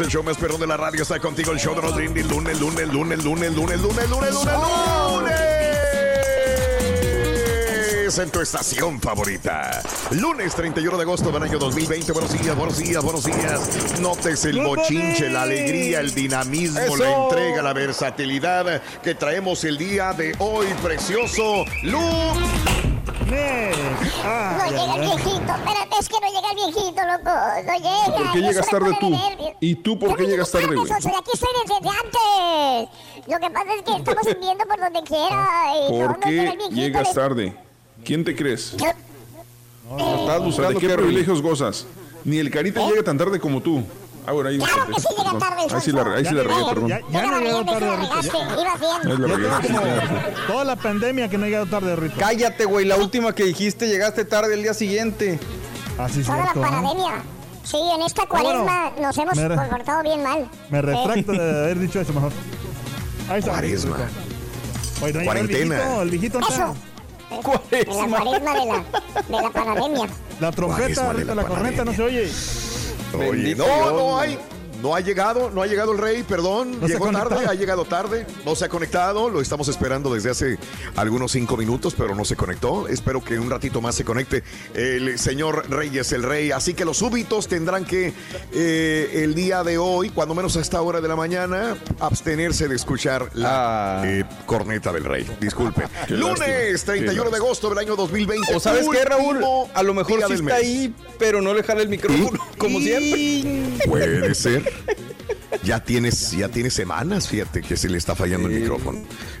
El show más perrón de la radio está contigo. El show de los Brindis. Lunes, lunes, lunes, lunes, lunes, lunes, lunes, lunes, lunes. En tu estación favorita. Lunes 31 de agosto del año 2020. Buenos días, buenos días, buenos días. Notes el bochinche, la alegría, el dinamismo, Eso. la entrega, la versatilidad que traemos el día de hoy. Precioso. Luz. Ah, No llega el viejito, espérate, es que no llega el viejito, loco. No llega. ¿Por qué llegas tarde tú? nervios. ¿Y tú por Yo qué no llegas tarde, güey? Soso, aquí estoy desde antes. Lo que pasa es que estamos viendo por donde quiera. Y ¿Por qué llegas de- tarde? ¿Quién te crees? Yo- O sea, ¿De buscando qué qué privilegios gozas? Ni el Carita llega tan tarde como tú. Ah, bueno, ahí Claro que sí llega tarde el Ahí sí la, ahí sí la regué, perdón. Ya, Yo ya no veía, tarde, Rito. iba bien. Ahí la regué, sí, toda la pandemia que no ha llegado tarde, Rito. Cállate, güey. La última que dijiste llegaste tarde el día siguiente. Así es Toda la cierto. ¿no? pandemia. Sí, en esta bueno, cuaresma nos hemos me re- comportado bien mal. Me Eh, retracto de haber dicho eso mejor. Ahí está. Cuaresma. Oye, no Cuarentena. El viejito, el viejito no Eso. está. En la cuaresma de la, de la pandemia. La trompeta, Cuaresma de Rito, la la corneta no se oye. Oye, no, no hay no ha llegado, no ha llegado el rey, perdón. No Llegó tarde, ha llegado tarde, no se ha conectado. Lo estamos esperando desde hace algunos cinco minutos, pero no se conectó. Espero que un ratito más se conecte el señor Reyes, el rey. Así que los súbitos tendrán que eh, el día de hoy, cuando menos a esta hora de la mañana, abstenerse de escuchar la Ah. eh, corneta del rey. Disculpen. Qué Lunes lástima, 31 qué de agosto del año 2020. O sabes qué, Raúl, a lo mejor sí está mes. ahí, pero no le jala el micrófono, como siempre. Puede ser. Ya tienes, ya tienes semanas, fíjate, que se le está fallando el Sí. micrófono.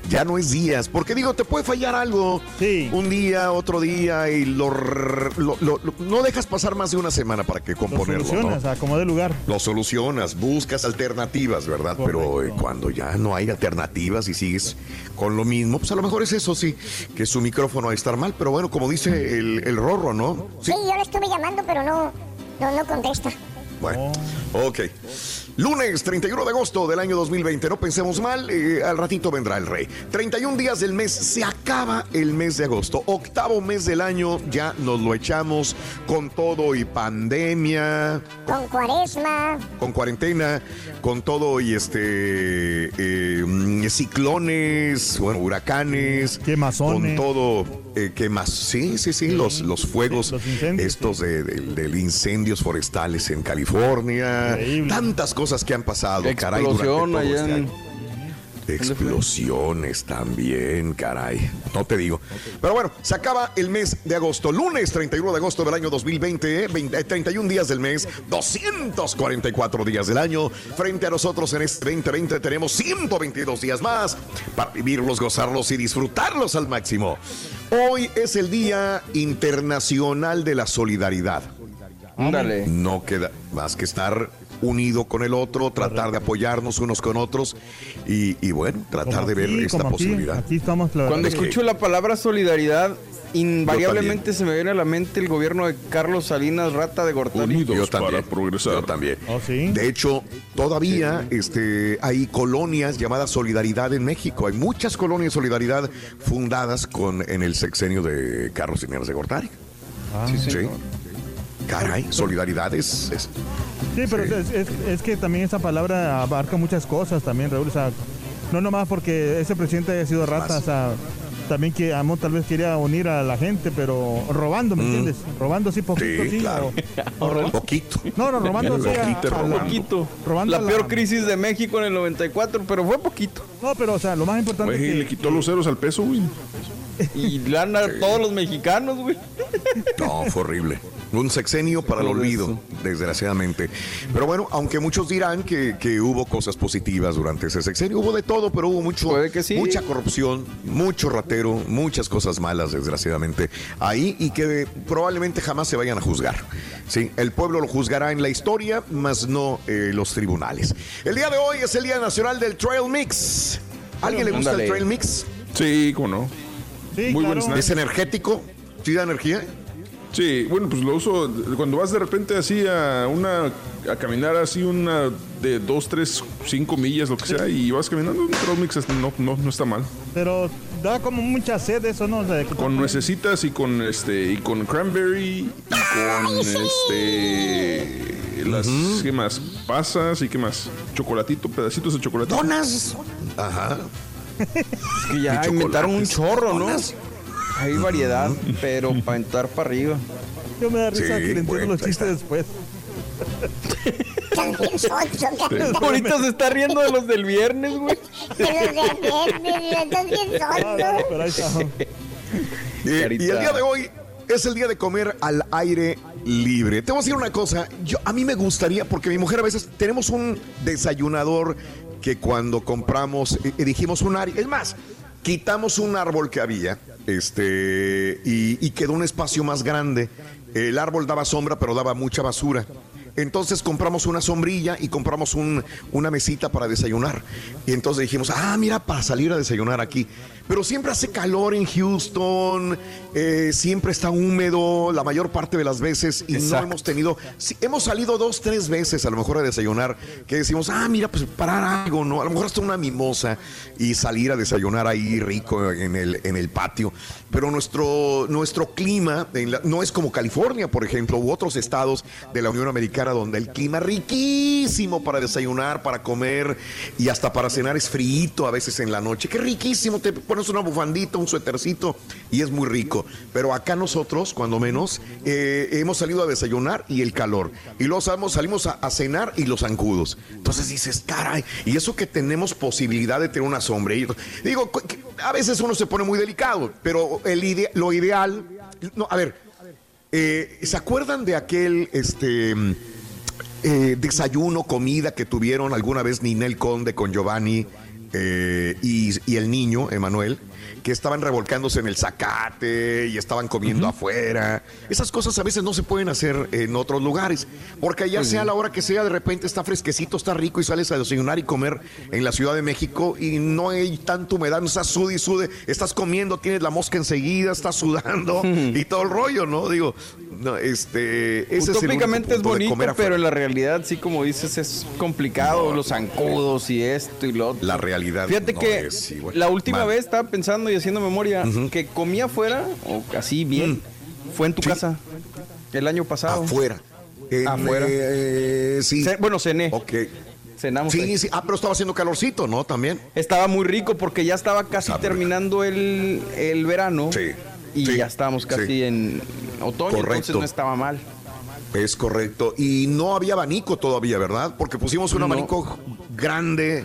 Ya no es días, porque digo, te puede fallar algo. Sí. Un día, otro día, y lo, lo- lo- lo- no dejas pasar más de una semana para que Lo componerlo. solucionas, ¿no? a como de lugar. Lo solucionas, buscas alternativas, ¿verdad? Pero eh, cuando ya no hay alternativas y sigues con lo mismo, pues a lo mejor es eso, sí, que su micrófono va a estar mal. Pero bueno, como dice el, el Rorro, ¿no? Sí, yo le estuve llamando, pero no, no, no contesta. Bueno, ok. Lunes 31 de agosto del año 2020. No pensemos mal, eh, al ratito vendrá el rey. 31 días del mes, se acaba el mes de agosto. Octavo mes del año, ya nos lo echamos con todo y pandemia, Con cuaresma. con cuarentena, con todo y este eh, mm, ciclones, bueno, huracanes, Quemazones. con todo, eh, que más, sí, sí, sí, los, los fuegos, los incendios, estos de, de- del incendios forestales en California, Increíble. tantas cosas que han pasado, caray, durante Explosión todo allá este año. Explosiones también, caray. No te digo. Pero bueno, se acaba el mes de agosto. Lunes 31 de agosto del año 2020, eh, 20, eh, 31 días del mes, 244 días del año. Frente a nosotros en este 2020 tenemos 122 días más para vivirlos, gozarlos y disfrutarlos al máximo. Hoy es el Día Internacional de la Solidaridad. Ándale. No queda más que estar unido con el otro, tratar de apoyarnos unos con otros y, y bueno, tratar Como de ver esta aquí, posibilidad. Aquí estamos, Cuando escucho la palabra solidaridad, invariablemente se me viene a la mente el gobierno de Carlos Salinas Rata de Gortari. Unidos Yo también. para progresar. Yo también. Oh, sí. De hecho, todavía este, hay colonias llamadas Solidaridad en México. Hay muchas colonias Solidaridad fundadas con, en el sexenio de Carlos Inés de Gortari. Sí, Sí. señor. Caray, solidaridad es, es- Sí, pero Sí. Es, es- es que también esa palabra abarca muchas cosas también, Raúl. O sea, no nomás porque ese presidente haya sido rata, Más. o sea, también que Amo tal vez quería unir a la gente, pero robando, ¿me entiendes? Robando así poquito, Mm. Sí, sí. claro. o- o poquito. no, no, robando así. Poquito, la-. Robando la peor crisis de México en el 94, pero fue poquito. No, pero o sea, lo más importante Güey, es le que... quitó los ceros al peso, güey. Y lana a todos los mexicanos, güey. No, fue horrible. Un sexenio para el olvido, desgraciadamente. Pero bueno, aunque muchos dirán que, que hubo cosas positivas durante ese sexenio, hubo de todo, pero hubo mucho, Puede que sí. mucha corrupción, mucho ratero, muchas cosas malas, desgraciadamente, ahí y que probablemente jamás se vayan a juzgar. Sí, el pueblo lo juzgará en la historia, más no eh, los tribunales. El día de hoy es el Día Nacional del Trail Mix. ¿A ¿Alguien le gusta Ándale. el Trail Mix? Sí, cómo no. Sí, Muy buen claro. snack. ¿Es energético? ¿Sí da energía? Sí, bueno, pues lo uso cuando vas de repente así a una a caminar así una de dos, tres, cinco millas, lo que sea, y vas caminando, un no, no, no está mal. Pero da como mucha sed eso, ¿no? O sea, que- Con nuecesitas y con este y con cranberry y con este las qué más pasas y qué más chocolatito, pedacitos de chocolatito. Donas. Ajá. Es que ya inventaron un chorro, ¿no? Hay variedad, pero para entrar para arriba. Yo me da risa Sí, que le entiendo bueno, los chistes después. Ahorita se está riendo de los del viernes, güey. Pero de viernes, estás bien Ah, Carita. y el día de hoy es el día de comer al aire libre. Te voy a decir una cosa, yo, a mí me gustaría, porque mi mujer a veces tenemos un desayunador que cuando compramos, eh, eh, dijimos un área, es más, quitamos un árbol que había este, y, quedó un espacio más grande. El árbol daba sombra, pero daba mucha basura. Entonces compramos una sombrilla y compramos un- una mesita para desayunar. Y entonces dijimos, ah, mira, para salir a desayunar aquí. Pero siempre hace calor en Houston, eh, siempre está húmedo la mayor parte de las veces y no hemos tenido, sí, hemos salido dos, tres veces a lo mejor a desayunar, que decimos, ah, mira, pues parar algo, ¿no? A lo mejor hasta una mimosa y salir a desayunar ahí rico en el, en el patio. Pero nuestro, nuestro clima en la- no es como California, por ejemplo, u otros estados de la Unión Americana donde el clima riquísimo para desayunar, para comer y hasta para cenar es frío a veces en la noche. Qué riquísimo, te pones una bufandita, un suétercito y es muy rico. Pero acá nosotros, cuando menos, eh, hemos salido a desayunar y el calor. Y luego salimos, salimos a, cenar y los zancudos. Entonces dices, caray, y eso que tenemos posibilidad de tener una sombrilla. Digo, cu- que a veces uno se pone muy delicado, pero el ide- lo ideal, no, a ver, eh, ¿se acuerdan de aquel este eh, desayuno, comida que tuvieron alguna vez Ninel Conde con Giovanni eh, y, y el niño, Emanuel? Que estaban revolcándose en el zacate y estaban comiendo afuera. Esas cosas a veces no se pueden hacer en otros lugares. Porque allá sea la hora que sea, de repente está fresquecito, está rico y sales a desayunar y comer en la Ciudad de México y no hay tanta humedad, no estás sude y sude, estás comiendo, tienes la mosca enseguida, estás sudando y todo el rollo, ¿no? Digo, no, este, ese es el único es bonito, pero en la realidad, sí, como dices, es complicado. los zancudos y esto y lo otro. La realidad Fíjate no que es la última vez estaba pensando y haciendo memoria que comí afuera, o así bien, fue en tu Sí. casa. El año pasado. Afuera. En, Afuera. eh, sí. Bueno, cené. Ok. Cenamos. ahí. Sí, sí. Ah, pero estaba haciendo calorcito, ¿no? También. Estaba muy rico porque ya estaba casi terminando el, el verano. Sí, Y sí, ya estábamos casi sí. en otoño, entonces no estaba mal. Es correcto. Y no había abanico todavía, ¿verdad? Porque pusimos un No. abanico grande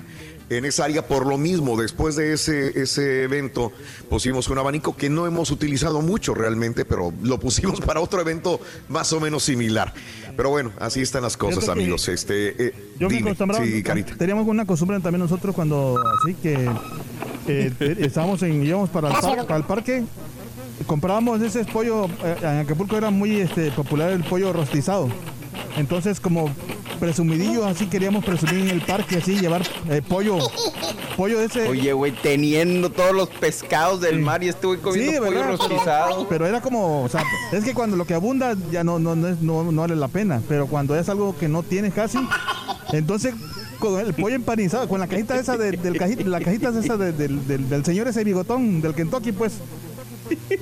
en esa área por lo mismo. Después de ese, ese evento pusimos un abanico que no hemos utilizado mucho realmente, pero lo pusimos para otro evento más o menos similar. Pero bueno, así están las cosas, que amigos. Este, eh, Yo me acostumbraba, Sí, Carita. teníamos una costumbre también nosotros cuando así que eh, te- estábamos en, íbamos para el, par- para el parque, comprábamos ese pollo, eh, en Acapulco era muy este, popular el pollo rostizado. Entonces como presumidillos, así queríamos presumir en el parque, así llevar eh, pollo, pollo ese. Oye, güey, teniendo todos los pescados del mar y estuve comiendo Sí, pollo ¿verdad? rostizado. Pero era como, o sea, es que cuando lo que abunda ya no, no, no, es- no, no vale la pena. Pero cuando es algo que no tienes casi, entonces con el pollo empanizado, con la cajita esa de, del cajita, la cajita esa de- del, del, del señor ese bigotón del Kentucky, pues.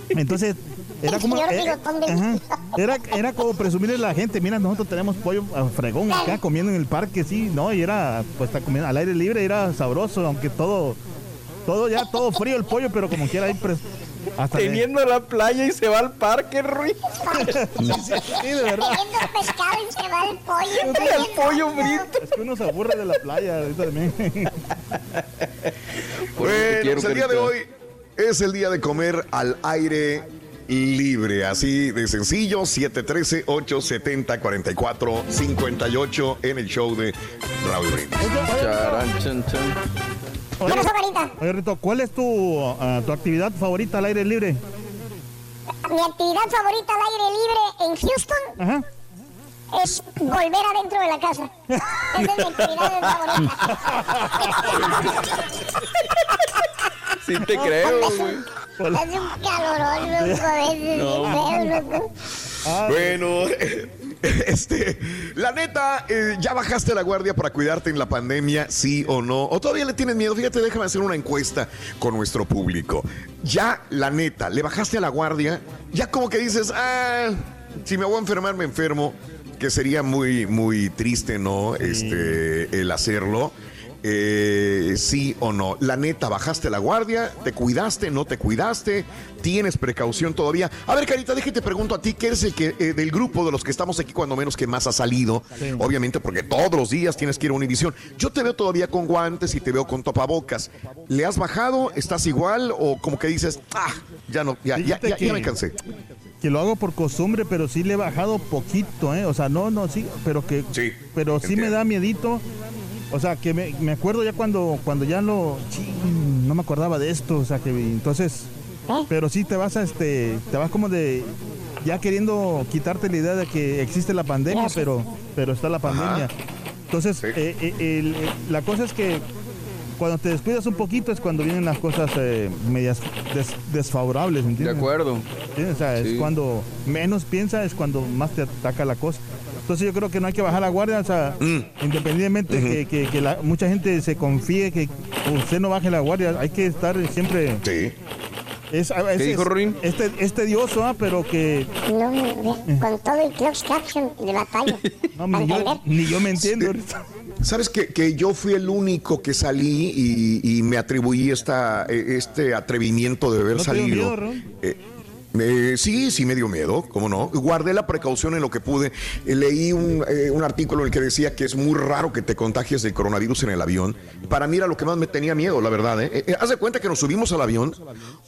Entonces, era como. señor eh, ajá. era, era como presumirle a la gente, mira, nosotros tenemos pollo ah, fregón acá comiendo en el parque, sí, ¿no? Y era, pues está comiendo al aire libre, era sabroso, aunque todo, todo ya, todo frío el pollo, pero como quiera ahí pres- hasta le- Teniendo la playa y se va al parque, Rui. Sí, sí, sí, de verdad. Teniendo pescado y se va el pollo. El pollo frito. Es que uno se aburre de la playa. también. Bueno, quiero, pues el día de hoy es el día de comer al aire libre, así de sencillo, 713-870-4458 en el show de Raúl Brindis. Oye, Rito, ¿cuál es tu, ah, tu actividad favorita al aire libre? Mi actividad favorita al aire libre en Houston Ajá. es volver adentro de la casa. Esa es mi actividad favorita. Sí te creo, güey. Hace un calorón, loco, a veces. feo, loco. Bueno, este, la neta, eh, ¿ya bajaste la guardia para cuidarte en la pandemia, sí o no? ¿O todavía le tienes miedo? Fíjate, déjame hacer una encuesta con nuestro público. Ya, la neta, ¿le bajaste a la guardia? Ya como que dices, ah, si me voy a enfermar, me enfermo, que sería muy, muy triste, ¿no? Este, el hacerlo. Eh, sí o no. La neta, bajaste la guardia, te cuidaste, no te cuidaste, tienes precaución todavía. A ver, Carita, déjate pregunto a ti, que eres el que eh, del grupo de los que estamos aquí, cuando menos que más ha salido. Obviamente, porque todos los días tienes que ir a Univisión. Yo te veo todavía con guantes y te veo con tapabocas. ¿Le has bajado? ¿Estás igual? ¿O como que dices, ah, ya no, ya, ya, me cansé? Que lo hago por costumbre, pero sí le he bajado poquito, ¿eh? O sea, no, no, sí, pero que. Sí, Pero sí me da miedito. O sea, que me, me acuerdo ya cuando, cuando ya lo. no me acordaba de esto. O sea, que entonces. Pero sí te vas a este. Te vas como de. Ya queriendo quitarte la idea de que existe la pandemia, pero, pero está la pandemia. Entonces, Sí. eh, eh, el- eh, la cosa es que cuando te descuidas un poquito es cuando vienen las cosas eh, medias des- desfavorables, De ¿entiendes? acuerdo. Sí, o sea, Sí. es cuando menos piensa, es cuando más te ataca la cosa. Entonces yo creo que no hay que bajar la guardia, o sea, independientemente que, que- que la- mucha gente se confíe que usted no baje la guardia, hay que estar siempre... Sí. Es, a veces dijo, Ruin? es, te- es tedioso, ah, pero que No, con todo el close caption de batalla. no, ¿Para ni, yo, ni yo me entiendo ahorita. Sabes que, que yo fui el único que salí y, y me atribuí esta, eh, este atrevimiento de haber ¿No salido. miedo, Ron? Eh, eh, sí, sí me dio miedo, ¿cómo no? Guardé la precaución en lo que pude. Eh, leí un, eh, un artículo en el que decía que es muy raro que te contagies del coronavirus en el avión. Para mí era lo que más me tenía miedo, la verdad. ¿eh? Eh, eh, haz de cuenta que nos subimos al avión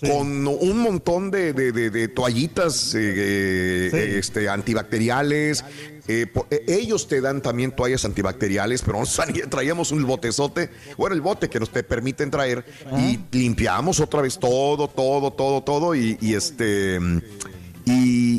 con un montón de, de- de- de toallitas Sí. este, antibacteriales. Eh, eh, ellos te dan también toallas antibacteriales, pero nosotros traíamos un botezote, bueno, el bote que nos te permiten traer y limpiamos otra vez todo, todo, todo, todo y, y este...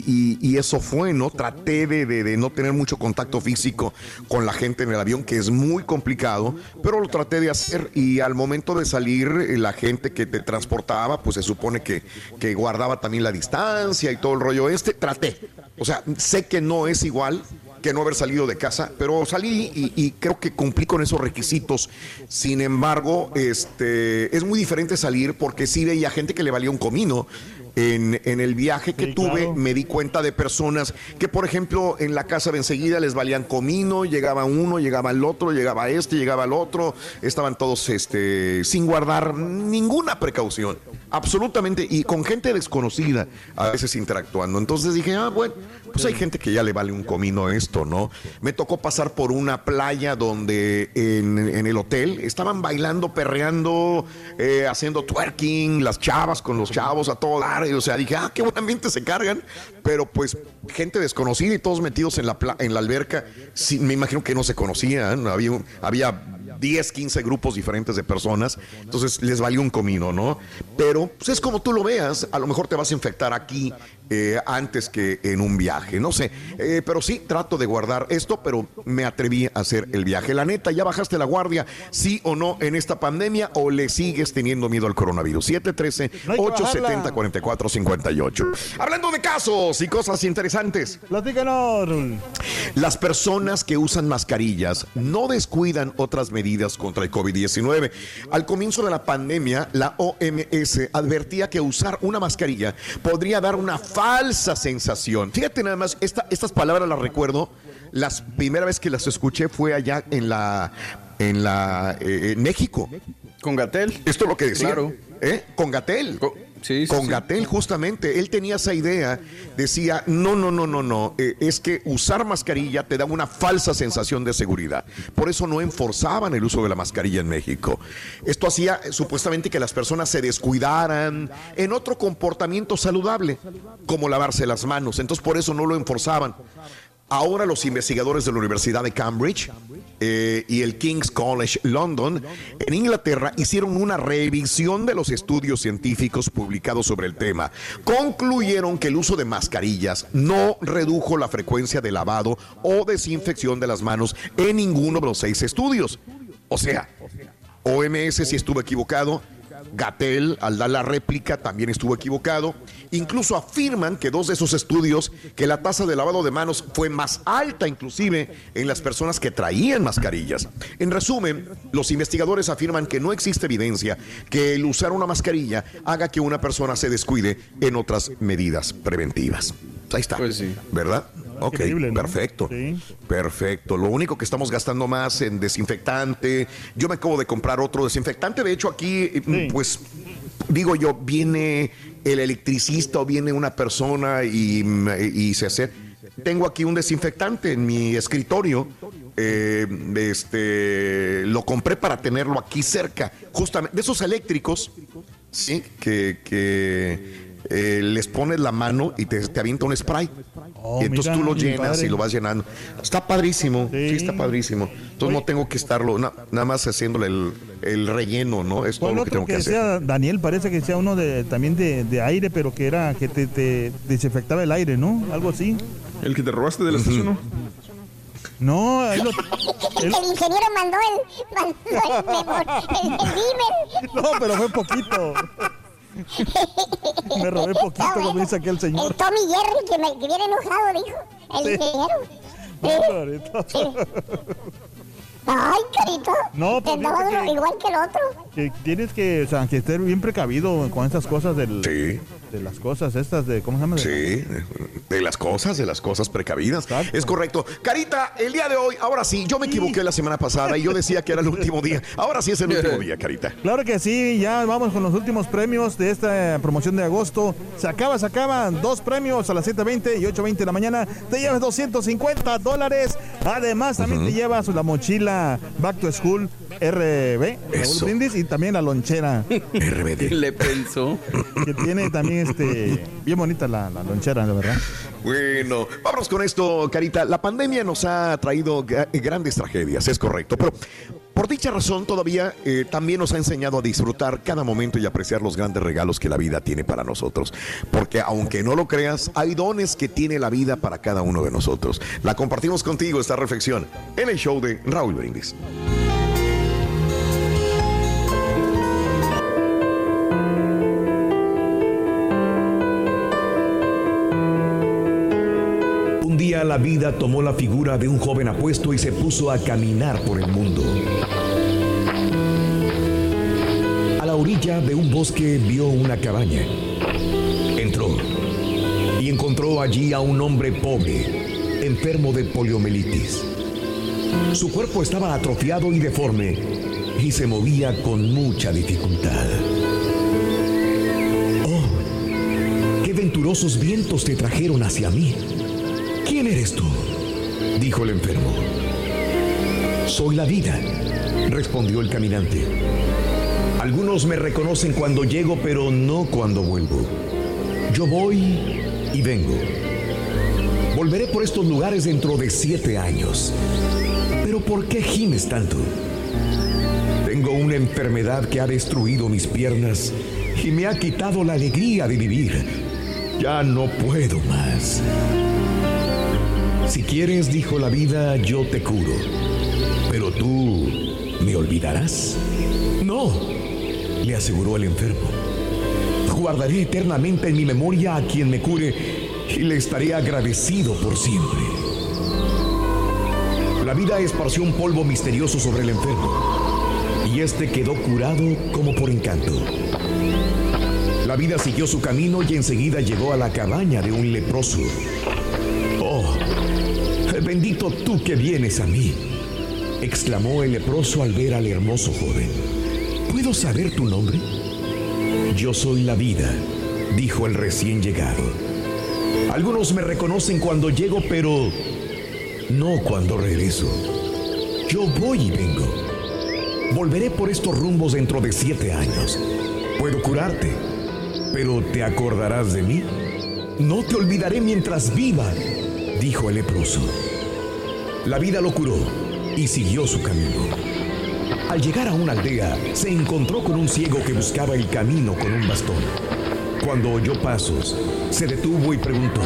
Y, eso fue, ¿no? Traté de no tener mucho contacto físico con la gente en el avión, que es muy complicado, pero lo traté de hacer y al momento de salir, eh, la gente que te transportaba, pues se supone que, que guardaba también la distancia y todo el rollo este. Traté. O sea, sé que no es igual que no haber salido de casa, pero salí y, y creo que cumplí con esos requisitos. Sin embargo, este es muy diferente salir porque sí veía gente que le valía un comino. En, en el viaje que Sí, tuve claro. me di cuenta de personas que, por ejemplo, en la casa de enseguida les valían comino, llegaba uno, llegaba el otro, llegaba este, llegaba el otro, estaban todos este, sin guardar ninguna precaución, absolutamente, y con gente desconocida a veces interactuando. Entonces dije, ah, bueno, pues hay gente que ya le vale un comino esto, ¿no? Me tocó pasar por una playa donde en, el hotel estaban bailando, perreando, eh, haciendo twerking, las chavas con los chavos a todo dar. O sea, dije, ah, qué buenamente se cargan. Pero pues gente desconocida y todos metidos en la, pla- en la alberca, sí, me imagino que no se conocían. Había, había 10, 15 grupos diferentes de personas, entonces les valió un comino, ¿no? Pero pues es como tú lo veas, a lo mejor te vas a infectar aquí eh, antes que en un viaje, no sé, Eh, pero sí trato de guardar esto, pero me atreví a hacer el viaje. La neta, ¿ya bajaste la guardia, sí o no, en esta pandemia o le sigues teniendo miedo al coronavirus? 713-870-4458. Hablando de casos y cosas interesantes. Platícanos. Las personas que usan mascarillas no descuidan otras medidas contra el COVID-19. Al comienzo de la pandemia, la OMS advertía que usar una mascarilla podría dar una falsa sensación. Fíjate nada más, esta- estas palabras las recuerdo. La primera vez que las escuché fue allá en la en la eh, en México. Con Gatel. Esto es lo que decía. Claro. ¿Eh? Con Gatel. Sí, Con sí. Gatel, justamente. Él tenía esa idea. Decía, no, no, no, no, no. eh, es que usar mascarilla te da una falsa sensación de seguridad. Por eso no enforzaban el uso de la mascarilla en México. Esto hacía eh, supuestamente que las personas se descuidaran en otro comportamiento saludable, como lavarse las manos. Entonces por eso no lo enforzaban. Ahora los investigadores de la Universidad de Cambridge eh, y el King's College London en Inglaterra hicieron una revisión de los estudios científicos publicados sobre el tema. Concluyeron que el uso de mascarillas no redujo la frecuencia de lavado o desinfección de las manos en ninguno de los seis estudios. O sea, OMS si estuvo equivocado. Gatel, al dar la réplica, también estuvo equivocado. Incluso afirman que dos de esos estudios, que la tasa de lavado de manos fue más alta inclusive en las personas que traían mascarillas. En resumen, los investigadores afirman que no existe evidencia que el usar una mascarilla haga que una persona se descuide en otras medidas preventivas. Ahí está. Pues sí. ¿Verdad? Ok, Increíble, ¿no? perfecto. Sí. Perfecto. Lo único que estamos gastando más en desinfectante. Yo me acabo de comprar otro desinfectante. De hecho, aquí, eh, Sí. pues, digo yo, viene el electricista o viene una persona y, y se hace. Tengo aquí un desinfectante en mi escritorio. Eh, este, lo compré para tenerlo aquí cerca, justamente de esos eléctricos, sí, que, que eh, les pones la mano y te, te avienta un spray. Oh, y entonces mira, tú lo llenas padre. y lo vas llenando. Está padrísimo, sí, Sí. está padrísimo. Entonces no tengo que estarlo, na- nada más haciéndole el, el relleno, ¿no? Es todo ¿Cuál lo que tengo que que hacer. Daniel? Parece que decía uno de también de, de aire, pero que era que te, te desinfectaba el aire, ¿no? Algo así. El que te robaste de la estación, ¿no? No, ahí lo- El ingeniero mandó el, mandó el, el, el no, pero fue poquito. Me robé poquito, como bueno. dice aquel señor. El Tommy Jerry que, me, que viene enojado, dijo. El Sí. ingeniero. No, Carito. Ay, carito. No, Te pues, que- igual que el otro. Que tienes que, o sea, que estar bien precavido con estas cosas del, Sí. De las cosas estas de, ¿cómo se llama? De- Sí, de las cosas, de las cosas precavidas. Exacto. Es correcto. Carita, el día de hoy, ahora sí, yo me equivoqué la semana pasada y yo decía que era el último día. Ahora sí es el último día, Carita. Claro que sí, ya vamos con los últimos premios de esta promoción de agosto. Se acaba, se acaban dos premios a las 7.20 y 8.20 de la mañana. Te llevas 250 dólares. Además, también te llevas la mochila Back to School RB. Brindis, y también la lonchera RBD. Le pensó. que tiene también este bien bonita la, la lonchera, de verdad. Bueno, vámonos con esto, Carita. La pandemia nos ha traído gra- grandes tragedias, es correcto, pero por dicha razón todavía eh, también nos ha enseñado a disfrutar cada momento y apreciar los grandes regalos que la vida tiene para nosotros. Porque aunque no lo creas, hay dones que tiene la vida para cada uno de nosotros. La compartimos contigo esta reflexión en el show de Raúl Brindis. La vida tomó la figura de un joven apuesto y se puso a caminar por el mundo. A la orilla de un bosque vio una cabaña. Entró y encontró allí a un hombre pobre, enfermo de poliomielitis. Su cuerpo estaba atrofiado y deforme y se movía con mucha dificultad. Oh, qué venturosos vientos te trajeron hacia mí. ¿Quién eres tú? dijo el enfermo. Soy la vida, respondió el caminante. Algunos me reconocen cuando llego, pero no cuando vuelvo. Yo voy y vengo. Volveré por estos lugares dentro de siete años. Pero ¿por qué gimes tanto? Tengo una enfermedad que ha destruido mis piernas y me ha quitado la alegría de vivir. Ya no puedo más. Si quieres, dijo la vida, yo te curo. Pero tú me olvidarás. No, le aseguró el enfermo. Guardaré eternamente en mi memoria a quien me cure y le estaré agradecido por siempre. La vida esparció un polvo misterioso sobre el enfermo y este quedó curado como por encanto. La vida siguió su camino y enseguida llegó a la cabaña de un leproso. Bendito tú que vienes a mí, exclamó el leproso al ver al hermoso joven. ¿Puedo saber tu nombre? Yo soy la vida, dijo el recién llegado. Algunos me reconocen cuando llego, pero no cuando regreso. Yo voy y vengo. Volveré por estos rumbos dentro de siete años. Puedo curarte, pero ¿te acordarás de mí? No te olvidaré mientras viva, dijo el leproso. La vida lo curó y siguió su camino. Al llegar a una aldea, se encontró con un ciego que buscaba el camino con un bastón. Cuando oyó pasos, se detuvo y preguntó,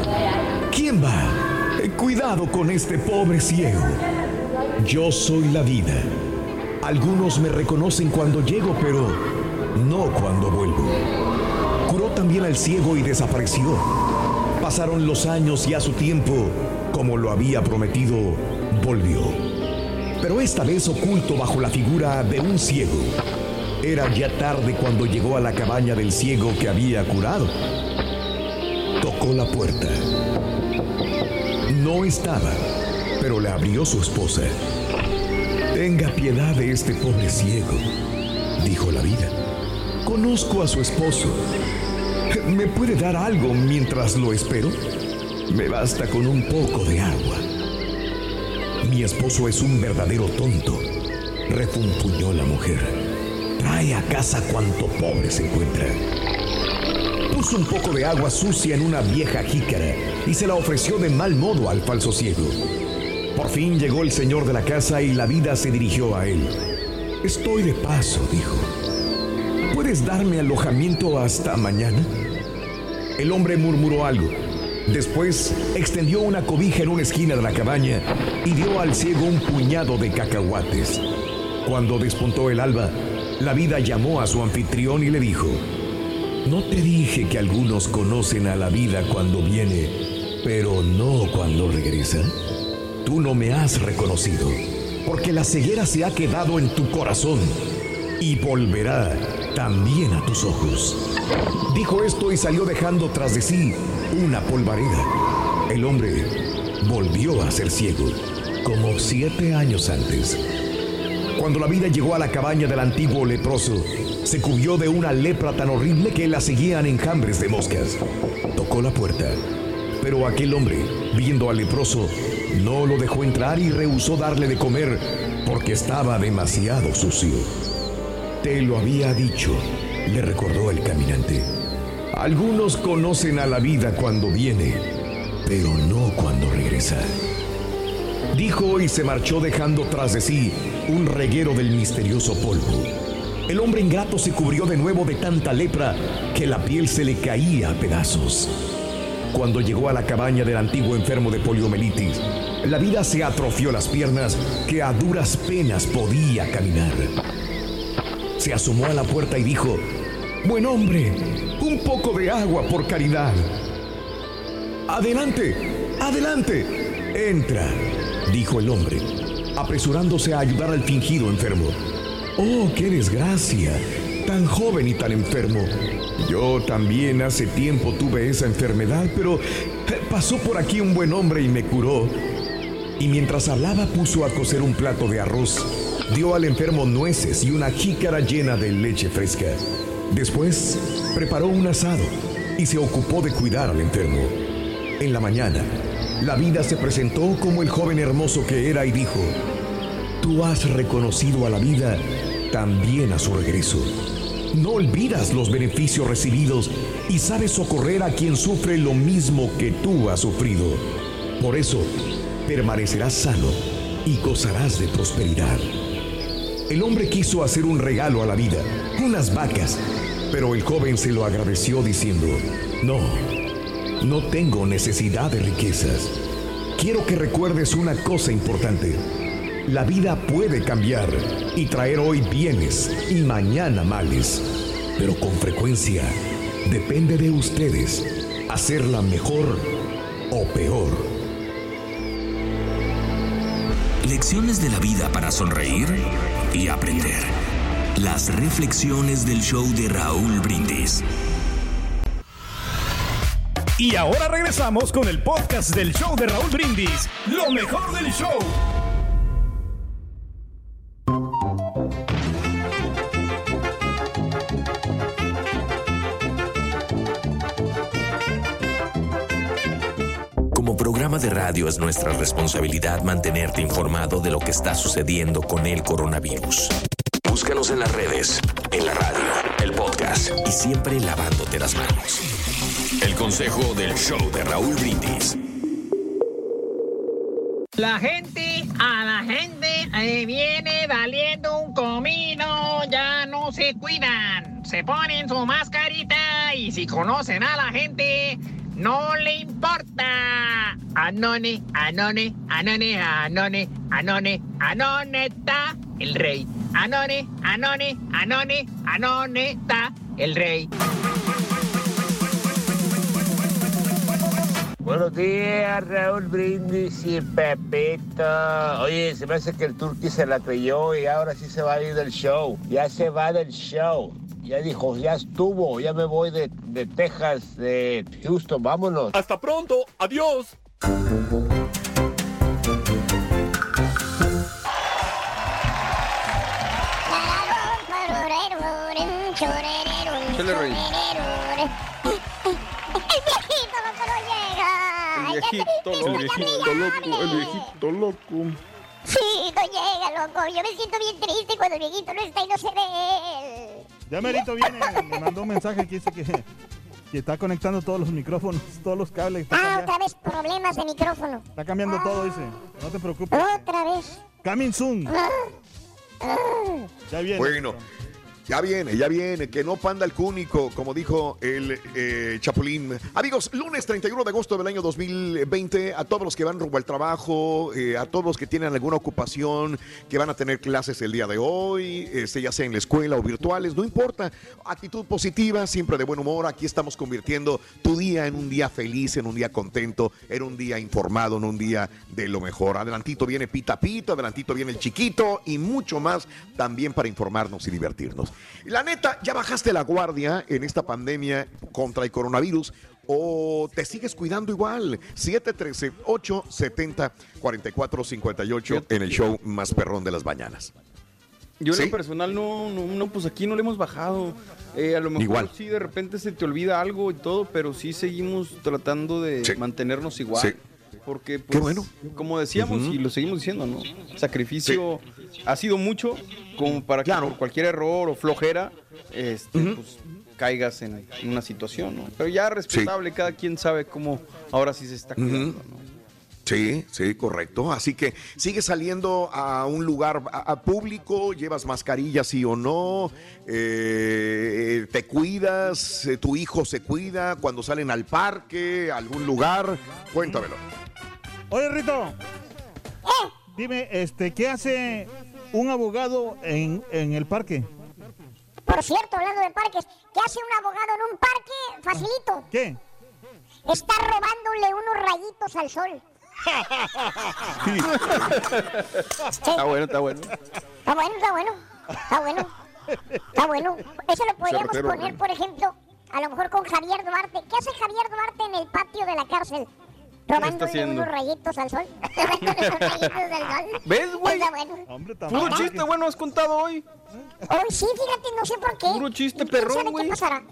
¿quién va? Eh, cuidado con este pobre ciego. Yo soy la vida. Algunos me reconocen cuando llego, pero no cuando vuelvo. Curó también al ciego y desapareció. Pasaron los años y a su tiempo, como lo había prometido, volvió. Pero esta vez oculto bajo la figura de un ciego. Era ya tarde cuando llegó a la cabaña del ciego que había curado. Tocó la puerta. No estaba, pero le abrió su esposa. Tenga piedad de este pobre ciego, dijo la vida. Conozco a su esposo. ¿Me puede dar algo mientras lo espero? Me basta con un poco de agua. Mi esposo es un verdadero tonto, refunfuñó la mujer. Trae a casa cuanto pobre se encuentra. Puso un poco de agua sucia en una vieja jícara y se la ofreció de mal modo al falso ciego. Por fin llegó el señor de la casa y la vida se dirigió a él. Estoy de paso, dijo. ¿Puedes darme alojamiento hasta mañana? El hombre murmuró algo. Después extendió una cobija en una esquina de la cabaña y dio al ciego un puñado de cacahuates. Cuando despuntó el alba, la vida llamó a su anfitrión y le dijo, ¿no te dije que algunos conocen a la vida cuando viene, pero no cuando regresa? Tú no me has reconocido, porque la ceguera se ha quedado en tu corazón y volverá también a tus ojos. Dijo esto y salió dejando tras de sí una polvareda. El hombre volvió a ser ciego, como siete años antes. Cuando la vida llegó a la cabaña del antiguo leproso, se cubrió de una lepra tan horrible que la seguían enjambres de moscas. Tocó la puerta, pero aquel hombre, viendo al leproso, no lo dejó entrar y rehusó darle de comer porque estaba demasiado sucio. Te lo había dicho, le recordó el caminante. Algunos conocen a la vida cuando viene, pero no cuando regresa. Dijo y se marchó dejando tras de sí un reguero del misterioso polvo. El hombre ingrato se cubrió de nuevo de tanta lepra que la piel se le caía a pedazos. Cuando llegó a la cabaña del antiguo enfermo de poliomielitis, la vida se atrofió las piernas que a duras penas podía caminar. Se asomó a la puerta y dijo, Buen hombre, un poco de agua por caridad. Adelante, adelante, entra, dijo el hombre, apresurándose a ayudar al fingido enfermo. Oh, qué desgracia, tan joven y tan enfermo. Yo también hace tiempo tuve esa enfermedad, pero pasó por aquí un buen hombre y me curó. Y mientras hablaba puso a cocer un plato de arroz, dio al enfermo nueces y una jícara llena de leche fresca. Después preparó un asado y se ocupó de cuidar al enfermo. En la mañana, la vida se presentó como el joven hermoso que era y dijo, Tú has reconocido a la vida también a su regreso. No olvidas los beneficios recibidos y sabes socorrer a quien sufre lo mismo que tú has sufrido. Por eso, permanecerás sano y gozarás de prosperidad. el hombre quiso hacer un regalo a la vida, unas vacas, pero el joven se lo agradeció diciendo, no, no tengo necesidad de riquezas. Quiero que recuerdes una cosa importante. La vida puede cambiar y traer hoy bienes y mañana males, pero con frecuencia depende de ustedes hacerla mejor o peor. Lecciones de la vida para sonreír y aprender. Las reflexiones del show de Raúl Brindis. Y ahora regresamos con el podcast del show de Raúl Brindis. Lo mejor del show. Como programa de radio es nuestra responsabilidad mantenerte informado de lo que está sucediendo con el coronavirus. En las redes, en la radio, el podcast y siempre lavándote las manos. El consejo del show de Raúl Brindis. La gente, a la gente eh, viene valiendo un comino, ya no se cuidan, se ponen su mascarita y si conocen a la gente, no le importa. Anone, anone, anone, anone, anone, anone está el rey. Anone, anone, anone, anone está el rey. Buenos días, Raúl Brindis y Pepito. Oye, se me hace que el Turqui se la creyó y ahora sí se va a ir del show. Ya se va del show. Ya dijo, ya estuvo, ya me voy de, de Texas, de Houston, vámonos. Hasta pronto, adiós. El viejito loco no llega. El viejito loco, el viejito loco. Sí, no llega, loco. Yo me siento bien triste cuando el viejito no está y no se ve él. Ya merito viene, me mandó un mensaje que dice que, que está conectando todos los micrófonos, todos los cables. Ah, cambiando, otra vez problemas de micrófono. está cambiando todo, dice. No te preocupes. Otra vez. Coming soon. Ah, ah. Ya viene. Bueno, ya viene, ya viene, que no panda el cúnico, como dijo el eh, Chapulín. Amigos, lunes 31 de agosto del año 2020, a todos los que van rumbo al trabajo, eh, a todos los que tienen alguna ocupación, que van a tener clases el día de hoy, este, ya sea en la escuela o virtuales, no importa, actitud positiva, siempre de buen humor, aquí estamos convirtiendo tu día en un día feliz, en un día contento, en un día informado, en un día de lo mejor. Adelantito viene Pita Pita, adelantito viene el chiquito y mucho más también para informarnos y divertirnos. La neta, ¿ya bajaste la guardia en esta pandemia contra el coronavirus? ¿O te sigues cuidando igual? 713-870-4458 en el show más perrón de las mañanas. Yo en lo personal no, no, no, pues aquí no le hemos bajado. Eh, a lo mejor Igual. sí de repente se te olvida algo y todo, pero sí seguimos tratando de Sí. mantenernos igual. Sí. Porque, pues, Qué bueno. como decíamos y lo seguimos diciendo, ¿no? Sacrificio ha sido mucho como para que Claro. por cualquier error o flojera, este, pues, caigas en, en una situación, ¿no? Pero ya respetable, cada quien sabe cómo ahora sí se está cuidando, ¿no? Sí, sí, correcto. Así que sigue saliendo a un lugar a- a público, llevas mascarilla sí o no, eh, te cuidas, eh, tu hijo se cuida cuando salen al parque, a algún lugar. Cuéntamelo. Oye, Rito. Dime, este, ¿qué hace un abogado en, en el parque? Por cierto, hablando de parques, ¿qué hace un abogado en un parque? Facilito. ¿Qué? Está robándole unos rayitos al sol. Está bueno, está bueno. Está bueno, está bueno. Está bueno. Está bueno. Eso lo podríamos Certero, poner, por ejemplo, a lo mejor con Javier Duarte. ¿Qué hace Javier Duarte en el patio de la cárcel? Robándole haciendo? unos rayitos al sol. Unos rayitos al sol. ¿Ves, güey? Está bueno. Hombre, Puro chiste bueno has contado hoy. Hoy sí, fíjate, no sé por qué. Puro chiste ¿Quién perrón, güey. qué pasará?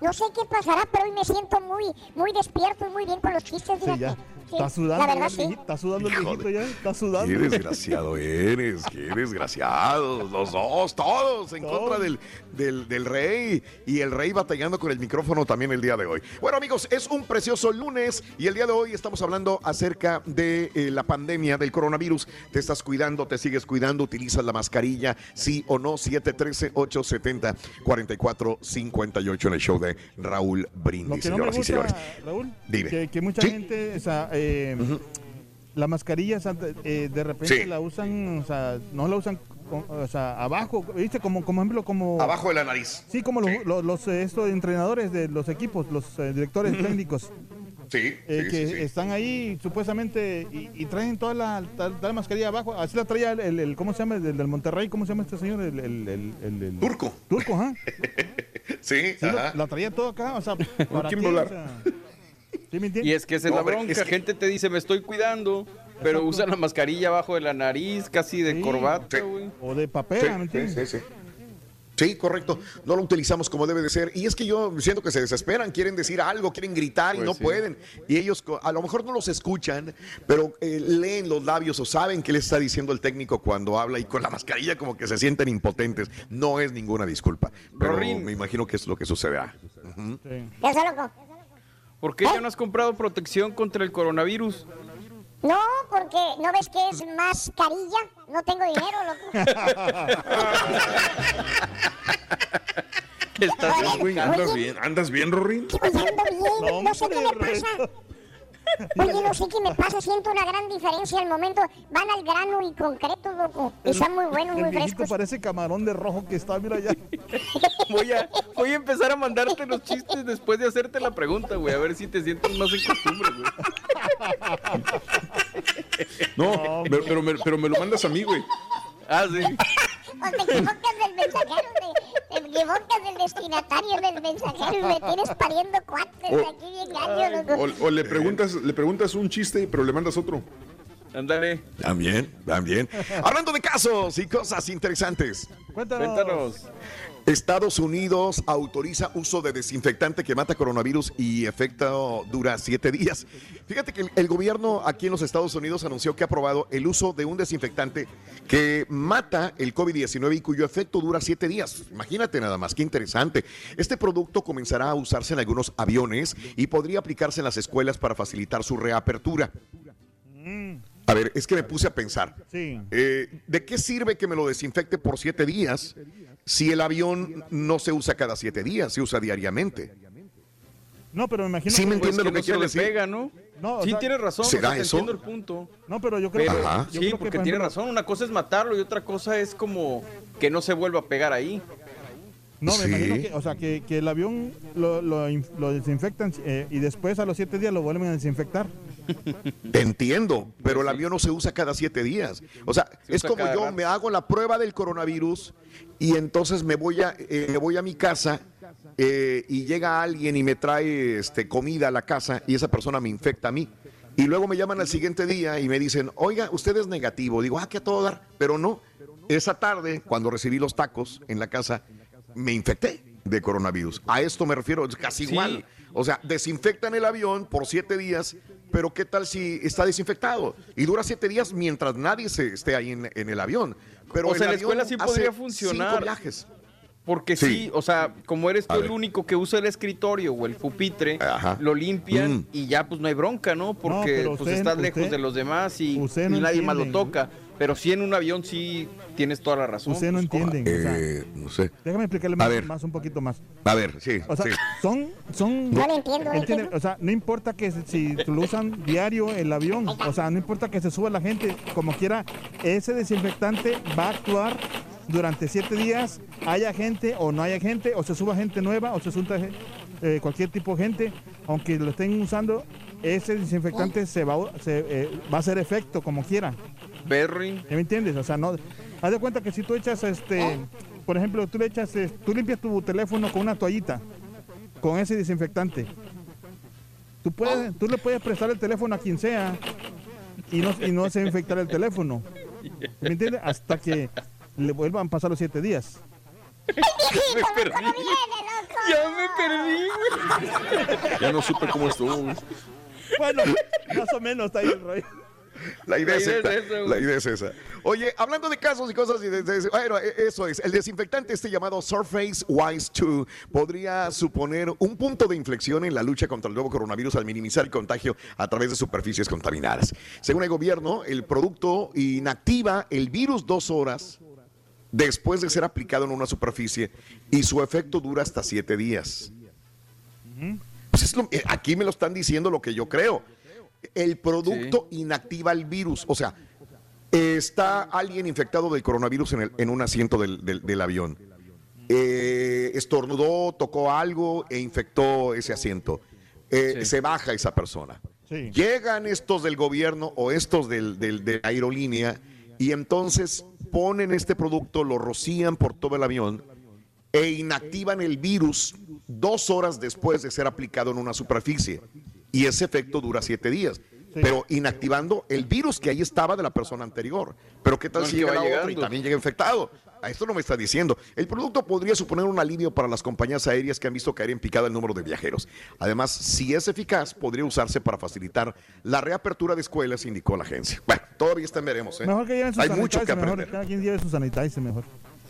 No sé qué pasará, pero hoy me siento muy, muy despierto y muy bien con los chistes, Sí, fíjate. ya. Está sudando, La verdad, ya, sí. viejito, está sudando el viejito de- ya, está sudando. Qué desgraciado eres, qué desgraciados, los dos, todos en Todos. contra del, del, del rey y el rey batallando con el micrófono también el día de hoy. Bueno amigos, es un precioso lunes y el día de hoy estamos hablando acerca de eh, la pandemia del coronavirus. Te estás cuidando, te sigues cuidando, utilizas la mascarilla, sí o no, 713-870-4458 en el show de Raúl Lo Brindis, que no me señoras y gusta, señores. Raúl, Dime. que, que mucha Sí. gente, o sea, eh, de, eh, de repente Sí. la usan, o sea, no la usan, con- o sea, abajo, ¿viste? Como, como ejemplo, como... Abajo de la nariz. Sí, como los, los, los, estos entrenadores de los equipos, los eh, directores técnicos, Sí, eh, sí, que sí, sí. están ahí supuestamente y, y traen toda la, toda la mascarilla abajo. Así la traía el, el- el- ¿cómo se llama? El del Monterrey, ¿cómo se llama este señor? El, el- el- el- el- Turco. Turco, ajá. Sí, ajá. la traía todo acá, o sea, ¿para quién qué? volar? O sea, ¿sí me entiendes? Y es que esa es la bronca. es que- Gente te dice, me estoy cuidando, pero Exacto. usa la mascarilla abajo de la nariz, casi de Sí. corbata, güey. O de papel, Sí, ¿me entiendes? sí, sí, sí. Sí, correcto. No lo utilizamos como debe de ser. Y es que yo siento que se desesperan, quieren decir algo, quieren gritar y Pues no sí. pueden. Y ellos a lo mejor no los escuchan, pero eh, leen los labios o saben qué les está diciendo el técnico cuando habla y con la mascarilla como que se sienten impotentes. No es ninguna disculpa. Pero Rorín. me imagino que es lo que sucederá. Ujú. Sí. ¿Qué es loco? ¿Por qué ya no has comprado protección contra el coronavirus? No, porque ¿no ves que es mascarilla? No tengo dinero, loco. Estás Oye, muy- ¿Andas Oye. bien? ¿Andas bien, Rorín? Oye, ando bien, no, sé qué me pasa. Oye, no sé qué me pasa, siento una gran diferencia al momento. Van al grano y concreto, loco. Y están muy buenos, El muy viejito frescos. parece camarón de rojo que está, mira allá. Voy a, voy a empezar a mandarte los chistes después de hacerte la pregunta, güey. A ver si te sientes más en costumbre, güey. No, pero, pero me, pero me lo mandas a mí, güey. Ah, sí. O te equivocas del mensajero, te, te equivocas del destinatario del mensajero y me tienes pariendo cuates O- aquí bien gallo, loco. O, o le preguntas, le preguntas un chiste, pero le mandas otro. Ándale. También, también. Hablando de casos y cosas interesantes. Cuéntanos. Cuéntanos. Estados Unidos autoriza uso de desinfectante que mata coronavirus y efecto dura siete días. Fíjate que el, gobierno aquí en los Estados Unidos anunció que ha aprobado el uso de un desinfectante que mata el COVID-19 y cuyo efecto dura siete días. Imagínate nada más, qué interesante. Este producto comenzará a usarse en algunos aviones y podría aplicarse en las escuelas para facilitar su reapertura. A ver, es que me puse a pensar. Sí. Eh, ¿De qué sirve que me lo desinfecte por siete días si el avión no se usa cada siete días, se usa diariamente? No, pero me imagino Sí, que- me Pues entiende lo que no se quiero le decir. pega, ¿no? No, sí, sea, tienes razón. ¿será o sea, te eso? entiendo el punto. No, pero yo creo Pero, Ajá. yo sí, creo que, porque por tiene ejemplo, razón. Una cosa es matarlo y otra cosa es como que no se vuelva a pegar ahí. No, me Sí. imagino que, o sea, que, que el avión lo, lo, lo desinfectan eh, y después a los siete días lo vuelven a desinfectar. Te entiendo, pero el avión no se usa cada siete días. O sea, Se es como yo rato. me hago la prueba del coronavirus y entonces me voy a, eh, me voy a mi casa eh, y llega alguien y me trae este, comida a la casa y esa persona me infecta a mí. Y luego me llaman al siguiente día y me dicen, oiga, usted es negativo. Digo, ah, que a todo dar. Pero no, esa tarde, cuando recibí los tacos en la casa, me infecté de coronavirus. A esto me refiero, es casi Sí. igual. O sea, desinfectan el avión por siete días, pero ¿qué tal si está desinfectado? Y dura siete días mientras nadie se esté ahí en, en el avión. Pero O sea, el en la escuela avión sí podría funcionar. Cinco viajes. Porque sí. Sí. o sea, como eres tú A el ver. único que usa el escritorio o el pupitre, Ajá. lo limpian Mm. y ya pues no hay bronca, ¿no? Porque pues usted- estás lejos de los demás y, no nadie más lo entiende. toca. Pero sí en un avión sí tienes toda la razón. Ustedes no pues, entienden. o sea, Eh, no sé. déjame explicarle más, un poquito más. A ver, sí. O sea, sí. son, son. No le entiendo, ¿eh? entiende, O sea, no importa que si lo usan diario el avión, o sea, no importa que se suba la gente, como quiera, ese desinfectante va a actuar durante siete días, haya gente o no haya gente, o se suba gente nueva, o se suba eh, cualquier tipo de gente, aunque lo estén usando, ese desinfectante se va, se, eh, va a hacer efecto como quiera. Berry. ¿Ya me entiendes? O sea, no. Haz de cuenta que si tú echas este. Por ejemplo, tú le echas. eh, Tú limpias tu teléfono con una toallita. Con ese desinfectante. Tú, puedes, tú le puedes prestar el teléfono a quien sea. Y no, y no se infectar el teléfono. ¿Me entiendes? Hasta que le vuelvan a pasar los siete días. Me perdí. Ya me perdí. Ya no supe cómo estuvo. Bueno, más o menos está ahí el rollo. La idea, La es, idea esta, es esa, la idea es esa. Oye, hablando de casos y cosas, y de- de- bueno, e- eso es. El desinfectante este llamado Surface Wise 2 podría suponer un punto de inflexión en la lucha contra el nuevo coronavirus al minimizar el contagio a través de superficies contaminadas. Según el gobierno, el producto inactiva el virus dos horas después de ser aplicado en una superficie y su efecto dura hasta siete días. Pues es lo- eh, aquí me lo están diciendo lo que yo creo. El producto inactiva el virus. O sea, está alguien infectado del coronavirus en, el- en un asiento del, del- del avión. Eh, estornudó, tocó algo e infectó ese asiento. Eh, Se baja esa persona. Sí. Llegan estos del gobierno o estos del, del- de la aerolínea y entonces ponen este producto, lo rocían por todo el avión e inactivan el virus dos horas después de ser aplicado en una superficie. Y ese efecto dura siete días. Pero inactivando el virus que ahí estaba de la persona anterior. Pero ¿qué tal No, si que llega la otra y también llega infectado? A esto no me está diciendo. El producto podría suponer un alivio para las compañías aéreas que han visto caer en picada el número de viajeros. Además, si es eficaz, podría usarse para facilitar la reapertura de escuelas, indicó la agencia. Bueno, todavía está en veremos. ¿eh? Mejor que lleven sus Hay mucho que sanitizer, mejor. aprender. Cada quien lleve sanitizer mejor.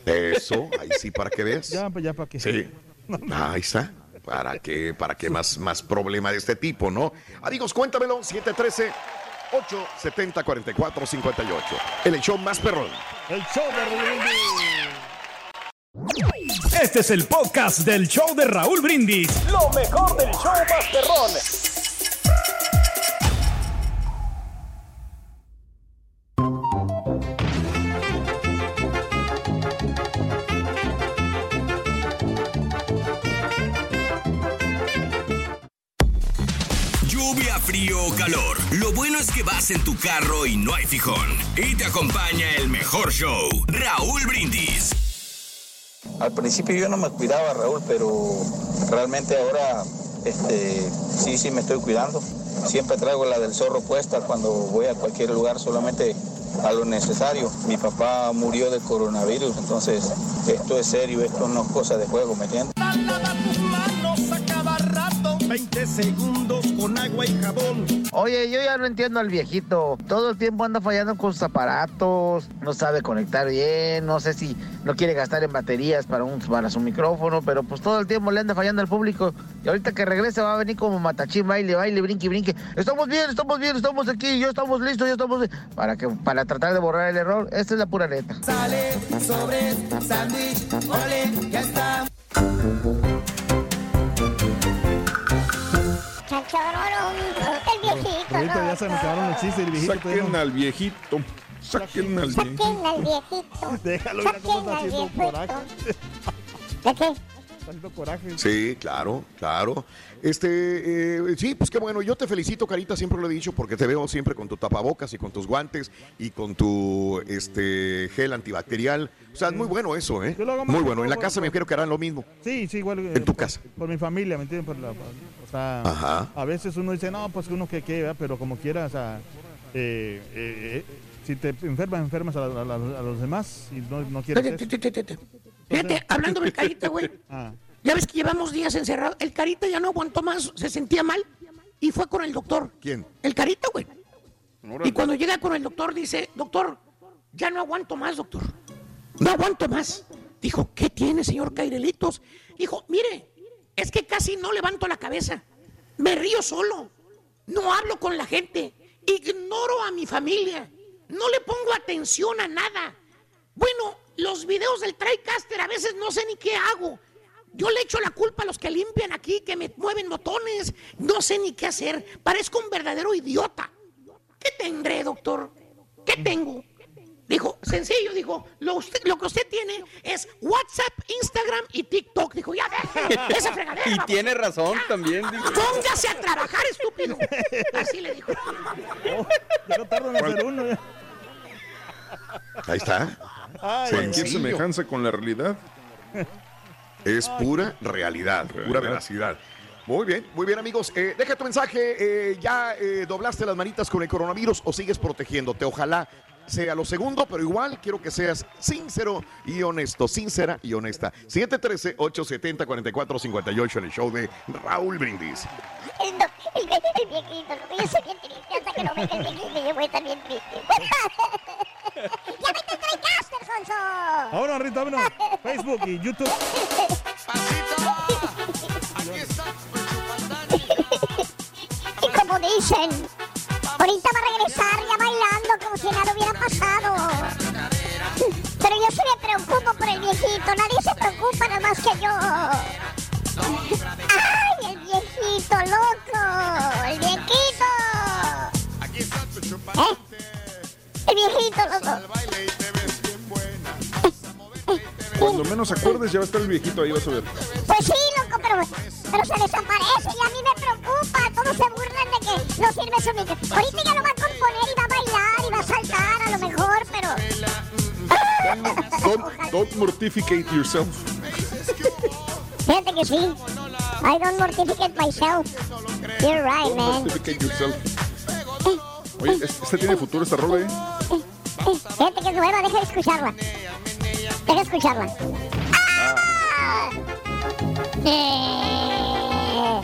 Eso, ahí sí, para que veas. Ya, pues ya para que. Sí. Ahí está. ¿Para qué, para qué más, más problema de este tipo, no? Amigos, cuéntamelo. 713 870 4458 El show más perrón. El show de Raúl Brindis. Este es el podcast del show de Raúl Brindis. Lo mejor del show Masterrón. Frío o calor. Lo bueno es que vas en tu carro y no hay fijón. Y te acompaña el mejor show, Raúl Brindis. Al principio yo no me cuidaba, Raúl, pero realmente ahora este, sí, sí me estoy cuidando. Siempre traigo la del zorro puesta cuando voy a cualquier lugar, solamente a lo necesario. Mi papá murió de coronavirus, entonces esto es serio, esto no es cosa de juego, ¿me entiendes? Lava tus manos a cada rato, 20 segundos con agua y jabón. Oye, yo ya no entiendo al viejito. Todo el tiempo anda fallando con sus aparatos, no sabe conectar bien, no sé si no quiere gastar en baterías para, un, para su micrófono, pero pues todo el tiempo le anda fallando al público. Y ahorita que regrese va a venir como matachín, baile, baile, brinque, brinque. Estamos bien, estamos bien, estamos aquí, ya estamos listos, ya estamos... Para, que, para tratar de borrar el error, esta es la pura neta. Sale, sobres, sándwich, ole, ya está. El viejito, Ahorita ¿no? ya se me acabaron los chistes. El viejito Saquen no- al viejito. Saquen al viejito. Saquen al viejito. Déjalo, mira cómo está haciendo viejito. coraje. ¿De qué? Haciendo coraje. Sí, claro, claro. Este, eh, sí, pues qué bueno. Yo te felicito, Carita, siempre lo he dicho, porque te veo siempre con tu tapabocas y con tus guantes y con tu este gel antibacterial. O sea, es muy bueno eso, ¿eh? Yo lo hago más Muy bueno. En la casa me quiero que harán lo mismo. Sí, sí, igual. eh, En tu por- casa. Por mi familia, ¿me entiendes? Por la- por- o sea, Ajá. a veces uno dice, no, pues uno que qué, ¿verdad? pero como quiera, o sea, eh, eh, eh, si te enfermas, enfermas a, a- a- a los demás y no, no quieres eso. Fíjate, hablando del carita, güey. Ah, Ya ves que llevamos días encerrados. El carita ya no aguantó más, se sentía mal y fue con el doctor. ¿Quién? El carita, güey. Y cuando llega con el doctor dice, doctor, ya no aguanto más, doctor. No aguanto más. Dijo, ¿qué tiene, señor Cairelitos? Dijo, mire, es que casi no levanto la cabeza. Me río solo. No hablo con la gente. Ignoro a mi familia. No le pongo atención a nada. Bueno, los videos del TriCaster a veces no sé ni qué hago. Yo le echo la culpa a los que limpian aquí, que me mueven botones. No sé ni qué hacer. Parezco un verdadero idiota. ¿Qué tendré, doctor? ¿Qué tengo? Dijo, sencillo, dijo, lo, usted- lo que usted tiene es WhatsApp, Instagram y TikTok. Dijo, ya esa fregadera. Y tiene razón también. Póngase a trabajar, estúpido. Así le dijo. ya no tardan en hacer uno. Ahí está. Ay, Cualquier Sencillo. semejanza con la realidad. Es pura realidad, pura veracidad. Muy bien, muy bien amigos. Eh, deja tu mensaje. eh, ¿Ya eh, doblaste las manitas con el coronavirus o sigues protegiéndote? Ojalá sea lo segundo, pero igual quiero que seas sincero y honesto. Sincera y honesta. 713-870-4458 en el show de Raúl Brindis. El, do- el, el viejito. Yo soy bien triste hasta que no venga el viejito. Yo voy a estar bien triste. ¡Ya vete a TriCaster, Sonso! Ahora, Rita, vámonos. Facebook y YouTube. Y como dicen, ahorita va a regresar ya bailando como si nada hubiera pasado. Pero yo sí me preocupo por el viejito, nadie se preocupa nada más que yo. ¡Ay, el viejito, loco! ¡El viejito! ¿Eh? El viejito, loco. Cuando menos acuerdes, ya va a estar el viejito ahí, vas a ver. Pues sí, loco, pero, pero se desaparece y a mí me preocupa. Todos se burlan de que no sirve su micro. Ahorita ya lo va a componer y va a bailar y va a saltar a lo mejor, pero... Don't, don't mortificate yourself. Fíjate que sí. I don't mortificate myself. You're right, Don't man. mortificate yourself. Oye, este tiene futuro esta rola, ¿eh? Fíjate que es nueva, deja de escucharla. Deja de escucharla. ¡Ah! Eh.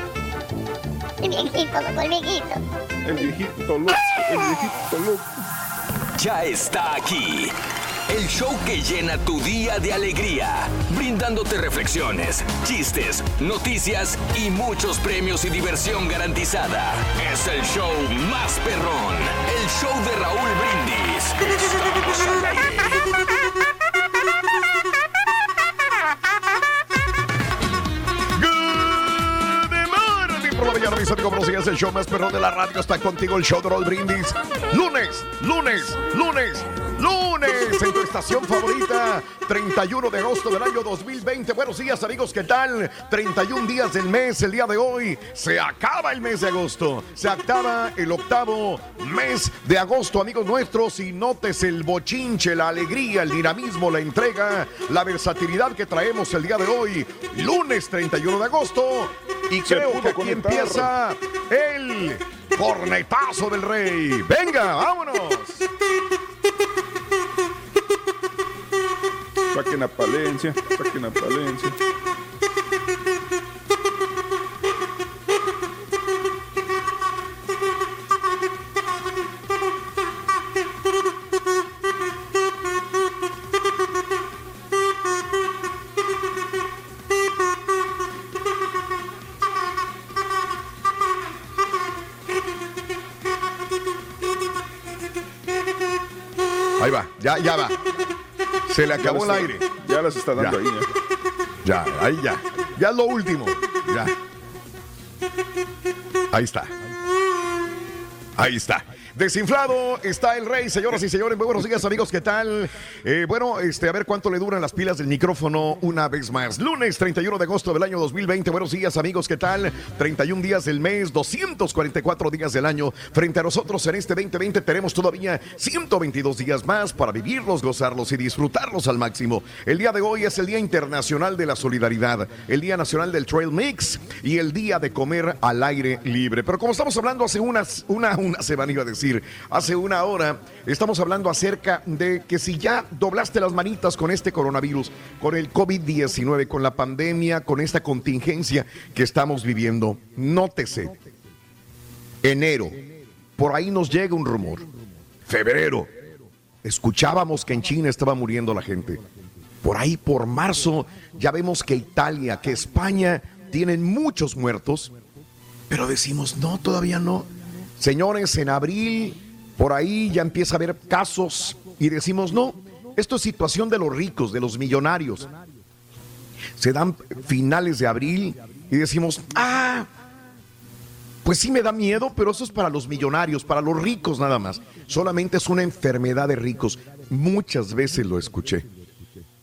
El viejito, loco, el viejito. El viejito loco, el viejito loco. Ya está aquí. El show que llena tu día de alegría, brindándote reflexiones, chistes, noticias y muchos premios y diversión garantizada. Es el show más perrón, el show de Raúl Brindis. Good morning por la mañana. Buenos días, el show más perrón de la radio está contigo, el show de Roll Brindis. Lunes, lunes, lunes, lunes, estación favorita, 31 de agosto del año 2020. Buenos días, amigos, ¿qué tal? 31 días del mes, el día de hoy. Se acaba el mes de agosto. Se acaba el octavo mes de agosto, amigos nuestros. Y notes el bochinche, la alegría, el dinamismo, la entrega, la versatilidad que traemos el día de hoy, lunes 31 de agosto. Y creo que aquí empieza el cornetazo del rey. Venga, vámonos. Saquen a Palencia, saquen a Palencia. Se le acabó el aire. Ya las está dando Ya. ahí. Ya, ahí ya. Ya es lo último. Ya. Ahí está. Ahí está. Desinflado está el rey, señoras y señores. Muy buenos días, amigos. ¿Qué tal? Eh, bueno, este, a ver cuánto le duran las pilas del micrófono una vez más. Lunes 31 de agosto del año 2020. Buenos días, amigos. ¿Qué tal? 31 días del mes, 244 días del año. Frente a nosotros en este 2020 tenemos todavía 122 días más para vivirlos, gozarlos y disfrutarlos al máximo. El día de hoy es el Día Internacional de la Solidaridad, el Día Nacional del Trail Mix y el Día de Comer al Aire Libre. Pero como estamos hablando hace unas, una, una semana, iba a decir, hace una hora, estamos hablando acerca de que si ya doblaste las manitas con este coronavirus, con el COVID-19, con la pandemia, con esta contingencia que estamos viviendo, nótese, enero, por ahí nos llega un rumor, febrero, escuchábamos que en China estaba muriendo la gente. Por ahí, por marzo, ya vemos que Italia, que España tienen muchos muertos, pero decimos, no, todavía no. Señores, en abril, por ahí ya empieza a haber casos y decimos, no, esto es situación de los ricos, de los millonarios. Se dan finales de abril y decimos, ah, pues sí me da miedo, pero eso es para los millonarios, para los ricos nada más. Solamente es una enfermedad de ricos. Muchas veces lo escuché.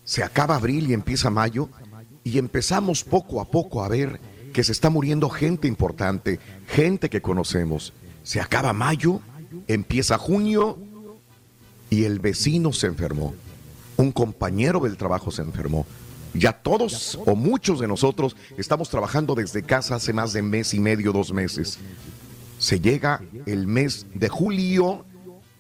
Se acaba abril y empieza mayo y empezamos poco a poco a ver que se está muriendo gente importante, gente que conocemos. Se acaba mayo, empieza junio y el vecino se enfermó. Un compañero del trabajo se enfermó. Ya todos o muchos de nosotros estamos trabajando desde casa hace más de mes y medio, dos meses. Se llega el mes de julio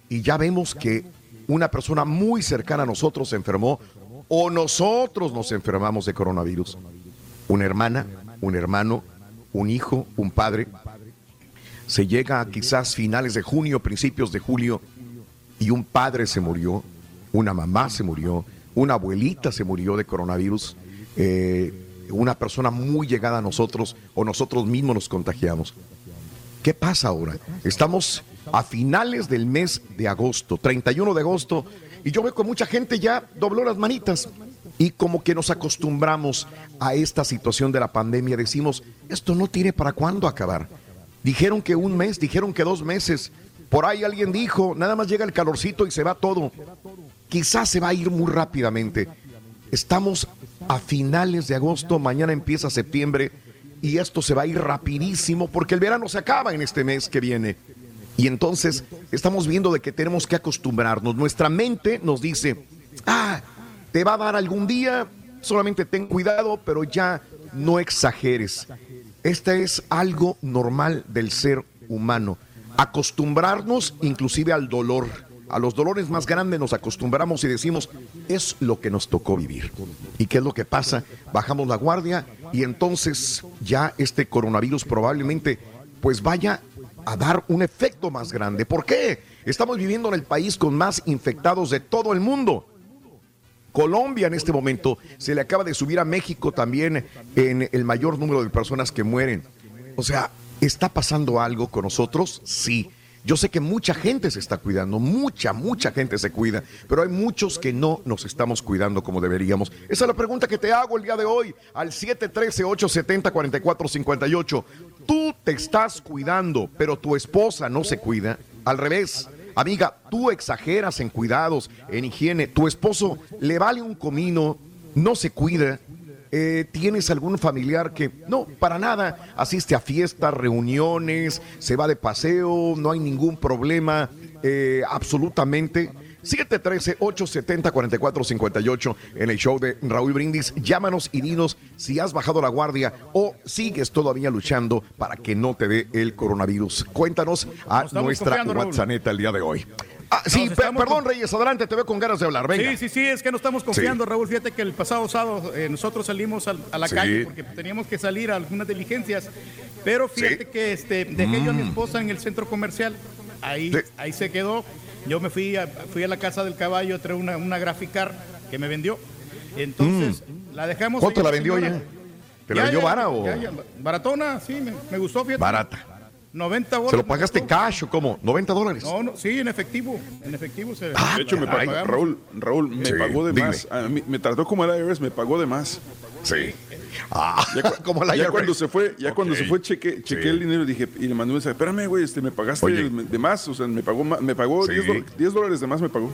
y ya vemos que una persona muy cercana a nosotros se enfermó o nosotros nos enfermamos de coronavirus. Una hermana, un hermano, un hijo, un padre. Se llega a quizás finales de junio, principios de julio, y un padre se murió, una mamá se murió, una abuelita se murió de coronavirus, eh, una persona muy llegada a nosotros o nosotros mismos nos contagiamos. ¿Qué pasa ahora? Estamos a finales del mes de agosto, 31 de agosto, y yo veo que mucha gente ya dobló las manitas y como que nos acostumbramos a esta situación de la pandemia, decimos, esto no tiene para cuándo acabar. Dijeron que un mes, dijeron que dos meses. Por ahí alguien dijo, nada más llega el calorcito y se va todo. Quizás se va a ir muy rápidamente. Estamos a finales de agosto, mañana empieza septiembre y esto se va a ir rapidísimo porque el verano se acaba en este mes que viene. Y entonces estamos viendo de que tenemos que acostumbrarnos. Nuestra mente nos dice, ah, te va a dar algún día, solamente ten cuidado, pero ya no exageres. Este es algo normal del ser humano. Acostumbrarnos inclusive al dolor. A los dolores más grandes nos acostumbramos y decimos, es lo que nos tocó vivir. ¿Y qué es lo que pasa? Bajamos la guardia y entonces ya este coronavirus probablemente pues vaya a dar un efecto más grande. ¿Por qué? Estamos viviendo en el país con más infectados de todo el mundo. Colombia en este momento se le acaba de subir a México también en el mayor número de personas que mueren. O sea, ¿está pasando algo con nosotros? Sí. Yo sé que mucha gente se está cuidando, mucha, mucha gente se cuida, pero hay muchos que no nos estamos cuidando como deberíamos. Esa es la pregunta que te hago el día de hoy al 713-870-4458. Tú te estás cuidando, pero tu esposa no se cuida. Al revés. Amiga, tú exageras en cuidados, en higiene. Tu esposo le vale un comino, no se cuida. Eh, ¿Tienes algún familiar que no, para nada, asiste a fiestas, reuniones, se va de paseo, no hay ningún problema, eh, absolutamente? 713-870-4458 en el show de Raúl Brindis. Llámanos y dinos si has bajado la guardia o sigues todavía luchando para que no te dé el coronavirus. Cuéntanos a nuestra WhatsApp el día de hoy. Ah, sí, perdón, Reyes, adelante, te veo con ganas de hablar. Venga. Sí, sí, sí, es que no estamos confiando, Raúl. Fíjate que el pasado sábado eh, nosotros salimos a, la calle porque teníamos que salir a algunas diligencias, pero fíjate que este, dejé yo a mi mm. esposa en el centro comercial. Ahí, ahí se quedó. Yo me fui a, fui a la casa del caballo, traer una, una graficar que me vendió. Entonces, mm. la dejamos. ¿Cuánto la vendió ella? ¿Te la vendió vara o...? baratona, sí, me, me gustó, fíjate. Barata. 90 dólares. ¿Se lo pagaste cash o cómo? ¿90 dólares? No, no, sí, en efectivo. En efectivo se. Ah, de hecho, me pagó, Raúl, Raúl, me pagó de más. A mí, me trató como el IRS, me pagó de más. Sí. Ah, ya, como la ya cuando se fue, ya cuando se fue, cheque, chequé el dinero y dije, y le mandé un mensaje, espérame, güey, este, me pagaste de más, o sea, me pagó, me pagó 10, dólares de más, me pagó.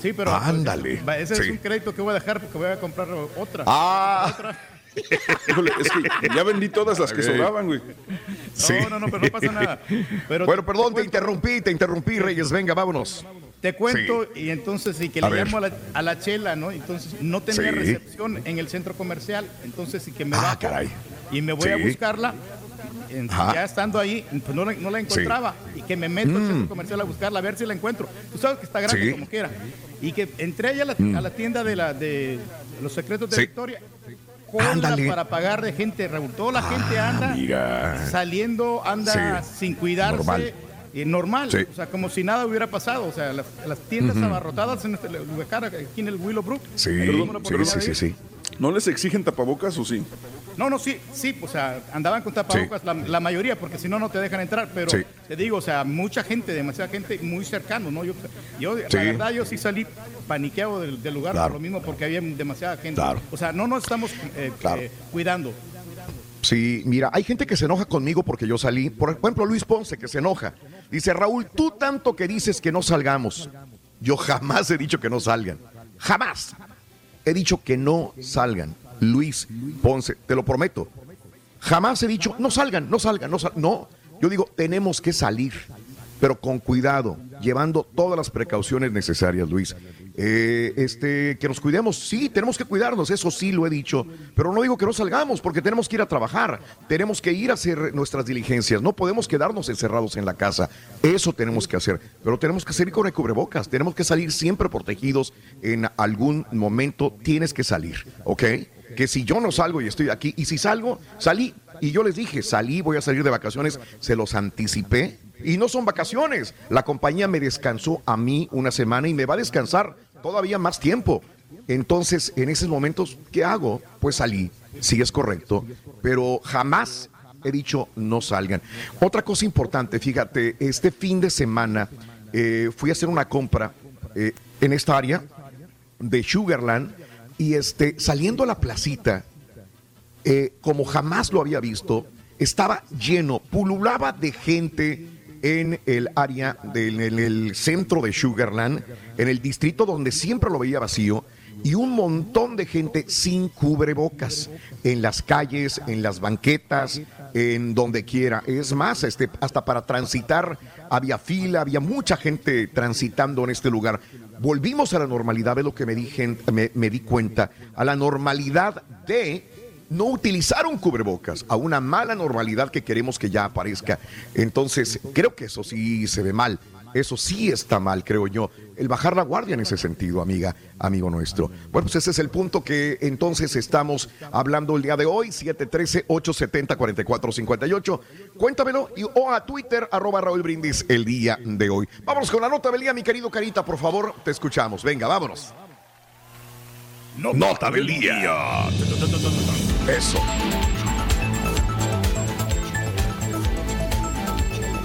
Sí, pero. Ándale. Ese es un crédito que voy a dejar porque voy a comprar otra. Ah. Otra. Híjole, es que ya vendí todas las que sobraban, güey. No, no, no, pero no pasa nada. Pero bueno, perdón, te, interrumpí, te interrumpí, Reyes. Venga, vámonos. Te cuento, y entonces sí que le llamo a la, chela, ¿no? Entonces no tenía recepción en el centro comercial. Entonces sí que me ah, caray. y me voy a buscarla. ya estando ahí, pues no, la encontraba. Y que me meto al centro mm. comercial a buscarla, a ver si la encuentro. Tú sabes que está grande como quiera. Y que entré allá a la, mm. a la tienda de, la, de los secretos de Victoria para pagar de gente, Raúl. Toda la gente ah, anda saliendo, anda sin cuidarse. Normal. Normal, o sea, como si nada hubiera pasado. O sea, las, tiendas abarrotadas en este lugar, aquí en el Willowbrook. Sí, sí, sí, sí, ¿No les exigen tapabocas o sí? No, no, sí, sí, o sea, andaban con tapabocas la, mayoría, porque si no, no te dejan entrar, pero te digo, o sea, mucha gente, demasiada gente muy cercano, ¿no? Yo, yo la verdad, yo sí salí paniqueado del, lugar por lo mismo, porque había demasiada gente. O sea, no nos estamos eh, eh, cuidando. Sí, mira, hay gente que se enoja conmigo porque yo salí. Por ejemplo, Luis Ponce, que se enoja. Dice, Raúl, tú tanto que dices que no salgamos. Yo jamás he dicho que no salgan. Jamás. He dicho que no salgan. Luis Ponce, te lo prometo. Jamás he dicho, no salgan, no salgan, no salgan. No, yo digo, tenemos que salir, pero con cuidado, llevando todas las precauciones necesarias, Luis. Eh, este, que nos cuidemos, sí, tenemos que cuidarnos, eso sí lo he dicho, pero no digo que no salgamos porque tenemos que ir a trabajar, tenemos que ir a hacer nuestras diligencias, no podemos quedarnos encerrados en la casa, eso tenemos que hacer, pero tenemos que salir con el cubrebocas, tenemos que salir siempre protegidos, en algún momento. Tienes que salir, ¿ok? que si yo no salgo y estoy aquí, y si salgo, salí. Y yo les dije, salí, voy a salir de vacaciones, se los anticipé. Y no son vacaciones. La compañía me descansó a mí una semana y me va a descansar todavía más tiempo. Entonces, en esos momentos, ¿qué hago? Pues salí, sí es correcto, pero jamás he dicho no salgan. Otra cosa importante, fíjate, este fin de semana eh, fui a hacer una compra eh, en esta área de Sugarland y este, saliendo a la placita, eh, como jamás lo había visto, estaba lleno, pululaba de gente en el área, del, en el centro de Sugarland, en el distrito donde siempre lo veía vacío, y un montón de gente sin cubrebocas en las calles, en las banquetas, en donde quiera. Es más, este, hasta para transitar había fila, había mucha gente transitando en este lugar. Volvimos a la normalidad, de lo que me di, me, me di cuenta, a la normalidad de no utilizar un cubrebocas, a una mala normalidad que queremos que ya aparezca. Entonces, creo que eso sí se ve mal. Eso sí está mal, creo yo. El bajar la guardia en ese sentido, amiga, amigo nuestro. Bueno, pues ese es el punto que entonces estamos hablando el día de hoy, 713-870-4458. Cuéntamelo y, o a Twitter, arroba Raúl Brindis, el día de hoy. Vámonos con la nota del día, mi querido Carita, por favor, te escuchamos. Venga, vámonos. Nota, del día. Eso.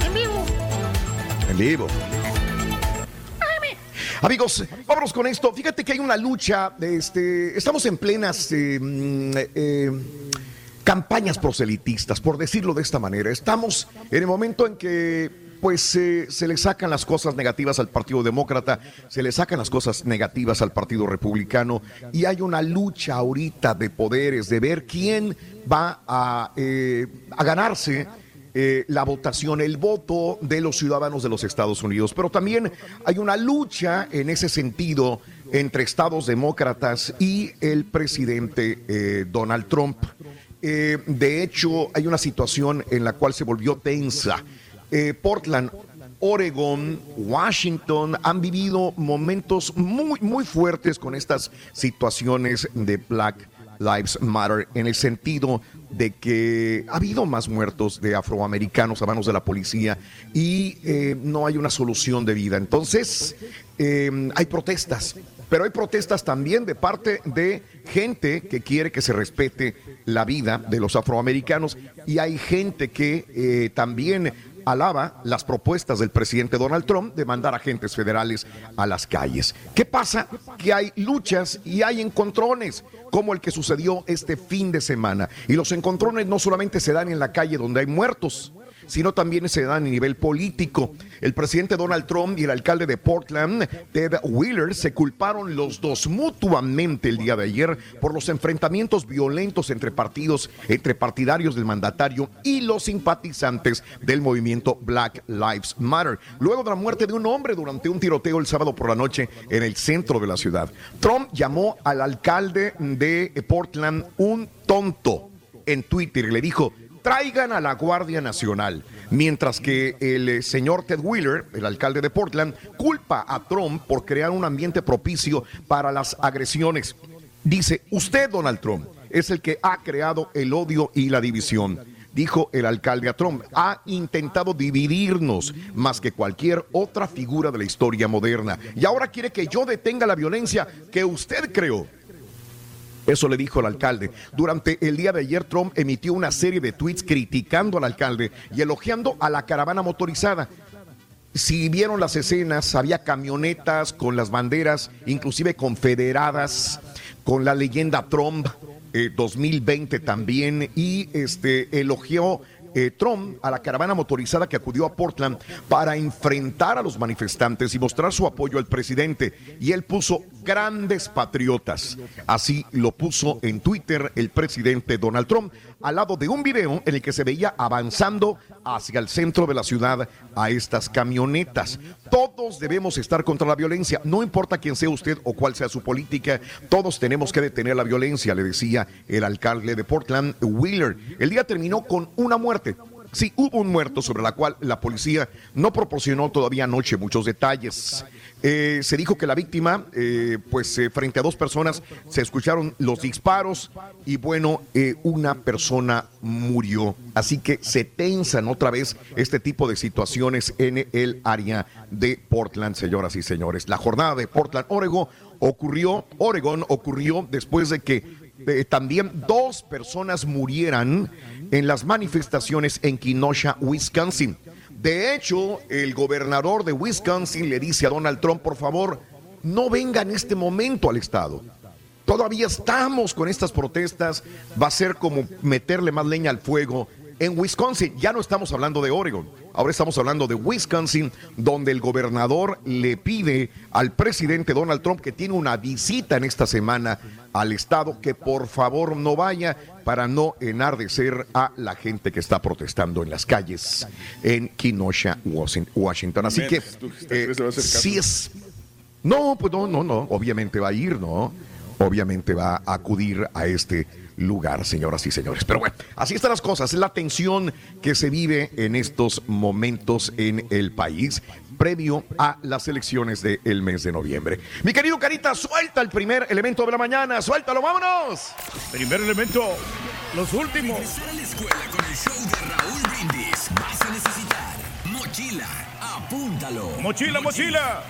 En vivo. En vivo. Amigos, vámonos con esto. Fíjate que hay una lucha. Este, estamos en plenas eh, mm, eh, campañas proselitistas, por decirlo de esta manera. Estamos en el momento en que pues se le sacan las cosas negativas al Partido Demócrata, se le sacan las cosas negativas al Partido Republicano y hay una lucha ahorita de poderes, de ver quién va a, eh, ganarse. eh, la votación, el voto de los ciudadanos de los Estados Unidos. Pero también hay una lucha en ese sentido entre estados demócratas y el presidente eh, Donald Trump. De hecho, hay una situación en la cual se volvió tensa. Eh, Portland, Oregon, Washington han vivido momentos muy, muy fuertes con estas situaciones de Black Lives Matter en el sentido de que ha habido más muertos de afroamericanos a manos de la policía y eh, no hay una solución de vida. Entonces, eh, hay protestas, pero hay protestas también de parte de gente que quiere que se respete la vida de los afroamericanos y hay gente que también alaba las propuestas del presidente Donald Trump de mandar agentes federales a las calles. ¿Qué pasa? Que hay luchas y hay encontrones, como el que sucedió este fin de semana. Y los encontrones no solamente se dan en la calle donde hay muertos, sino también se dan a nivel político. El presidente Donald Trump y el alcalde de Portland, Ted Wheeler, se culparon los dos mutuamente el día de ayer por los enfrentamientos violentos entre partidos, entre partidarios del mandatario y los simpatizantes del movimiento Black Lives Matter, luego de la muerte de un hombre durante un tiroteo el sábado por la noche en el centro de la ciudad. Trump llamó al alcalde de Portland un tonto en Twitter le dijo, traigan a la Guardia Nacional. Mientras que el eh, señor Ted Wheeler, el alcalde de Portland, culpa a Trump por crear un ambiente propicio para las agresiones. Dice, usted, Donald Trump, es el que ha creado el odio y la división. Dijo el alcalde a Trump, ha intentado dividirnos más que cualquier otra figura de la historia moderna. Y ahora quiere que yo detenga la violencia que usted creó. Eso le dijo el alcalde. Durante el día de ayer, Trump emitió una serie de tweets criticando al alcalde y elogiando a la caravana motorizada. Si vieron las escenas, había camionetas con las banderas, inclusive confederadas, con la leyenda Trump eh, 2020 también, y este elogió eh, Trump a la caravana motorizada que acudió a Portland para enfrentar a los manifestantes y mostrar su apoyo al presidente. Y él puso grandes patriotas. Así lo puso en Twitter el presidente Donald Trump, al lado de un video en el que se veía avanzando hacia el centro de la ciudad a estas camionetas. Todos debemos estar contra la violencia, no importa quién sea usted o cuál sea su política, todos tenemos que detener la violencia, le decía el alcalde de Portland, Wheeler. El día terminó con una muerte. Sí, hubo un muerto sobre la cual la policía no proporcionó todavía anoche muchos detalles. Eh, se dijo que la víctima, eh, pues eh, frente a dos personas, se escucharon los disparos y bueno, una persona murió. Así que se tensan otra vez este tipo de situaciones en el área de Portland, señoras y señores. La jornada de Portland, Oregon, ocurrió, Oregon ocurrió después de que también dos personas murieran en las manifestaciones en Kenosha, Wisconsin. De hecho, el gobernador de Wisconsin le dice a Donald Trump, por favor, no venga en este momento al estado. Todavía estamos con estas protestas, va a ser como meterle más leña al fuego. En Wisconsin, ya no estamos hablando de Oregon, ahora estamos hablando de Wisconsin, donde el gobernador le pide al presidente Donald Trump, que tiene una visita en esta semana al estado, que por favor no vaya para no enardecer a la gente que está protestando en las calles en Kenosha, Washington. Así que eh, sí es... No, pues no, no, no, obviamente va a ir, ¿no? Obviamente va a acudir a este lugar, señoras y señores. Pero bueno, así están las cosas, es la tensión que se vive en estos momentos en el país previo a las elecciones del mes de noviembre. Mi querido Carita, suelta el primer elemento de la mañana, suéltalo, vámonos. Primer elemento, los últimos. a la escuela con el show de Raúl Brindis. Vas a necesitar mochila, apúntalo. Mochila, mochila.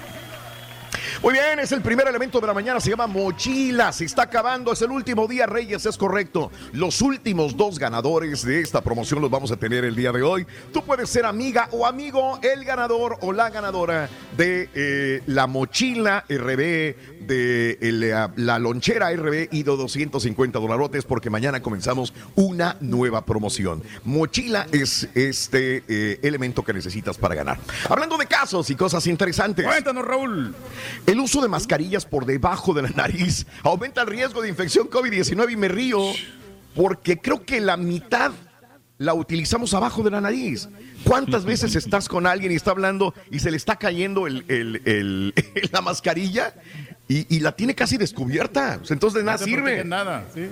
Muy bien, es el primer elemento de la mañana, se llama mochila, se está acabando, es el último día, Reyes, es correcto. Los últimos dos ganadores de esta promoción los vamos a tener el día de hoy. Tú puedes ser amiga o amigo, el ganador o la ganadora de eh, la mochila RB, de la, lonchera RB y de 250 dolarotes, porque mañana comenzamos una nueva promoción. Mochila es este eh, elemento que necesitas para ganar. Hablando de casos y cosas interesantes. Cuéntanos, Raúl. El uso de mascarillas por debajo de la nariz aumenta el riesgo de infección COVID-19 y me río porque creo que la mitad la utilizamos abajo de la nariz. ¿Cuántas veces estás con alguien y está hablando y se le está cayendo el, la mascarilla y, la tiene casi descubierta? Entonces de nada sirve. De nada, sí.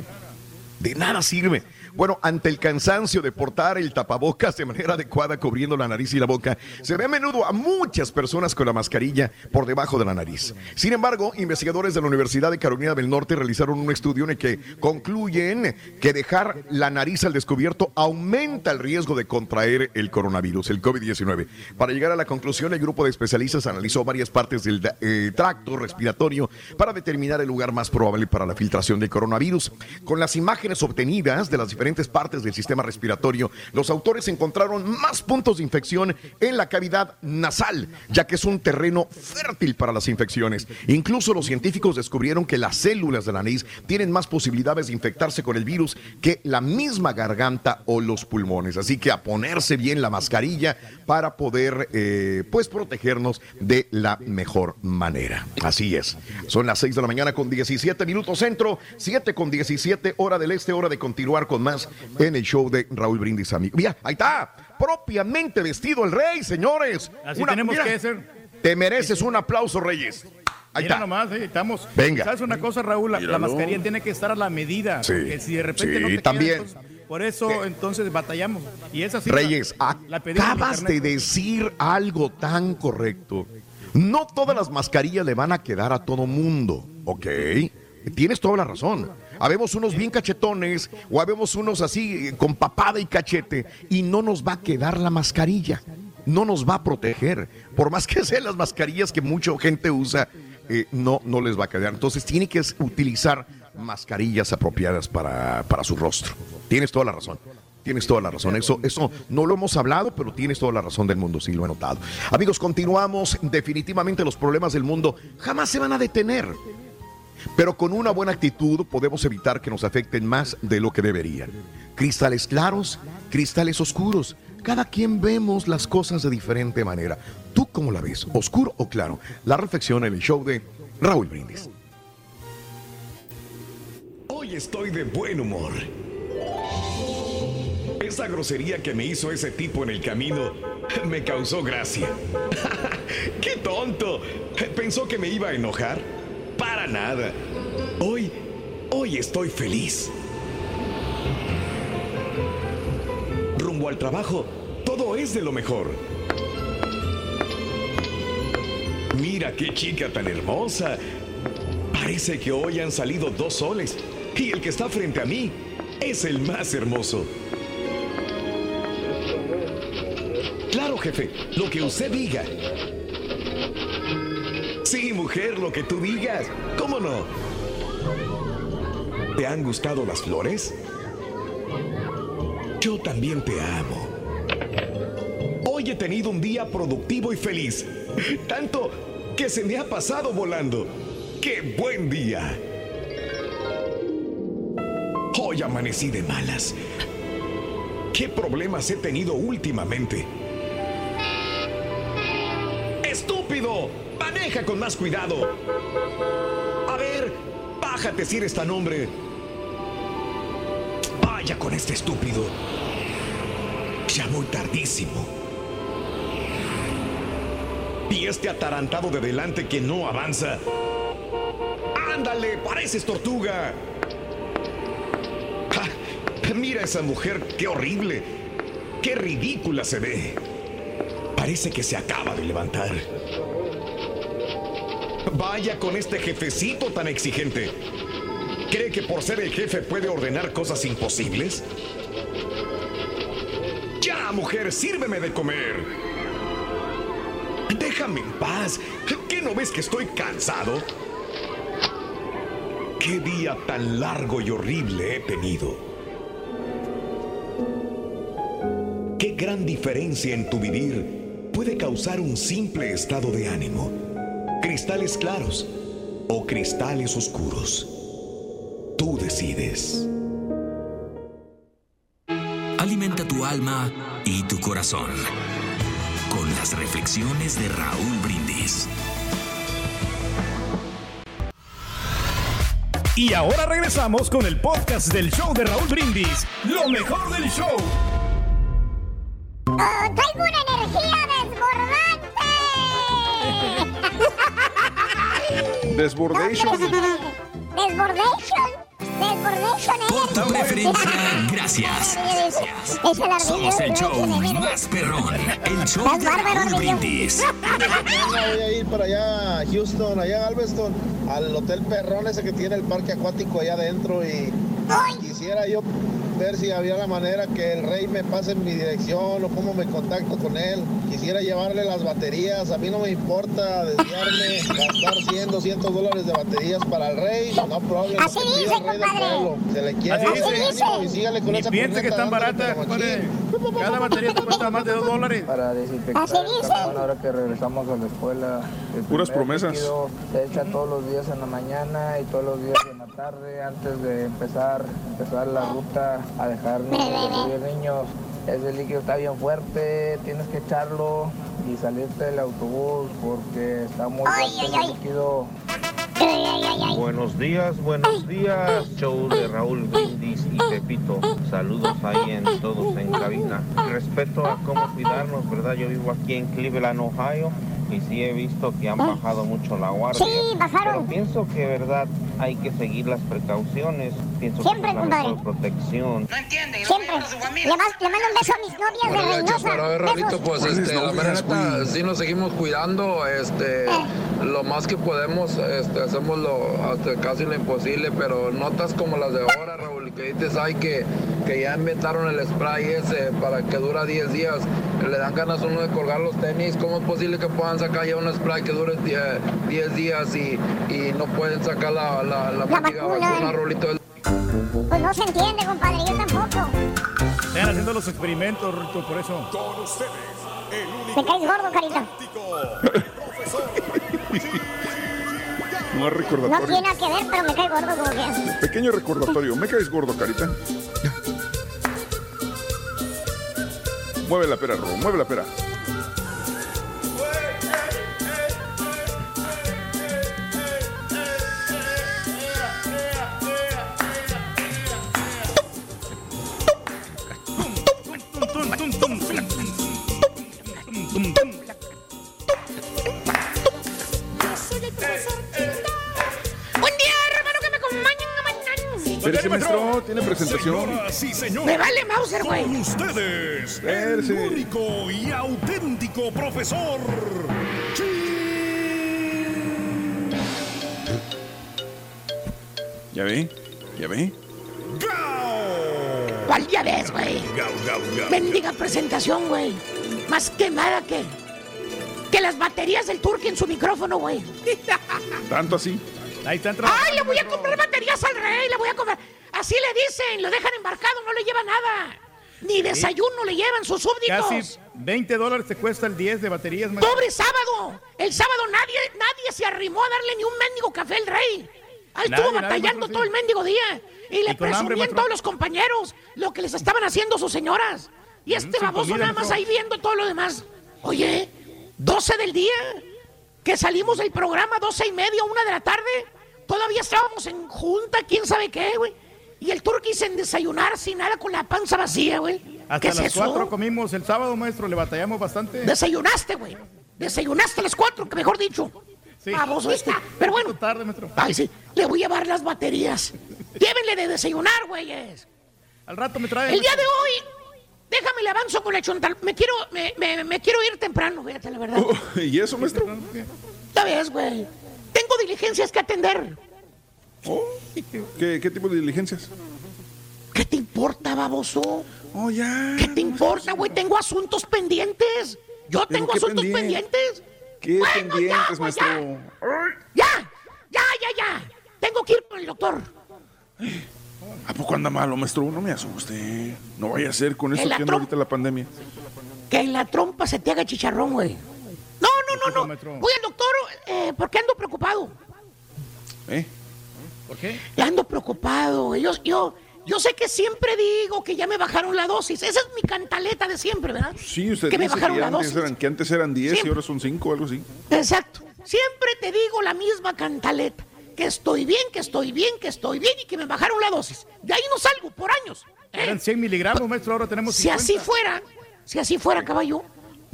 De nada sirve. Bueno, ante el cansancio de portar el tapabocas de manera adecuada cubriendo la nariz y la boca, se ve a menudo a muchas personas con la mascarilla por debajo de la nariz. Sin embargo, investigadores de la Universidad de Carolina del Norte realizaron un estudio en el que concluyen que dejar la nariz al descubierto aumenta el riesgo de contraer el coronavirus, el COVID-19. Para llegar a la conclusión, el grupo de especialistas analizó varias partes del eh, tracto respiratorio para determinar el lugar más probable para la filtración del coronavirus. Con las imágenes obtenidas de las diferentes partes del sistema respiratorio, los autores encontraron más puntos de infección en la cavidad nasal, ya que es un terreno fértil para las infecciones. Incluso los científicos descubrieron que las células de la nariz tienen más posibilidades de infectarse con el virus que la misma garganta o los pulmones. Así que a ponerse bien la mascarilla para poder eh, pues protegernos de la mejor manera. Así es. Son las 6 de la mañana con 17 minutos centro, 7 con 17 hora del este, hora de continuar con más en el show de Raúl Brindis, amigo. Mira, ahí está, propiamente vestido el rey, señores. Así tenemos que ser. Te mereces un aplauso, Reyes. Ahí Mira está. nomás, eh, estamos. Venga. ¿Sabes una cosa, Raúl? La, mascarilla tiene que estar a la medida. Sí. Porque si de repente Sí, no te también. queda, entonces, por eso, entonces batallamos. Y es así. Reyes, la- acabas de decir algo tan correcto. No todas las mascarillas le van a quedar a todo mundo, ¿ok? Tienes toda la razón. Habemos unos bien cachetones o habemos unos así eh, con papada y cachete y no nos va a quedar la mascarilla. No nos va a proteger. Por más que sean las mascarillas que mucha gente usa, eh, no, no les va a quedar. Entonces tiene que utilizar mascarillas apropiadas para, para su rostro. Tienes toda la razón. Tienes toda la razón. Eso, eso no lo hemos hablado, pero tienes toda la razón del mundo, sí lo he notado. Amigos, continuamos. Definitivamente los problemas del mundo jamás se van a detener. Pero con una buena actitud podemos evitar que nos afecten más de lo que deberían. Cristales claros, cristales oscuros. Cada quien vemos las cosas de diferente manera. ¿Tú cómo la ves? ¿Oscuro o claro? La reflexión en el show de Raúl Brindis. Hoy estoy de buen humor. Esa grosería que me hizo ese tipo en el camino me causó gracia. ¡Qué tonto! ¿Pensó que me iba a enojar? Para nada. Hoy, hoy estoy feliz. Rumbo al trabajo, todo es de lo mejor. Mira qué chica tan hermosa. Parece que hoy han salido dos soles y el que está frente a mí es el más hermoso. Claro, jefe, lo que usted diga. Sí, mujer, lo que tú digas. ¿Cómo no? ¿Te han gustado las flores? Yo también te amo. Hoy he tenido un día productivo y feliz. Tanto que se me ha pasado volando. ¡Qué buen día! Hoy amanecí de malas. ¿Qué problemas he tenido últimamente? ¡Estúpido! ¡Maneja con más cuidado! A ver, bájate si eres tan hombre. Vaya con este estúpido. Ya voy tardísimo. Y este atarantado de delante que no avanza. ¡Ándale! ¡Pareces tortuga! ¡Ja! Mira a esa mujer, qué horrible. Qué ridícula se ve. Parece que se acaba de levantar. Vaya con este jefecito tan exigente. ¿Cree que por ser el jefe puede ordenar cosas imposibles? Ya, mujer, sírveme de comer. Déjame en paz. ¿Qué no ves que estoy cansado? ¿Qué día tan largo y horrible he tenido? ¿Qué gran diferencia en tu vivir puede causar un simple estado de ánimo? ¿Cristales claros o cristales oscuros? Tú decides. Alimenta tu alma y tu corazón con las reflexiones de Raúl Brindis. Y ahora regresamos con el podcast del show de Raúl Brindis. Lo mejor del show. Oh, Desbordation. Desbordation. Desbordation Por tu preferencia, gracias. Somos el show más perrón. El show de Raúl Brindis. Voy a ir para allá a Houston, allá a Galveston, al Hotel Perrón ese que tiene el parque acuático allá adentro y quisiera yo ver si había la manera que el rey me pase en mi dirección o cómo me contacto con él. Quisiera llevarle las baterías, a mí no me importa desviarme, gastar 100, 200 dólares de baterías para el rey, no problema. Así dice, el rey del pueblo. Se le quiere, Así dice. y sígale con esa piense que están baratas, compadre. Cada batería te cuesta más de dos dólares. Para desinfectar Así el dice. ahora que regresamos a la escuela. El Puras promesas. Se echa todos los días en la mañana y todos los días en la tarde antes de empezar, empezar la ruta a dejar niños, recibir niños. Ese líquido está bien fuerte, tienes que echarlo y salirte del autobús porque está muy fuerte el líquido. Buenos días, buenos días, show de Raúl Brindis y Pepito. Saludos ahí en todos en cabina. Respecto a cómo cuidarnos, ¿verdad? Yo vivo aquí en Cleveland, Ohio, y sí he visto que han bajado mucho la guardia. Sí, bajaron. Pero pienso que, ¿verdad? Hay que seguir las precauciones. Pienso Siempre, que compadre. mejor protección. Siempre. Le, mas- le mando un beso a mis novias de Órale, Reynosa. Pero a ver, pues este, la sí nos seguimos cuidando, este, lo más que podemos, este, hacemos lo, hasta casi lo imposible, pero notas como las de ahora, Raúl, que dices, ay, que, que ya inventaron el spray ese para que dura 10 días, le dan ganas a uno de colgar los tenis, ¿cómo es posible que puedan sacar ya un spray que dure 10 10 días y, y no pueden sacar la, la, la, mendiga vacuna. vacuna, Raulito? Pues no se entiende, compadre, yo tampoco. Están haciendo los experimentos, Rito, por eso. Me caes gordo, carita. No No recordatorio. tiene nada que ver, pero me cae gordo como que. Pequeño recordatorio. Me caes gordo, carita. Mueve la pera, Ro. Mueve la pera. Espérese, maestro, tiene presentación. Señoras Me vale Mauser, güey. Con ustedes, Espérese. el único y auténtico profesor. ¿Ya ve? ¿Ya ve? ¿Cuál ya ves, güey? Gau, gau, gau. Bendiga presentación, güey. Más quemada que. Que las baterías del Turqui en su micrófono, güey. ¿Tanto así? Ahí está entrando. ¡Ay, le voy a comprar baterías al rey! Le voy a comprar. Así le dicen, lo dejan embarcado, no le lleva nada. Ni desayuno le llevan sus súbditos. Casi 20 dólares te cuesta el 10 de baterías. ¡Pobre sábado! El sábado nadie, nadie se arrimó a darle ni un mendigo café al rey. Ahí Nadie, estuvo batallando todo el mendigo día. Y le Y presumían todos los compañeros lo que les estaban haciendo sus señoras. Y este sin baboso nada más ahí viendo todo lo demás. Oye, 12 del día, que salimos del programa, 12 y media, una de la tarde. Todavía estábamos en junta, quién sabe qué, güey. Y el turqui sin desayunar, sin nada, con la panza vacía, güey. Hasta ¿Qué es las eso? 4 comimos el sábado, maestro. Le batallamos bastante. Desayunaste, güey. Desayunaste a las 4, que mejor dicho. Sí. Baboso este. Pero bueno. tarde, maestro. Ay, sí. Le voy a llevar las baterías. Llévenle de desayunar, güeyes. Al rato me trae. El día de hoy, déjame le avanzo con la chontal. Me quiero, me, me- me quiero ir temprano, fíjate, la verdad. Oh, ¿Y eso, maestro? Ya ves, güey. Tengo diligencias que atender. Oh, ¿qué, ¿Qué tipo de diligencias? ¿Qué te importa, baboso? Oh, ya. ¿Qué te importa, güey? Tengo asuntos pendientes. Yo ¿Pero tengo asuntos pendiente? pendientes. ¿Qué Bueno, pendientes, ya, maestro? Ya, ya, ya, ya. Tengo que ir con el doctor. ¿A poco anda malo, maestro? No me asuste. No vaya a ser con la que anda ahorita la pandemia. Que en la trompa se te haga chicharrón, güey. No, no, no. Voy al doctor eh, porque ando preocupado. ¿Eh? ¿Por qué? Ando preocupado. Yo, yo, yo sé que siempre digo que ya me bajaron la dosis. Esa es mi cantaleta de siempre, ¿verdad? Sí, usted Que me bajaron que la antes, dosis. eran, que antes eran 10 y ahora son 5 o algo así. Exacto. Siempre te digo la misma cantaleta. Que estoy bien, que estoy bien, que estoy bien y que me bajaron la dosis. De ahí no salgo por años. ¿eh? Eran 100 miligramos, maestro. Ahora tenemos Si 50. así fuera, si así fuera, caballo,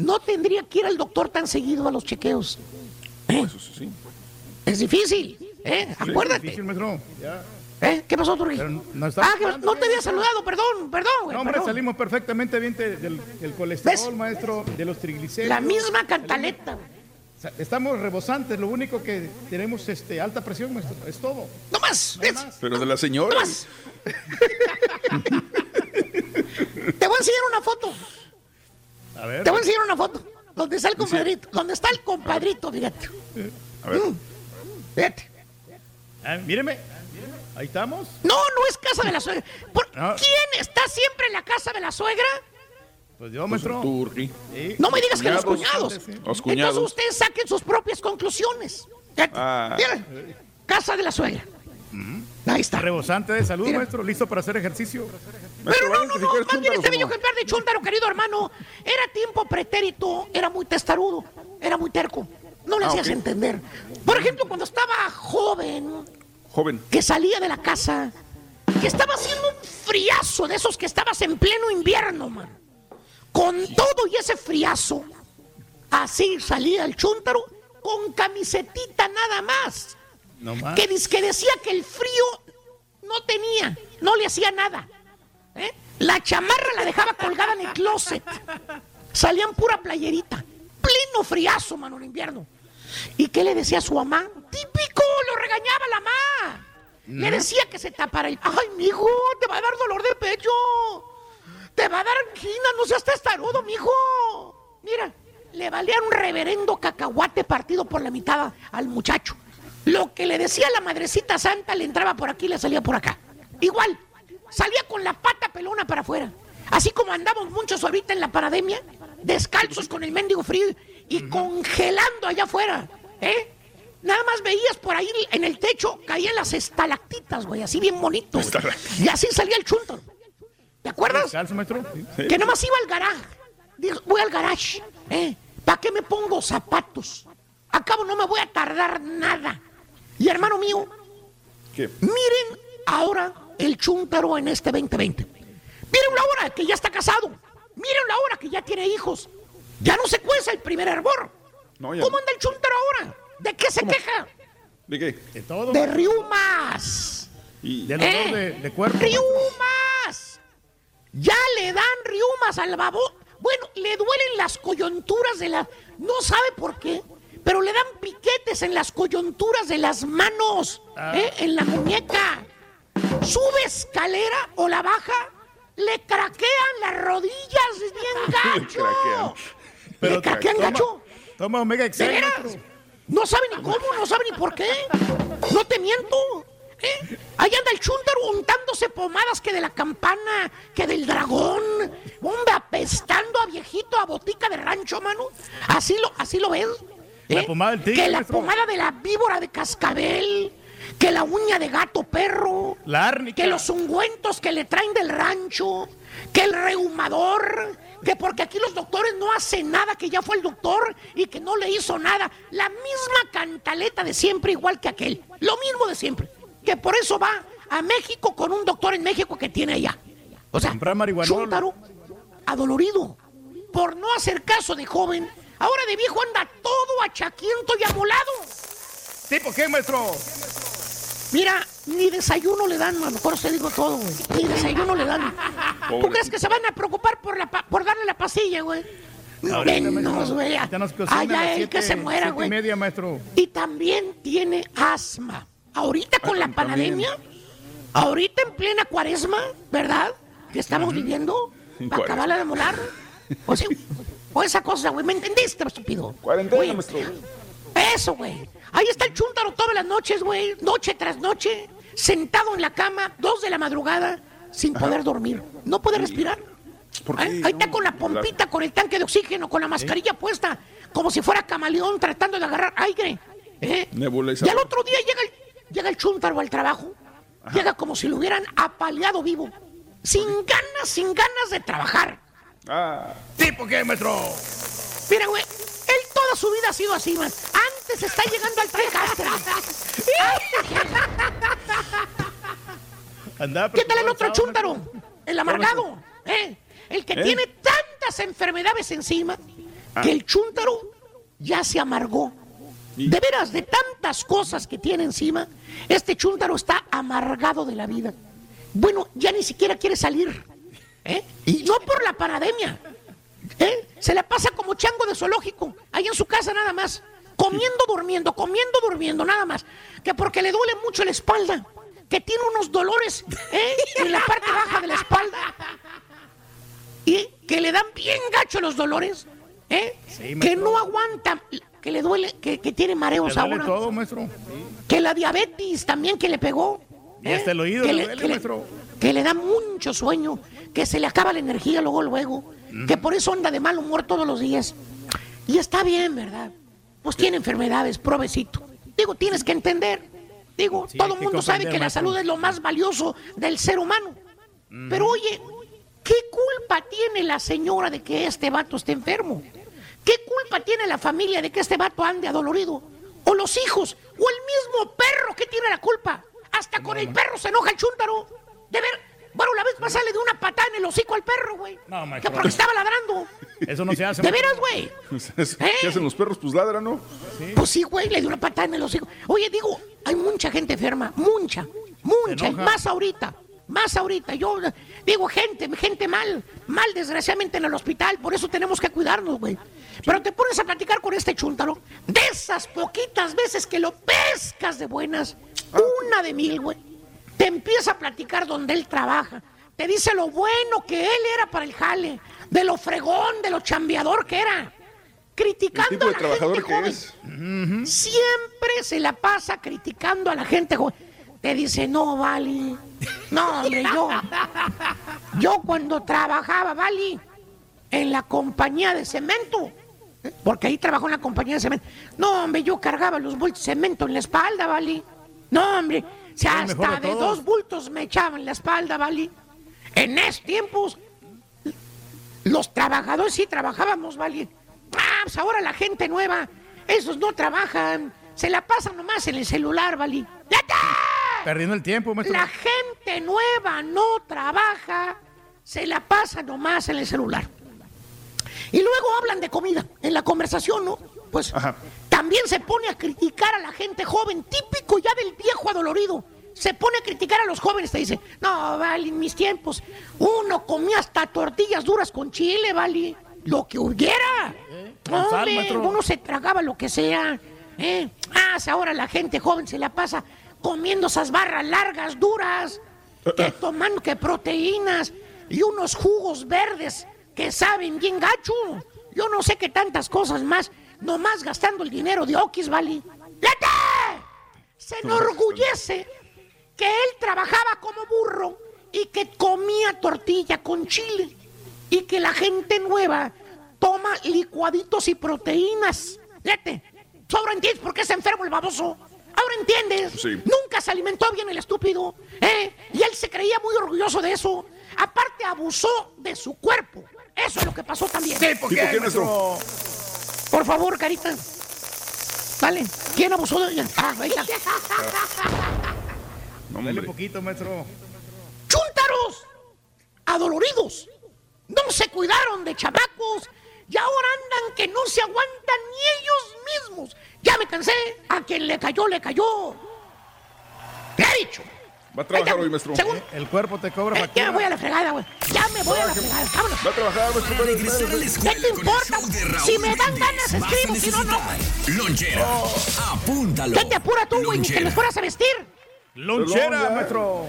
no tendría que ir al doctor tan seguido a los chequeos. ¿Eh? Eso sí. Es difícil, ¿eh? Sí, Acuérdate. difícil, maestro. Ya. ¿Eh? ¿Qué pasó, Turquía? no ah, que no te había saludado, perdón, perdón, güey. No, hombre, perdón. salimos perfectamente bien de- del, del colesterol, ¿Ves? maestro, de los triglicéridos. La misma cantaleta, Estamos rebosantes, lo único que tenemos este, alta presión, maestro, es todo. No más, No más. Pero de la señora. Te voy a enseñar una foto. A ver. Te voy a enseñar una foto. ¿Dónde está el compadrito? ¿Dónde está el compadrito? Fíjate. A ver. Fíjate. Ah, míreme. Ahí estamos. No, no es casa de la suegra. ¿Por- No. ¿Quién está siempre en la casa de la suegra? Pues yo, Pues maestro. Turqui. Sí. No me digas que los Cuñados. cuñados. Los cuñados. Entonces ustedes saquen sus propias conclusiones. Fíjate. Ah. Casa de la suegra. Ahí está. Rebosante de salud, Mira. maestro, listo para hacer ejercicio. Pero no, no, no, más bien este bello ¿o no? ejemplar de Chuntaro, querido hermano, era tiempo pretérito, era muy testarudo, era muy terco. No le Ah, hacías entender. Por ejemplo, cuando estaba joven, Joven. que salía de la casa, que estaba haciendo un friazo de esos que estabas en pleno invierno, man. Con todo y ese friazo, así salía el chúntaro con camisetita nada más. No más. Que, decía que el frío no tenía, no le hacía nada. ¿eh? La chamarra la dejaba colgada en el closet. Salían pura playerita. Pleno friazo, mano, en invierno. ¿Y qué le decía a su mamá? Típico, lo regañaba la mamá. Le decía que se tapara el... Ay, mijo, te va a dar dolor de pecho. Te va a dar angina, no seas testarudo, mijo. Mira, le valía un reverendo cacahuate partido por la mitad al muchacho. Lo que le decía la madrecita santa le entraba por aquí y le salía por acá. Igual, salía con la pata pelona para afuera. Así como andamos muchos ahorita en la pandemia, descalzos con el mendigo frío y congelando allá afuera, ¿eh? Nada más veías por ahí en el techo, caían las estalactitas, güey, así bien bonito. Y así salía el chunto. ¿Te acuerdas? Que nomás iba al garaje. Dijo, voy al garage. ¿eh? ¿Para qué me pongo zapatos? A cabo no me voy a tardar nada. Y hermano mío, ¿Qué? miren ahora el chúntaro en este 2020. Miren la hora que ya está casado. Miren la hora que ya tiene hijos. Ya no se cueza el primer hervor. No, ya ¿Cómo no. anda el chúntaro ahora? ¿De qué se queja? ¿De qué? De todo. De riumas. Del dolor ¿Eh? de, de cuerpo. ¡Riumas! Ya le dan riumas al babo. Bueno, le duelen las coyunturas de la... No sabe por qué, pero le dan piquetes en las coyunturas de las manos, Ah. ¿eh? en la muñeca. Sube escalera o la baja, le craquean las rodillas bien gacho. ¿Le craquean toma- gacho? Toma Omega ¿De Excel. No sabe ni cómo, no sabe ni por qué. No te miento. ¿eh? Ahí anda el chúntaro untándose pomadas que de la campana, que del dragón. Hombre, apestando a viejito, a botica de rancho, mano. Así lo, así lo ves. La ¿eh? pomada del tigre, Que la pomada de la víbora de cascabel. Que la uña de gato perro. La árnica. Que los ungüentos que le traen del rancho. Que el rehumador. Que porque aquí los doctores no hacen nada, que ya fue el doctor y que no le hizo nada. La misma cantaleta de siempre, igual que aquel. Lo mismo de siempre. Que por eso va a México con un doctor en México que tiene allá. O sea, chúntaro, adolorido, por no hacer caso de joven. Ahora de viejo anda todo achaquiento y amolado. ¿Tipo qué, maestro? Mira, ni desayuno le dan, mano. Por eso te digo todo, güey. Ni desayuno le dan. ¿Tú crees que se van a preocupar por, la pa- por darle la pastilla, güey? Menos, güey. A Allá las el que se muera, y güey. media, maestro. Y también tiene asma. Ahorita con la Ah, pandemia, ahorita en plena cuaresma, ¿verdad? Que estamos viviendo, En para acabarla de molar. O sea, o esa cosa, güey, ¿me entendiste, estúpido? Cuarentena, maestro. Eso, güey. Ahí está el chúntaro todas las noches, güey, noche tras noche, sentado en la cama, dos de la madrugada, sin poder dormir. No puede respirar. ¿Por ¿Eh? qué? Ahí está con la pompita, con el tanque de oxígeno, con la mascarilla puesta, como si fuera camaleón tratando de agarrar aire. ¿eh? Y al otro día llega el, llega el chúntaro al trabajo, llega como si lo hubieran apaleado vivo, sin ganas, sin ganas de trabajar. Ah, ¿Tipo qué, maestro? Mira, güey, él toda su vida ha sido así, man. Antes está llegando al. Andaba ¿Qué tal el otro chúntaro? El amargado, ¿eh? El que ¿Eh? tiene tantas enfermedades encima que el chúntaro ya se amargó. De veras, de tantas cosas que tiene encima, este chúntaro está amargado de la vida. Bueno, ya ni siquiera quiere salir. ¿Eh? Y no por la pandemia. ¿eh? Se la pasa como chango de zoológico, ahí en su casa nada más. Comiendo, durmiendo, comiendo, durmiendo, nada más. Que porque le duele mucho la espalda. Que tiene unos dolores ¿eh? en la parte baja de la espalda. Y que le dan bien gacho los dolores. ¿eh? Sí, que no aguanta, que le duele, que, que tiene mareos ¿Le duele ahora. todo, maestro? Que la diabetes también que le pegó. Y hasta el oído le duele, maestro. Que le da mucho sueño, que se le acaba la energía luego, luego, que por eso anda de mal humor todos los días. Y está bien, ¿verdad? Pues tiene enfermedades, provecito. Digo, tienes que entender. Digo, Sí, todo el mundo sabe que la salud es lo más valioso del ser humano. Pero oye, ¿qué culpa tiene la señora de que este vato esté enfermo? ¿Qué culpa tiene la familia de que este vato ande adolorido? ¿O los hijos? ¿O el mismo perro que tiene la culpa? Hasta con el perro se enoja el chúntaro. De ver, bueno, la vez pasada le dio una patada en el hocico al perro, güey. No, que maestro. porque estaba ladrando. Eso no se hace. ¿De veras, güey? ¿Eh? ¿Qué hacen los perros? Pues ladran, ¿no? Pues sí, güey, le dio una patada en el hocico. Oye, digo, hay mucha gente enferma, mucha, mucha, y más ahorita, más ahorita. Yo digo, gente, gente mal, mal desgraciadamente en el hospital, por eso tenemos que cuidarnos, güey. Pero te pones a platicar con este chúntaro, de esas poquitas veces que lo pescas de buenas, una de mil, güey. Te empieza a platicar donde él trabaja. Te dice lo bueno que él era para el jale, de lo fregón, de lo chambeador que era. Criticando El tipo a la trabajador gente que joven. es. Siempre se la pasa criticando a la gente joven. Te dice, no, Vali. No, hombre, yo. Yo cuando trabajaba, Vali, en la compañía de cemento. Porque ahí trabajó en la compañía de cemento. No, hombre, yo cargaba los bultos de cemento en la espalda, Vali. No, hombre. Si hasta de dos bultos me echaban la espalda, Vali. En esos tiempos, los trabajadores sí trabajábamos, ¿vale? Ah, pues ahora la gente nueva, esos no trabajan, se la pasan nomás en el celular, ¿vale? Perdiendo el tiempo, maestro. La gente nueva no trabaja, se la pasa nomás en el celular. Y luego hablan de comida en la conversación, ¿no? Pues también se pone a criticar a la gente joven, típico ya del viejo adolorido. se pone a criticar a los jóvenes, te dice, no, vale, en mis tiempos, uno comía hasta tortillas duras con chile, vale, lo que hubiera. sal, Hombre, uno se tragaba lo que sea. ¿eh? Ah, ahora la gente joven se la pasa comiendo esas barras largas, duras, que tomando que proteínas y unos jugos verdes que saben bien gacho. Yo no sé qué tantas cosas más, nomás gastando el dinero de Okis, ¿vale? ¡Lete! Se enorgullece que él trabajaba como burro y que comía tortilla con chile y que la gente nueva toma licuaditos y proteínas. Fíjate, ahora entiendes por qué se enfermo el baboso. Ahora entiendes. Sí. Nunca se alimentó bien el estúpido. ¿eh? Y él se creía muy orgulloso de eso. Aparte, abusó de su cuerpo. Eso es lo que pasó también. Sí, ¿por ¿Y qué, por qué, maestro? Por favor, carita. Vale. ¿Quién abusó de ella? Ah, ahí está. No, Dale poquito, maestro. chúntaros, adoloridos, no se cuidaron de chamacos y ahora andan que no se aguantan ni ellos mismos. Ya me cansé, a quien le cayó, le cayó. ¿Qué he dicho? Va a trabajar hoy, maestro. Según- El cuerpo te cobra Eh, ya me voy a la fregada, güey. Ya me voy a la fregada. Vámonos. Va a trabajar, maestro. Para regresar a la ¿Qué te importa? Si me dan ganas, escribo, si no, no. Lonchera. Apúntalo. ¿Qué te apura tú, güey? Ni que les fueras a vestir. Lonchera, maestro.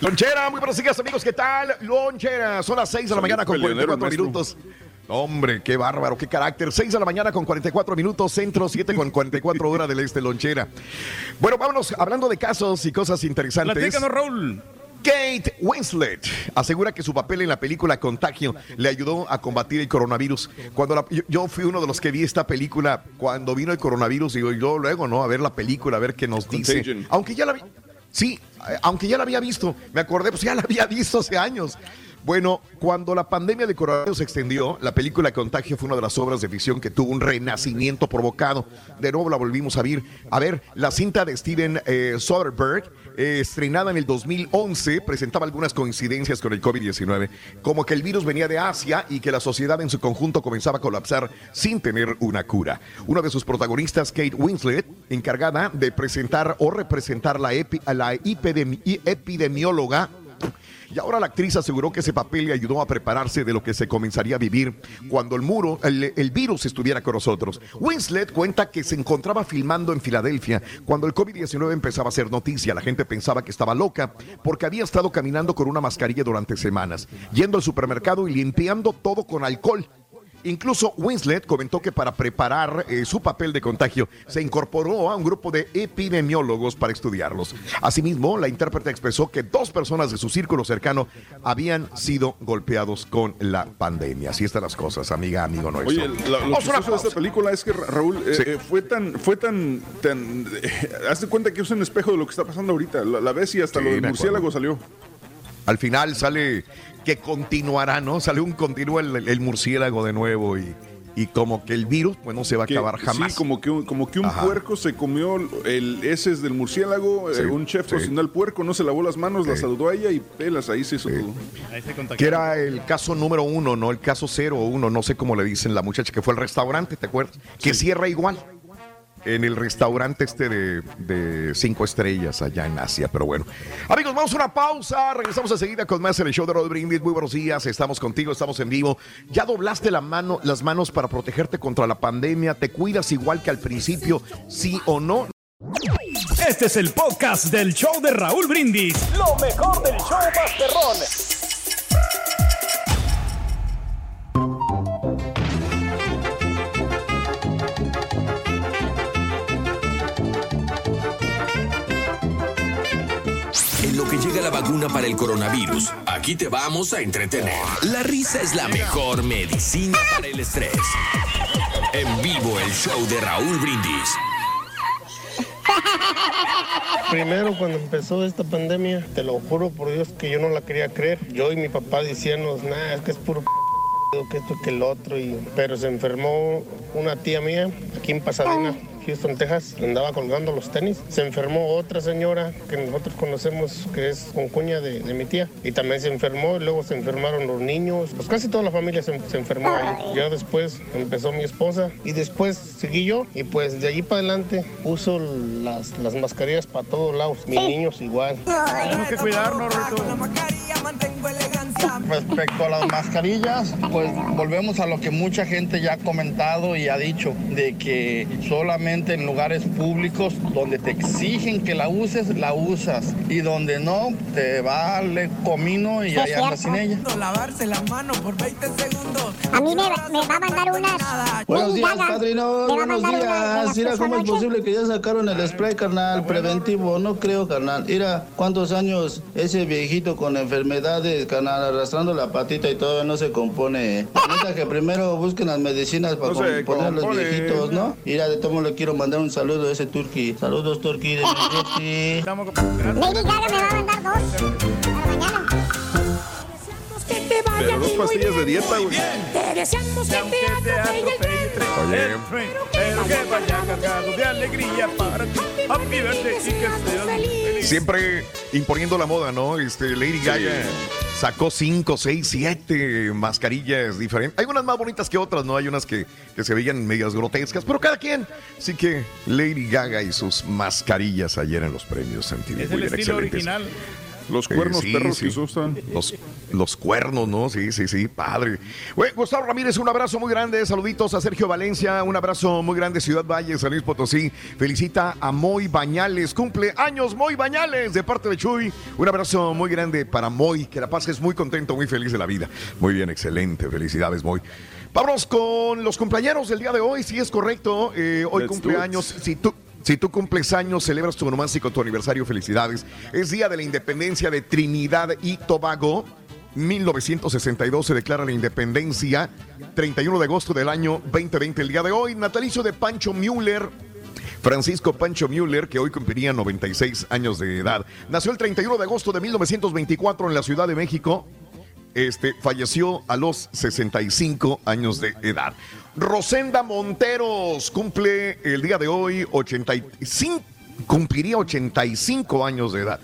Lonchera, muy buenos días amigos, ¿qué tal? Lonchera, son las 6 de la mañana con Peleonero, 44 maestro. Hombre, qué bárbaro, qué carácter. 6 de la mañana con 44 minutos, centro 7 con 44 horas del este, Lonchera. Bueno, vámonos hablando de casos y cosas interesantes. Platícanos, Raúl. Kate Winslet asegura que su papel en la película Contagio le ayudó a combatir el coronavirus. Cuando la- yo, yo fui uno de los que vi esta película cuando vino el coronavirus, y yo luego, ¿no? A ver la película, a ver qué nos dice. Contagion. Aunque ya la vi. Sí, eh, aunque ya la había visto, me acordé, pues ya la había visto hace años. Bueno, cuando la pandemia de coronavirus se extendió, la película Contagio fue una de las obras de ficción que tuvo un renacimiento provocado. De nuevo la volvimos a ver. A ver, la cinta de Steven eh, Soderbergh, eh, estrenada en el 2011, presentaba algunas coincidencias con el COVID-19, como que el virus venía de Asia y que la sociedad en su conjunto comenzaba a colapsar sin tener una cura. Una de sus protagonistas, Kate Winslet, encargada de presentar o representar la, epi- la epidemi- epidemióloga y ahora la actriz aseguró que ese papel le ayudó a prepararse de lo que se comenzaría a vivir cuando el muro, el, virus estuviera con nosotros. Winslet cuenta que se encontraba filmando en Filadelfia cuando el COVID-19 empezaba a ser noticia. La gente pensaba que estaba loca porque había estado caminando con una mascarilla durante semanas, yendo al supermercado y limpiando todo con alcohol. Incluso Winslet comentó que para preparar eh, su papel de contagio se incorporó a un grupo de epidemiólogos para estudiarlos. Asimismo, la intérprete expresó que dos personas de su círculo cercano habían sido golpeados con la pandemia. Así están las cosas, amiga, amigo nuestro. Oye, la- lo chistoso de esta película es que Ra- Raúl eh, Sí. eh, fue tan, fue tan, tan, hazte cuenta que es un espejo de lo que está pasando ahorita. La, la ves y hasta Sí, lo del murciélago salió. Al final sale que continuará, ¿no? Sale un continúa el, el murciélago de nuevo y, y como que el virus pues no se va a Que- acabar jamás. Sí, como que, un- como que un Ajá. puerco se comió el heces del murciélago, eh, un chef sí. cocinó al puerco, no se lavó las manos, la saludó a ella y pelas, ahí se hizo todo. Ahí se contagió. que era el caso número uno, ¿no? El caso cero o uno, no sé cómo le dicen la muchacha que fue al restaurante, ¿te acuerdas? Que cierra igual en el restaurante este de, de cinco estrellas allá en Asia, pero bueno. Amigos, vamos a una pausa, regresamos enseguida con más en el show de Rod Brindis. Muy buenos días, estamos contigo, estamos en vivo. ¿Ya doblaste la mano, las manos para protegerte contra la pandemia? ¿Te cuidas igual que al principio, sí o no? Este es el podcast del show de Raúl Brindis. Lo mejor del show Masterrón. Lo que llega la vacuna para el coronavirus, aquí te vamos a entretener. La risa es la mejor medicina para el estrés. En vivo el show de Raúl Brindis. Primero cuando empezó esta pandemia, te lo juro por Dios que yo no la quería creer. Yo y mi papá decíamos, nah, es que es puro p que esto que el otro. Y... Pero se enfermó una tía mía aquí en Pasadena. Houston, Texas, andaba colgando los tenis. Se enfermó otra señora que nosotros conocemos que es con cuña de, de mi tía y también se enfermó. Luego se enfermaron los niños. Pues casi toda la familia se, se enfermó ahí. Ya después empezó mi esposa y después seguí yo y pues de allí para adelante uso las, las mascarillas para todos lados. Mis niños igual. Tenemos que cuidarnos. Respecto a las mascarillas, pues volvemos a lo que mucha gente ya ha comentado y ha dicho, de que solamente en lugares públicos donde te exigen que la uses, la usas y donde no, te vale comino y es andas cierto. sin ella. Lavarse las manos por 20 segundos. A mí me, me va a mandar unas. Buenos días, Gaga. padrino. Buenos días. Mira cómo es posible que ya sacaron el spray, carnal, preventivo. No creo, carnal. Mira cuántos años ese viejito con enfermedades, carnal, arrastrando la patita y todo no se compone. Neta que primero busquen las medicinas para No componer los compone. viejitos, ¿no? Mira, de todo modo le quiero mandar un saludo a ese turqui. Saludos, turqui, de mi. Lady Gaga me va a mandar dos. Para mañana. Que te vaya Pero dos muy pastillas de dieta, güey. Te deseamos que te atropelle el tren. Oye, Pero que vaya cargado de alegría para ti. Happy birthday y que seas muy feliz. Siempre imponiendo la moda, ¿no? Este, Lady Gaga sacó 5, 6, 7 mascarillas diferentes. Hay unas más bonitas que otras, ¿no? Hay unas que, que se veían medias grotescas, pero cada quien. Así que Lady Gaga y sus mascarillas ayer en los premios MTV. Es muy el bien, estilo excelentes. original. Los cuernos sí, perros sí. que se usan. Los, los cuernos, ¿no? Sí, sí, sí, padre. Bueno, Gustavo Ramírez, un abrazo muy grande. Saluditos a Sergio Valencia, un abrazo muy grande. Ciudad Valle, San Luis Potosí. Felicita a Moy Bañales. Cumple años Moy Bañales de parte de Chuy. Un abrazo muy grande para Moy. Que la pases muy contento, muy feliz de la vida. Muy bien, excelente. Felicidades, Moy. Vámonos con los cumpleaños del día de hoy, si es correcto. Eh, hoy Let's cumple do it. años. Si tú, si tú cumples años, celebras tu romántico, tu aniversario, felicidades. Es día de la independencia de Trinidad y Tobago. 1962 se declara la independencia. 31 de agosto del año 2020, el día de hoy. Natalicio de Pancho Müller. Francisco Pancho Müller, que hoy cumpliría 96 años de edad. Nació el 31 de agosto de 1924 en la Ciudad de México. Este, falleció a los 65 años de edad. Rosenda Monteros cumple el día de hoy 85, cumpliría 85 años de edad.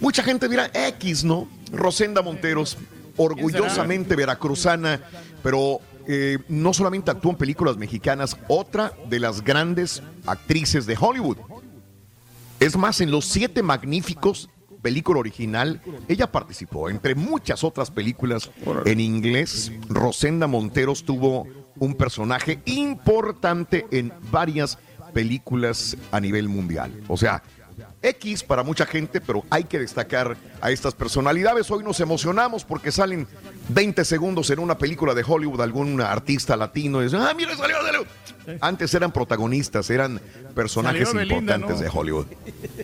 Mucha gente dirá X, ¿no? Rosenda Monteros, orgullosamente veracruzana, pero eh, no solamente actuó en películas mexicanas, otra de las grandes actrices de Hollywood. Es más, en Los Siete Magníficos, película original, ella participó, entre muchas otras películas en inglés. Rosenda Monteros tuvo un personaje importante en varias películas a nivel mundial. O sea, X para mucha gente, pero hay que destacar a estas personalidades. Hoy nos emocionamos porque salen 20 segundos en una película de Hollywood algún artista latino y dicen, ah, mira, salió, salió". Antes eran protagonistas, eran personajes Belinda, importantes ¿no? de Hollywood.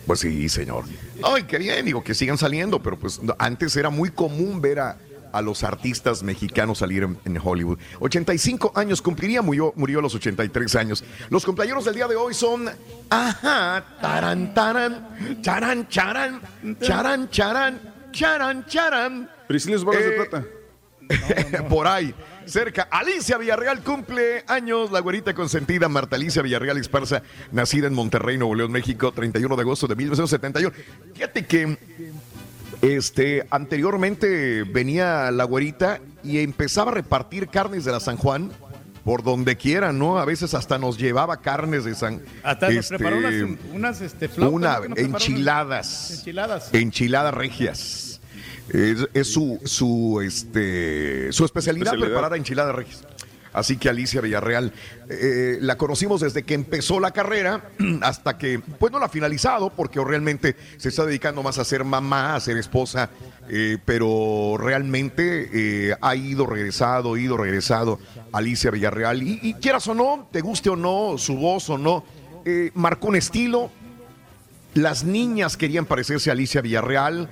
Pues sí, señor. Ay, qué bien, digo, que sigan saliendo, pero pues antes era muy común ver a, a los artistas mexicanos salir en, en Hollywood. 85 años cumpliría, murió, murió a los 83 años. Los cumpleaños del día de hoy son, ajá, taran, taran, charan, charan, charan, charan, charan, charan. Prisciles Bolas de Por ahí, cerca. Alicia Villarreal cumple años. La güerita consentida Marta Alicia Villarreal Esparza, nacida en Monterrey, Nuevo León, México, 31 de agosto de 1971. Fíjate que este, anteriormente venía la güerita y empezaba a repartir carnes de la San Juan por donde quiera, ¿no? A veces hasta nos llevaba carnes de San Hasta nos este, preparó unas, unas este, flautas, una preparó unas enchiladas. Enchiladas. Enchiladas regias. Es, es su, su, este, su especialidad, Especialidad. preparar enchiladas regias. Así que Alicia Villarreal, eh, la conocimos desde que empezó la carrera hasta que, pues no la ha finalizado, porque realmente se está dedicando más a ser mamá, a ser esposa, eh, pero realmente eh, ha ido regresado, ido regresado Alicia Villarreal. Y, y quieras o no, te guste o no, su voz o no, marcó un estilo, las niñas querían parecerse a Alicia Villarreal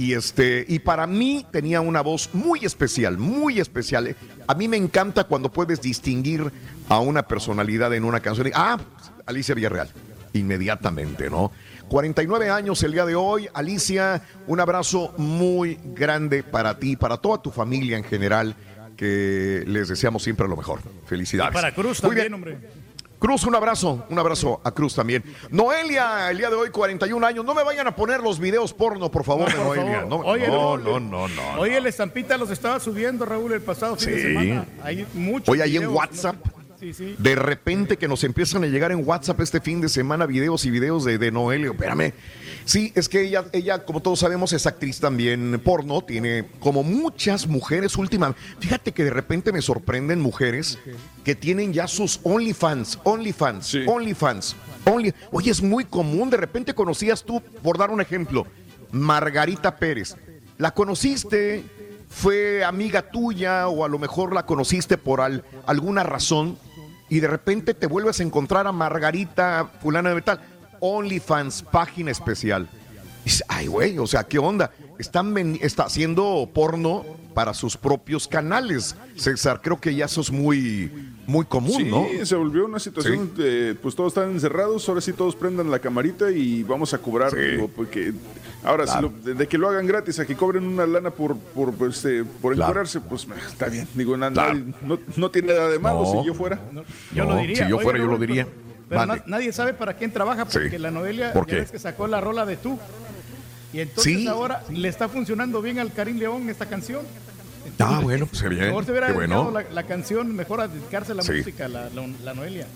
y este y para mí tenía una voz muy especial, muy especial. A mí me encanta cuando puedes distinguir a una personalidad en una canción. Ah, Alicia Villarreal. Inmediatamente, ¿no? 49 años el día de hoy. Alicia, un abrazo muy grande para ti, para toda tu familia en general, que les deseamos siempre lo mejor. Felicidades. Y para Cruz Muy también, bien. hombre. Cruz, un abrazo, un abrazo a Cruz también. Noelia, el día de hoy, 41 años. No me vayan a poner los videos porno, por favor, de Noelia. No, Oye, no, no, no, no, no. Oye, el estampita los estaba subiendo, Raúl, el pasado fin de Sí. semana. Hay muchos Hoy ahí en WhatsApp. Sí, sí. De repente que nos empiezan a llegar en WhatsApp este fin de semana videos y videos de, de Noelia. Espérame. Sí, es que ella, ella, como todos sabemos, es actriz también porno. Tiene como muchas mujeres últimas. Fíjate que de repente me sorprenden mujeres que tienen ya sus OnlyFans, OnlyFans, OnlyFans. Only... Oye, es muy común. De repente conocías tú, por dar un ejemplo, Margarita Pérez. La conociste, fue amiga tuya o a lo mejor la conociste por al- alguna razón y de repente te vuelves a encontrar a Margarita fulana de metal. OnlyFans, página especial. Ay, güey, o sea, ¿qué onda? Están ven- está haciendo porno para sus propios canales. César, creo que ya eso es muy, muy común, Sí, ¿no? se volvió una situación de, pues todos están encerrados, ahora sí todos prendan la camarita y vamos a cobrar, digo, porque ahora si Claro. lo- de, de que lo hagan gratis a que cobren una lana por por pues, este, por Claro. encuadrarse, pues está bien, digo, na- Claro. nadie- no, no tiene nada de malo No. si yo fuera. Yo No, lo diría. si yo Oye, fuera, yo lo diría. Pero Na- nadie sabe para quién trabaja porque Sí. la Noelia ¿Por ves que sacó la rola de tú. Y entonces Sí. ahora le está funcionando bien al Karim León esta canción. Ah, bueno, pues qué bien. Mejor se hubiera bueno. la, la canción, mejor a dedicarse a la Sí. música, la, la, la Noelia.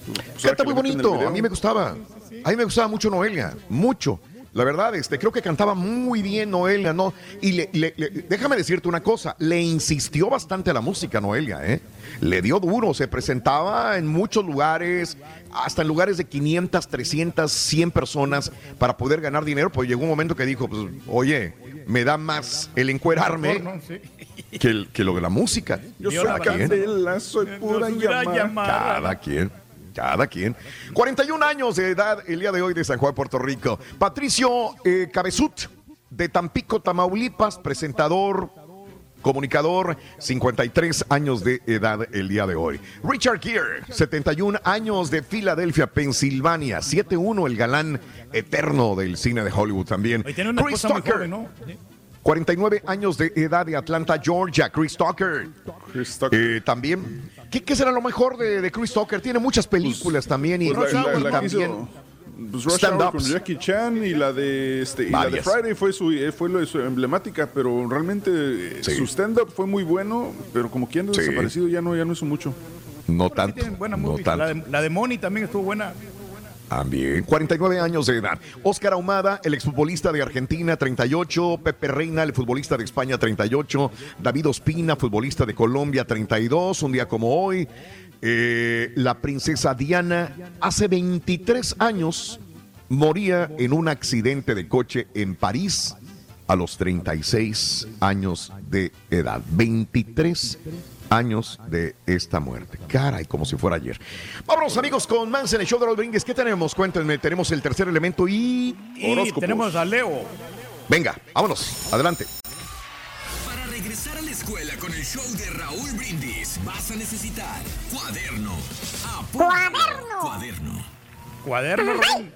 Canta muy bonito, a mí me gustaba. A mí me gustaba mucho Noelia, mucho. La verdad, este, creo que cantaba muy bien Noelia, ¿no? Y le- le- le- déjame decirte una cosa, le insistió bastante a la música Noelia, ¿eh? Le dio duro, se presentaba en muchos lugares, hasta en lugares de 500, 300, 100 personas para poder ganar dinero, pues llegó un momento que dijo, pues, oye, me da más el encuerarme que, el- que lo de la música. Yo soy la candela, soy pura Pura llama. llamada. Cada quien. Cada quien. 41 años de edad el día de hoy de San Juan, Puerto Rico. Patricio eh, Cabezut, de Tampico, Tamaulipas, presentador, comunicador, 53 años de edad el día de hoy. Richard Gere, 71 años de Filadelfia, Pensilvania, 7-1, el galán eterno del cine de Hollywood también. Hoy tiene una Chris muy Tucker, joven, ¿no? Sí. 49 años de edad de Atlanta, Georgia. Chris Tucker. Eh, también. ¿Qué, qué será lo mejor de, de Chris Tucker? Tiene muchas películas también y, Pues la- la- y la que también hizo, pues, Rush Hour con. Jackie Chan y la de este y la de. Friday fue su eh, fue lo de su emblemática, pero realmente eh, Sí. su stand-up fue muy bueno, pero como anda Sí. desaparecido ya no ya no hizo mucho. No tanto. No tanto. la, de, la de Moni también estuvo buena. También, 49 años de edad. Oscar Ahumada, el exfutbolista de Argentina, 38. Pepe Reina, el futbolista de España, 38. David Ospina, futbolista de Colombia, 32. Un día como hoy. Eh, la princesa Diana, hace 23 años, moría en un accidente de coche en París a los 36 años de edad. 23 años de esta muerte. Caray, como si fuera ayer. Vámonos amigos con más en el show de los. ¿Qué tenemos? Cuéntenme, tenemos el tercer elemento y... Y tenemos a Leo. Venga, vámonos, adelante. Escuela con el show de Raúl Brindis, vas a necesitar cuaderno. ¡Cuaderno! Cuaderno. Cuaderno, Raúl.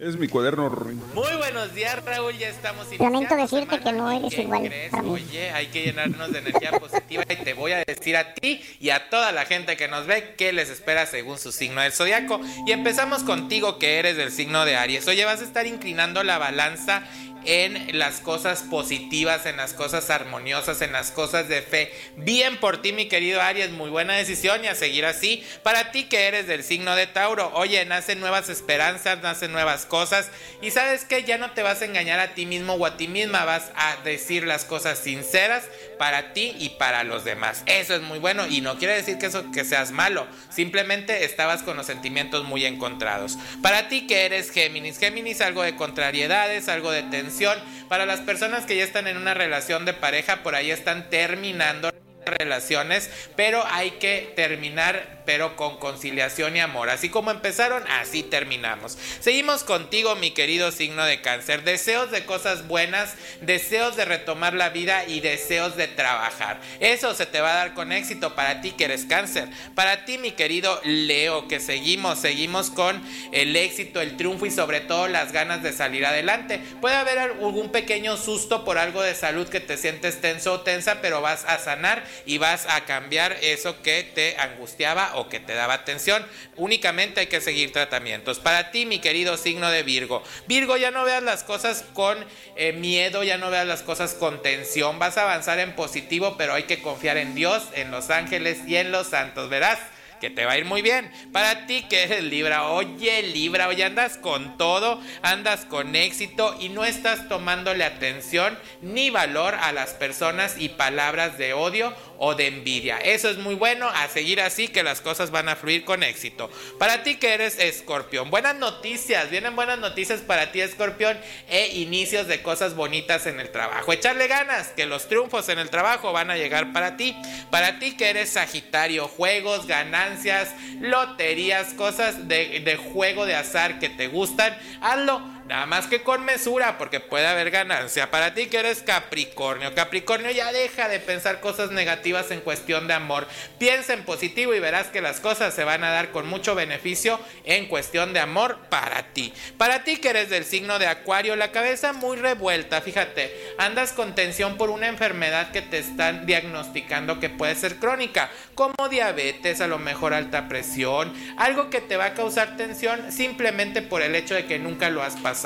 Es mi cuaderno. Rorín. Muy buenos días, Raúl. Ya estamos Lamento decirte que no eres ¿Qué igual crees? para mí. Oye, hay que llenarnos de energía positiva y te voy a decir a ti y a toda la gente que nos ve qué les espera según su signo del zodiaco. Y empezamos contigo que eres del signo de Aries. Oye, vas a estar inclinando la balanza en las cosas positivas, en las cosas armoniosas, en las cosas de fe. Bien por ti, mi querido Aries, muy buena decisión y a seguir así. Para ti que eres del signo de Tauro, oye, nacen nuevas esperanzas, nacen nuevas cosas y sabes que ya no te vas a engañar a ti mismo o a ti misma, vas a decir las cosas sinceras para ti y para los demás. Eso es muy bueno y no quiere decir que eso que seas malo, simplemente estabas con los sentimientos muy encontrados. Para ti que eres Géminis, Géminis algo de contrariedades, algo de tensión. Para las personas que ya están en una relación de pareja, por ahí están terminando relaciones, pero hay que terminar pero con conciliación y amor. Así como empezaron, así terminamos. Seguimos contigo, mi querido signo de cáncer. Deseos de cosas buenas, deseos de retomar la vida y deseos de trabajar. Eso se te va a dar con éxito para ti que eres cáncer. Para ti, mi querido Leo, que seguimos, seguimos con el éxito, el triunfo y sobre todo las ganas de salir adelante. Puede haber algún pequeño susto por algo de salud que te sientes tenso o tensa, pero vas a sanar y vas a cambiar eso que te angustiaba o que te daba tensión. Únicamente hay que seguir tratamientos. Para ti, mi querido signo de Virgo. Virgo, ya no veas las cosas con eh, miedo, ya no veas las cosas con tensión. Vas a avanzar en positivo, pero hay que confiar en Dios, en los ángeles y en los santos. Verás que te va a ir muy bien. Para ti que eres Libra, oye Libra, hoy andas con todo, andas con éxito y no estás tomándole atención ni valor a las personas y palabras de odio o de envidia. Eso es muy bueno, a seguir así que las cosas van a fluir con éxito. Para ti que eres escorpión, buenas noticias, vienen buenas noticias para ti escorpión e inicios de cosas bonitas en el trabajo. Echarle ganas, que los triunfos en el trabajo van a llegar para ti. Para ti que eres sagitario, juegos, ganancias, loterías, cosas de, de juego de azar que te gustan, hazlo Nada más que con mesura, porque puede haber ganancia. Para ti que eres Capricornio. Capricornio ya deja de pensar cosas negativas en cuestión de amor. Piensa en positivo y verás que las cosas se van a dar con mucho beneficio en cuestión de amor para ti. Para ti que eres del signo de Acuario, la cabeza muy revuelta. Fíjate, andas con tensión por una enfermedad que te están diagnosticando que puede ser crónica, como diabetes, a lo mejor alta presión, algo que te va a causar tensión simplemente por el hecho de que nunca lo has pasado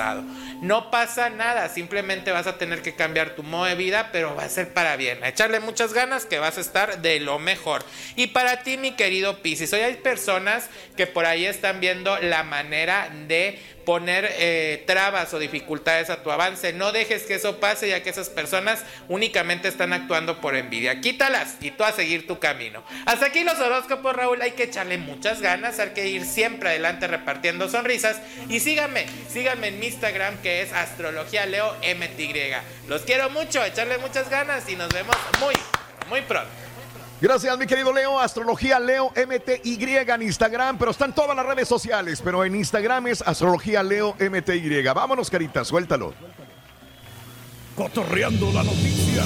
no pasa nada, simplemente vas a tener que cambiar tu modo de vida, pero va a ser para bien. A echarle muchas ganas que vas a estar de lo mejor. Y para ti, mi querido Piscis, hoy hay personas que por ahí están viendo la manera de poner eh, trabas o dificultades a tu avance. No dejes que eso pase ya que esas personas únicamente están actuando por envidia. Quítalas y tú a seguir tu camino. Hasta aquí los horóscopos, Raúl. Hay que echarle muchas ganas, hay que ir siempre adelante repartiendo sonrisas. Y síganme, síganme en mi Instagram que es Astrología Leo MTY. Los quiero mucho, echarle muchas ganas y nos vemos muy, muy pronto. Gracias, mi querido Leo. Astrología Leo MTY en Instagram, pero están todas las redes sociales. Pero en Instagram es Astrología Leo MTY. Vámonos, carita, suéltalo. Cotorreando la noticia.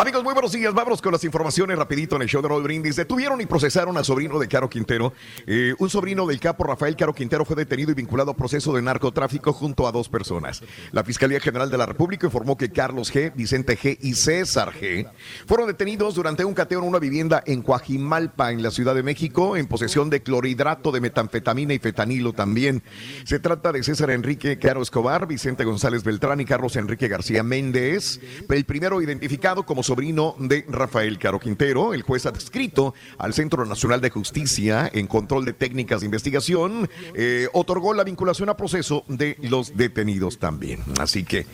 Amigos, muy buenos días. Vámonos con las informaciones rapidito en el show de Roll Brindis. Detuvieron y procesaron a sobrino de Caro Quintero. Eh, un sobrino del capo Rafael Caro Quintero fue detenido y vinculado a proceso de narcotráfico junto a dos personas. La Fiscalía General de la República informó que Carlos G., Vicente G. y César G. fueron detenidos durante un cateo en una vivienda en Coajimalpa, en la Ciudad de México, en posesión de clorhidrato de metanfetamina y fetanilo también. Se trata de César Enrique Caro Escobar, Vicente González Beltrán y Carlos Enrique García Méndez. El primero identificado como sobrino de Rafael Caro Quintero, el juez adscrito al Centro Nacional de Justicia en control de técnicas de investigación, eh, otorgó la vinculación a proceso de los detenidos también. Así que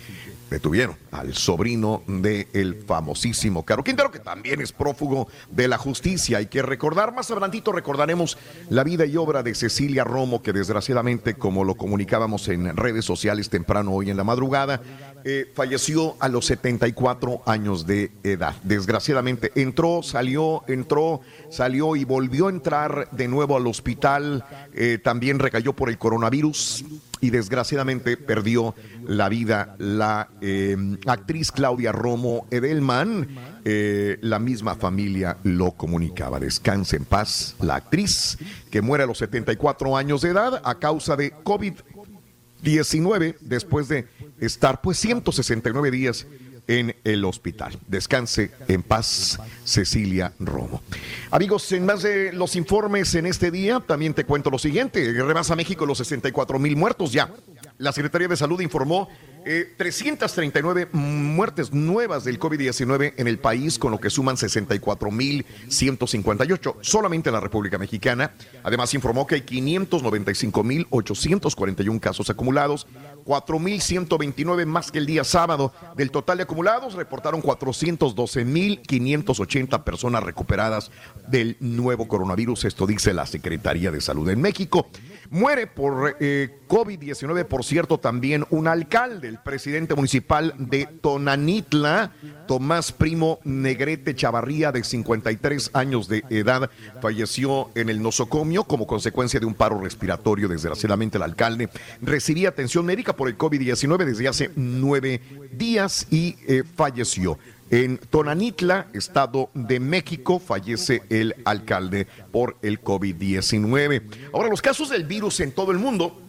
detuvieron al sobrino del el famosísimo Caro Quintero, que también es prófugo de la justicia. Hay que recordar, más adelantito recordaremos la vida y obra de Cecilia Romo, que desgraciadamente, como lo comunicábamos en redes sociales temprano hoy en la madrugada, eh, falleció a los 74 años de edad. Desgraciadamente entró, salió, entró, salió y volvió a entrar de nuevo al hospital. Eh, también recayó por el coronavirus y desgraciadamente perdió la vida la eh, actriz Claudia Romo Edelman. la misma familia lo comunicaba. Descanse en paz la actriz que muere a los 74 años de edad a causa de COVID-19 después de estar pues 169 días en el hospital. Descanse en paz, Cecilia Romo. Amigos, en más de los informes en este día, también te cuento lo siguiente. Rebasa México los 64 mil muertos ya. La Secretaría de Salud informó 339 eh, muertes nuevas del COVID-19 en el país, con lo que suman 64.158 solamente en la República Mexicana. Además, informó que hay 595.841 casos acumulados, 4.129 más que el día sábado. Del total de acumulados, reportaron 412.580 personas recuperadas del nuevo coronavirus. Esto dice la Secretaría de Salud en México. Muere por eh, COVID-19, por cierto, también un alcalde, el presidente municipal de Tonanitla, Tomás Primo Negrete Chavarría, de 53 años de edad, falleció en el nosocomio como consecuencia de un paro respiratorio. Desgraciadamente, el alcalde recibía atención médica por el COVID-19 desde hace nueve días y eh, falleció. En Tonanitla, Estado de México, fallece el alcalde por el COVID-19. Ahora, los casos del virus en todo el mundo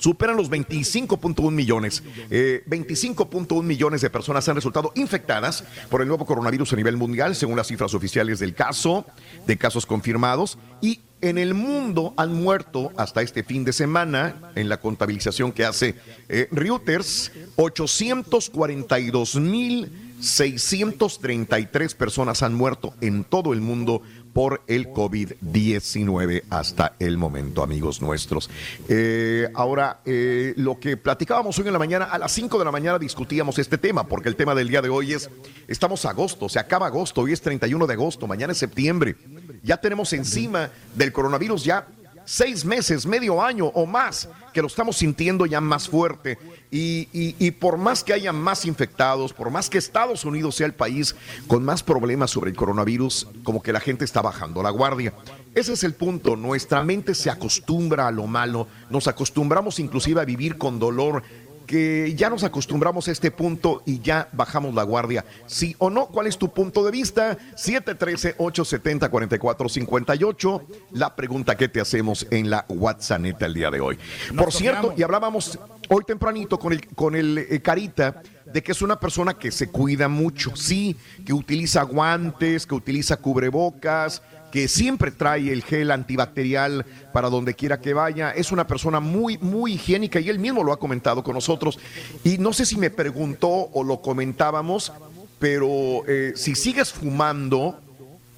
superan los 25.1 millones. Eh, 25.1 millones de personas han resultado infectadas por el nuevo coronavirus a nivel mundial, según las cifras oficiales del caso, de casos confirmados. Y en el mundo han muerto hasta este fin de semana, en la contabilización que hace eh, Reuters, 842 mil 633 personas han muerto en todo el mundo por el COVID-19 hasta el momento, amigos nuestros. Eh, ahora, eh, lo que platicábamos hoy en la mañana, a las 5 de la mañana discutíamos este tema, porque el tema del día de hoy es, estamos agosto, se acaba agosto, hoy es 31 de agosto, mañana es septiembre. Ya tenemos encima del coronavirus ya seis meses, medio año o más, que lo estamos sintiendo ya más fuerte. Y, y, por más que haya más infectados, por más que Estados Unidos sea el país con más problemas sobre el coronavirus, como que la gente está bajando la guardia. Ese es el punto, nuestra mente se acostumbra a lo malo, nos acostumbramos inclusive a vivir con dolor que ya nos acostumbramos a este punto y ya bajamos la guardia. ¿Sí o no? ¿Cuál es tu punto de vista? 713-870-4458. La pregunta que te hacemos en la WhatsApp el día de hoy. Por cierto, y hablábamos hoy tempranito con el, con el eh, Carita de que es una persona que se cuida mucho, sí, que utiliza guantes, que utiliza cubrebocas, que siempre trae el gel antibacterial para donde quiera que vaya. Es una persona muy, muy higiénica y él mismo lo ha comentado con nosotros. Y no sé si me preguntó o lo comentábamos, pero eh, si sigues fumando,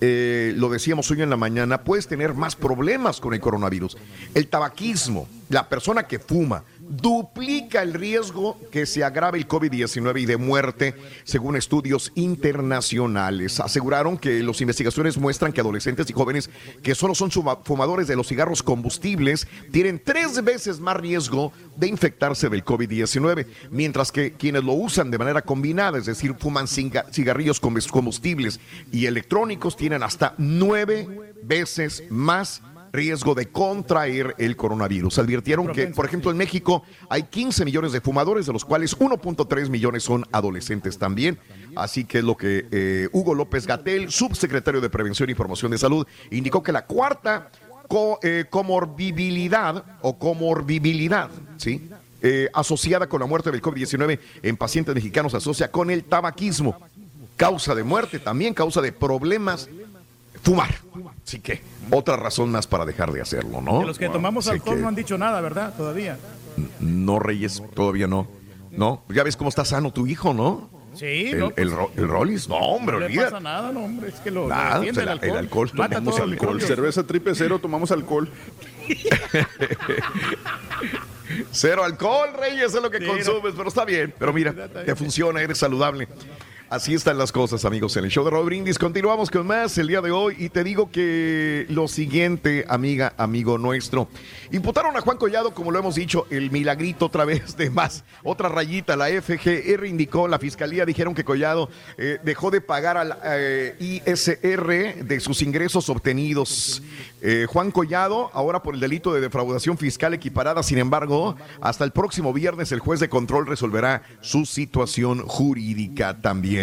eh, lo decíamos hoy en la mañana, puedes tener más problemas con el coronavirus. El tabaquismo, la persona que fuma, duplica el riesgo que se agrave el COVID-19 y de muerte, según estudios internacionales. Aseguraron que las investigaciones muestran que adolescentes y jóvenes que solo son fumadores de los cigarros combustibles tienen tres veces más riesgo de infectarse del COVID-19, mientras que quienes lo usan de manera combinada, es decir, fuman cigarrillos combustibles y electrónicos, tienen hasta nueve veces más riesgo de contraer el coronavirus. Advirtieron que, por ejemplo, en México hay 15 millones de fumadores, de los cuales 1.3 millones son adolescentes también. Así que es lo que eh, Hugo López Gatel, subsecretario de Prevención y Promoción de Salud, indicó que la cuarta co eh, comorbibilidad o comorbibilidad, ¿sí? Eh, asociada con la muerte del COVID-19 en pacientes mexicanos se asocia con el tabaquismo. Causa de muerte, también causa de problemas fumar. Así que otra razón más para dejar de hacerlo, ¿no? De los que tomamos alcohol no han dicho nada, ¿verdad? Todavía. No, Reyes, todavía no. No, ya ves cómo está sano tu hijo, ¿no? Sí, el, no, el, pues, el Rollis, no, hombre, no le pasa nada, no, hombre, es que lo, Nada, el el- alcohol. el alcohol, tomamos alcohol. Cerveza triple cero, tomamos alcohol. Cero alcohol, Reyes, es lo que Sí, consumes, pero está bien. Pero mira, te funciona, eres saludable. Así están las cosas, amigos, en el show de Rob Brindis. Continuamos con más el día de hoy y te digo que lo siguiente, amiga, amigo nuestro. Imputaron a Juan Collado, como lo hemos dicho, el milagrito otra vez de más. Otra rayita, la FGR indicó, la fiscalía dijeron que Collado eh, dejó de pagar al eh, ISR de sus ingresos obtenidos. Eh, Juan Collado, ahora por el delito de defraudación fiscal equiparada, sin embargo, hasta el próximo viernes el juez de control resolverá su situación jurídica también.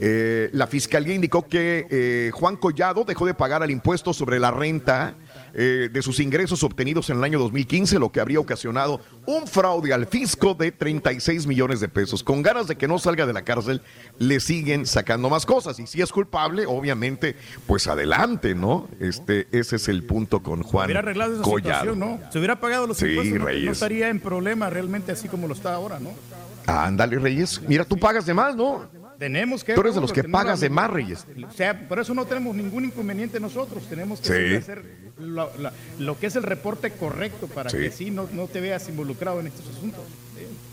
Eh, la fiscalía indicó que eh, Juan Collado dejó de pagar el impuesto sobre la renta eh, de sus ingresos obtenidos en el año 2015, lo que habría ocasionado un fraude al fisco de 36 millones de pesos. Con ganas de que no salga de la cárcel, le siguen sacando más cosas. Y si es culpable, obviamente, pues adelante, ¿no? Este, ese es el punto con Juan hubiera arreglado esa Collado. situación, ¿no? Se hubiera pagado los Sí, impuestos, no- no, Reyes. estaría en problema realmente así como lo está ahora, ¿no? Ándale, Reyes. Mira, tú pagas de más, ¿no? Tenemos que... Tú eres de los que pagas de más, Reyes. O sea, por eso no tenemos ningún inconveniente nosotros. Tenemos que Sí. hacer lo, que es el reporte correcto para Sí. que sí no, no te veas involucrado en estos asuntos.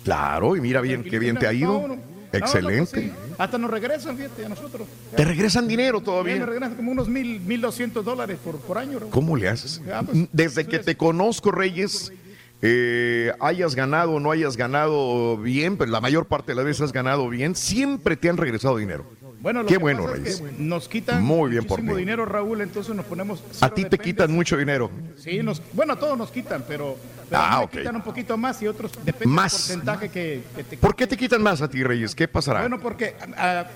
Claro, y mira bien, qué bien te ha ido. No, no, no, Excelente. pues sí. Hasta nos regresan, fíjate, a nosotros. Te regresan dinero Sí, todavía. nos regresan como unos mil, mil doscientos dólares por, por año. ¿Cómo le haces? Ah, pues, Desde que te conozco, Reyes, eh, hayas ganado o no hayas ganado bien, pero la mayor parte de las veces has ganado bien, siempre te han regresado dinero. Bueno, lo Qué que bueno, pasa es Reyes. que nos quitan Muy bien por muchísimo ti. dinero, Raúl, entonces nos ponemos... A ti te quitan mucho dinero. Sí, nos, bueno, a todos nos quitan, pero, pero Ah, a mí ok. me quitan un poquito más y otros depende Más. del porcentaje que, que te ¿Por qué te quitan más a ti, Reyes? ¿Qué pasará? Bueno, porque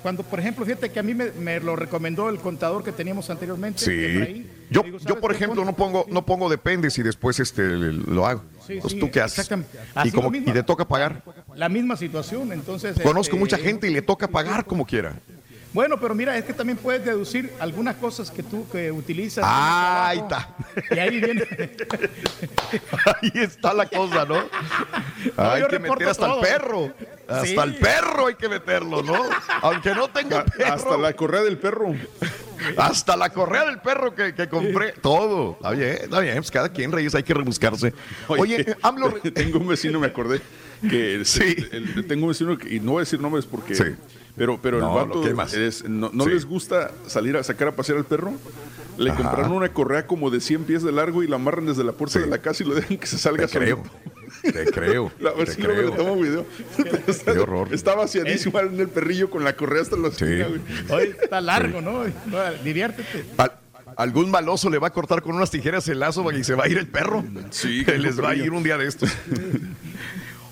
cuando, por ejemplo, fíjate que a mí me, me lo recomendó el contador que teníamos anteriormente. sí. Yo, digo, yo ¿sabes por ejemplo, no pongo, no pongo dependes y después este lo hago. Sí, pues sí, tú qué haces. Y, como, y toca pagar. La misma situación, entonces... Conozco este, mucha gente y le toca pagar como quiera. Bueno, pero mira, es que también puedes deducir algunas cosas que tú que utilizas. Ah, ahí está. Y ahí viene... Ahí está la cosa, ¿no? hay que meter hasta todo. el perro. Hasta Sí. el perro hay que meterlo, ¿no? Aunque no tenga perro. Hasta la correa del perro. Hasta la correa del perro que, que compré. Todo. Está bien, está bien. Pues cada quien, Reyes, hay que rebuscarse. Oye, eh, AMLO... tengo un vecino, me acordé, que Sí. el- el- tengo un vecino que, y no voy a decir nombres porque, Sí. Pero, pero No, el vato lo es- no, no Sí. les gusta salir a sacar a pasear al perro. Le Ajá. compraron una correa como de 100 pies de largo y la amarran desde la puerta Sí. de la casa y lo dejan que se salga Te creo. Te creo. La, te luego creo. tomo video. Qué horror. Está vaciadísimo en el perrillo con la correa hasta la esquina, güey. Hoy está largo, ¿no? No, Diviértete. Al- algún maloso le va a cortar con unas tijeras el lazo y se va a ir el perro. Sí, Que les va a ir un día de estos.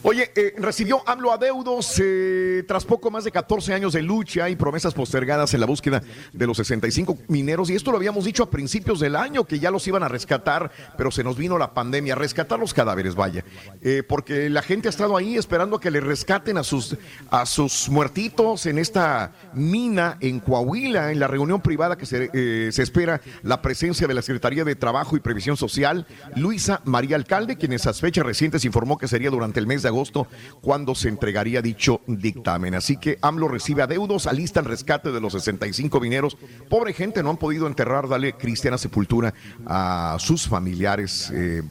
Oye, eh, recibió AMLO adeudos eh, tras poco más de 14 años de lucha y promesas postergadas en la búsqueda de los 65 mineros. Y esto lo habíamos dicho a principios del año, que ya los iban a rescatar, pero se nos vino la pandemia. Rescatar los cadáveres, vaya. Eh, porque la gente ha estado ahí esperando a que le rescaten a sus, a sus muertitos en esta mina en Coahuila, en la reunión privada que se, eh, se espera la presencia de la Secretaría de Trabajo y Previsión Social, Luisa María Alcalde, quien en esas fechas recientes informó que sería durante el mes de agosto cuando se entregaría dicho dictamen. Así que AMLO recibe adeudos, alistan rescate de los 65 mineros. Pobre gente, no han podido enterrar, darle cristiana sepultura a sus familiares. eh,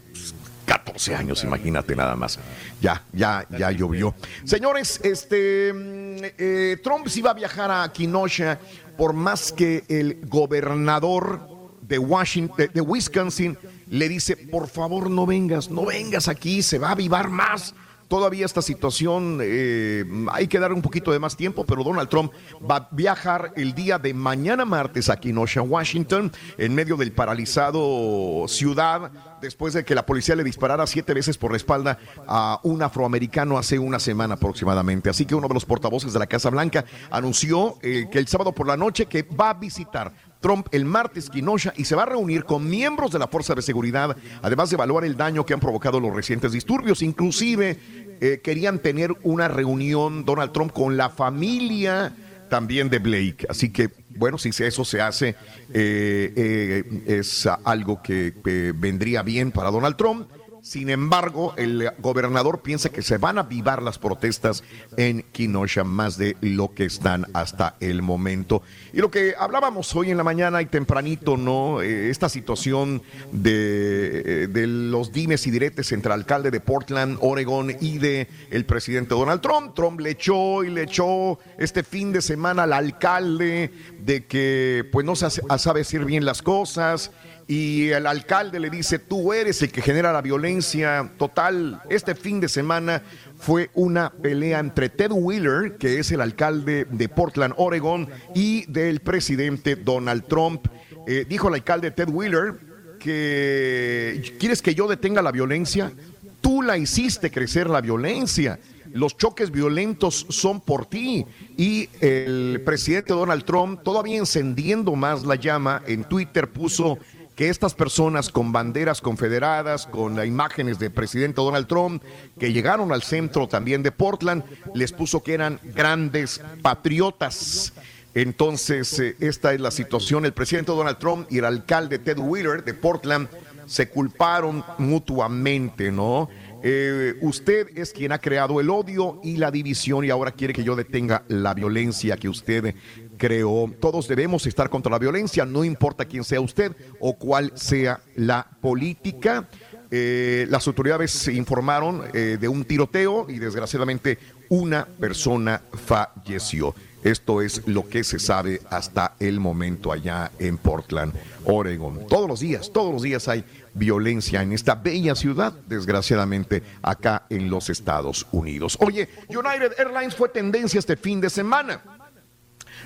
14 años, imagínate nada más. Ya, ya, ya llovió. Señores, este mm, eh, Trump sí va a viajar a Kenosha por más que el gobernador de Washington, de Wisconsin, le dice, por favor no vengas, no vengas aquí, se va a avivar más. Todavía esta situación eh, hay que dar un poquito de más tiempo, pero Donald Trump va a viajar el día de mañana martes a Kenosha, Washington, en medio del paralizado ciudad, después de que la policía le disparara siete veces por la espalda a un afroamericano hace una semana aproximadamente. Así que uno de los portavoces de la Casa Blanca anunció eh, que el sábado por la noche que va a visitar Trump el martes Kenosha y se va a reunir con miembros de la Fuerza de Seguridad, además de evaluar el daño que han provocado los recientes disturbios. Inclusive eh, querían tener una reunión Donald Trump con la familia también de Blake. Así que, bueno, si eso se hace, eh, eh, es algo que eh, vendría bien para Donald Trump. Sin embargo, el gobernador piensa que se van a avivar las protestas en Kenosha más de lo que están hasta el momento. Y lo que hablábamos hoy en la mañana y tempranito, ¿no? Eh, esta situación de, eh, de los dimes y diretes entre el alcalde de Portland, Oregon y de el presidente Donald Trump. Trump le echó y le echó este fin de semana al alcalde de que pues no se sabe decir bien las cosas y el alcalde le dice, tú eres el que genera la violencia. Total, este fin de semana fue una pelea entre Ted Wheeler, que es el alcalde de Portland, Oregon, y del presidente Donald Trump. Eh, dijo el alcalde Ted Wheeler que, ¿quieres que yo detenga la violencia? Tú la hiciste crecer la violencia. Los choques violentos son por ti. Y el presidente Donald Trump, todavía encendiendo más la llama, en Twitter puso que estas personas con banderas confederadas, con imágenes del presidente Donald Trump, que llegaron al centro también de Portland, les puso que eran grandes patriotas. Entonces, eh, esta es la situación. El presidente Donald Trump y el alcalde Ted Wheeler de Portland se culparon mutuamente, ¿no? Eh, usted es quien ha creado el odio y la división y ahora quiere que yo detenga la violencia que usted creó. Todos debemos estar contra la violencia, no importa quién sea usted o cuál sea la política. Eh, las autoridades informaron eh, de un tiroteo y desgraciadamente una persona falleció. Esto es lo que se sabe hasta el momento allá en Portland, Oregon. Todos los días, todos los días hay violencia en esta bella ciudad, desgraciadamente acá en los Estados Unidos. Oye, United Airlines fue tendencia este fin de semana.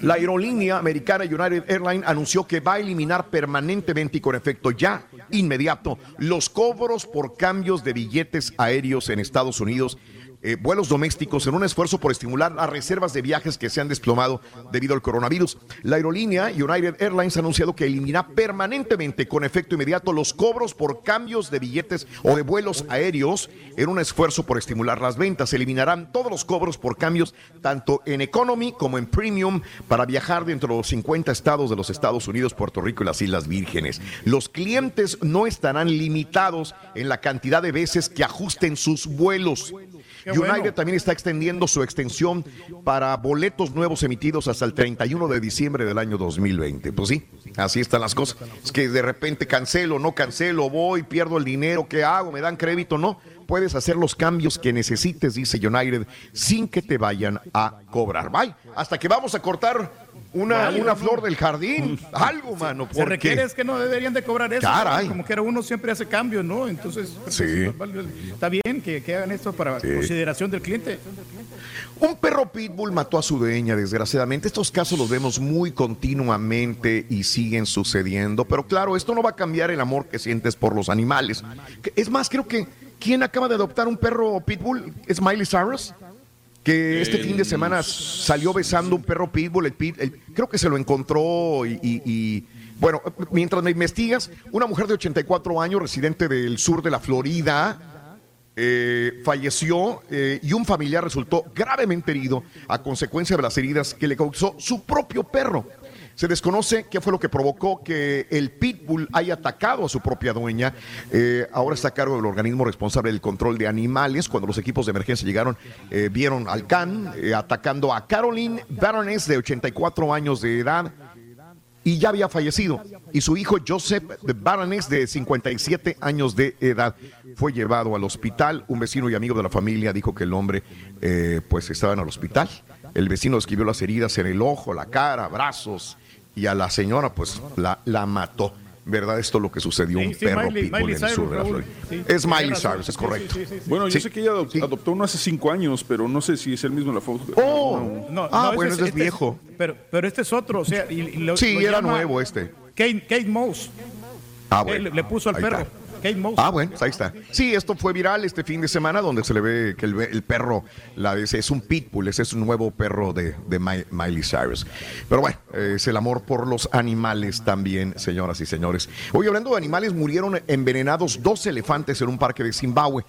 La aerolínea americana United Airlines anunció que va a eliminar permanentemente y con efecto ya inmediato los cobros por cambios de billetes aéreos en Estados Unidos eh, vuelos domésticos en un esfuerzo por estimular las reservas de viajes que se han desplomado debido al coronavirus. La aerolínea United Airlines ha anunciado que elimina permanentemente con efecto inmediato los cobros por cambios de billetes o de vuelos aéreos en un esfuerzo por estimular las ventas. Eliminarán todos los cobros por cambios tanto en economy como en premium para viajar dentro de los 50 estados de los Estados Unidos, Puerto Rico y las Islas Vírgenes. Los clientes no estarán limitados en la cantidad de veces que ajusten sus vuelos. United también está extendiendo su extensión para boletos nuevos emitidos hasta el 31 de diciembre del año 2020. Pues sí, así están las cosas. Es que de repente cancelo, no cancelo, voy, pierdo el dinero, ¿qué hago? ¿Me dan crédito? No. Puedes hacer los cambios que necesites, dice United, sin que te vayan a cobrar. Bye. Hasta que vamos a cortar una, Vale, una no. flor del jardín. Algo, mano. Se requiere es que no deberían de cobrar eso. Caray. Como que uno siempre hace cambios, ¿no? Entonces, pues, Sí. vale, está bien que, que hagan esto para consideración del cliente. Un perro pitbull mató a su dueña, desgraciadamente. Estos casos los vemos muy continuamente y siguen sucediendo. Pero claro, esto no va a cambiar el amor que sientes por los animales. Es más, creo que ¿quién acaba de adoptar un perro pitbull? ¿Es Miley Cyrus? Que este fin de semana salió besando un perro pitbull. El pit- el- creo que se lo encontró y- bueno, mientras me investigas, una mujer de 84 años, residente del sur de la Florida, eh, falleció eh, y un familiar resultó gravemente herido a consecuencia de las heridas que le causó su propio perro. Se desconoce qué fue lo que provocó que el pitbull haya atacado a su propia dueña. Eh, ahora está a cargo del organismo responsable del control de animales. Cuando los equipos de emergencia llegaron, eh, vieron al can eh, atacando a Caroline Baroness, de 84 años de edad, y ya había fallecido. Y su hijo Joseph de Baroness, de 57 años de edad, fue llevado al hospital. Un vecino y amigo de la familia dijo que el hombre eh, pues estaba en el hospital. El vecino describió las heridas en el ojo, la cara, brazos, y a la señora pues la, la mató. ¿Verdad? Esto es lo que sucedió a un sí, perro Miley- pitbull Miley en el sur de la. Florida. Sí, es Miley. Cyrus, es Sí, correcto. sí, sí, sí. Bueno, yo Sí. sé que ella adop- adoptó uno hace cinco años, pero no sé si es el mismo la foto. Oh, No, ah, no, bueno, ese ese es viejo. Pero, pero este es otro, o sea, y, y lo- Sí, lo era nuevo este. Kate, Kate Moss. Ah, Eh, bueno. le, le puso al perro. está. Ah, bueno, ahí está. Sí, esto fue viral este fin de semana donde se le ve que el, el perro la, es un pitbull, ese es un nuevo perro de, de Mi- Miley Cyrus. Pero bueno, es el amor por los animales también, señoras y señores. Hoy hablando de animales, murieron envenenados dos elefantes en un parque de Zimbabue.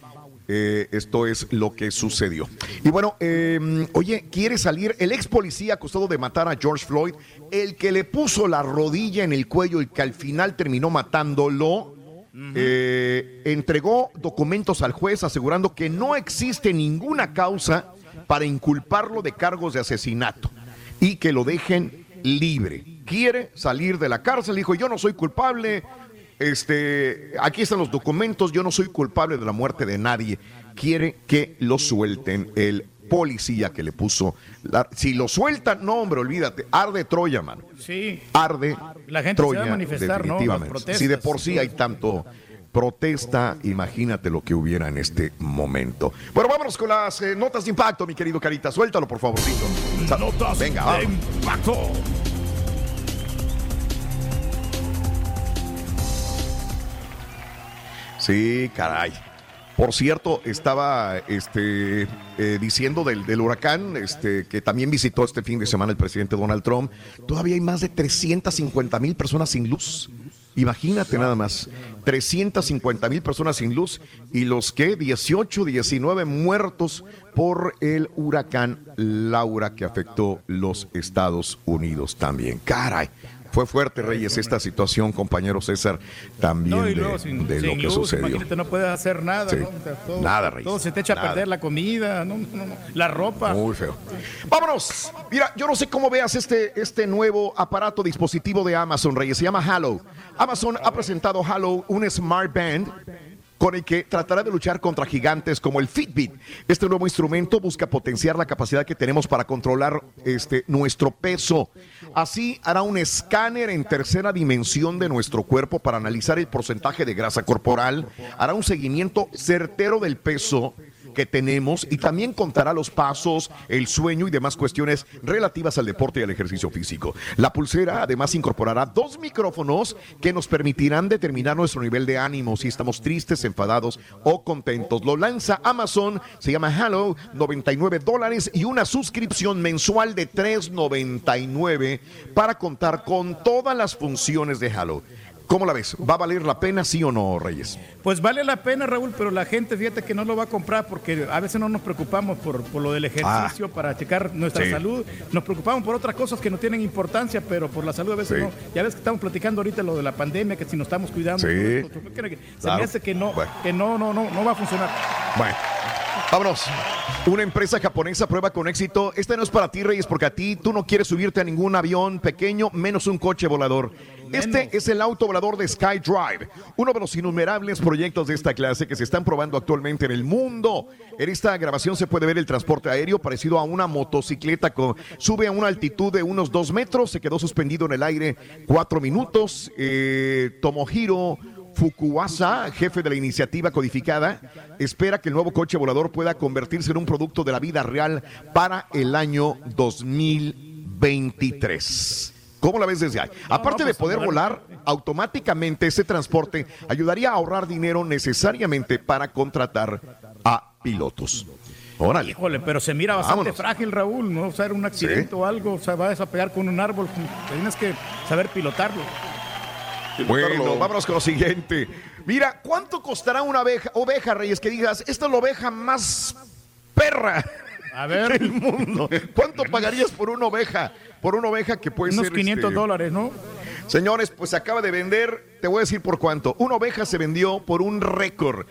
Eh, esto es lo que sucedió. Y bueno, eh, oye, quiere salir el ex policía acusado de matar a George Floyd, el que le puso la rodilla en el cuello y que al final terminó matándolo. Eh, entregó documentos al juez asegurando que no existe ninguna causa para inculparlo de cargos de asesinato y que lo dejen libre. Quiere salir de la cárcel, dijo, yo no soy culpable, este, aquí están los documentos, yo no soy culpable de la muerte de nadie. Quiere que lo suelten el policía que le puso. la- si lo sueltan, no, hombre, olvídate, arde Troya, mano. Sí. Arde La gente se va a manifestar, ¿no? definitivamente. Protestas. Si de por sí hay tanto protesta, imagínate lo que hubiera en este momento. Bueno, vámonos con las eh, notas de impacto, mi querido Carita. Suéltalo, por favorcito. Notas Venga, de vamos. impacto. Sí, caray. Por cierto, estaba este, eh, diciendo del, del huracán este, que también visitó este fin de semana el presidente Donald Trump. Todavía hay más de 350 mil personas sin luz. Imagínate nada más, 350 mil personas sin luz y los que 18, 19 muertos por el huracán Laura que afectó los Estados Unidos también. Caray, fue fuerte, Reyes, esta situación, compañero César, también No, de, luego sin, de lo que luz, sucedió. imagínate, no puedes hacer nada, Sí. ¿no? O sea, todo, Nada, Reyes, Todo se te echa nada. a perder la comida, no, no, no, la ropa. Muy feo. Vámonos. Mira, yo no sé cómo veas este, este nuevo aparato dispositivo de Amazon, Reyes. Se llama Halo. Amazon ha presentado Halo, un smart band con el que tratará de luchar contra gigantes como el Fitbit. Este nuevo instrumento busca potenciar la capacidad que tenemos para controlar este, nuestro peso. Así hará un escáner en tercera dimensión de nuestro cuerpo para analizar el porcentaje de grasa corporal, hará un seguimiento certero del peso que tenemos y también contará los pasos, el sueño y demás cuestiones relativas al deporte y al ejercicio físico. La pulsera además incorporará dos micrófonos que nos permitirán determinar nuestro nivel de ánimo, si estamos tristes, enfadados o contentos. Lo lanza Amazon, se llama Halo, 99 dólares y una suscripción mensual de 3.99 para contar con todas las funciones de Halo. ¿Cómo la ves? ¿Va a valer la pena, sí o no, Reyes? Pues vale la pena, Raúl, pero la gente, fíjate que no lo va a comprar porque a veces no nos preocupamos por, por lo del ejercicio, Ah. para checar nuestra Sí. salud. Nos preocupamos por otras cosas que no tienen importancia, pero por la salud a veces Sí. no. Ya ves que estamos platicando ahorita lo de la pandemia, que si nos estamos cuidando. Sí. esto, Se Claro. me hace que no, Bueno. que no, no, no, no va a funcionar. Bueno, vámonos. Una empresa japonesa prueba con éxito. Este no es para ti, Reyes, porque a ti tú no quieres subirte a ningún avión pequeño, menos un coche volador. Este es el auto volador de SkyDrive, uno de los innumerables proyectos de esta clase que se están probando actualmente en el mundo. En esta grabación se puede ver el transporte aéreo parecido a una motocicleta. Con, sube a una altitud de unos dos metros, se quedó suspendido en el aire cuatro minutos. Eh, Tomohiro Fukuwasa, jefe de la iniciativa codificada, espera que el nuevo coche volador pueda convertirse en un producto de la vida real para el año 2023. ¿Cómo la ves desde ahí? Aparte de poder volar, automáticamente ese transporte ayudaría a ahorrar dinero necesariamente para contratar a pilotos. Órale. Híjole, pero se mira bastante Vámonos. frágil, Raúl, ¿no? O sea, era un accidente o algo, o sea, vas a pegar con un árbol, tienes que saber pilotarlo. Bueno, vámonos con lo siguiente. Mira, ¿cuánto costará una oveja, oveja, Reyes? Que digas, esta es la oveja más perra A ver. del mundo. ¿Cuánto pagarías por una oveja? Por una oveja que puede Unos ser. 500 este, dólares, ¿no? Señores, pues se acaba de vender, te voy a decir por cuánto. Una oveja se vendió por un récord.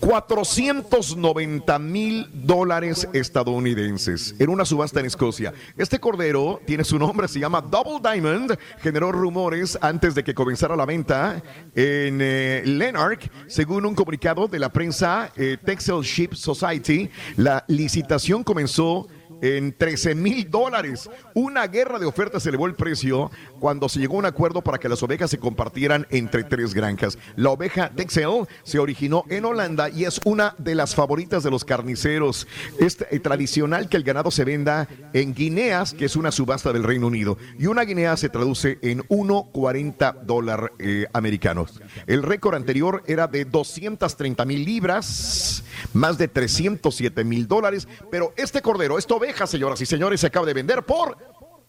490 mil dólares estadounidenses en una subasta en Escocia. Este cordero tiene su nombre, se llama Double Diamond. Generó rumores antes de que comenzara la venta en eh, Lanark. Según un comunicado de la prensa eh, Texel Ship Society, la licitación comenzó en 13 mil dólares. Una guerra de ofertas elevó el precio cuando se llegó a un acuerdo para que las ovejas se compartieran entre tres granjas. La oveja Texel se originó en Holanda y es una de las favoritas de los carniceros. Es eh, tradicional que el ganado se venda en guineas, que es una subasta del Reino Unido. Y una guinea se traduce en 1,40 dólares eh, americanos. El récord anterior era de 230 mil libras, más de 307 mil dólares. Pero este cordero, esta oveja, señoras y señores, se acaba de vender por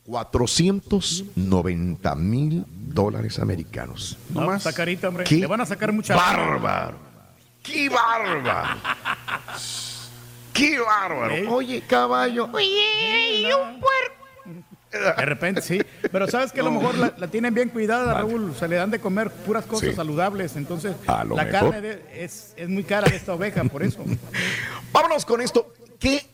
490 mil dólares americanos. No, más. está carita, hombre. ¡Qué Le van a sacar mucha. bárbaro! ¡Qué bárbaro! ¡Qué bárbaro! Oye, caballo. Oye, y un puerco. De repente, sí. Pero sabes que a lo mejor la, la tienen bien cuidada, Raúl. Se le dan de comer puras cosas Sí. saludables. Entonces, la mejor. carne de- es, es muy cara de esta oveja, por eso. Vámonos con esto. ¿Qué,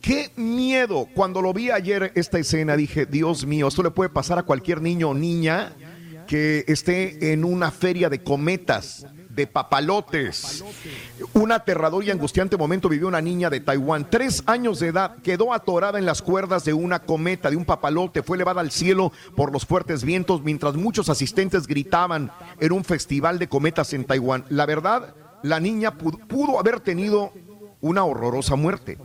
qué miedo. Cuando lo vi ayer esta escena, dije, Dios mío, esto le puede pasar a cualquier niño o niña que esté en una feria de cometas, de papalotes. Un aterrador y angustiante momento vivió una niña de Taiwán, tres años de edad, quedó atorada en las cuerdas de una cometa, de un papalote, fue elevada al cielo por los fuertes vientos mientras muchos asistentes gritaban en un festival de cometas en Taiwán. La verdad, la niña pudo, pudo haber tenido una horrorosa muerte.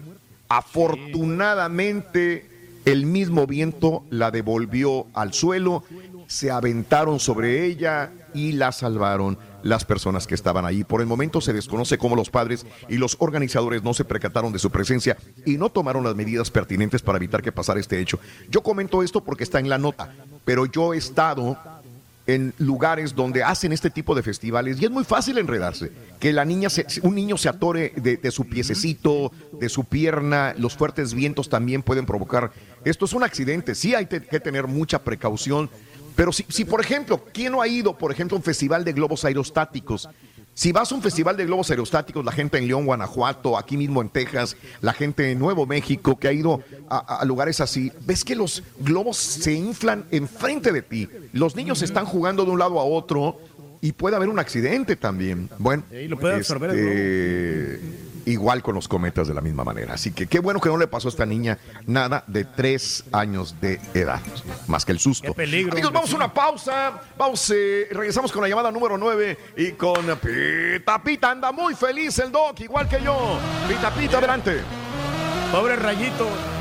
Afortunadamente, el mismo viento la devolvió al suelo, se aventaron sobre ella y la salvaron las personas que estaban ahí. Por el momento se desconoce cómo los padres y los organizadores no se percataron de su presencia y no tomaron las medidas pertinentes para evitar que pasara este hecho. Yo comento esto porque está en la nota, pero yo he estado en lugares donde hacen este tipo de festivales y es muy fácil enredarse. Que la niña, se- un niño se atore de, de su piececito, de su pierna, los fuertes vientos también pueden provocar. Esto es un accidente, sí hay que tener mucha precaución, pero si, si por ejemplo, ¿quién no ha ido, por ejemplo, a un festival de globos aerostáticos? Si vas a un festival de globos aerostáticos, la gente en León, Guanajuato, aquí mismo en Texas, la gente en Nuevo México que ha ido a, a lugares así, ves que los globos se inflan enfrente de ti. Los niños están jugando de un lado a otro y puede haber un accidente también. Bueno, Sí, lo puede absorber el este, igual con los cometas de la misma manera. Así que qué bueno que no le pasó a esta niña nada de tres años de edad, más que el susto. peligro, Amigos, vamos a una pausa. Vamos, eh, regresamos con la llamada número 9 y con Pita Pita. Anda muy feliz el Doc, igual que yo. Pita Pita, adelante. Pobre rayito.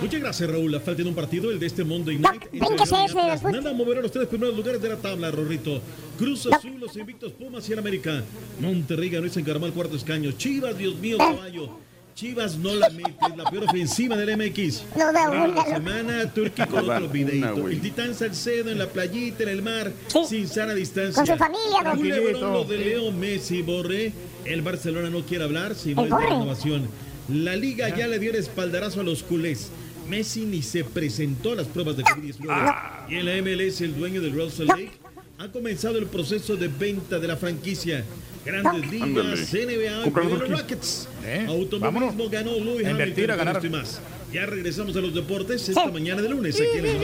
Muchas gracias, Raúl. La falta de un partido, el de este Monday Night. ven que se después. Nada moverá los tres primeros lugares de la tabla, Rorrito. Cruz Azul, los invictos Pumas y el América. Monterrey ganó y se encarmó al cuarto escaño. Chivas, Dios mío, caballo. Chivas no la mete, es la peor ofensiva del MX. No da una, la semana, Turquía con No da otro videito. una, güey. El Titán Salcedo en la playita, en el mar, sin sana distancia. Con su familia, don Culebrón, lo de Leo Messi, Borre. El Barcelona no quiere hablar, si no renovación. La liga ya le dio el espaldarazo a los culés. Messi ni se presentó a las pruebas de COVID-19. Y en la MLS, el dueño del Real Salt Lake ha comenzado el proceso de venta de la franquicia. Grandes ligas. NBA, aquí. Rockets. Eh, Automovilismo vámonos. ganó Louis A invertir, Hamilton a ganar. y más. Ya regresamos a los deportes esta mañana de lunes aquí en el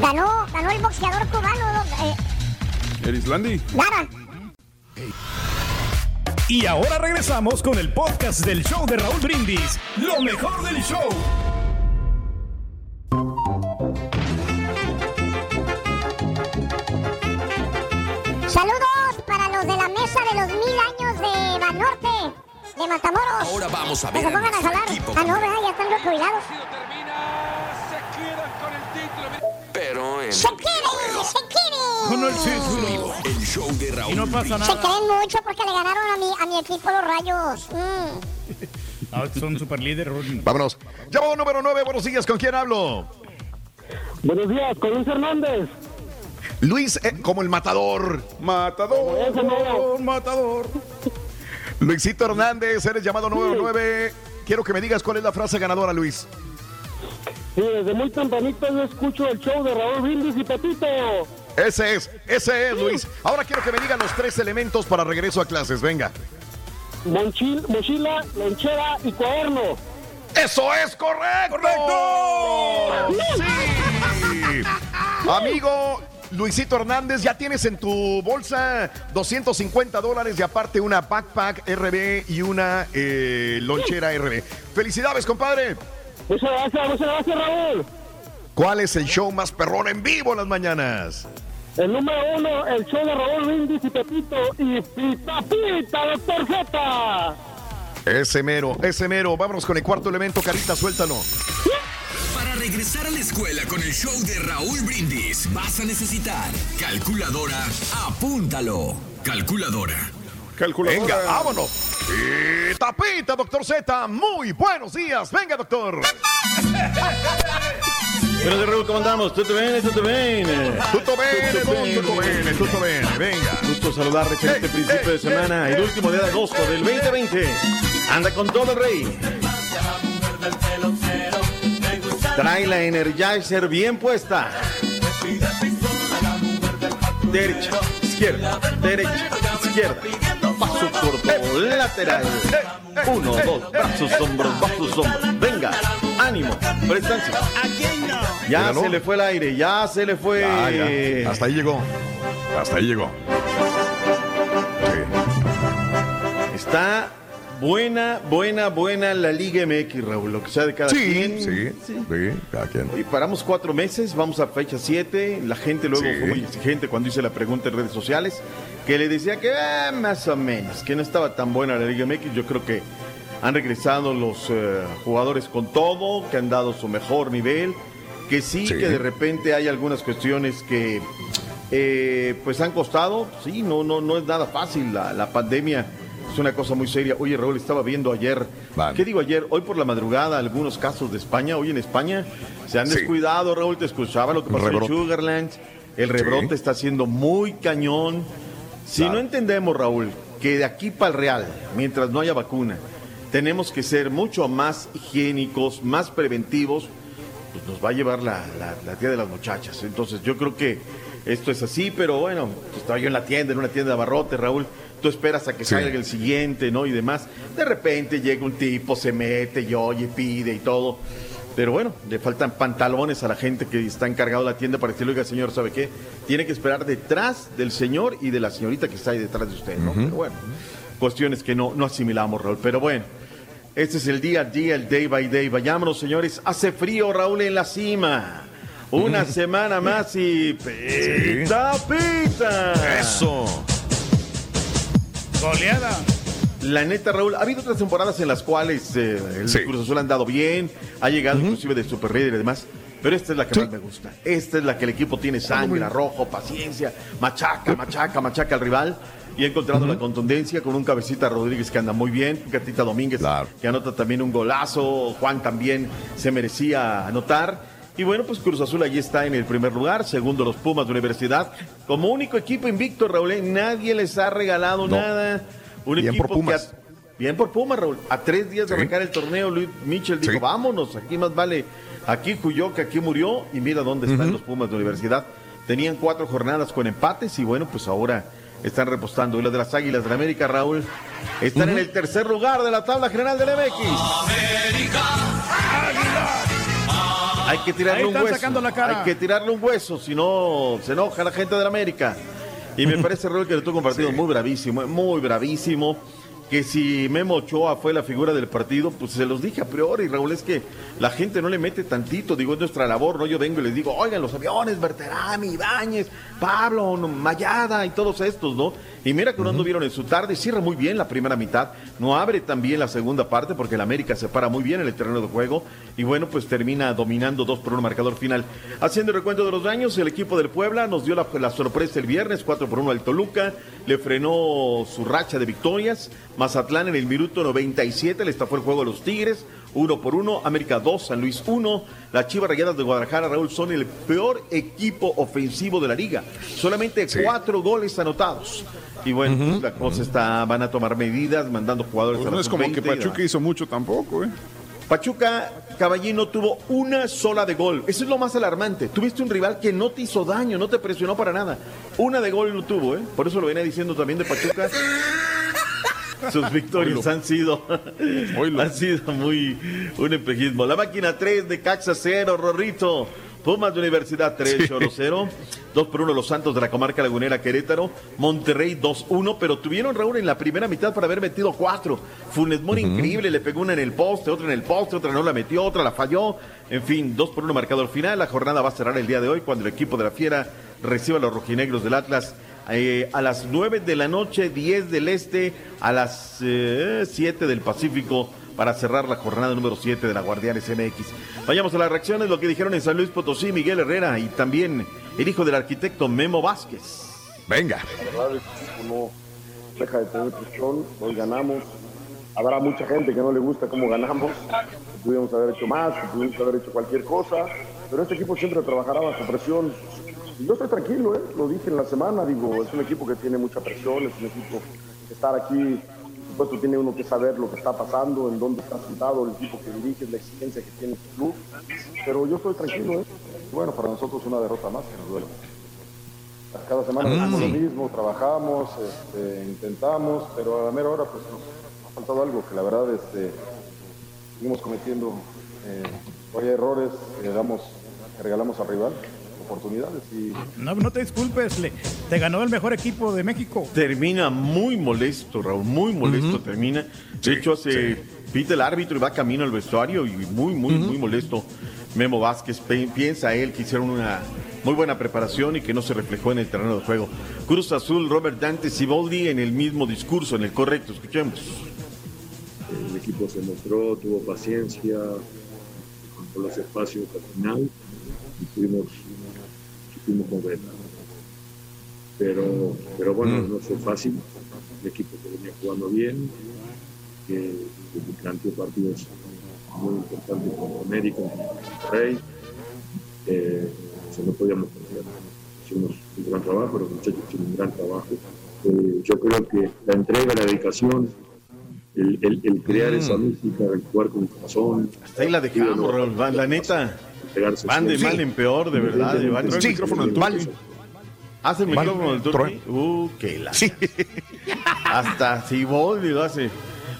Ganó, ganó el boxeador cubano, eh, Eris Landy. Lara. Y ahora regresamos con el podcast del show de Raúl Brindis. Lo mejor del show. De los mil años de Banorte, de Matamoros. Ahora vamos a Que ver se a pongan a jalar. Ah, no, ¿verdad? Ya están los jubilados. Pero en ¡Se quiere! ¡Se quiere! Con el título. el show de Raúl. Y no pasa Se creen mucho porque le ganaron a mi, a mi equipo los rayos. Mm. No, son super líderes. Vámonos. Llamado número 9, buenos días, ¿con quién hablo? Buenos días, con Luis Hernández. Luis, eh, como el matador. Matador, matador. Luisito Hernández, eres llamado número 9. Quiero que me digas cuál es la frase ganadora, Luis. Sí, desde muy tempranito yo escucho el show de Raúl Brindis y Pepito. Ese es, ese es, Luis. Ahora quiero que me digan los tres elementos para regreso a clases. Venga. Monchil, mochila, lonchera y cuaderno. ¡Eso es correcto! ¡Correcto! ¡Sí! Amigo Luisito Hernández, ya tienes en tu bolsa 250 dólares y aparte una backpack RB y una eh, lonchera RB. ¡Felicidades, compadre! Muchas gracias, muchas gracias, Raúl. ¿Cuál es el show más perrón en vivo en las mañanas? El número uno, el show de Raúl Brindis y Pepito y Pita Pita, doctor Z. Ese mero, ese mero. Vámonos con el cuarto elemento, Carita, suéltalo. Para regresar a la escuela con el show de Raúl Brindis, vas a necesitar calculadora. Apúntalo. Calculadora. Calculadora. Venga, vámonos. Pita, pita, doctor Z. Muy buenos días. Venga, doctor. Buenos días, Raúl, ¿cómo andamos? ¿Tutto bene? ¿Tutto bene? Tutto bene, tutto bene, tutto bene. Venga. Gusto saludarles en este principio de semana, el último día de agosto del 2020. Anda con todo el rey. Trae la Energizer bien puesta. Derecha, izquierda, derecha, izquierda. Paso corto, lateral. Uno, dos, brazos, hombros, brazos, hombros. Venga, ánimo, prestancia. Ya se le fue el aire, ya se le fue. Ya, ya. Hasta ahí llegó. Hasta ahí llegó. Está buena, buena, buena la Liga MX, Raúl. Lo que sea de cada Sí, quien. sí, sí, cada quien. Y paramos cuatro meses, vamos a fecha 7. La gente luego Sí. fue muy exigente cuando hice la pregunta en redes sociales, que le decía que ah, más o menos, que no estaba tan buena la Liga MX. Yo creo que han regresado los eh, jugadores con todo, que han dado su mejor nivel, que sí, Sí. que de repente hay algunas cuestiones que eh, pues han costado. Sí, no, no, no es nada fácil. La, la pandemia es una cosa muy seria. Oye, Raúl, estaba viendo ayer, ¿qué digo ayer? Hoy por la madrugada, algunos casos de España. Hoy en España se han Sí. descuidado, Raúl, te escuchaba lo que pasó Rebrote. en Sugarland. El rebrote Sí. está siendo muy cañón. Si Claro. no entendemos, Raúl, que de aquí para el Real, mientras no haya vacuna, tenemos que ser mucho más higiénicos, más preventivos, pues nos va a llevar la, la, la tía de las muchachas. Entonces yo creo que esto es así, pero bueno, estaba yo en la tienda, en una tienda de abarrote, Raúl. Tú esperas a que Sí. salga el siguiente, ¿no? Y demás. De repente llega un tipo, se mete y oye, pide y todo. Pero bueno, le faltan pantalones a la gente que está encargado de la tienda para decirle, oiga, señor, ¿sabe qué? Tiene que esperar detrás del señor y de la señorita que está ahí detrás de usted, ¿no? Pero bueno, cuestiones que no, no asimilamos, Raúl. Pero bueno, este es el día a día, el day by day. Vayámonos, señores. Hace frío, Raúl, en la cima. Una semana más y pita, pita. Eso. Goleada. La neta, Raúl, ha habido otras temporadas en las cuales eh, el Sí. Cruz Azul ha andado bien, ha llegado inclusive de Super Líder y demás. Pero esta es la que más me gusta. Esta es la que el equipo tiene sangre, arrojo, paciencia, machaca, machaca, machaca al rival. Y ha encontrado la contundencia con un cabecita Rodríguez que anda muy bien, Catita Domínguez que anota también un golazo, Juan también se merecía anotar. Y bueno, pues Cruz Azul allí está en el primer lugar, segundo los Pumas de Universidad. Como único equipo invicto, Raúl, ¿eh? nadie les ha regalado No. nada. Un Bien equipo por Pumas. que Bien por Pumas, Raúl. A tres días de Sí. arrancar el torneo, Luis Mitchell dijo, Sí. vámonos, aquí más vale, aquí que aquí murió, y mira dónde están los Pumas de Universidad. Tenían cuatro jornadas con empates, y bueno, pues ahora están repostando. Y los de las Águilas de la América, Raúl, están en el tercer lugar de la tabla general del MX. Hay que tirarle Ahí un hueso. sacando la cara. Hay que tirarle un hueso, si no se enoja la gente de la América. Y me parece, Raúl, que le tocó un partido muy bravísimo, muy bravísimo. Que si Memo Ochoa fue la figura del partido, pues se los dije a priori, Raúl, es que la gente no le mete tantito, digo, es nuestra labor, ¿no? Yo vengo y les digo, oigan, los aviones, Berterami, Ibáñez, Pablo, Mayada y todos estos, ¿no? Y mira que no anduvieron en su tarde, cierra muy bien la primera mitad, no abre tan bien la segunda parte porque el América se para muy bien en el terreno de juego y bueno, pues termina dominando dos por uno marcador final. Haciendo el recuento de los daños, el equipo del Puebla nos dio la, la sorpresa el viernes, 4 por 1 al Toluca, le frenó su racha de victorias, Mazatlán en el minuto 97 le estafó el juego a los Tigres, 1 por 1, América 2, San Luis 1, las Chivas Rayadas de Guadalajara, Raúl, son el peor equipo ofensivo de la liga, solamente cuatro goles anotados. Y bueno, pues, la cosa está, van a tomar medidas, mandando jugadores Pues a no la es como que sub-20 y demás. Pachuca hizo mucho tampoco, ¿eh? Pachuca Caballino tuvo una sola de gol. Eso es lo más alarmante. Tuviste un rival que no te hizo daño, no te presionó para nada. Una de gol no tuvo, ¿eh? Por eso lo venía diciendo también de Pachuca. Sus victorias han sido han sido muy un espejismo. La máquina 3 de Caxa 0, Rorrito. Pumas de Universidad 3, Choro 0. 2 por 1 los Santos de la comarca lagunera Querétaro. Monterrey 2-1, pero tuvieron Raúl en la primera mitad para haber metido 4. Funes Mori increíble, le pegó una en el poste, otra en el poste, otra no la metió, otra la falló. En fin, 2 por 1 marcador final. La jornada va a cerrar el día de hoy cuando el equipo de la Fiera reciba a los rojinegros del Atlas eh, a las 9 de la noche, 10 del Este, a las eh, 7 del Pacífico para cerrar la jornada número 7 de la Guardianes MX. Vayamos a las reacciones, lo que dijeron en San Luis Potosí, Miguel Herrera y también el hijo del arquitecto Memo Vázquez. Venga. La verdad es que no deja de tener presión, hoy ganamos. Habrá mucha gente que no le gusta cómo ganamos, que pudimos haber hecho más, que pudimos haber hecho cualquier cosa, pero este equipo siempre trabajará bajo presión. Yo estoy tranquilo, ¿eh? lo dije en la semana, digo, es un equipo que tiene mucha presión, es un equipo que estar aquí, por supuesto tiene uno que saber lo que está pasando, en dónde está sentado el equipo que dirige, la exigencia que tiene el club, pero yo estoy tranquilo, ¿eh? bueno, para nosotros una derrota más que nos duele. Cada semana Mm. hacemos lo mismo, trabajamos, este, intentamos, pero a la mera hora pues nos ha faltado algo que la verdad este, seguimos cometiendo eh, errores que, damos, que regalamos al rival, oportunidades y No, no te disculpes, le- te ganó el mejor equipo de México. Termina muy molesto, Raúl, muy molesto termina. De hecho, hace pita el árbitro y va camino al vestuario y muy, muy, muy molesto. Memo Vázquez piensa él que hicieron una muy buena preparación y que no se reflejó en el terreno de juego. Cruz Azul, Robert Dante Siboldi en el mismo discurso, en el correcto. Escuchemos. El equipo se mostró, tuvo paciencia, con los espacios al final y pudimos, supimos concretar. Pero, pero bueno, Mm. no fue fácil. El equipo que venía jugando bien, que, que planteó partidos muy importantes como América, Rey. Eh, se no podíamos perder. Hicimos un gran trabajo, los muchachos hicieron un gran trabajo. Eh, yo creo que la entrega, la dedicación, el, el- el crear Mm. esa música, el jugar con el corazón. Hasta ahí la dejamos, Raúl. La neta, Pegarse van de mal en peor, de verdad. Trae el micrófono del Turqui. ¿Hace el micrófono del Turqui? Uh, qué la... Hasta Siboldi lo hace.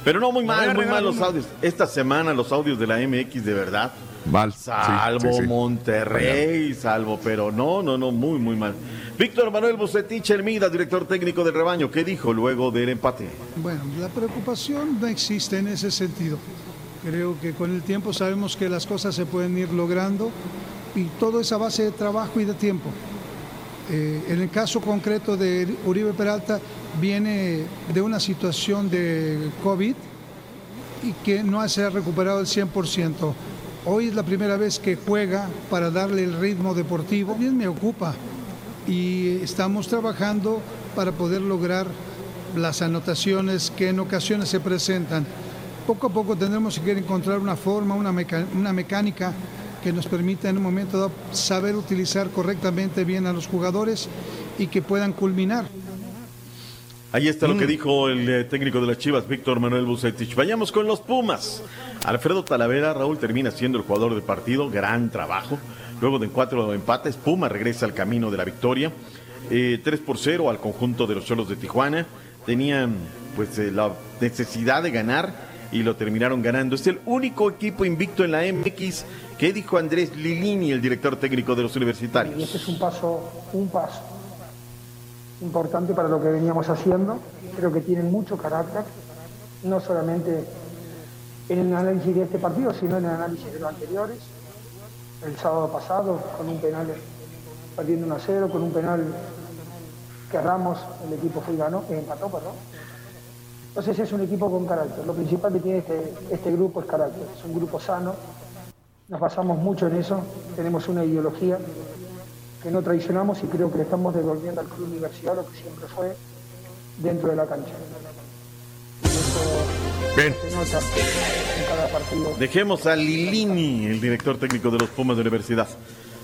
Pero no, muy mal, muy mal los audios. Esta semana los audios de la MX, de verdad. Mal. Salvo Sí, sí, sí. Monterrey, salvo, pero no, no, no, muy, muy mal. Víctor Manuel Bucetich Hermida, director técnico del rebaño, ¿qué dijo luego del empate? Bueno, la preocupación no existe en ese sentido. Creo que con el tiempo sabemos que las cosas se pueden ir logrando y todo es a base de trabajo y de tiempo. Eh, en el caso concreto de Uribe Peralta viene de una situación de COVID y que no se ha recuperado el 100%. Hoy es la primera vez que juega para darle el ritmo deportivo. Bien me ocupa y estamos trabajando para poder lograr las anotaciones que en ocasiones se presentan. Poco a poco tendremos que encontrar una forma, una, meca- una mecánica que nos permita en un momento dado saber utilizar correctamente bien a los jugadores y que puedan culminar. Ahí está lo que Mm. dijo el eh, técnico de las Chivas, Víctor Manuel Bucetich. Vayamos con los Pumas. Alfredo Talavera, Raúl termina siendo el jugador del partido, gran trabajo. Luego de cuatro empates, Puma regresa al camino de la victoria. Eh, 3 por 0 al conjunto de los Cholos de Tijuana. Tenían pues eh, la necesidad de ganar y lo terminaron ganando. Es el único equipo invicto en la MX. ¿Qué dijo Andrés Lilini, el director técnico de los Y universitarios? este es un paso, un paso importante para lo que veníamos haciendo. Creo que tienen mucho carácter, no solamente en el análisis de este partido, sino en el análisis de los anteriores. El sábado pasado, con un penal perdiendo 1 a 0, con un penal que Ramos, el equipo fue y ganó, empató, perdón. Entonces es un equipo con carácter. Lo principal que tiene este, este grupo es carácter. Es un grupo sano. Nos basamos mucho en eso. Tenemos una ideología que no traicionamos y creo que le estamos devolviendo al Club Universidad lo que siempre fue dentro de la cancha. Y eso Bien. se nota en cada partido. Dejemos a Lilini, el director técnico de los Pumas de Universidad.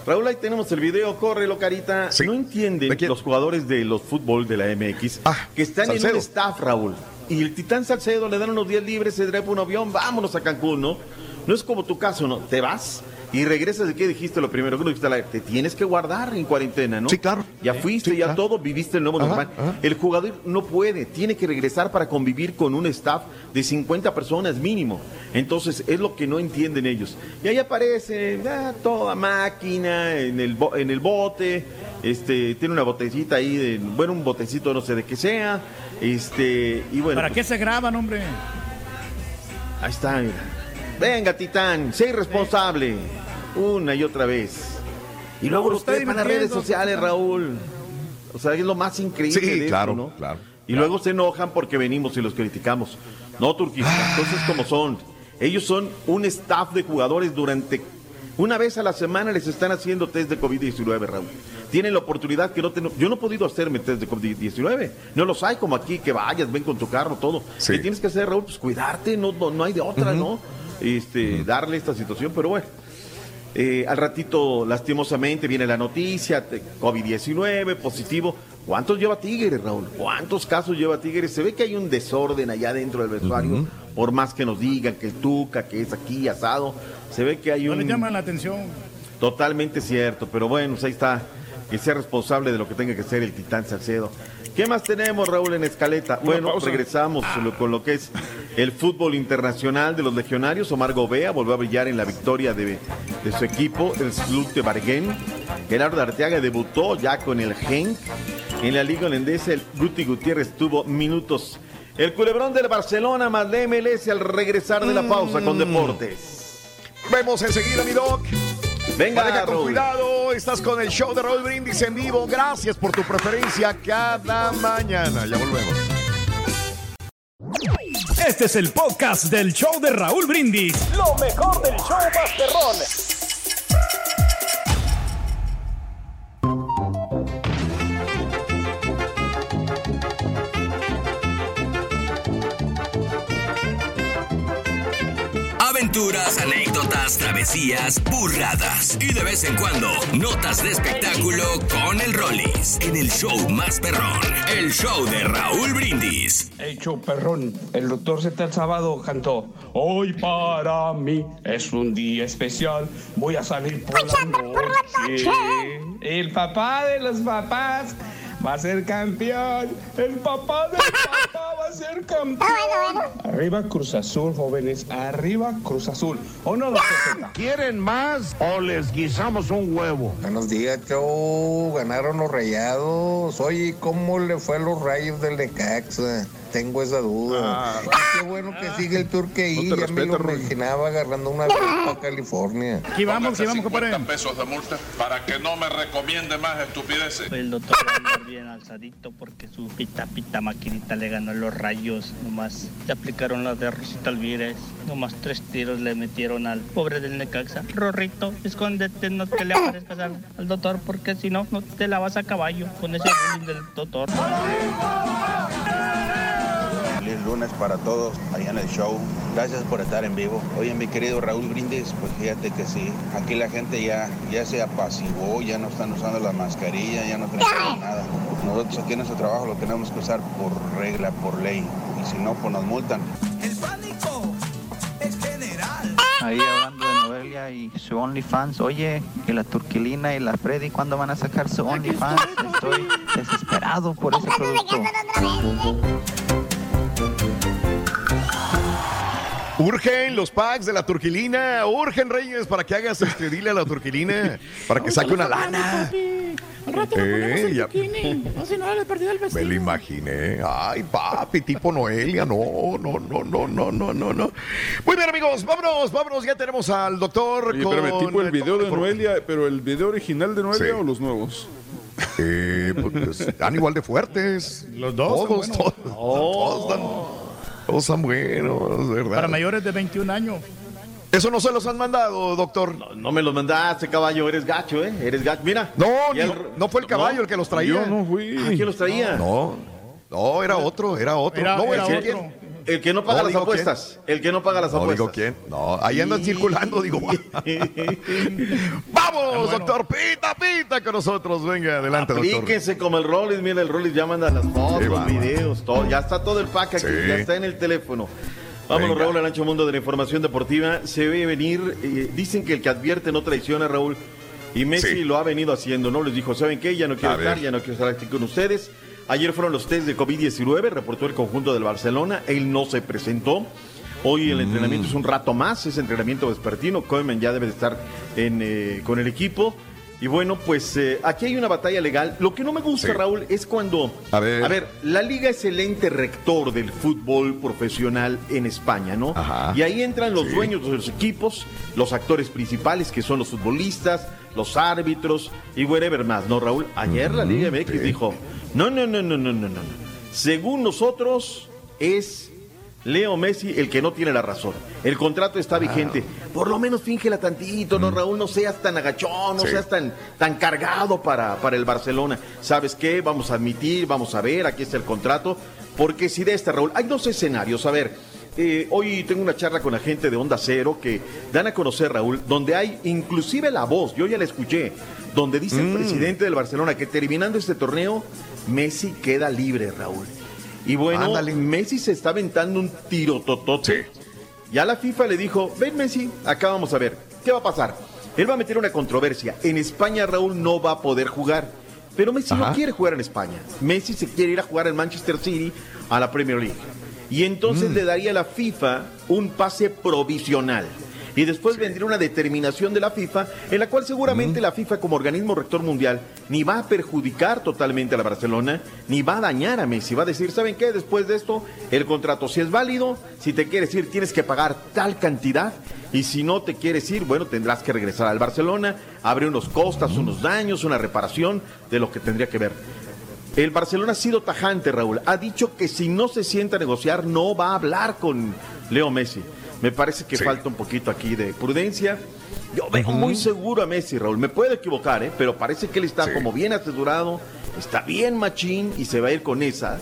Raúl, ahí tenemos el video, córrelo, carita. No entienden los jugadores de los fútbol de la MX que están en Ah, un staff, Raúl. Y el Titán Salcedo le dan unos días libres, se trepa un avión, vámonos a Cancún, ¿no? No es como tu caso, ¿no? Te vas y regresas de qué dijiste lo primero que dijiste te tienes que guardar en cuarentena, ¿no? Sí, claro. Ya fuiste, ya todo, viviste el nuevo Ajá, normal. ajá. El jugador no puede, tiene que regresar para convivir con un staff de 50 personas mínimo. Entonces es lo que no entienden ellos. Y ahí aparece ah, toda máquina en el, en el bote, este, tiene una botecita ahí, de, bueno, un botecito no sé de qué sea, este, y bueno. ¿Para qué pues, se graban, hombre? Ahí está, mira. Venga, Titán, sé responsable. Una y otra vez. Y luego Pero los está trepan a redes sociales. Raúl. O sea, es lo más increíble Sí, de esto, claro, ¿no? claro. Y luego se enojan porque venimos y los criticamos. No, Turquía, entonces como son. Ellos son un staff de jugadores durante una vez a la semana les están haciendo test de COVID-19, Raúl. Tienen la oportunidad que no tengo. Yo no he podido hacerme test de COVID-19. No los hay como aquí, que vayas, ven con tu carro, todo. ¿Qué tienes que hacer, Raúl? Pues cuidarte, no, no, no hay de otra, ¿no? Este, darle esta situación, pero bueno. Eh, al ratito, lastimosamente, viene la noticia, te- COVID-19, positivo. ¿Cuántos lleva Tigres, Raúl? ¿Cuántos casos lleva Tigres? Se ve que hay un desorden allá dentro del vestuario, por más que nos digan que el Tuca, que es aquí asado, se ve que hay No un... le llaman la atención. Totalmente cierto, pero bueno, pues ahí está, que sea responsable de lo que tenga que ser el Titán Salcedo. ¿Qué más tenemos, Raúl, en escaleta? Bueno, regresamos con lo que es el fútbol internacional de los legionarios. Omar Gobea volvió a brillar en la victoria de, de su equipo, el Club de Barguén. Gerardo Arteaga debutó ya con el Genk. En la liga holandesa, el Guti Gutiérrez tuvo minutos. El culebrón del Barcelona más la MLS al regresar de la pausa con Deportes. Vemos enseguida, mi doc. Venga, Maneja con cuidado, estás con el show de Raúl Brindis en vivo. Gracias por tu preferencia cada mañana. Ya volvemos. Este es el podcast del show de Raúl Brindis. Lo mejor del show Masterrón. Aventuras, anécdotas, travesías, burradas y de vez en cuando notas de espectáculo con el Rollis en el show más perrón, el show de Raúl Brindis. El show perrón. El doctor Z el sábado cantó. Hoy para mí es un día especial. Voy a salir por la noche. El papá de los papás va a ser campeón. El papá del papá va a ser campeón. Arriba Cruz Azul, jóvenes. Arriba Cruz Azul. ¿O no, ¿Quieren más o les guisamos un huevo? Buenos días, Joe. Ganaron los rayados. Oye, ¿cómo le fue a los rayos del Necaxa? Tengo esa duda. Qué bueno que sigue el tour que ahí. No te ya me lo Rui. imaginaba agarrando una a California. Aquí vamos, aquí vamos, compadre. pesos de multa para que no me recomiende más estupideces. El doctor bien alzadito porque su pita pita maquinita le ganó los rayos. Nomás le aplicaron la de Rosita Alvírez. Nomás tres tiros le metieron al pobre del Necaxa. Rorrito, escóndete, no te le aparezcas al, al doctor porque si no, no te la vas a caballo con ese bullying del doctor. Feliz lunes para todos allá en el show. Gracias por estar en vivo. Oye, mi querido Raúl Brindis, pues fíjate que sí. Aquí la gente ya, ya se apaciguó, ya no están usando la mascarilla, ya no tenemos nada. Nosotros aquí en nuestro trabajo lo tenemos que usar por regla, por ley. Y si no, pues nos multan. Ahí hablando de Noelia y su OnlyFans, oye, que la Turquilina y la Freddy, ¿cuándo van a sacar su OnlyFans? Estoy desesperado por ese producto. Urgen los packs de la turquilina, urgen Reyes para que hagas este dile a la turquilina para que saque una lana. Al rato le Eh, ponemos el ya. bikini. No, si no, era el partido del Me lo imaginé. Ay, papi, tipo Noelia. No, no, no, no, no, no, no, no. Muy bien, amigos, vámonos, vámonos. Ya tenemos al doctor. Oye, con espérame, tipo el video de Noelia, pero el video original de Noelia Sí. o los nuevos? Eh, pues, están igual de fuertes. Los dos son Todos, buenos. todos, todos están, todos están buenos, ¿verdad? Para mayores de 21 años. Eso no se los han mandado, doctor. No, no me los mandaste, caballo. Eres gacho, ¿eh? Eres gacho. Mira. No, el- no, no fue el caballo el que los traía. Yo no fui. Ah, ¿Quién los traía? No, no, era otro, era otro. Era- no, otro. que- El que no paga No las apuestas. El que no paga las No apuestas. digo quién. No, ahí andan circulando, digo. Vamos, doctor, pita, pita con nosotros. Venga, adelante, doctor. Aplíquense como el Rollis. Mira, el Rollis ya manda las fotos, bárbaro. videos, todo. Ya está todo el pack aquí. Sí. Ya está en el teléfono. Vámonos, Venga. Raúl, al ancho mundo de la información deportiva. Se ve venir. eh, dicen que el que advierte no traiciona, Raúl. Y Messi Sí. lo ha venido haciendo, ¿no? Les dijo, ¿saben qué? Ya no quiero estar, ya no quiero estar aquí con ustedes. Ayer fueron los test de COVID-19, reportó el conjunto del Barcelona. Él no se presentó. Hoy el entrenamiento es un rato más, es entrenamiento vespertino. Koeman ya debe de estar en, eh, con el equipo. Y bueno, pues eh, aquí hay una batalla legal. Lo que no me gusta, Sí. Raúl, es cuando... A ver. la liga es el ente rector del fútbol profesional en España, ¿no? Ajá. Y ahí entran los Sí. dueños de los equipos, los actores principales, que son los futbolistas, los árbitros y whatever más, ¿no, Raúl? Ayer la Liga MX sí. dijo, no, no, no, no, no, no, no. Según nosotros, es Leo Messi el que no tiene la razón. El contrato está vigente. Por lo menos fíngela tantito, ¿no, Raúl? No seas tan agachón, no Sí. seas tan, tan cargado para, para el Barcelona. ¿Sabes qué? Vamos a admitir, vamos a ver, aquí está el contrato. Porque si de esta, Raúl, hay dos escenarios. A ver, eh, hoy tengo una charla con la gente de Onda Cero que dan a conocer, Raúl, donde hay inclusive la voz, yo ya la escuché, donde dice el Mm. presidente del Barcelona que terminando este torneo, Messi queda libre, Raúl. Y bueno, Ándale. Messi se está aventando un tiro totote. Ya la FIFA le dijo, ven Messi, acá vamos a ver, ¿qué va a pasar? Él va a meter una controversia. En España Raúl no va a poder jugar. Pero Messi no quiere jugar en España. Messi se quiere ir a jugar en Manchester City a la Premier League. Y entonces Mm. le daría a la FIFA un pase provisional. Y después vendría una determinación de la FIFA en la cual seguramente la FIFA como organismo rector mundial ni va a perjudicar totalmente a la Barcelona, ni va a dañar a Messi. Va a decir, ¿saben qué? Después de esto, el contrato si es válido, si te quieres ir tienes que pagar tal cantidad y si no te quieres ir, bueno, tendrás que regresar al Barcelona, abre unos costas, unos daños, una reparación de lo que tendría que ver. El Barcelona ha sido tajante, Raúl. Ha dicho que si no se sienta a negociar, no va a hablar con Leo Messi. Me parece que Sí. falta un poquito aquí de prudencia. Yo veo muy seguro a Messi, Raúl. Me puedo equivocar, ¿eh? pero parece que él está Sí. como bien asesorado, está bien machín y se va a ir con esa.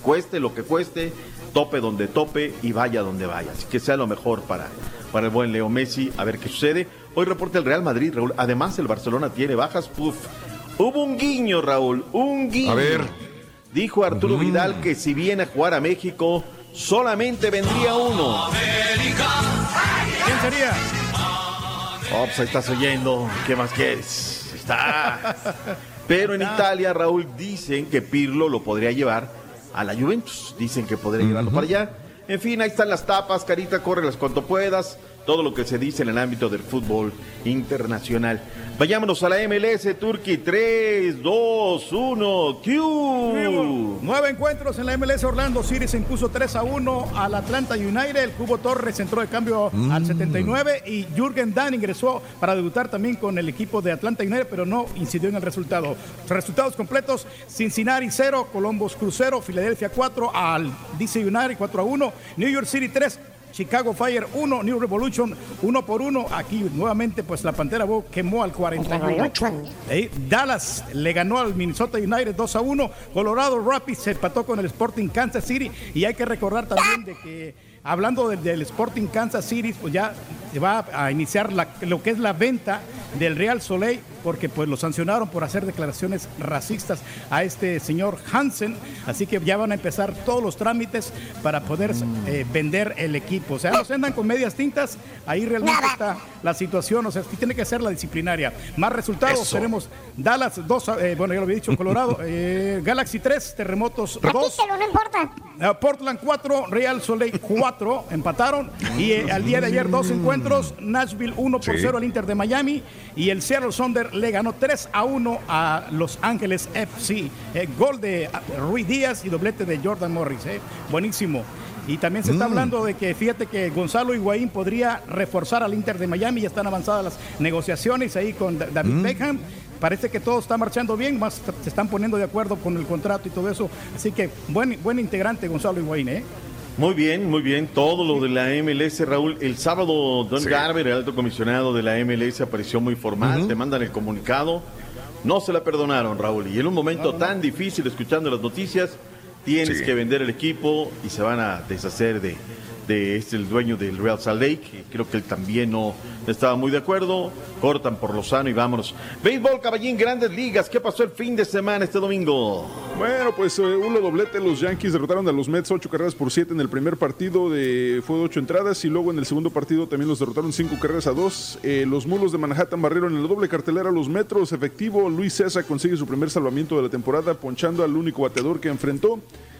Cueste lo que cueste, tope donde tope y vaya donde vaya. Así que sea lo mejor para, para el buen Leo Messi. A ver qué sucede. Hoy reporta el Real Madrid, Raúl. Además, el Barcelona tiene bajas. Puf. Hubo un guiño, Raúl. Un guiño. A ver. Dijo Arturo Vidal que si viene a jugar a México, solamente vendría uno. ¿Quién sería? Oh, pues ahí estás oyendo. ¿Qué más quieres? Está. Pero en Italia, Raúl, dicen que Pirlo lo podría llevar a la Juventus. Dicen que podría llevarlo para allá. En fin, ahí están las tapas, Carita, córrelas cuanto puedas. Todo lo que se dice en el ámbito del fútbol internacional. Vayámonos a la MLS, Turquía. 3, 2, 1, Q. Nueve encuentros en la MLS. Orlando City se impuso 3 a 1 al Atlanta United. El Cubo Torres entró de cambio al 79 y Jürgen Damm ingresó para debutar también con el equipo de Atlanta United, pero no incidió en el resultado. Resultados completos: Cincinnati 0, Columbus Crucero, Filadelfia 4 al DC United 4 a 1, New York City 3. Chicago Fire 1, New Revolution 1 por 1. Aquí nuevamente pues la Pantera Bow quemó al 41. Ahí, Dallas le ganó al Minnesota United 2 a 1. Colorado Rapids se empató con el Sporting Kansas City. Y hay que recordar también de que hablando del, del Sporting Kansas City, pues ya se va a iniciar la- lo que es la venta del Real Soleil, porque pues lo sancionaron por hacer declaraciones racistas a este señor Hansen, así que ya van a empezar todos los trámites para poder eh, vender el equipo. O sea, los andan con medias tintas, ahí realmente está la situación, o sea, sí tiene que ser la disciplinaria. Más resultados, Eso. tenemos Dallas 2, bueno, ya lo había dicho, Colorado, eh, Galaxy 3, Terremotos 2. Repítelo, no importa. Uh, Portland 4, Real Soleil 4, empataron. Y eh, al día de ayer dos encuentros, Nashville 1 por Sí. 0 al Inter de Miami y el Seattle Sonder le ganó 3 a 1 a Los Ángeles FC. Eh, gol de ah, Rui Díaz y doblete de Jordan Morris. eh. Buenísimo. Y también se está Mm. hablando de que fíjate que Gonzalo Higuaín podría reforzar al Inter de Miami. Ya están avanzadas las negociaciones ahí con Da- David Mm. Beckham. Parece que todo está marchando bien, más se están poniendo de acuerdo con el contrato y todo eso. Así que buen, buen integrante Gonzalo Higuaín, ¿eh? Muy bien, muy bien. Todo lo de la MLS, Raúl. El sábado, Don Garber, el alto comisionado de la MLS, apareció muy formal. Te mandan el comunicado. No se la perdonaron, Raúl. Y en un momento tan difícil, escuchando las noticias, tienes Sí. que vender el equipo y se van a deshacer de, de este, el dueño del Real Salt Lake. Creo que él también no estaba muy de acuerdo. Cortan por lo sano y vámonos. Béisbol, caballín, grandes ligas. ¿Qué pasó el fin de semana este domingo? Bueno, pues eh, uno doblete, los Yankees derrotaron a los Mets ocho carreras por siete en el primer partido, de, fue de ocho entradas y luego en el segundo partido también los derrotaron cinco carreras a dos. Eh, los Mulos de Manhattan barrieron en la doble cartelera los Metros, efectivo, Luis César consigue su primer salvamiento de la temporada ponchando al único bateador que enfrentó.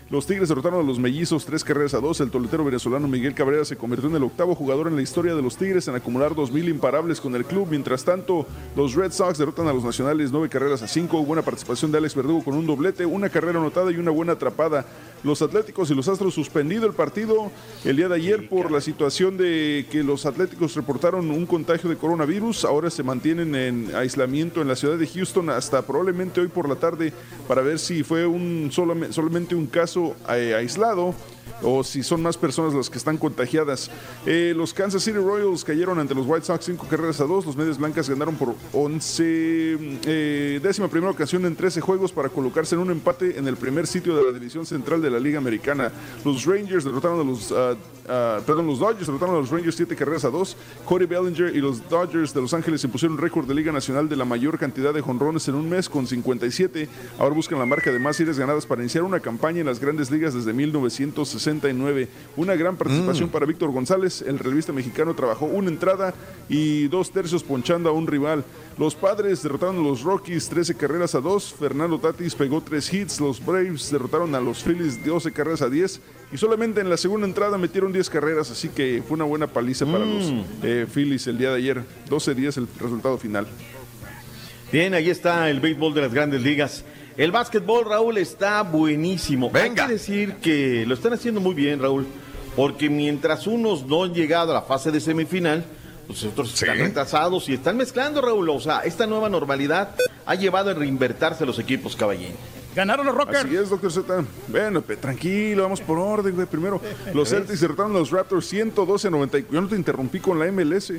Los Tigres derrotaron a los Mellizos tres carreras a dos. El toletero venezolano Miguel Cabrera se convirtió en el octavo jugador en la historia de los Tigres en acumular 2.000 imparables con el club. Mientras tanto, los Red Sox derrotan a los Nacionales nueve carreras a cinco. Buena participación de Alex Verdugo con un doblete, una carrera anotada y una buena atrapada. Los Atléticos y los Astros suspendido el partido el día de ayer por la situación de que los Atléticos reportaron un contagio de coronavirus. Ahora se mantienen en aislamiento en la ciudad de Houston hasta probablemente hoy por la tarde para ver si fue un solamente, solamente un caso eh, aislado o si son más personas las que están contagiadas. Eh, los Kansas City Royals cayeron ante los White Sox cinco carreras a dos. Los Medias Blancas ganaron por 11, eh, décima primera ocasión en 13 juegos para colocarse en un empate en el primer sitio de la división central de la Liga Americana. Los Rangers derrotaron a los, ah, ah, perdón, los Dodgers derrotaron a los Rangers siete carreras a dos. Cody Bellinger y los Dodgers de Los Ángeles impusieron un récord de Liga Nacional de la mayor cantidad de jonrones en un mes con 57. Ahora buscan la marca de más series ganadas para iniciar una campaña en las grandes ligas desde 1969. Una gran participación Mm. para Víctor González. El revista mexicano trabajó una entrada y dos tercios ponchando a un rival. Los padres derrotaron a los Rockies 13 carreras a 2. Fernando Tatis pegó 3 hits. Los Braves derrotaron a los Phillies 12 carreras a 10. Y solamente en la segunda entrada metieron 10 carreras. Así que fue una buena paliza para los eh, Phillies el día de ayer. 12-10 el resultado final. Bien, ahí está el béisbol de las grandes ligas. El básquetbol, Raúl, está buenísimo. Venga. Hay que decir que lo están haciendo muy bien, Raúl, porque mientras unos no han llegado a la fase de semifinal, pues otros están retrasados y están mezclando, Raúl. O sea, esta nueva normalidad ha llevado a reinvertirse los equipos, caballín. Ganaron los Rockers. Así es, doctor Z. Bueno, pe- tranquilo, vamos por orden, güey. Primero, los Celtics derrotaron a los Raptors 112 a 90. Yo no te interrumpí con la MLS.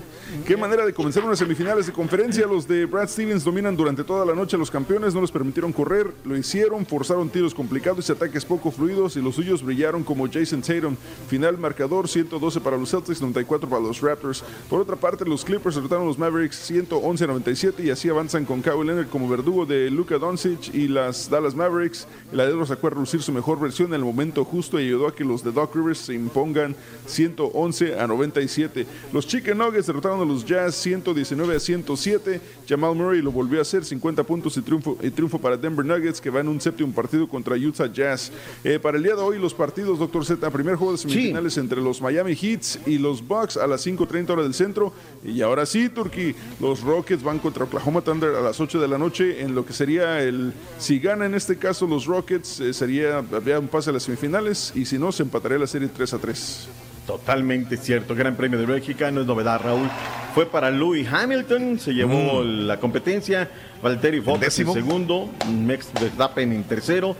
Qué manera de comenzar unas semifinales de conferencia. Los de Brad Stevens dominan durante toda la noche a los campeones, no les permitieron correr, lo hicieron, forzaron tiros complicados y ataques poco fluidos y los suyos brillaron como Jason Tatum. Final marcador 112 para los Celtics, 94 para los Raptors. Por otra parte, los Clippers derrotaron a los Mavericks 111 a 97 y así avanzan con Kawhi Leonard como verdugo de Luka Doncic y las Dallas Mavericks Mavericks. El Adero sacó a reducir su mejor versión en el momento justo y ayudó a que los de Doc Rivers se impongan 111 a 97. Los Chicken Nuggets derrotaron a los Jazz 119 a 107. Jamal Murray lo volvió a hacer 50 puntos y triunfo, y triunfo para Denver Nuggets que va en un séptimo partido contra Utah Jazz. Eh, para el día de hoy los partidos, doctor Z, primer juego de semifinales entre los Miami Heats y los Bucks a las 5.30 hora del centro. Y ahora sí, Turkey, los Rockets van contra Oklahoma Thunder a las 8 de la noche en lo que sería el, si gana en este caso los Rockets, eh, sería, habría un pase a las semifinales y si no, se empataría la serie 3 a 3. Totalmente cierto. Gran Premio de Bélgica, no es novedad, Raúl. Fue para Louis Hamilton, se llevó Mm. la competencia. Valtteri Bottas en segundo, Max Verstappen en tercero,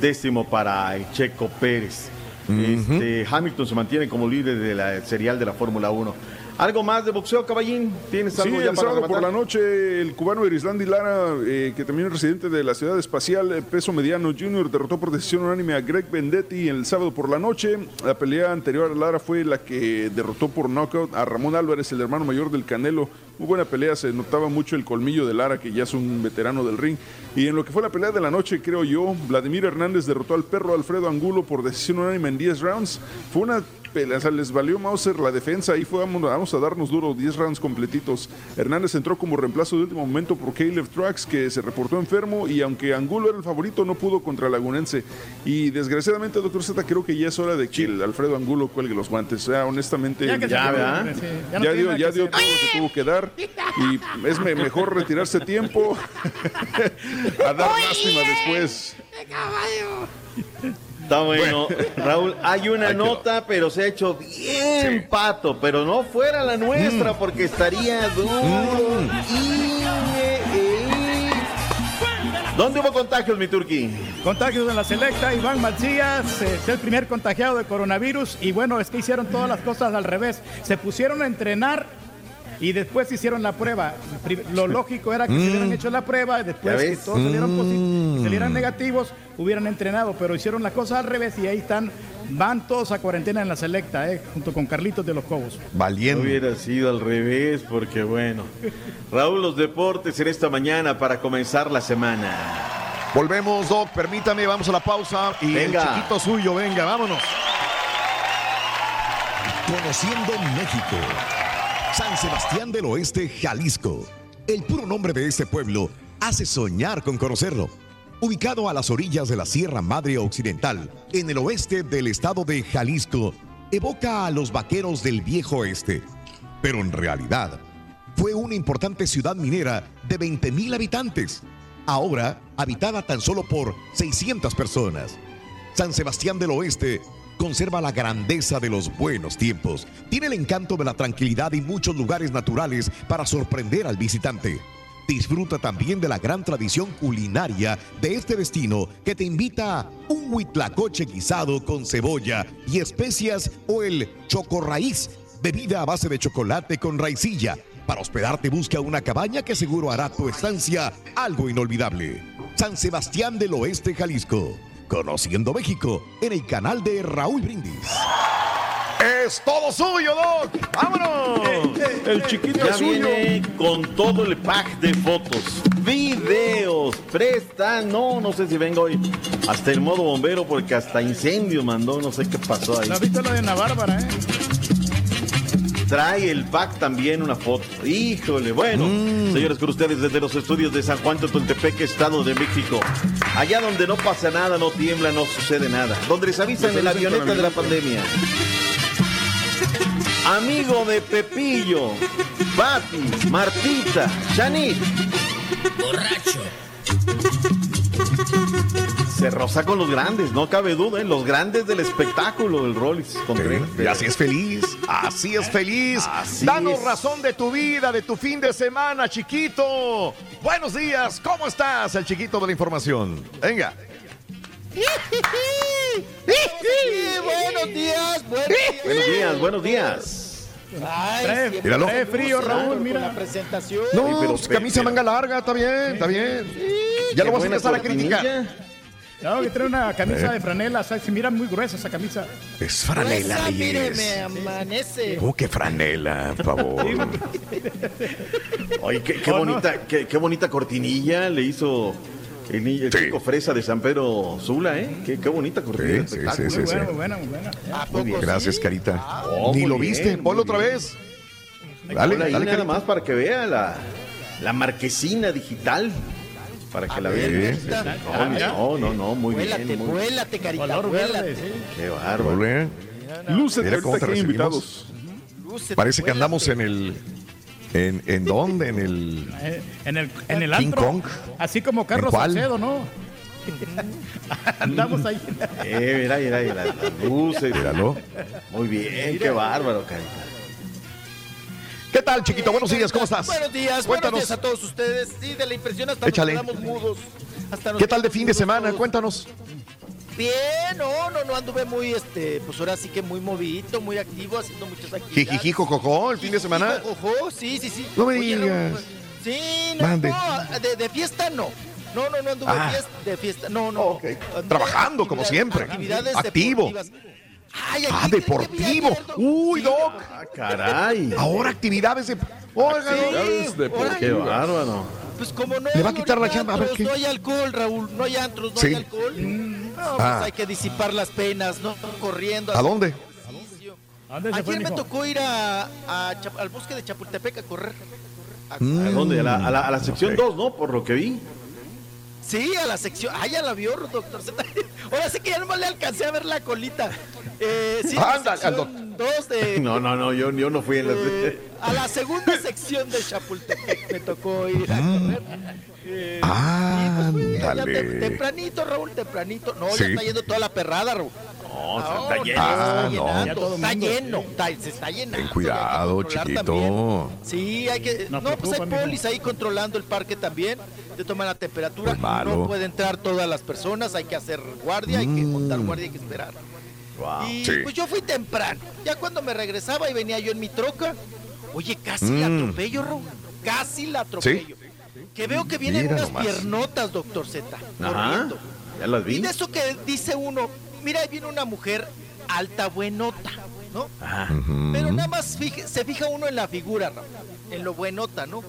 décimo para el Checo Pérez. Este, Hamilton se mantiene como líder de la serial de la Fórmula 1. ¿Algo más de boxeo, caballín? ¿Tienes Sí, algo ya el para sábado por la noche, el cubano Erislandi Lara, eh, que también es residente de la ciudad espacial, eh, peso mediano junior, derrotó por decisión unánime a Greg Vendetti el sábado por la noche. La pelea anterior a Lara fue la que derrotó por knockout a Ramón Álvarez, el hermano mayor del Canelo. Muy buena pelea, se notaba mucho el colmillo de Lara, que ya es un veterano del ring. Y en lo que fue la pelea de la noche, creo yo, Vladimir Hernández derrotó al perro Alfredo Angulo por decisión unánime en 10 rounds. Fue una o sea, les valió Mauser la defensa y fue vamos, vamos a darnos duro 10 rounds completitos. Hernández entró como reemplazo de último momento por Caleb Trax que se reportó enfermo y aunque Angulo era el favorito no pudo contra Lagunense. Y desgraciadamente doctor Z creo que ya es hora de que el Alfredo Angulo cuelgue los guantes, o sea, honestamente Ya dio, ya dio todo lo que tuvo que dar y es me- mejor retirarse a tiempo a dar lástima después. Está bueno. Raúl, hay una Ahí quedó. nota, pero se ha hecho bien pato, pero no fuera la Mm. nuestra porque estaría duro. Y, eh, eh. ¿Dónde hubo contagios, mi turqui? Contagios en la selecta, Iván Macías eh, es el primer contagiado de coronavirus y bueno, es que hicieron todas las cosas al revés. Se pusieron a entrenar y después hicieron la prueba. Lo lógico era que se hubieran hecho la prueba y después ¿Ya que todos salieron, posi- Mm. salieran negativos, hubieran entrenado, pero hicieron la cosa al revés y ahí están, van todos a cuarentena en la selecta, eh, junto con Carlitos de los Cobos. Valiente. Hubiera sido al revés, porque bueno. Raúl, los deportes en esta mañana para comenzar la semana. Volvemos, Doc, permítame, vamos a la pausa y Venga. el chiquito suyo, venga, vámonos. Conociendo México. San Sebastián del Oeste, Jalisco. El puro nombre de este pueblo hace soñar con conocerlo. Ubicado a las orillas de la Sierra Madre Occidental, en el oeste del estado de Jalisco, evoca a los vaqueros del viejo oeste. Pero en realidad, fue una importante ciudad minera de 20.000 habitantes, ahora habitada tan solo por 600 personas. San Sebastián del Oeste conserva la grandeza de los buenos tiempos, tiene el encanto de la tranquilidad y muchos lugares naturales para sorprender al visitante. Disfruta también de la gran tradición culinaria de este destino que te invita a un huitlacoche guisado con cebolla y especias o el chocorraíz, bebida a base de chocolate con raicilla. Para hospedarte busca una cabaña que seguro hará tu estancia algo inolvidable. San Sebastián del Oeste, Jalisco. Conociendo México en el canal de Raúl Brindis. Es todo suyo, Doc. ¡Vámonos! El chiquito Ya es suyo. viene con todo el pack de fotos, videos, presta, no, no sé si venga hoy hasta el modo bombero porque hasta incendio mandó, no sé qué pasó ahí. ¿La viste la de Ana Bárbara, eh? Trae el pack también una foto. Híjole, bueno, señores, con ustedes desde los estudios de San Juan Totoltepec, Estado de México. Allá donde no pasa nada, no tiembla, no sucede nada. Donde les avisan en la avioneta de la pandemia. Amigo de Pepillo, Pati, Martita, Janit. Borracho. Se roza con los grandes, no cabe duda, ¿eh? los grandes del espectáculo, el Rollis Contreras. Y así es feliz, así es feliz. Así Danos es. razón de tu vida, de tu fin de semana, chiquito. Buenos días, ¿cómo estás? El chiquito de la información. Venga. buenos días, buenos Buenos días, buenos días. Ay, Míralo. trae frío, Raúl, mira. la presentación. No, Sí, pero pe- camisa pero- manga larga, está bien, está bien. Ya lo vas a empezar a cortinilla. criticar. No, que trae una camisa de franela, o sea, se mira muy gruesa esa camisa. Es franela, Esa, mire, Reyes. me amanece. ¿Cómo que franela, por favor? Oye, qué, qué Oh, no. bonita, qué, qué bonita cortinilla le hizo El, el chico fresa de San Pedro Sula, ¿eh? Qué, qué bonita corrida. Sí, sí, sí, sí, sí. Muy buena, muy buena. Muy bien. Gracias, Carita. Oh, Ni muy lo bien, viste, muy ponlo otra vez. Dale, Dale, nada Carita. más para que vea la, la marquesina digital. Para que la ver, vea. Carita. No, no, no, no, muy Vuélate, bien. muy- vuélate, carita, vuélate. sí. Qué bárbaro. Lúcete, Mira cómo te recibimos. invitados. Lúcete, Parece que andamos en el. ¿En, en dónde? En el. Eh, En el, en el King antro, Kong. así como Carlos. Salcedo, ¿no? Andamos ahí. Eh, mira, mira, mira, las luces. Míralo. Muy bien, qué bárbaro, Carita. ¿Qué tal, chiquito? Buenos días, ¿cómo estás? Buenos días, buenos Cuéntanos. días a todos ustedes. Sí, de la impresión hasta Échale. nos quedamos mudos. Hasta nos ¿Qué tal de fin de semana? todos. Cuéntanos. Bien, no, no, no anduve muy, este, pues ahora sí que muy movidito, muy activo, haciendo muchas actividades. Jijijico, coco, el fin de semana. Ojo, sí, sí, sí. No me Oye, digas. Sí, no, no, de, de fiesta no. No, no, no anduve Ah. fiesta, de fiesta. No, no. Trabajando, como siempre. Actividades Activo. deportivas. Ay, Ah, aquí, ¿qué- qué deportivo. Uy, Sí, Doc. Ah, caray. Ahora actividades de. Oiga, Sí, Actividades deportivas. Qué bárbaro. Pues como no, Le va a quitar la ahorita chamba, a ver antros, qué. No hay alcohol, Raúl, no hay antros, no Sí. hay alcohol. No, pues Ah. hay que disipar las penas, ¿no? Corriendo. ¿A dónde? ¿A dónde Ayer me tocó ir a, a Chap- al bosque de Chapultepec a correr. A- ¿A dónde? A la, a la- a la sección Ok. 2, ¿no? Por lo que vi. Sí, a la sección. Ah, ya la vio, doctor Z. Ahora sí que ya no le alcancé a ver la colita. Eh, sí, a la Ándale, sección 2 de. No, no, no, yo, yo no fui en la... eh, a la segunda sección de Chapultepec me tocó ir a correr. Eh, pues allá Ándale. tem- tempranito, Raúl, tempranito. No, Sí. ya está yendo toda la perrada, Raúl. No, No, está no, lleno. Ah, está no. todo está lleno, está- se está llenando. Ten cuidado, chiquito. también. Sí, hay que. No No, pues hay polis ahí controlando el parque también. Te toman la temperatura. Pues malo. No pueden entrar todas las personas. Hay que hacer guardia, hay que montar guardia, hay que esperar. Wow. Y. Sí. pues yo fui temprano. Ya cuando me regresaba y venía yo en mi troca, oye, casi la Mm. atropello, Raúl. Casi la atropello. Que veo que vienen Mira unas nomás. piernotas, doctor Z. Ajá. corriendo. Ya las Y vi. de eso que dice uno, mira, ahí viene una mujer alta, buenota, ¿no? Ajá. Pero nada más fije- se fija uno en la figura, Raúl, en lo buenota, ¿no?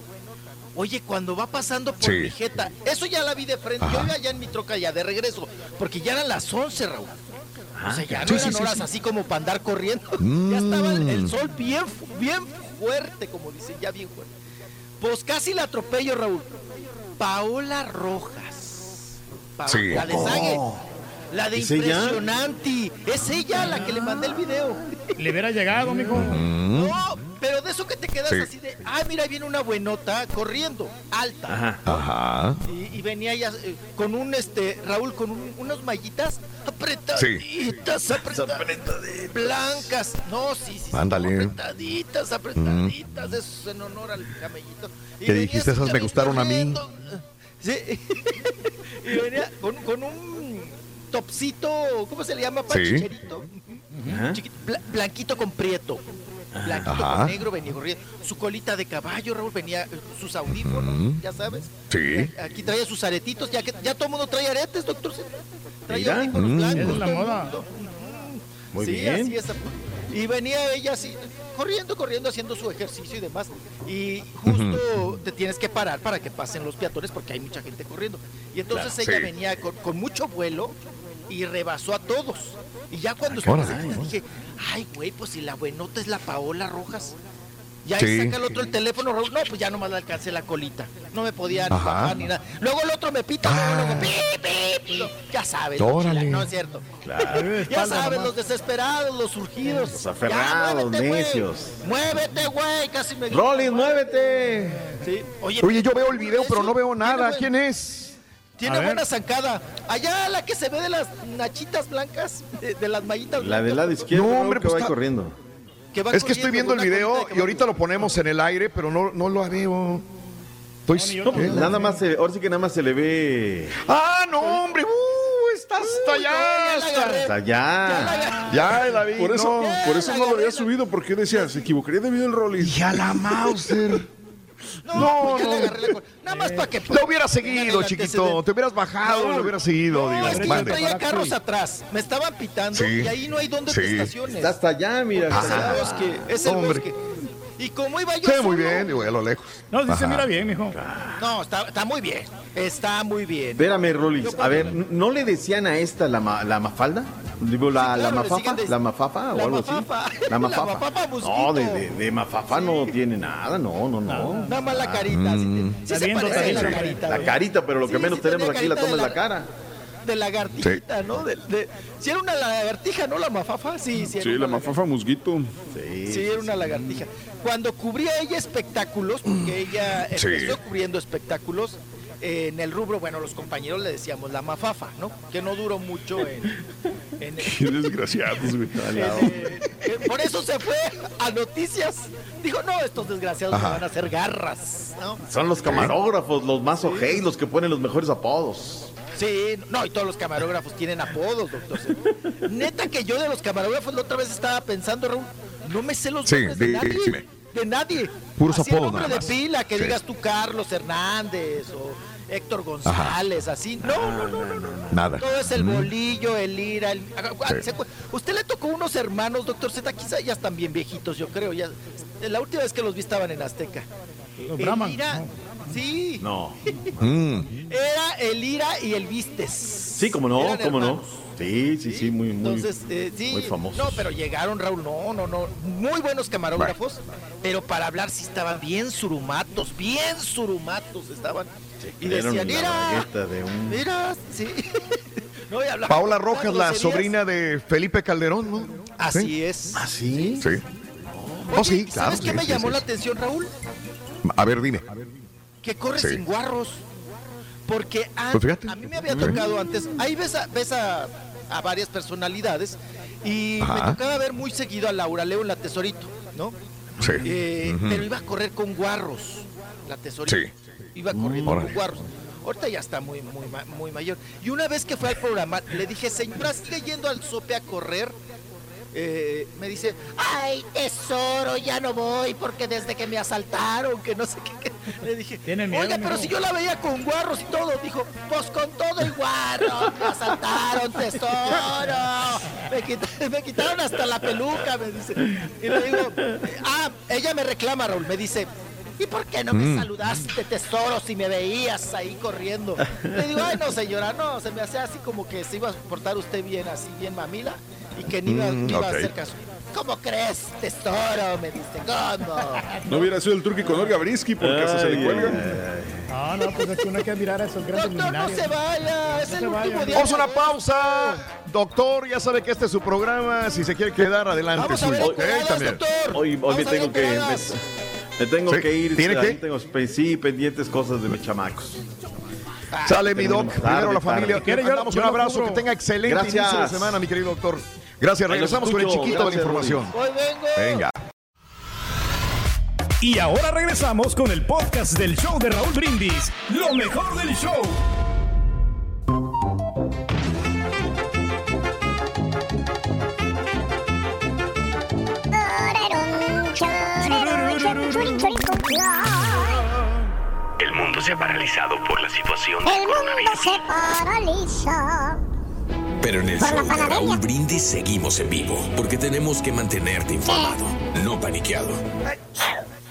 Oye, cuando va pasando por Sí. mi jeta, eso ya la vi de frente, yo iba allá en mi troca ya de regreso, porque ya eran las 11, Raúl. O sea, ya no eran sí, sí, horas sí. así como para andar corriendo. Mm. Ya estaba el, el sol bien, bien fuerte, como dicen, ya bien fuerte. Pues casi la atropello, Raúl. Paola Rojas. Pa- Sí. La de Zague. La de impresionante. Es ella la que le mandé el video. Le hubiera llegado, mijo. No, pero de eso que te quedas Sí. así de, ah, mira, ahí viene una buenota corriendo, alta. Ajá. Ajá. Y, y venía ella eh, con un, este, Raúl, con un- unas mallitas apretaditas, apretaditas, blancas. No, sí, sí, sí, Ándale. apretaditas, apretaditas, eso es en honor al camellito. Y ¿Qué venía dijiste? Esas me gustaron a mí. Sí. y venía con, con un topsito, ¿cómo se le llama? Sí. Pachicherito. Ajá. Chiquito, bla- blanquito con prieto. Blanquito Ajá. con negro venía corriendo. Su colita de caballo, Raúl, venía eh, sus audífonos, ya sabes. Sí. Y Aquí traía sus aretitos, ya que ya todo el mundo trae aretes, doctor. Trae audífonos Mm. blancos. Es la moda. Muy sí, bien. así es. Y venía ella así, corriendo, corriendo, haciendo su ejercicio y demás. Y justo te tienes que parar para que pasen los peatones porque hay mucha gente corriendo. Y entonces Claro, ella sí. venía con, con mucho vuelo y rebasó a todos. Y ya cuando estuve cerca, dije, ay, güey, pues si la buenota es la Paola Rojas. Y ahí Sí. saca el otro el teléfono, Raúl. No, pues ya nomás le alcancé la colita. No me podía ni bajar ni nada. Luego el otro me pita, Ah. luego, luego, pip, pip. No, ya sabes, chila, no es cierto. Claro. Ya sabes, nomás. los desesperados, los surgidos. Los aferrados, Ya, muévete, necios. Muévete, güey, casi me Rollins, muévete. Sí. Oye, Oye, yo veo el video, pero no veo nada. ¿Quién es? Tiene buena zancada. Allá la que se ve de las nachitas blancas, de, de las mallitas La blancas. del lado izquierdo, No, hombre, que pues va está- corriendo. que va Es que estoy viendo el video y ahorita lo ponemos en el aire, pero no, no lo veo. Estoy... No, nada más, se- ahora sí que nada más se le ve ¡Ah, no, hombre! ¡Uh! ¡Está hasta allá! la hasta- agarré. hasta allá. Ya la vi. Por eso, no. por eso no lo había subido, porque decía, se equivocaría de video el Rollis. Y a la Mauser. No, No, pues ya le no. agarré la col- Nada más para que. Lo hubiera seguido, chiquito. Te hubieras bajado, No, lo hubieras seguido. No, digo, es que yo mande. traía carros atrás. Me estaban pitando Sí. y ahí no hay donde Sí. te estaciones. Está hasta allá, mira. Es hasta el allá. bosque, es el Hombre. bosque. Y como iba yo Sí, muy solo- bien, digo, a lo lejos. No, sí se mira bien, mijo. No, está, está muy bien. Está muy bien. Espérame, Rolis. A ver, ¿no le decían a esta la, ma- la mafalda? Digo, la, Sí, claro, la le mafafa. siguen de- ¿La mafafa o La algo mafafa. así? La La mafafa. mafafa no, de, de, de mafafa no tiene nada, no, no, no. Nada más la carita. sí, Mm. sí se parece la carita. La güey. carita, pero lo que Sí, menos sí, tenemos tenía aquí la carita toma es la cara. De lagartijita, ¿no? De, de- si era una lagartija, ¿no? La mafafa, sí, sí. era Sí, la mafafa musguito. Sí, era una lagartija. Cuando cubría ella espectáculos, porque ella Sí. empezó cubriendo espectáculos, eh, en el rubro, bueno, los compañeros le decíamos la mafafa, ¿no? Que no duró mucho en... en- Qué desgraciados, güey. eh, eh, por eso se fue a noticias. Dijo, no, estos desgraciados me van a hacer garras, ¿no? Son los camarógrafos, los más ojei, los que ponen los mejores apodos. Sí, no, y todos los camarógrafos tienen apodos, doctor. Z. Neta que yo de los camarógrafos la otra vez estaba pensando, Raúl, no me sé los Sí, nombres de di- nadie. dime. De nadie. Puros Así el apodos nombre nada de pila, que Sí. digas tú Carlos Hernández o Héctor González, así. No, no, no, no, no. Nada. Todo es el Mm. bolillo, el ira, el... ah, Sí. ¿se acuer- Usted le tocó unos hermanos, doctor Z, quizá ya están bien viejitos, yo creo. Ya, la última vez que los vi estaban en Azteca. Los El Brahman, Ira- no. Sí. No. Mm. Era el Ira y el Vistes. Sí, como no, Eran cómo no. Sí, sí, sí, muy, muy, Entonces, eh, sí. muy famosos. No, pero llegaron, Raúl, no, no, no. Muy buenos camarógrafos, pero para hablar sí estaban bien surumatos, bien surumatos estaban. y decían, mira, de un... mira, sí. no, Paola Rojas, la sobrina de Felipe Calderón, ¿no? Así es. ¿Ah, sí? Sí. Oye, Oh, sí, claro. ¿Sabes qué sí, me sí, llamó sí. la atención, Raúl? A ver, dime. Que corre Sí. sin guarros. Porque Pues a mí me había tocado antes. Ahí ves a, ves a, a varias personalidades. Y me tocaba ver muy seguido a Laura Leo en la Tesorito, ¿no? Sí. Eh. Pero iba a correr con guarros. La Tesorito. Sí. Iba corriendo Órale. con guarros. Ahorita ya está muy, muy, muy mayor. Y una vez que fue al programa, le dije, señora, sigue yendo al sope a correr. Eh, me dice, ay, tesoro, ya no voy porque desde que me asaltaron, que no sé qué. qué". Le dije, Tiene miedo, oiga, pero si yo la veía con guarros y todo. Dijo, pues con todo y guarro, me asaltaron, tesoro. Me, quita- me quitaron hasta la peluca, me dice. Y le digo, ah, ella me reclama, Raúl, me dice, ¿y por qué no me Mm. saludaste, tesoro, si me veías ahí corriendo? Le digo, ay, no, señora, no, se me hace así como que se iba a portar usted bien, así, bien mamila, y que ni iba, Mm, ni iba a hacer caso. ¿Cómo crees, tesoro? Me dice, ¿cómo? No hubiera sido el turqui con Olga Brisky porque hasta se le cuelga. No, no, pues es que uno hay que mirar a esos grandes Doctor, no se vaya, es No el último vaya. día. Vamos a una pausa. Doctor, ya sabe que este es su programa. Si se quiere quedar adelante, Vamos a ver también. doctor. Hoy, hoy me tengo que... Me, tengo Sí, que ir. ¿tiene qué? Tengo sí, pendientes cosas de mis chamacos. Sale mi doc, primero la familia. yo un abrazo, que tenga excelente Gracias. inicio de semana, mi querido doctor. Gracias, regresamos con el chiquito de la información. Hoy vengo. Venga. Y ahora regresamos con el podcast del show de Raúl Brindis. Lo mejor del show. El mundo se ha paralizado por la situación El mundo se paraliza. Pero en el Por show de. Raúl Brindis seguimos en vivo, porque tenemos que mantenerte informado, no paniqueado.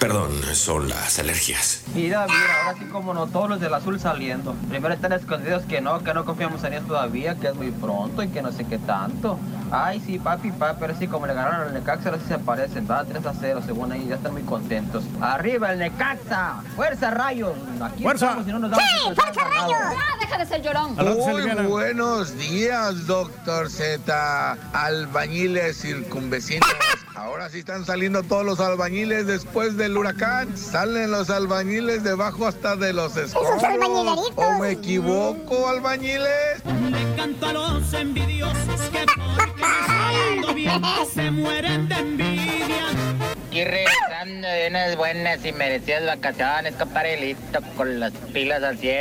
Perdón, son las alergias. Mira, mira, ahora sí como no, todos los del azul saliendo. Primero están escondidos que no, que no confiamos en ellos todavía, que es muy pronto y que no sé qué tanto. Ay, sí, papi, papi, pero sí, como le ganaron al Necaxa, ahora sí se aparecen, va 3 a 0, según ahí, ya están muy contentos. ¡Arriba el Necaxa! ¡Fuerza, rayos! Aquí ¡Fuerza! estamos y no nos damos ¡Sí, fuerza, rayos! Ah, deja de ser llorón. Muy buenos días, doctor Z. Albañiles circunvecinos. Ahora sí están saliendo todos los albañiles después del huracán. Salen los albañiles debajo hasta de los escombros. ¿O me equivoco, albañiles? Le canto a los envidiosos que porque bien se mueren de envidia. Y regresando de unas buenas y merecidas vacaciones, compadrelito, con las pilas al 100.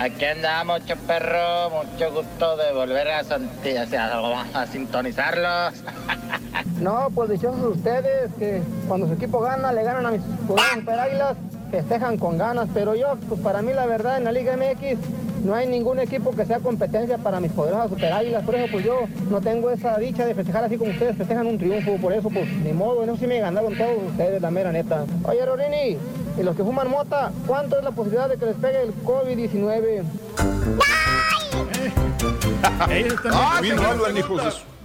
Aquí andamos, mucho perro, mucho gusto de volver a, a- a sintonizarlos. No, pues dichosos ustedes que cuando su equipo gana, le ganan a mis jugadores águilas, festejan con ganas. Pero yo, pues para mí la verdad en la Liga MX, no hay ningún equipo que sea competencia para mis poderosas super águilas. Por eso, pues yo no tengo esa dicha de festejar así como ustedes festejan un triunfo. Por eso, pues ni modo, eso sí me ganaron todos ustedes, la mera neta. Oye, Rorini, y los que fuman mota, ¿cuánto es la posibilidad de que les pegue el COVID-19? Ah, qué buena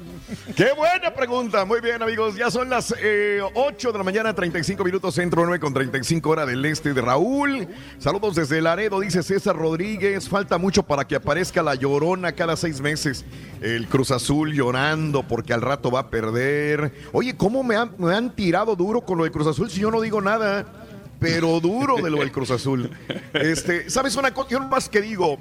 Qué buena pregunta. Muy bien, amigos. Ya son las eh, 8 de la mañana, 35 minutos, centro 9 con 35 horas del este de Raúl. Saludos desde Laredo, dice César Rodríguez. Falta mucho para que aparezca la llorona cada seis meses. El Cruz Azul llorando porque al rato va a perder. Oye, ¿cómo me han, me han tirado duro con lo de Cruz Azul si yo no digo nada? Pero duro de lo del Cruz Azul. Este, ¿sabes una cosa? Yo más que digo,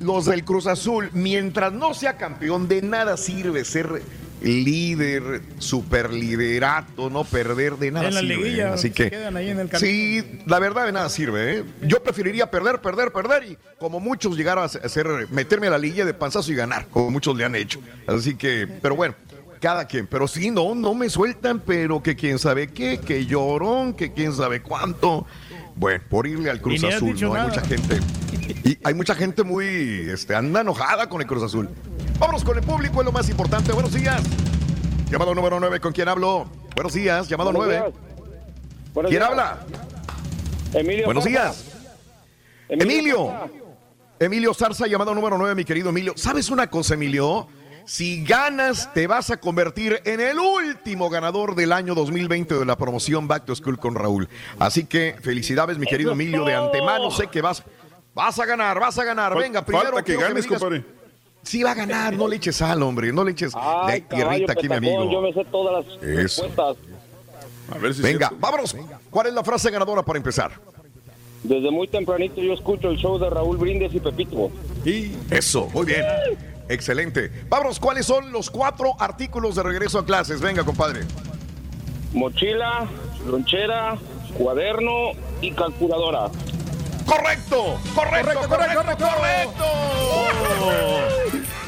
los del Cruz Azul, mientras no sea campeón, de nada sirve ser líder, superliderato, no perder, de nada En la sirve. liguilla, Así se que, quedan ahí en el sí, la verdad de nada sirve. ¿eh? Yo preferiría perder, perder, perder y como muchos llegar a hacer, meterme a la liguilla de panzazo y ganar, como muchos le han hecho. Así que, pero bueno. Cada quien, pero sí, no, no me sueltan, pero que quién sabe qué, que llorón, que quién sabe cuánto. Bueno, por irle al Cruz Azul, ¿no? Hay mucha gente. Y hay mucha gente muy, este, anda enojada con el Cruz Azul. Vámonos con el público, es lo más importante. Buenos días. Llamado número 9, ¿con quién hablo? Buenos días, llamado Buenos 9. Buenos ¿Quién días. habla? Emilio. Buenos días. Emilio. Emilio Zarza, llamado número 9, mi querido Emilio. ¿Sabes una cosa, Emilio? Si ganas, te vas a convertir en el último ganador del año 2020 de la promoción Back to School con Raúl. Así que felicidades, mi querido Emilio, de antemano. Sé que vas, vas a ganar, vas a ganar. Fal- Venga, primero falta que ganes, digas- compadre. Sí va a ganar, no le eches sal, hombre, no le eches Ay, de caballo, tierrita aquí, mi amigo. Yo me sé todas las Eso. respuestas. A ver si Venga, vámonos. ¿Cuál es la frase ganadora para empezar? Desde muy tempranito yo escucho el show de Raúl Brindis y Pepito. Eso, muy bien. Excelente. Vámonos, ¿cuáles son los cuatro artículos de regreso a clases? Venga, compadre. Mochila, lonchera, cuaderno y calculadora. ¡Correcto! ¡Correcto, correcto, correcto!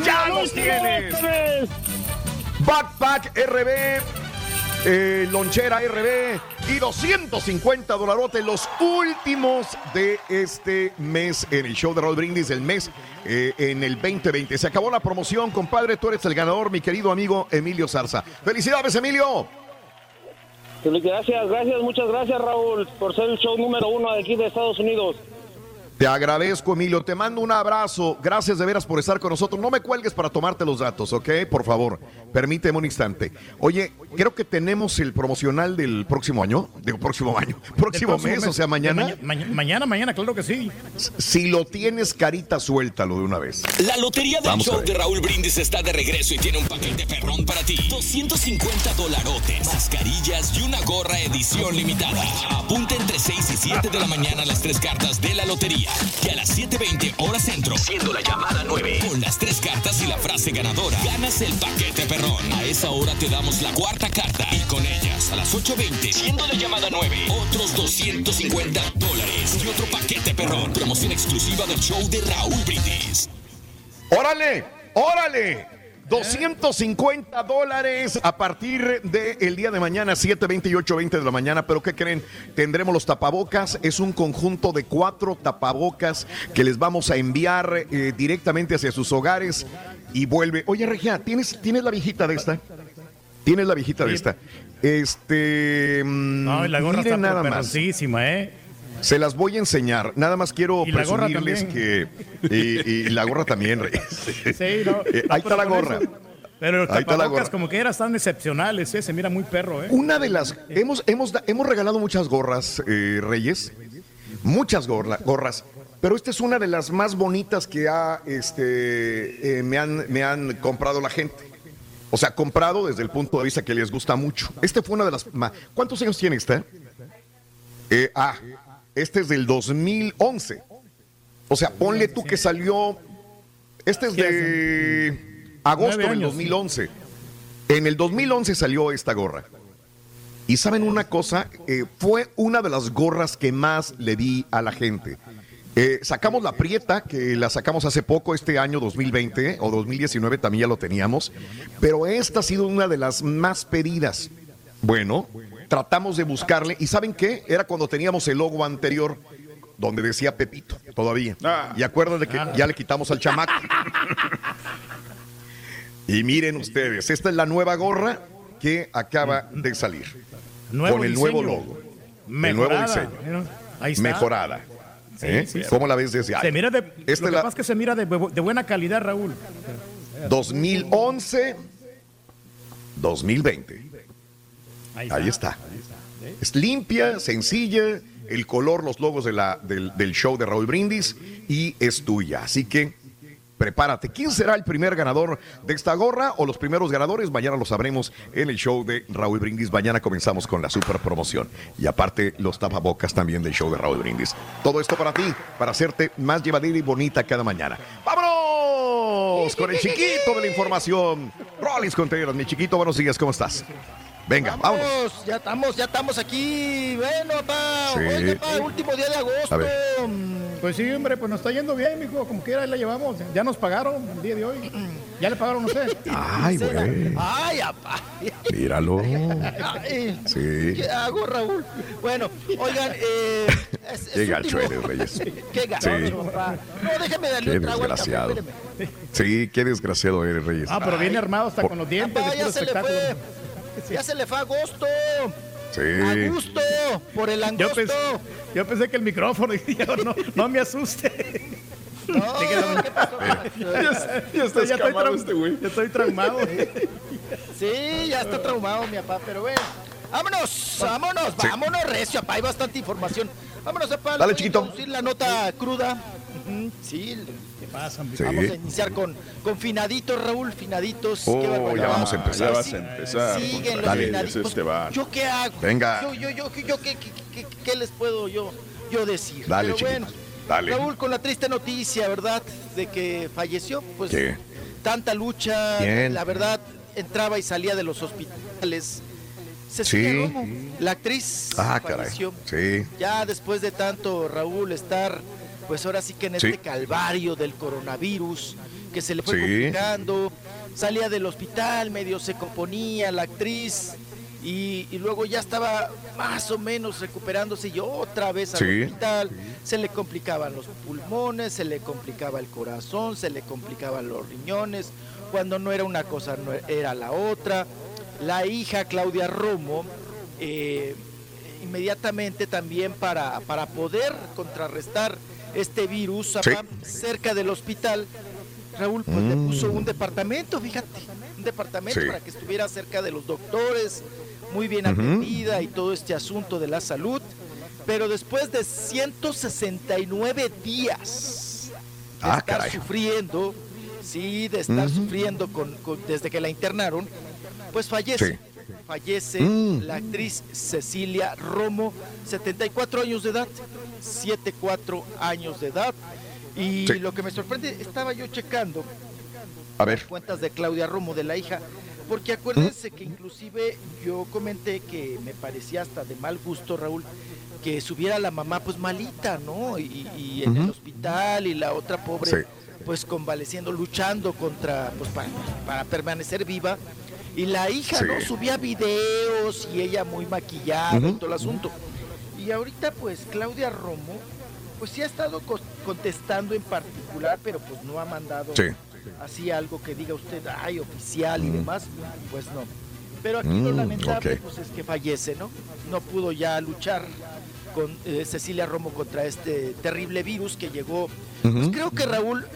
¡Ya los tienes! Backpack RB, eh, lonchera RB y 250 dolarotes, los últimos de este mes en el show de Raúl Brindis, el mes eh, en el 2020. Se acabó la promoción, compadre, tú eres el ganador, mi querido amigo Emilio Zarza. ¡Felicidades, Emilio! Gracias, gracias, muchas gracias Raúl por ser el show número uno de aquí de Estados Unidos. Te agradezco, Emilio. Te mando un abrazo. Gracias de veras por estar con nosotros. No me cuelgues para tomarte los datos, ¿ok? Por favor, permíteme un instante. Oye, creo que tenemos el promocional del próximo año. Digo, próximo año. Próximo, próximo mes, o sea, mañana. Mañana, mañana, claro que sí. Si lo tienes carita, suéltalo de una vez. La lotería del Vamos show de Raúl Brindis está de regreso y tiene un paquete perrón para ti. 250 dolarotes, mascarillas y una gorra edición limitada. Apunta entre 6 y 7 de la mañana las tres cartas de la lotería. Y a las 7.20 horas centro, siendo la llamada 9. Con las tres cartas y la frase ganadora, ganas el paquete perrón. A esa hora te damos la cuarta carta. Y con ellas, a las 8.20, siendo la llamada 9, otros 250 dólares y otro paquete perrón. Promoción exclusiva del show de Raúl Brindis. ¡Órale! ¡Órale! 250 dólares a partir del día de mañana, 7.20 y 8.20 de la mañana. Pero ¿qué creen? Tendremos los tapabocas. Es un conjunto de cuatro tapabocas que les vamos a enviar eh, directamente hacia sus hogares. Y vuelve. Oye, Regia, ¿tienes, ¿tienes la viejita de esta? ¿Tienes la viejita de esta? Este. No, y la gorra miren está nada más. ¿eh? Se las voy a enseñar. Nada más quiero Y presumirles que. Y, y la gorra también, Reyes. Sí, no. Eh, ahí está la gorra. Pero los Ahí tapabocas como que eran tan excepcionales, ¿eh? Se mira muy perro, ¿eh? Una de las. Hemos, hemos, hemos regalado muchas gorras, eh, Reyes. Muchas gorla- gorras. Pero esta es una de las más bonitas que ha, este, eh, me, han, me han comprado la gente. O sea, comprado desde el punto de vista que les gusta mucho. Este fue una de las. ¿Cuántos años tiene esta? Eh, ah, este es del 2011. O sea, ponle tú que salió. Este es de agosto del años, 2011. En el 2011 salió esta gorra. Y saben una cosa, Eh, fue una de las gorras que más le di a la gente. Eh, sacamos la prieta, que la sacamos hace poco, este año 2020 o 2019 también ya lo teníamos, pero esta ha sido una de las más pedidas. Bueno, tratamos de buscarle y ¿saben qué? Era cuando teníamos el logo anterior. donde decía Pepito, todavía. Y acuerdan de que ya le quitamos al chamaco. y miren ustedes, esta es la nueva gorra que acaba de salir. Nuevo con el nuevo logo. El Mejorada, nuevo diseño. ¿no? Ahí está. Mejorada. Sí, ¿Eh? sí. ¿Cómo la ves desde? Se mira de, Esta lo que la pasa es que se mira de buena calidad, Raúl. 2011, 2020. Ahí Ahí está. Es limpia, sencilla, el color, los logos de la, del, del show de Raúl Brindis y es tuya. Así que prepárate. ¿Quién será el primer ganador de esta gorra o los primeros ganadores? Mañana lo sabremos en el show de Raúl Brindis. Mañana comenzamos con la super promoción. Y aparte, los tapabocas también del show de Raúl Brindis. Todo esto para ti, para hacerte más llevadera y bonita cada mañana. ¡Vámonos! Con el chiquito de la información. Rollins Contreras, mi chiquito, buenos días, ¿cómo estás? Venga, vámonos. Vamos, ya estamos, ya estamos aquí. Bueno, papá, Sí. oiga, papá, último día de agosto. A ver. Pues sí, hombre, pues nos está yendo bien, mijo. Como quiera, ahí la llevamos. Ya nos pagaron el día de hoy. Ya le pagaron a usted. Ay, güey. Ay, papá. Míralo. Ay, Sí. ¿Qué hago, Raúl? Bueno, oigan, eh, es, es Qué gacho eres, Reyes. Qué gacho, Sí. papá. No, déjame darle Qué un trago al café, desgraciado. Sí, qué desgraciado eres, Reyes. Ah, pero viene armado hasta con los dientes Papá, ya se le espectáculo. fue. Ya se le fue agosto. Sí. A gusto, por el Yo angosto. pensé, yo pensé que el micrófono, yo, no, no me asuste. No, ¿qué pasó? Ya, ya está Ya estoy escamado tra- este güey. Ya estoy traumado. Sí, ya está traumado mi papá, pero bueno. Vámonos, vámonos, vámonos, recio, papá, hay bastante información. Vámonos, papá. Dale, a chiquito. la nota cruda. Sí, ¿Qué pasa, Sí. vamos a iniciar con, con finaditos, Raúl, finaditos. Oh, ya vamos a empezar. Ya vas a empezar. Siguen los Dale. finaditos. Este. ¿Yo qué hago? Venga. Yo, yo, yo, yo ¿qué, qué, qué- qué les puedo yo, yo decir? Dale, Pero bueno, Dale. Raúl, con la triste noticia, ¿verdad? De que falleció, pues ¿Qué? tanta lucha, la verdad, entraba y salía de los hospitales. Cecilia Sí. Romo, la actriz, Ah, caray. Sí. Ya después de tanto, Raúl, estar, pues ahora sí que en Sí. este calvario del coronavirus, que se le fue Sí. complicando, salía del hospital, medio se componía la actriz, y, y luego ya estaba más o menos recuperándose y otra vez al Sí. hospital. Se le complicaban los pulmones, se le complicaba el corazón, se le complicaban los riñones. Cuando no era una cosa, no era la otra. La hija Claudia Romo, eh, inmediatamente también para, para poder contrarrestar este virus, Sí. cerca del hospital, Raúl pues, le Mm. puso un departamento, fíjate, un departamento Sí. para que estuviera cerca de los doctores, muy bien atendida y todo este asunto de la salud. Pero después de 169 días de Ah, estar caray. sufriendo, sí, de estar sufriendo con, con- desde que la internaron, pues fallece. Sí. Fallece Mm. la actriz Cecilia Romo, 74 años de edad, 74 años de edad. Y Sí. lo que me sorprende, estaba yo checando A ver. cuentas de Claudia Romo, de la hija, porque acuérdense que inclusive yo comenté que me parecía hasta de mal gusto, Raúl, que subiera la mamá pues malita, ¿no? Y, y en el hospital y la otra pobre Sí. pues convaleciendo, luchando contra, pues para, para permanecer viva. Y la hija, Sí. ¿no? Subía videos y ella muy maquillada y todo el asunto. Y ahorita pues Claudia Romo, pues sí ha estado cos- contestando en particular, pero pues no ha mandado Sí. así algo que diga usted, ay, oficial y demás, pues no. Pero aquí lo Mm, lamentable pues es que fallece, ¿no? No pudo ya luchar con eh, Cecilia Romo contra este terrible virus que llegó. Pues creo que Raúl,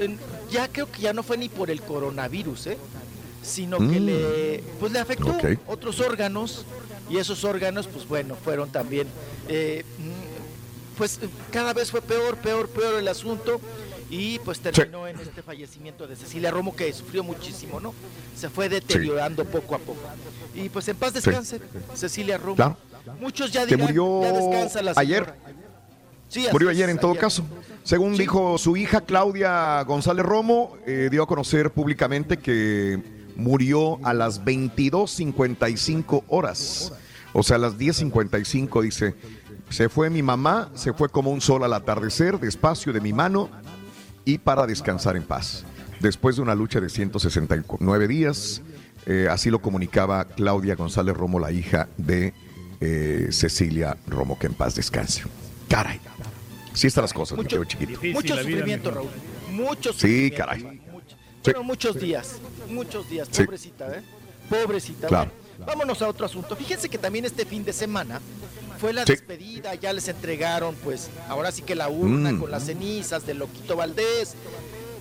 ya creo que ya no fue ni por el coronavirus, ¿eh? Sino que Mm. le, pues le afectó otros órganos y esos órganos, pues bueno, fueron también, eh, mm, pues cada vez fue peor, peor, peor el asunto y pues terminó en este fallecimiento de Cecilia Romo que sufrió muchísimo, ¿no? Se fue deteriorando poco a poco. Y pues en paz descanse, Cecilia Romo. Claro. Muchos ya Que dirán, murió ya descansa la ayer. Sí, Murió ayer en todo caso. Según dijo su hija Claudia González Romo, eh, dio a conocer públicamente que murió a las 22.55 horas. O sea, a las 10.55 dice, se fue mi mamá, se fue como un sol al atardecer, despacio de mi mano y para descansar en paz. Después de una lucha de 169 días, eh, así lo comunicaba Claudia González Romo, la hija de eh, Cecilia Romo, que en paz descanse. Caray. Sí están las cosas, Mucho- chiquito. Mucho sufrimiento, Raúl. Mucho Sí, sufrimiento. caray. Bueno, muchos días, muchos días, pobrecita, ¿eh? Pobrecita. Claro. Bueno, vámonos a otro asunto. Fíjense que también este fin de semana fue la despedida, ya les entregaron, pues, ahora sí que la urna Mm. con las cenizas de Loquito Valdés.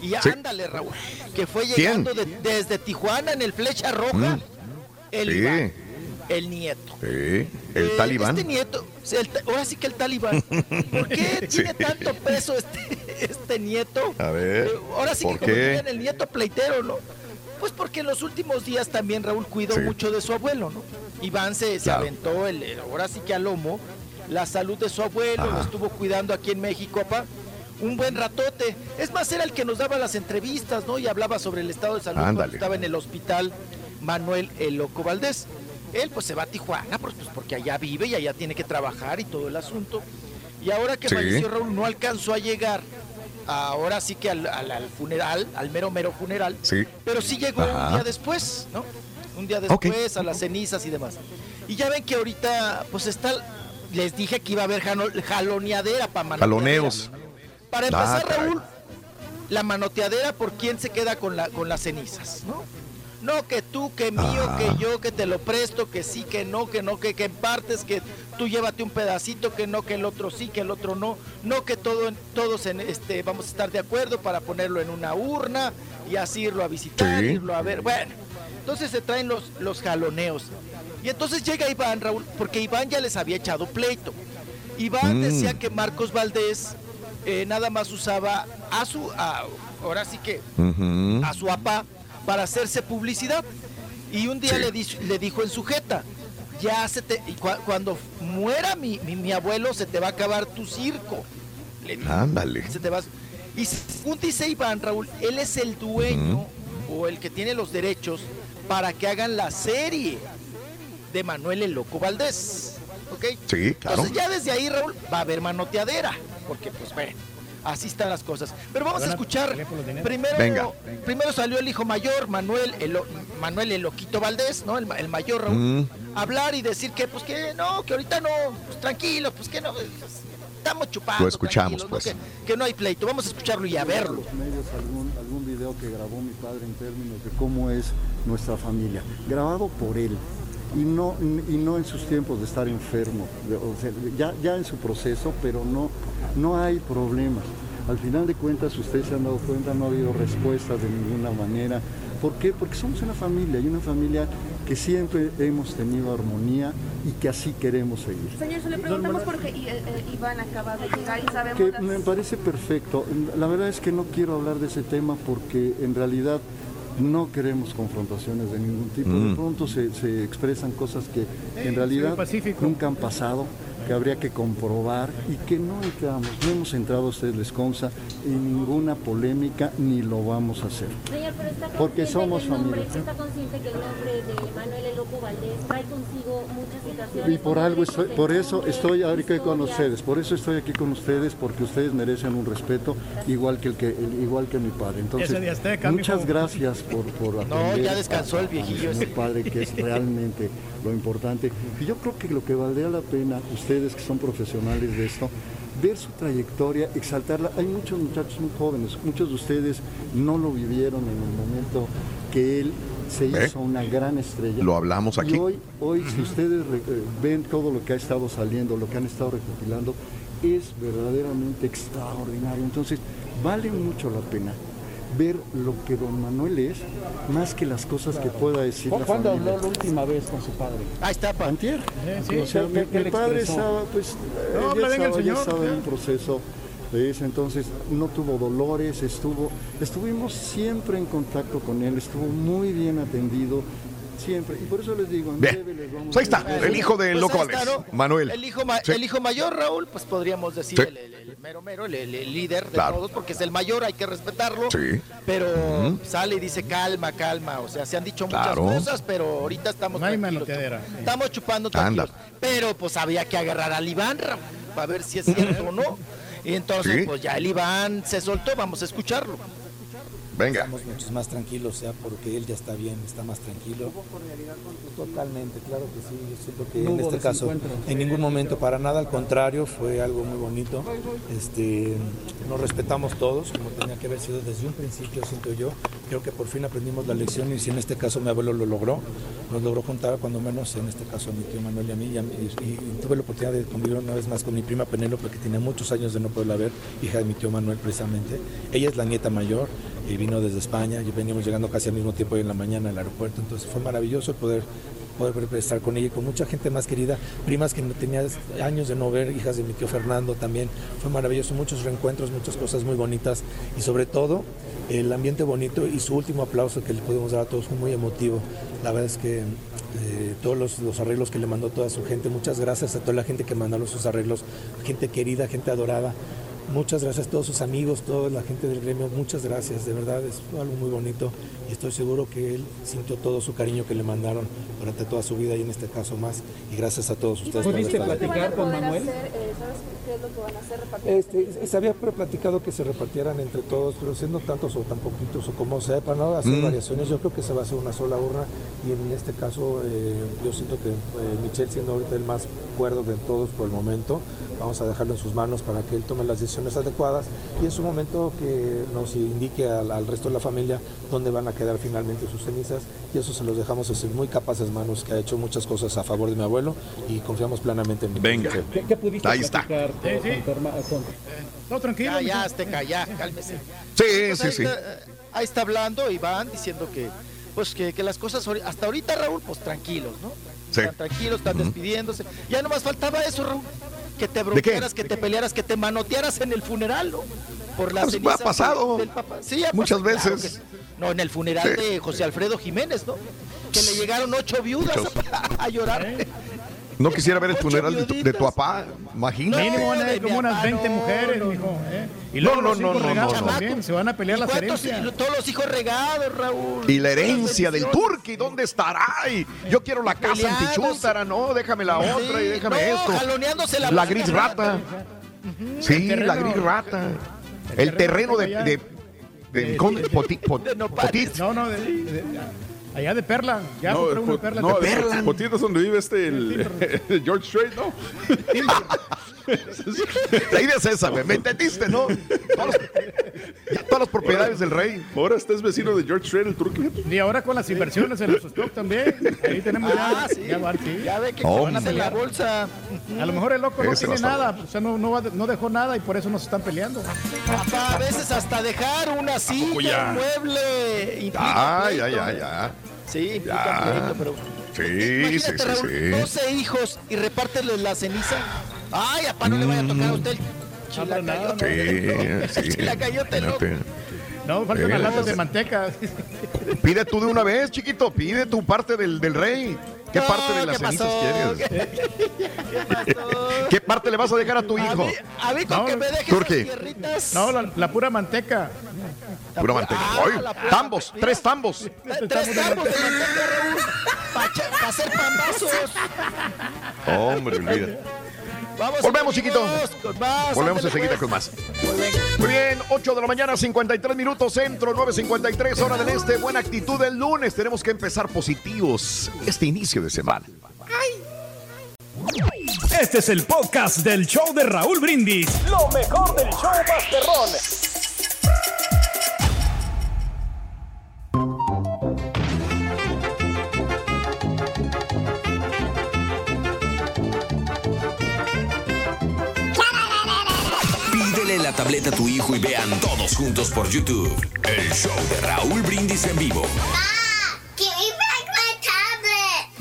Y ándale, Raúl, que fue llegando de- desde Tijuana en el Flecha Roja, Mm. el. Iván, el nieto. Sí, el Eh, talibán. Este nieto, el ahora sí que el talibán. ¿Por qué Sí. tiene tanto peso este, este nieto? A ver, Eh, ahora sí ¿por que como dirían el nieto pleitero, ¿no? Pues porque en los últimos días también Raúl cuidó Sí. mucho de su abuelo, ¿no? Iván se, se Claro. aventó, el, ahora sí que a lomo, la salud de su abuelo, lo estuvo cuidando aquí en México, papá. Un buen ratote. Es más, era el que nos daba las entrevistas, ¿no? Y hablaba sobre el estado de salud cuando estaba en el hospital Manuel El Loco Valdés. Él pues se va a Tijuana, pues, pues, porque allá vive y allá tiene que trabajar y todo el asunto. Y ahora que Sí. falleció Raúl no alcanzó a llegar, ahora sí que al, al- al funeral, al mero mero funeral, Sí. pero sí llegó Ajá. un día después, ¿no? Un día después, a las cenizas y demás. Y ya ven que ahorita, pues está, les dije que iba a haber jaloneadera para manoteadera. Jaloneos. Para Ah, empezar, caray. Raúl, la manoteadera por quién se queda con, la, con las cenizas, ¿no? No, que tú, que mío, Ah. que yo, que te lo presto, que sí, que no, que no, que, que en partes, que tú llévate un pedacito, que no, que el otro sí, que el otro no. No, que todo, todos en este, vamos a estar de acuerdo para ponerlo en una urna y así irlo a visitar, Sí. irlo a ver. Bueno, entonces se traen los, los jaloneos. Y entonces llega Iván, Raúl, porque Iván ya les había echado pleito. Iván Mm. decía que Marcos Valdés eh, nada más usaba a su, a- ahora sí que a su papá para hacerse publicidad. Y un día Sí. le, di- le dijo en su jeta, ya se te, y cua- cuando muera mi, mi, mi abuelo se te va a acabar tu circo. Le dijo. Ándale. Se te va Y según dice Iván, Raúl, él es el dueño o el que tiene los derechos para que hagan la serie de Manuel el Loco Valdés. ¿Ok? Sí, claro. Entonces ya desde ahí, Raúl, va a haber manoteadera. Porque pues bueno, así están las cosas. Pero vamos a escuchar. Primero, Venga. primero salió el hijo mayor, Manuel el, Manuel el Loquito Valdés, ¿no? El, el mayor Raúl. Mm. Hablar y decir que pues que no, que ahorita no, pues tranquilo, pues que no. pues, Estamos chupando. Lo escuchamos, pues. Que, que no hay pleito. Vamos a escucharlo y a verlo. medios algún, algún video que grabó mi padre en términos de cómo es nuestra familia, grabado por él y no, y no en sus tiempos de estar enfermo, de- o sea, ya, ya en su proceso, pero no, no hay problemas. Al final de cuentas, ustedes se han dado cuenta, no ha habido respuestas de ninguna manera. ¿Por qué? Porque somos una familia y una familia que siempre hemos tenido armonía y que así queremos seguir. Señor, se le preguntamos porque eh, eh, Iván acaba de llegar y sabemos que las- me parece perfecto. La verdad es que no quiero hablar de ese tema porque en realidad no queremos confrontaciones de ningún tipo. De Mm. pronto se, se expresan cosas que en realidad nunca han pasado, que habría que comprobar y que no entramos, no hemos entrado a ustedes les consta en ninguna polémica ni lo vamos a hacer. Señor, pero está Porque somos familia. está consciente que el nombre de Manuel El Loco Valdés trae consigo muchas situaciones. Y por algo estoy, por eso estoy ahorita con ustedes, por eso estoy aquí con ustedes, porque ustedes merecen un respeto igual que el que el- igual que mi padre. Entonces, Azteca, muchas gracias por, por atender ya descansó a- el a- viejillo a mi ese. padre, que es realmente lo importante. Y yo creo que lo que valdría la pena, ustedes que son profesionales de esto, ver su trayectoria, exaltarla. Hay muchos muchachos muy jóvenes, muchos de ustedes no lo vivieron en el momento que él se ¿Ve? hizo una gran estrella. Lo hablamos aquí. Y hoy, hoy si ustedes re- eh, ven todo lo que ha estado saliendo, lo que han estado recopilando, es verdaderamente extraordinario. Entonces, vale mucho la pena ver lo que don Manuel es, más que las cosas que pueda decir la ¿Cuándo familia. habló la última vez con su padre? Ahí está, pa. Antier. sí, o sea, ¿qué- mi, padre estaba, pues, No, eh, ya bien el estaba, ya estaba en un proceso de eso, entonces no tuvo dolores, estuvo, estuvimos siempre en contacto con él, estuvo muy bien atendido, siempre, y por eso les digo, en Bien. breve les vamos Pues ahí está, a- el hijo del Pues Loco está, Valdés, ¿no? Manuel. El hijo, ma- Sí. el hijo mayor, Raúl, pues podríamos decir Sí. el, el- el mero mero, el, el- el líder de Claro. todos, porque es el mayor, hay que respetarlo. Sí. Pero sale y dice calma, calma. O sea, se han dicho Claro. muchas cosas, pero ahorita estamos No hay tranquilos. Estamos chupando Anda. tranquilos. Pero pues había que agarrar al Iván, Raúl, para ver si es cierto o no. Y entonces, Sí. pues ya el Iván se soltó, vamos a escucharlo. Venga. estamos muchos más tranquilos, sea porque él ya está bien, está más tranquilo. Totalmente, claro que sí. Yo siento que No en este caso, en ningún momento, para nada, al contrario, fue algo muy bonito. Este, nos respetamos todos, como tenía que haber sido desde un principio, siento yo. Creo que por fin aprendimos la lección y si en este caso mi abuelo lo logró, nos logró juntar, cuando menos en este caso a mi tío Manuel y a mí. Y, y- y tuve la oportunidad de convivir una vez más con mi prima Penélope, que tenía muchos años de no poderla ver, hija de mi tío Manuel precisamente. Ella es la nieta mayor y vino desde España. Y veníamos llegando casi al mismo tiempo hoy en la mañana al aeropuerto. Entonces fue maravilloso poder poder estar con ella y con mucha gente más querida, primas que tenía años de no ver, hijas de mi tío Fernando también. Fue maravilloso, muchos reencuentros, muchas cosas muy bonitas y sobre todo el ambiente bonito y su último aplauso que le podemos dar a todos fue muy emotivo. La verdad es que eh, todos los, los arreglos que le mandó toda su gente, muchas gracias a toda la gente que mandaron sus arreglos, gente querida, gente adorada. Muchas gracias a todos sus amigos, toda la gente del gremio, muchas gracias, de verdad es algo muy bonito y estoy seguro que él sintió todo su cariño que le mandaron durante toda su vida y en este caso más y gracias a todos ustedes. por ¿Pudiste platicar con Manuel? eh, ¿Sabes qué es lo que van a hacer? Este, se había platicado que se repartieran entre todos, pero siendo tantos o tan poquitos o como sea, para no hacer Mm. variaciones, yo creo que se va a hacer una sola urna y en este caso eh, yo siento que eh, Michelle siendo ahorita el más cuerdo de todos por el momento, vamos a dejarlo en sus manos para que él tome las decisiones adecuadas y en su momento que nos indique al, al resto de la familia dónde van a quedar finalmente sus cenizas y eso se los dejamos en sus muy capaces manos que ha hecho muchas cosas a favor de mi abuelo y confiamos plenamente en Venga. Michelle. ¿Qué, qué pudiste Ahí está. platicar con, Sí, sí. con tu herma- con- No, tranquilo. Azteca, ya, cálmese. Sí, Pues sí, ahí sí. Está, ahí está hablando y van diciendo que, pues que, que las cosas hasta ahorita, Raúl, pues tranquilos, ¿no? Sí. Están tranquilos, están despidiéndose. Ya nomás faltaba eso, Raúl. Que te bronquearas, que te pelearas, que te manotearas en el funeral, ¿no? Por las Pues, cenizas ha pasado. del papá. Sí, Muchas claro veces. que no, en el funeral Sí. de José Alfredo Jiménez, ¿no? Que le llegaron ocho viudas a, a llorar. No quisiera ver el funeral de tu, de tu papá, imagínate. Mínimo van a de mi como unas papá, 20 no, mujeres, no, mijo. ¿eh? Y No, luego no, los no, hijos no, regados no, no. también, se van a pelear ¿Y las herencias. todos los hijos regados, Raúl. Y la herencia del. Turqui, ¿dónde estará? Y yo quiero la casa Peleados. antichúntara, no, déjame la otra y déjame no, esto. jaloneándose la La gris rata. Sí, la gris rata. El terreno de, de, de-. Poti- pot- potit. No, no, de, de- allá de Perla. Ya No, Pot- Perla. no, de Perla. Pot- Potito es donde vive este, el, el George Strait, ¿no? La idea es esa, güey. Me entendiste, ¿no? Todas las, ya todas las propiedades del rey. Ahora este es vecino de George Strait, el turco. Y ahora con las inversiones en los stock también. Ahí tenemos Ah, ya. sí. Ya, van, sí. Ya ve que van a la bolsa. A lo mejor el loco no Ese tiene nada, o sea, no, no, no dejó nada y por eso nos están peleando. Papá, a veces hasta dejar una silla, un mueble. implica Ya, ya, pleito. Sí, implica pleito, pero. Sí, sí, Imagínate, sí, Raúl, sí. 12 hijos y repárteles la ceniza. Ay, apá, no le vaya a tocar a usted el chilacayote. Sí, sí. El chilacayote, loco. Imagínate. No, faltan las Eh. latas de manteca. Pide tú de una vez, chiquito. Pide tu parte del, del rey. ¿Qué parte de las ¿qué cenizas pasó? quieres? ¿Qué pasó? ¿Qué parte le vas a dejar a tu A hijo? mí, a mí con No, que me dejes las tierritas. No, la, la pura manteca. Pura manteca. Ah, Ay, la pura tambos, manteca. tres tambos. Eh, Tres tambos de manteca, Raúl. Para hacer pambazos. Hombre, olvídate. Vamos, Volvemos, chiquito. amigos, con más. Volvemos enseguida pues. con más. Muy bien, 8 de la mañana, 53 minutos centro, 9.53 hora del este. Buena actitud del lunes. Tenemos que empezar positivos este inicio de semana. Este es el podcast del show de Raúl Brindis. Lo mejor del show Masterrón. La tableta a tu hijo y vean todos juntos por YouTube el show de Raúl Brindis en vivo.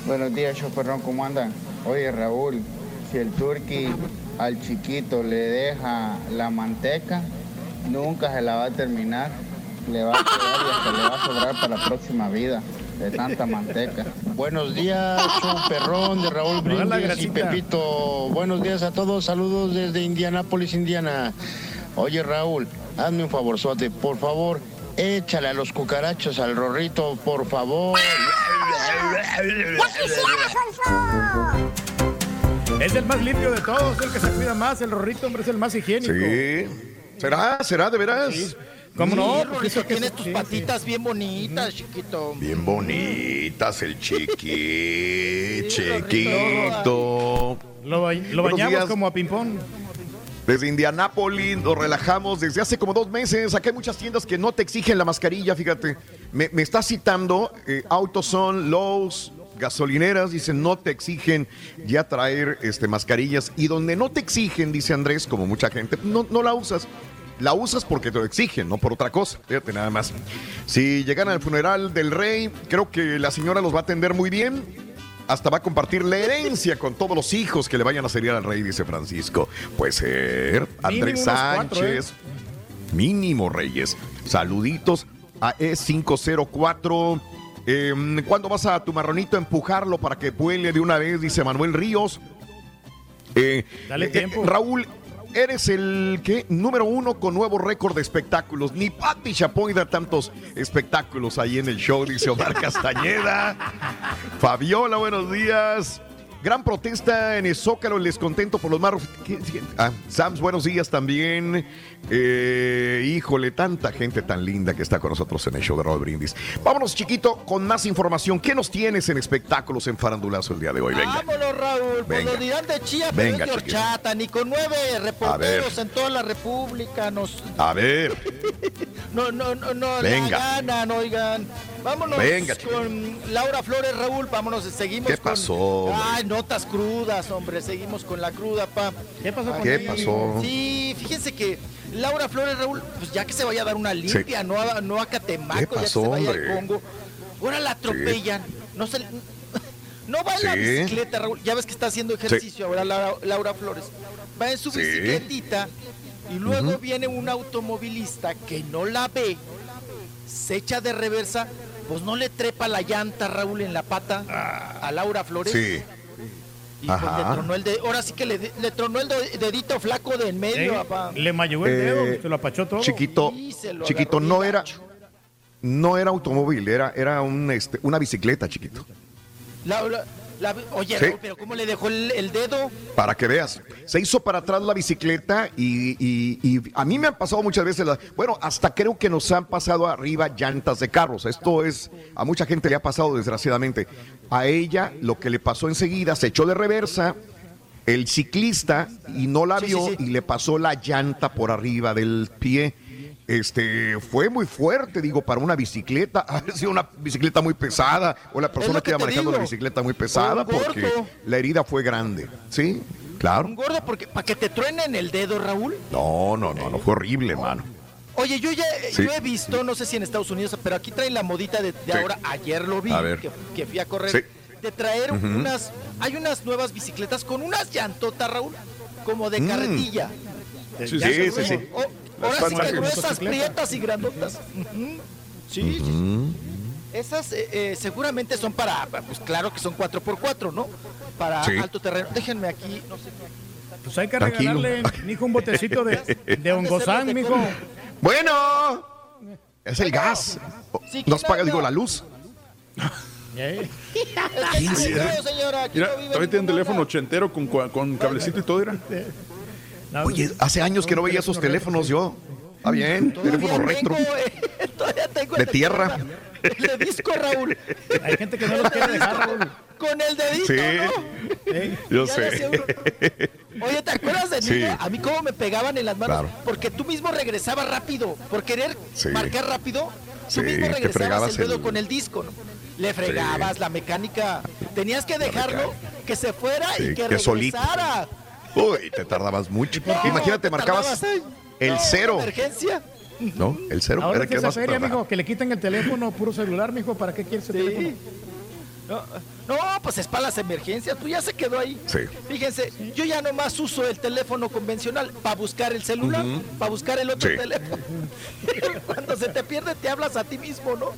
Buenos días, choferrón, ¿cómo andan? Oye, Raúl, si el turqui al chiquito le deja la manteca, nunca se la va a terminar. Le va a quedar y hasta le va a sobrar para la próxima vida de tanta manteca. Buenos días, choferrón de Raúl Brindis y. Pepito. Buenos días a todos, saludos desde Indianápolis, Indiana. Oye, Raúl, hazme un favorzote, por favor, échale a los cucarachos al rorrito, por favor. Es el más limpio de todos, el que se cuida más. El rorrito, hombre, es el más higiénico. Sí. ¿Será? ¿Será de veras? ¿Cómo no? Sí, Rorrito, tienes tus patitas bien bonitas, chiquito. Bien bonitas, el chiqui, chiquito. Lo, bañamos días. como a ping-pong. Desde Indianápolis nos relajamos desde hace como dos meses. Acá hay muchas tiendas que no te exigen la mascarilla, fíjate. Me, me está citando eh, AutoZone, Lowe's, gasolineras, dicen no te exigen ya traer este, mascarillas. Y donde no te exigen, dice Andrés, como mucha gente, no, no la usas. La usas porque te lo exigen, no por otra cosa. Fíjate nada más. Si llegan al funeral del rey, creo que la señora los va a atender muy bien. Hasta va a compartir la herencia con todos los hijos que le vayan a servir al rey, dice Francisco. Puede ser. Andrés cuatro, Sánchez. Mínimo Reyes. Saluditos a E504. Eh, ¿Cuándo vas a tu marronito a empujarlo para que vuele de una vez? Dice Manuel Ríos. Eh, Dale eh, tiempo. eh, Raúl, eres el que número uno con nuevo récord de espectáculos. Ni Pati Chapoy da tantos espectáculos ahí en el show, dice Omar Castañeda. Fabiola, buenos días. Gran protesta en el Zócalo, el descontento por los marros. ¿Qué- qué- Ah, Sams, buenos días también. Eh, híjole, tanta gente tan linda que está con nosotros en el show de Raúl Brindis. Vámonos, chiquito, con más información. ¿Qué nos tienes en espectáculos en Farandulazo el día de hoy? Venga. Vámonos, Raúl. Pues Venga. lo dirán de Chía, pero Venga, es de chiquito. horchata. Ni con nueve reporteros en toda la República nos... A ver. No, no, no, no Venga. la ganan, oigan. Vámonos Venga, con Laura Flores, Raúl. Vámonos, seguimos ¿Qué con- pasó? Ay, notas crudas, hombre. Seguimos con la cruda, pa. ¿Qué pasó ¿Qué pasó? Sí, fíjense que Laura Flores, Raúl, pues ya que se vaya a dar una limpia, no, a, no a Catemaco, ¿Qué ya que se vaya hombre? al Congo. Ahora la atropellan. No se... No va en la bicicleta, Raúl. Ya ves que está haciendo ejercicio ahora Laura, Laura Flores. Va en su bicicletita y luego viene un automovilista que no la ve, se echa de reversa, pues no le trepa la llanta, Raúl, en la pata a Laura Flores. Sí. Y pues Ajá. le tronó el de- ahora sí que le, le tronó el de- dedito flaco de en medio, Eh, papá. le mayugó el Eh, dedo, se lo apachó todo. Chiquito, chiquito, no era, no era automóvil, era, era un, este, una bicicleta, chiquito. La- la- la- oye, Sí. Pero ¿cómo le dejó el, el dedo? Para que veas. Se hizo para atrás la bicicleta y, y- y a mí me han pasado muchas veces, las- bueno, hasta creo que nos han pasado arriba llantas de carros. Esto es, a mucha gente le ha pasado desgraciadamente. A ella lo que le pasó enseguida, se echó de reversa el ciclista y no la Sí, vio sí, sí. y le pasó la llanta por arriba del pie. Este fue muy fuerte, digo, para una bicicleta. Ha sido una bicicleta muy pesada o la persona que que iba manejando la bicicleta muy pesada porque la herida fue grande. Sí, claro. Un gordo, porque para que te truenen el dedo, Raúl. No, no, no, no fue horrible, mano. Oye, yo ya Sí. yo he visto, no sé si en Estados Unidos, pero aquí traen la modita de, de Sí. ahora, ayer lo vi, A ver. que, que fui a correr, Sí. de traer unas, hay unas nuevas bicicletas con unas llantotas, Raúl, como de Mm. carretilla. Sí, sí, sí. O- ahora sí que patas. gruesas, prietas y grandotas. Sí, sí, sí. Esas eh, eh, seguramente son para, pues claro que son 4x4, ¿no? Para Sí. alto terreno. Déjenme aquí, no sé qué. Pues hay que Tranquilo. regalarle, mijo, un botecito de, de hongozán, mijo. Bueno, es el gas. Sí, Nos ¿quién paga, digo, la luz. Eh, no, señora, aquí Mira, no tiene un teléfono ochentero con, con cablecito y todo, era. Oye, hace años que no veía esos teléfonos yo. Está bien, teléfono Todavía retro. tengo, eh, todavía tengo De tierra. El de disco, Raúl. Hay gente que no los quiere dejar, Raúl. Con el dedito, Sí. ¿no? Eh, Yo Ya uno. Oye, ¿te acuerdas de Sí. niño? A mí cómo me pegaban en las manos. Claro. Porque tú mismo regresabas rápido. Por querer Sí. marcar rápido, Sí, tú mismo te regresabas fregabas el dedo el- con el disco, ¿no? Le fregabas la mecánica. Tenías que dejarlo que se fuera Sí, y que, que solito. Uy, te tardabas mucho. No, Imagínate, te marcabas el cero. Emergencia. ¿No? El cero Ahora era que que esa más feria, mijo, que le quiten el teléfono, puro celular, mijo, ¿para qué quieres ese Sí. teléfono? No, no, pues es para las emergencias, tú ya se quedó ahí. Sí. Fíjense, yo ya nomás uso el teléfono convencional para buscar el celular, para buscar el otro Sí. teléfono. Cuando se te pierde te hablas a ti mismo, ¿no?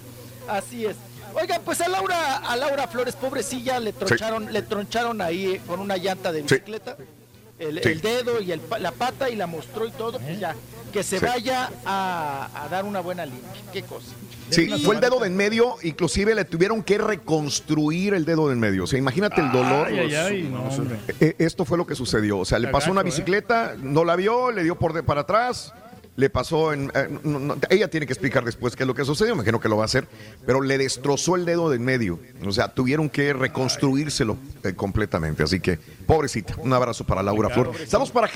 Así es. Oigan, pues a Laura, a Laura Flores, pobrecilla, le troncharon, le troncharon ahí eh, con una llanta de Sí. bicicleta. El, Sí. el dedo y el pa- la pata y la mostró y todo, pues ya, que se Sí. vaya a, a dar una buena limpia. Qué cosa. Sí, Y- fue el dedo de en medio, inclusive le tuvieron que reconstruir el dedo de en medio. O sea, imagínate el dolor. Ay, ay, ay, no, hombre. Eh, Esto fue lo que sucedió. O sea, le pasó una ¿eh? bicicleta, no la vio, le dio por de para atrás le pasó en... eh, ella tiene que explicar después qué es lo que sucedió, imagino que lo va a hacer, pero le destrozó el dedo de en medio. O sea, tuvieron que reconstruírselo eh, completamente. Así que, pobrecita, un abrazo para Laura Flor. Saludos para,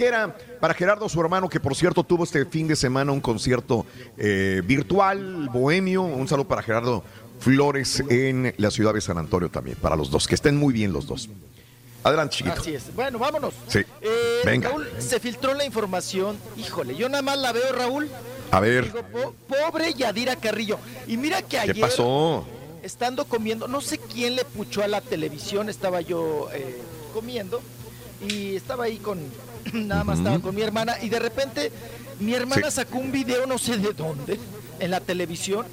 para Gerardo, su hermano, que por cierto tuvo este fin de semana un concierto eh, virtual, bohemio. Un saludo para Gerardo Flores en la ciudad de San Antonio también, para los dos, que estén muy bien los dos. Adelante, chiquito. Así es. Bueno, vámonos. Sí. Eh, Venga. Raúl, se filtró la información. Híjole, yo nada más la veo, Raúl. A ver, Digo, po- pobre Yadira Carrillo. Y mira que ayer, ¿qué pasó? estando comiendo, no sé quién le puchó a la televisión, estaba yo eh, comiendo y estaba ahí con, nada más estaba con mi hermana y de repente mi hermana Sí. sacó un video no sé de dónde en la televisión.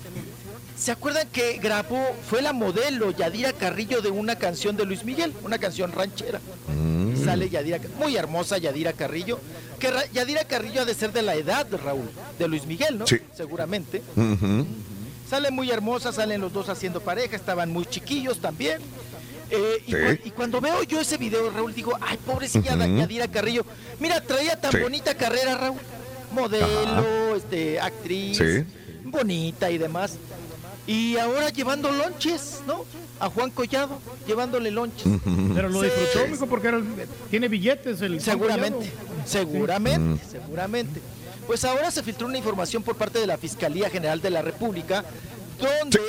¿Se acuerdan que grabó, fue la modelo Yadira Carrillo de una canción de Luis Miguel, una canción ranchera? Mm. Sale Yadira, muy hermosa Yadira Carrillo, que Ra- Yadira Carrillo ha de ser de la edad, Raúl, de Luis Miguel, ¿no? Sí. Seguramente. Sale muy hermosa, salen los dos haciendo pareja, estaban muy chiquillos también. Eh, y, Sí. cu- y cuando veo yo ese video, Raúl, digo, ay, pobrecilla. Yadira Carrillo. Mira, traía tan Sí. bonita carrera, Raúl. Modelo, este, actriz, bonita y demás. Y ahora llevando lonches, ¿no? A Juan Collado, llevándole lonches. Pero lo Sí. disfrutó, mijo, porque era el- tiene billetes el Seguramente, seguramente, Mm. seguramente. Pues ahora se filtró una información por parte de la Fiscalía General de la República, donde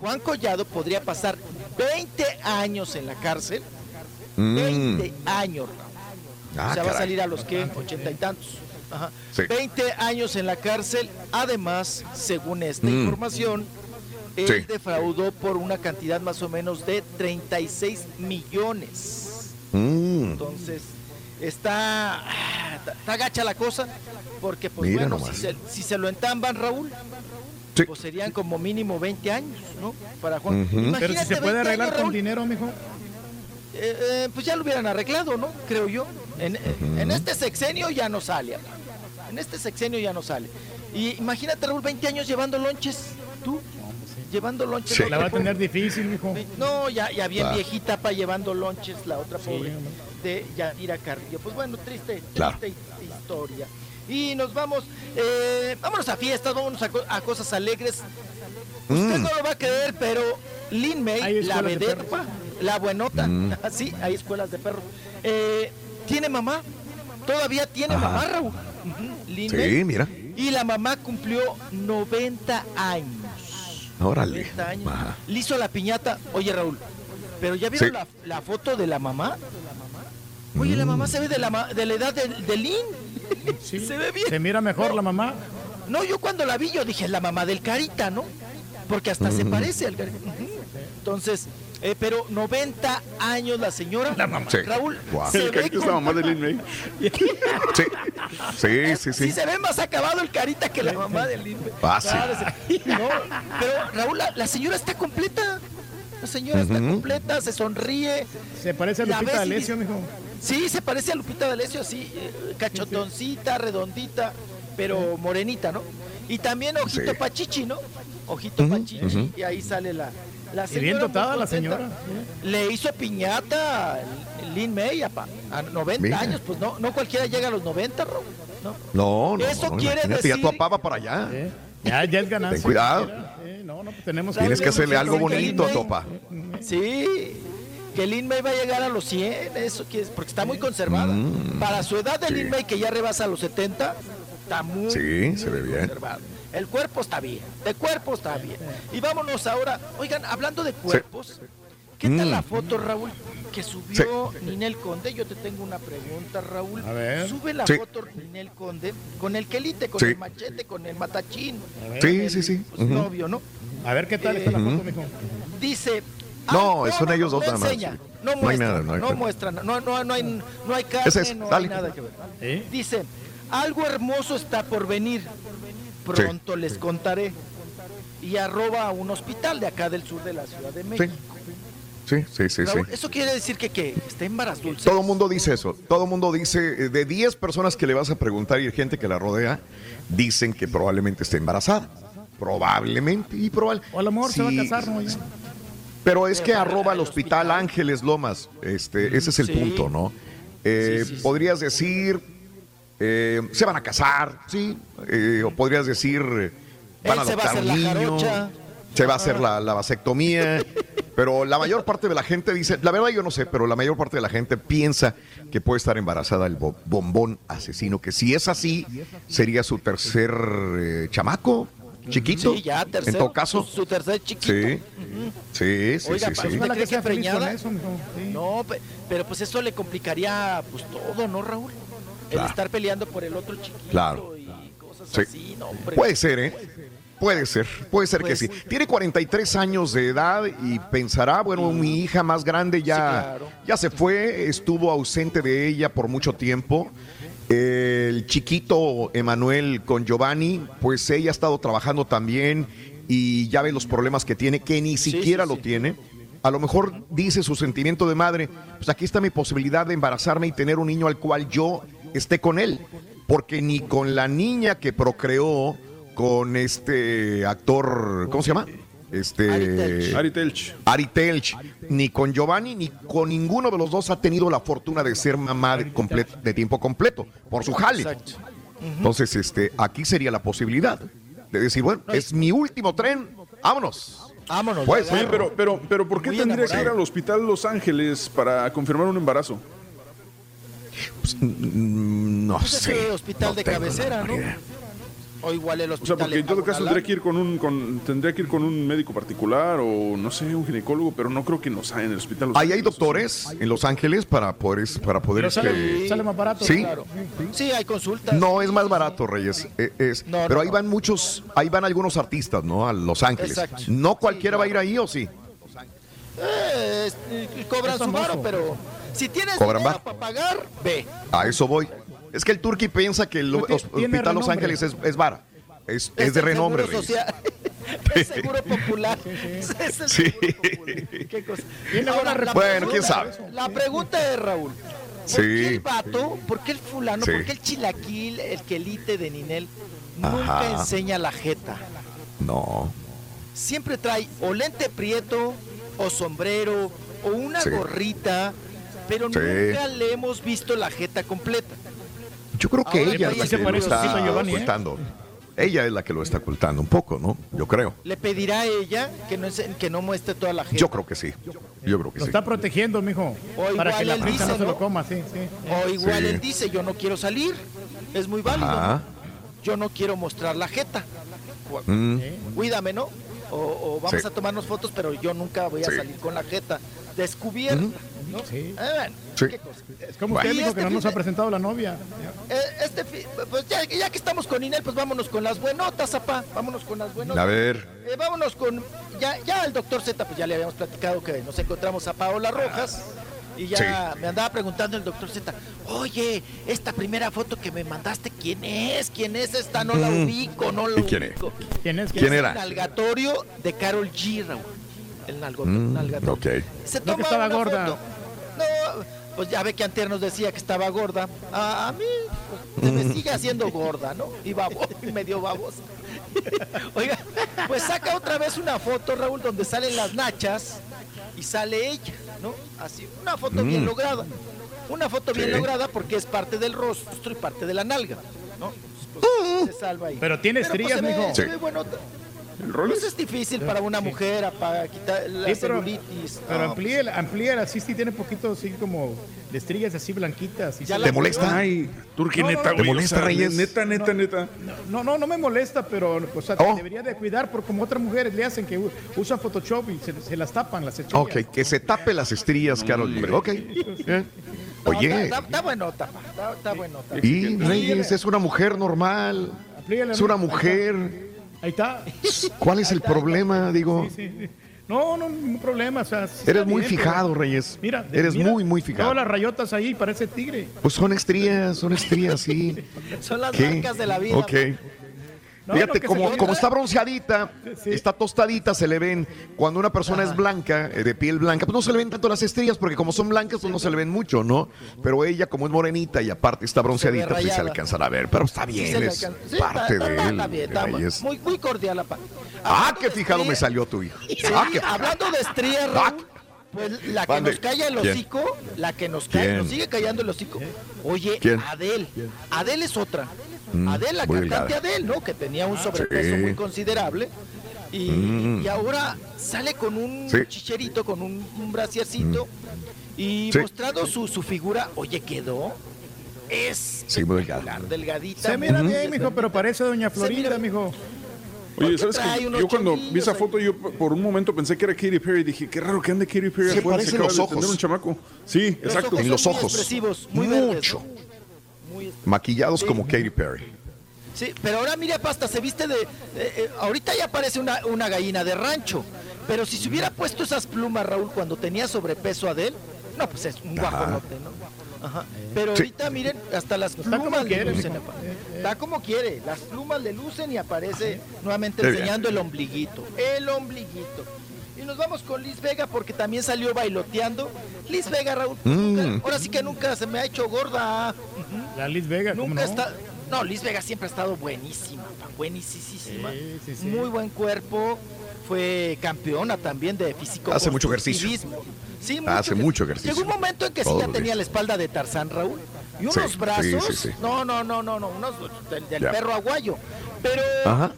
Juan Collado podría pasar 20 años en la cárcel. Mm. 20 años, Raúl. Ah, o sea, va a salir a los que, ochenta y tantos. Ajá. Sí. 20 años en la cárcel. Además, según esta Mm. información, él Sí. defraudó por una cantidad más o menos de 36 millones. Mm. Entonces, está, está, gacha la cosa, porque pues Mira bueno, si se, si se lo entamban, Raúl, Sí. pues serían como mínimo 20 años, ¿no? Para Juan. Pero si se puede 20 arreglar años, con dinero, mijo. eh, eh, pues ya lo hubieran arreglado, ¿no? Creo yo. En, en este sexenio ya no sale. amigo. En este sexenio ya no sale. Y imagínate, Raúl, 20 años llevando lonches. ¿Tú? Llevando lonches. Sí. La va a tener difícil, mijo. No, ya, ya bien Claro. viejita para llevando lonches, la otra pobre hombre. de Yadira Carrillo. Pues bueno, triste, Claro. triste historia. Y nos vamos, eh, vámonos a fiestas, vámonos a, co- a cosas alegres. Usted Mm. no lo va a creer, pero Lin May, la escuelas de vedette, perros. pa, la buenota, Mm. sí, hay escuelas de perros. Eh, tiene mamá, todavía tiene Ajá. mamá, Raúl. Lin Sí, May. mira. Y la mamá cumplió 90 años. Órale. 90 años. Ajá. Le hizo la piñata. Oye, Raúl, ¿pero ya vieron Sí. la, la foto de la mamá? Oye, la mamá se ve de la, ma- de la edad de, de Lynn. Sí. Se ve bien. Se mira mejor la mamá. No, yo cuando la vi, yo dije, es la mamá del Carita, ¿no? Porque hasta se parece al Carita. Entonces, eh, pero 90 años la señora. La mamá. Sí. Raúl, Guau. se El ve es la mamá de Lin May. Sí, sí, sí. Sí sí. se ve más acabado el Carita que la mamá del Lin. Fácil. Claro, se- no, pero Raúl, la, la señora está completa. La señora está completa, se sonríe. Se parece a Lupita y D'Alessio, mijo. Sí, se parece a Lupita D'Alessio, así, eh, cachotoncita, redondita, pero morenita, ¿no? Y también ojito Sí. pachichi, ¿no? Ojito pachichi, y ahí sale la, la Y señora. bien dotada la señora. Le hizo piñata el- Lin May a, pa- a 90 Mira. años, pues no, no cualquiera llega a los 90, Raúl, ¿no? No, no. Eso no, quiere imagínate, Ya decir- tu apaba para allá. Eh, Ya, ya es ganancia. Ten cuidado. Eh, no, no, pues tenemos Tienes que hacerle algo bonito, May- Topa. Sí, que Lin May va a llegar a los 100, eso que es, porque está muy conservada. Mm. Para su edad de Sí. Lin May, que ya rebasa los 70, está muy, Sí, muy se ve bien. conservada. El cuerpo está bien, el cuerpo está bien. Y vámonos ahora, oigan, hablando de cuerpos, ¿qué tal Mm. la foto, Raúl, que subió Ninel Conde? Yo te tengo una pregunta, Raúl. A ver. Sube la Sí. foto Ninel Conde con el quelite, con Sí. el machete, con el matachín. Sí, el, sí, sí. pues, novio, ¿no? A ver qué tal está la foto, mijo. Dice. No, ah, son ellos dos nada más, enseña, sí. No No hay nada, no, no hay- muestra, no, no, no hay, no hay carne, es, no hay nada que ver. ¿Eh? Dice, algo hermoso está por venir, pronto les contaré. Y arroba a un hospital de acá del sur de la Ciudad de México. sí, sí, sí. sí. Raúl, Eso quiere decir que, ¿qué? está en varas dulces. Todo el mundo dice eso. Todo el mundo dice, eh, de 10 personas que le vas a preguntar y hay gente que la rodea, dicen que probablemente esté embarazada. Probablemente y probable. O a lo mejor se va a casar, ¿no? Ya. Pero es que arroba al hospital Ángeles Lomas. Este, ese es el Sí. punto, ¿no? Eh, Sí, sí, sí. Podrías decir Eh, se van a casar, sí. Eh, o podrías decir, van a Él se va a adoptar hacer un la niño. Se va a hacer la, la vasectomía. Pero la mayor parte de la gente dice, la verdad yo no sé, pero la mayor parte de la gente piensa que puede estar embarazada el bo- bombón asesino, que si es así, sería su tercer eh, chamaco, chiquito. Sí, ya, en todo caso. Su, su tercer chiquito. Sí. Sí, sí, Oiga, sí, ¿para sí. eso. No, pe- pero pues eso le complicaría pues todo, ¿no, Raúl? El estar peleando por el otro chiquito Claro. y cosas Sí. así, no, hombre. Puede ser, ¿eh? Puede ser, puede ser que sí. Tiene 43 años de edad y pensará, bueno, mi hija más grande ya, claro. ya se fue, estuvo ausente de ella por mucho tiempo. El chiquito Emanuel con Giovanni, pues ella ha estado trabajando también y ya ve los problemas que tiene, que ni siquiera lo tiene. A lo mejor dice su sentimiento de madre, pues aquí está mi posibilidad de embarazarme y tener un niño al cual yo esté con él. Porque ni con la niña que procreó con este actor, ¿cómo se llama? Este Ari Telch. Ari Telch, ni con Giovanni ni con ninguno de los dos ha tenido la fortuna de ser mamá de, de tiempo completo por su jale. Entonces, este, aquí sería la posibilidad de decir, bueno, es mi último tren, vámonos. Vámonos. Oye, pero, pero, pero ¿por qué Muy tendría que ir al hospital Los Ángeles para confirmar un embarazo? Mm, No Pues sé. hospital no de cabecera, ¿no? O igual el O sea, hospital porque en todo caso tendría que ir con un, con, tendría que ir con un médico particular o no sé, un ginecólogo, pero no creo que nos haya en el hospital. Ahí hay doctores en Los Ángeles para poder, para poder Pero sale, este, sale más barato. Sí. Claro. Sí, hay consultas. No, es más barato, Reyes. eh, es- No, pero no, ahí van muchos, ahí van algunos artistas, ¿no? A Los Ángeles. Exacto. No cualquiera va a ir ahí, ¿o sí? Eh, es- cobran su varo, pero si tienes Cobran dinero para pagar, ve. A eso voy. Es que el Turqui piensa que el Pero Hospital Los. Ángeles es, es vara. Es, es de renombre, seguro Reyes. social. es seguro popular. Es el Sí. seguro popular. ¿Qué cosa? Tiene Ahora, buena la Bueno, quién sabe. La pregunta es, Raúl. ¿Por Sí. qué el vato, por qué el fulano, Sí. por qué el chilaquil, el quelite de Ninel, nunca Ajá. enseña la jeta? No. Siempre trae o lente prieto, o sombrero, o una Sí. gorrita, pero Sí. nunca le hemos visto la jeta completa. Yo creo que Ahora ella es la que lo está ¿eh? ocultando. Ella es la que lo está ocultando un poco, ¿no? Yo creo. Le pedirá a ella que no, ense- que no muestre toda la jeta. Yo creo que sí. Yo creo que Lo sí. está protegiendo, mijo. O Para igual que la dice, no se lo coma, sí, sí. O igual Sí. él dice, yo no quiero salir. Es muy válido. Ajá. Yo no quiero mostrar la jeta. Mm. Cuídame, ¿no? O, o vamos Sí. a tomarnos fotos, pero yo nunca voy a Sí. salir con la jeta descubierta. ¿no? Sí. Ah, bueno, Sí. qué cosa. Es como Bueno. usted dijo este que no nos ha presentado la novia. Eh, este pues ya, ya que estamos con Inel, pues vámonos con las buenotas, apá. Vámonos con las buenotas. A ver. Eh, vámonos con. Ya, ya el doctor Z, pues ya le habíamos platicado que nos encontramos a Paola Rojas. Y ya me andaba preguntando el doctor Z, oye, esta primera foto que me mandaste, ¿quién es? ¿Quién es esta? No la ubico, no la ¿Y quién es? ubico. ¿Quién es? ¿Quién Es era? El nalgatorio de Carol G, Raúl. El nalgo- Mm, nalgatorio. ok. Se No, toma que estaba una gorda. foto. No, pues ya ve que antes nos decía que estaba gorda. A, a mí pues, se me sigue haciendo gorda, ¿no? Y babo, medio babosa. Oiga, pues saca otra vez una foto, Raúl, donde salen las nachas y sale ella, ¿no? Así, una foto bien Mm. lograda. Una foto bien lograda porque es parte del rostro y parte de la nalga, ¿no? Pues, se salva ahí. Pero tiene pues, estrías, se ve- mijo. se Sí. ve buenota. ¿El? Pues es difícil para una mujer para quitar la Sí, pero, celulitis. pero No, amplíe, amplíe la sí, sí tiene poquito así como de estrías así blanquitas. y Ya se- la- ¿Te molesta? Ay, Turqui, No, no, neta, no. ¿Te molesta, Reyes? Neta, neta, neta. No, no, no me molesta, pero o sea, Oh. debería de cuidar por como otras mujeres le hacen que usan Photoshop y se, se las tapan las estrías. Ok, que se tape las estrías, Carol G. Ok. No, Oye, Está, pa, está, está buenota. y Reyes es una mujer normal. Es una mujer. Ahí está. ¿Cuál es el problema? Digo, Sí, sí. No, no, ningún problema. O sea, sí eres muy bien, pero- fijado, Reyes. Mira, de- Eres mira, muy, muy fijado. Todas las rayotas ahí, parece tigre. Pues son estrías, son estrías, sí. Son las ¿Qué? marcas de la vida. Ok. No, Fíjate, no, se como, está bronceadita, está tostadita, se le ven. Cuando una persona es blanca, eh, de piel blanca, pues no se le ven tanto las estrías, porque como son blancas, pues no se le ven mucho, ¿no? Pero ella, como es morenita y aparte está bronceadita, pues sí se rayada. alcanzan a ver. Pero está bien, se le es. Sí, parte está- de está- él. está bien, está Reyes. muy, muy cordial, apa. Ah, qué fijado me salió tu hijo. Ah, hablando de estrías, Ah, Pues la que Mande. nos calla el ¿Quién? hocico, la que nos ¿Quién? nos sigue callando el hocico. Oye, ¿Quién? Adele. Adele es otra. Mm, Adele, la muy cantante delgada. Adele, ¿no? Que tenía un sobrepeso Sí. muy considerable. Y, Mm. y ahora sale con un Sí. chicherito, con un, un brasiercito. Y Sí. mostrando su, su figura, oye, quedó. Es Sí, muy delgada. delgadita. Se mira bien, mijo, pero parece Doña Florinda, mijo. Oye, ¿sabes qué? Yo cuando vi esa foto, yo por un momento pensé que era Katy Perry. Dije, qué raro que ande Katy Perry Se parecen los ojos. un chamaco. Sí, Los exacto. ojos En los ojos. expresivos, muy verdes, Mucho. Maquillados como Katy Perry. Sí, pero ahora mira, pasta, se viste de. eh, eh, ahorita ya parece una, una gallina de rancho. Pero si se hubiera puesto esas plumas, Raúl, cuando tenía sobrepeso Adel, no, pues es un guajolote, ¿no? Ajá. Pero Sí. ahorita, miren, hasta las Está como plumas le quiere, lucen. Está como quiere. Las plumas le lucen y aparece nuevamente Qué bien. enseñando el ombliguito. El ombliguito. Nos vamos con Liz Vega porque también salió bailoteando. Liz Vega, Raúl, Mm. nunca- ahora sí que nunca se me ha hecho gorda. La Liz Vega, ¿cómo Nunca no? está. No, Liz Vega siempre ha estado buenísima, buenísima. Sí, sí, sí. Muy buen cuerpo. Fue campeona también de físico. Hace mucho ejercicio. Sí, Hace mucho ejercicio. Llegó un momento en que sí ya tenía días. la espalda de Tarzán, Raúl. Y unos brazos. sí, sí. No, no, no, no, no. Unos del, del perro aguayo. Pero Ajá.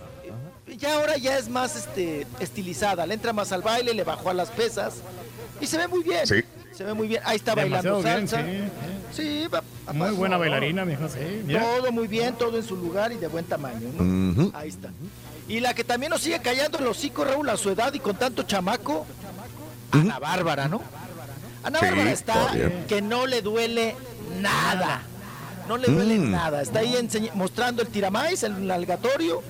Ya ahora ya es más este estilizada. Le entra más al baile, le bajó a las pesas. Y se ve muy bien. Sí. Se ve muy bien. Ahí está bailando bien, salsa. sí. Sí, va- Muy buena no, bailarina, mijo, sí. Mira. todo muy bien, todo en su lugar y de buen tamaño. Ahí está. Y la que también nos sigue callando el hocico, Raúl, a su edad y con tanto chamaco, Ana Bárbara, ¿no? Ana Sí, Bárbara está que no le duele nada. No le duele Mm. nada. Está ahí enseñ- mostrando el tiramais, el nalgatorio.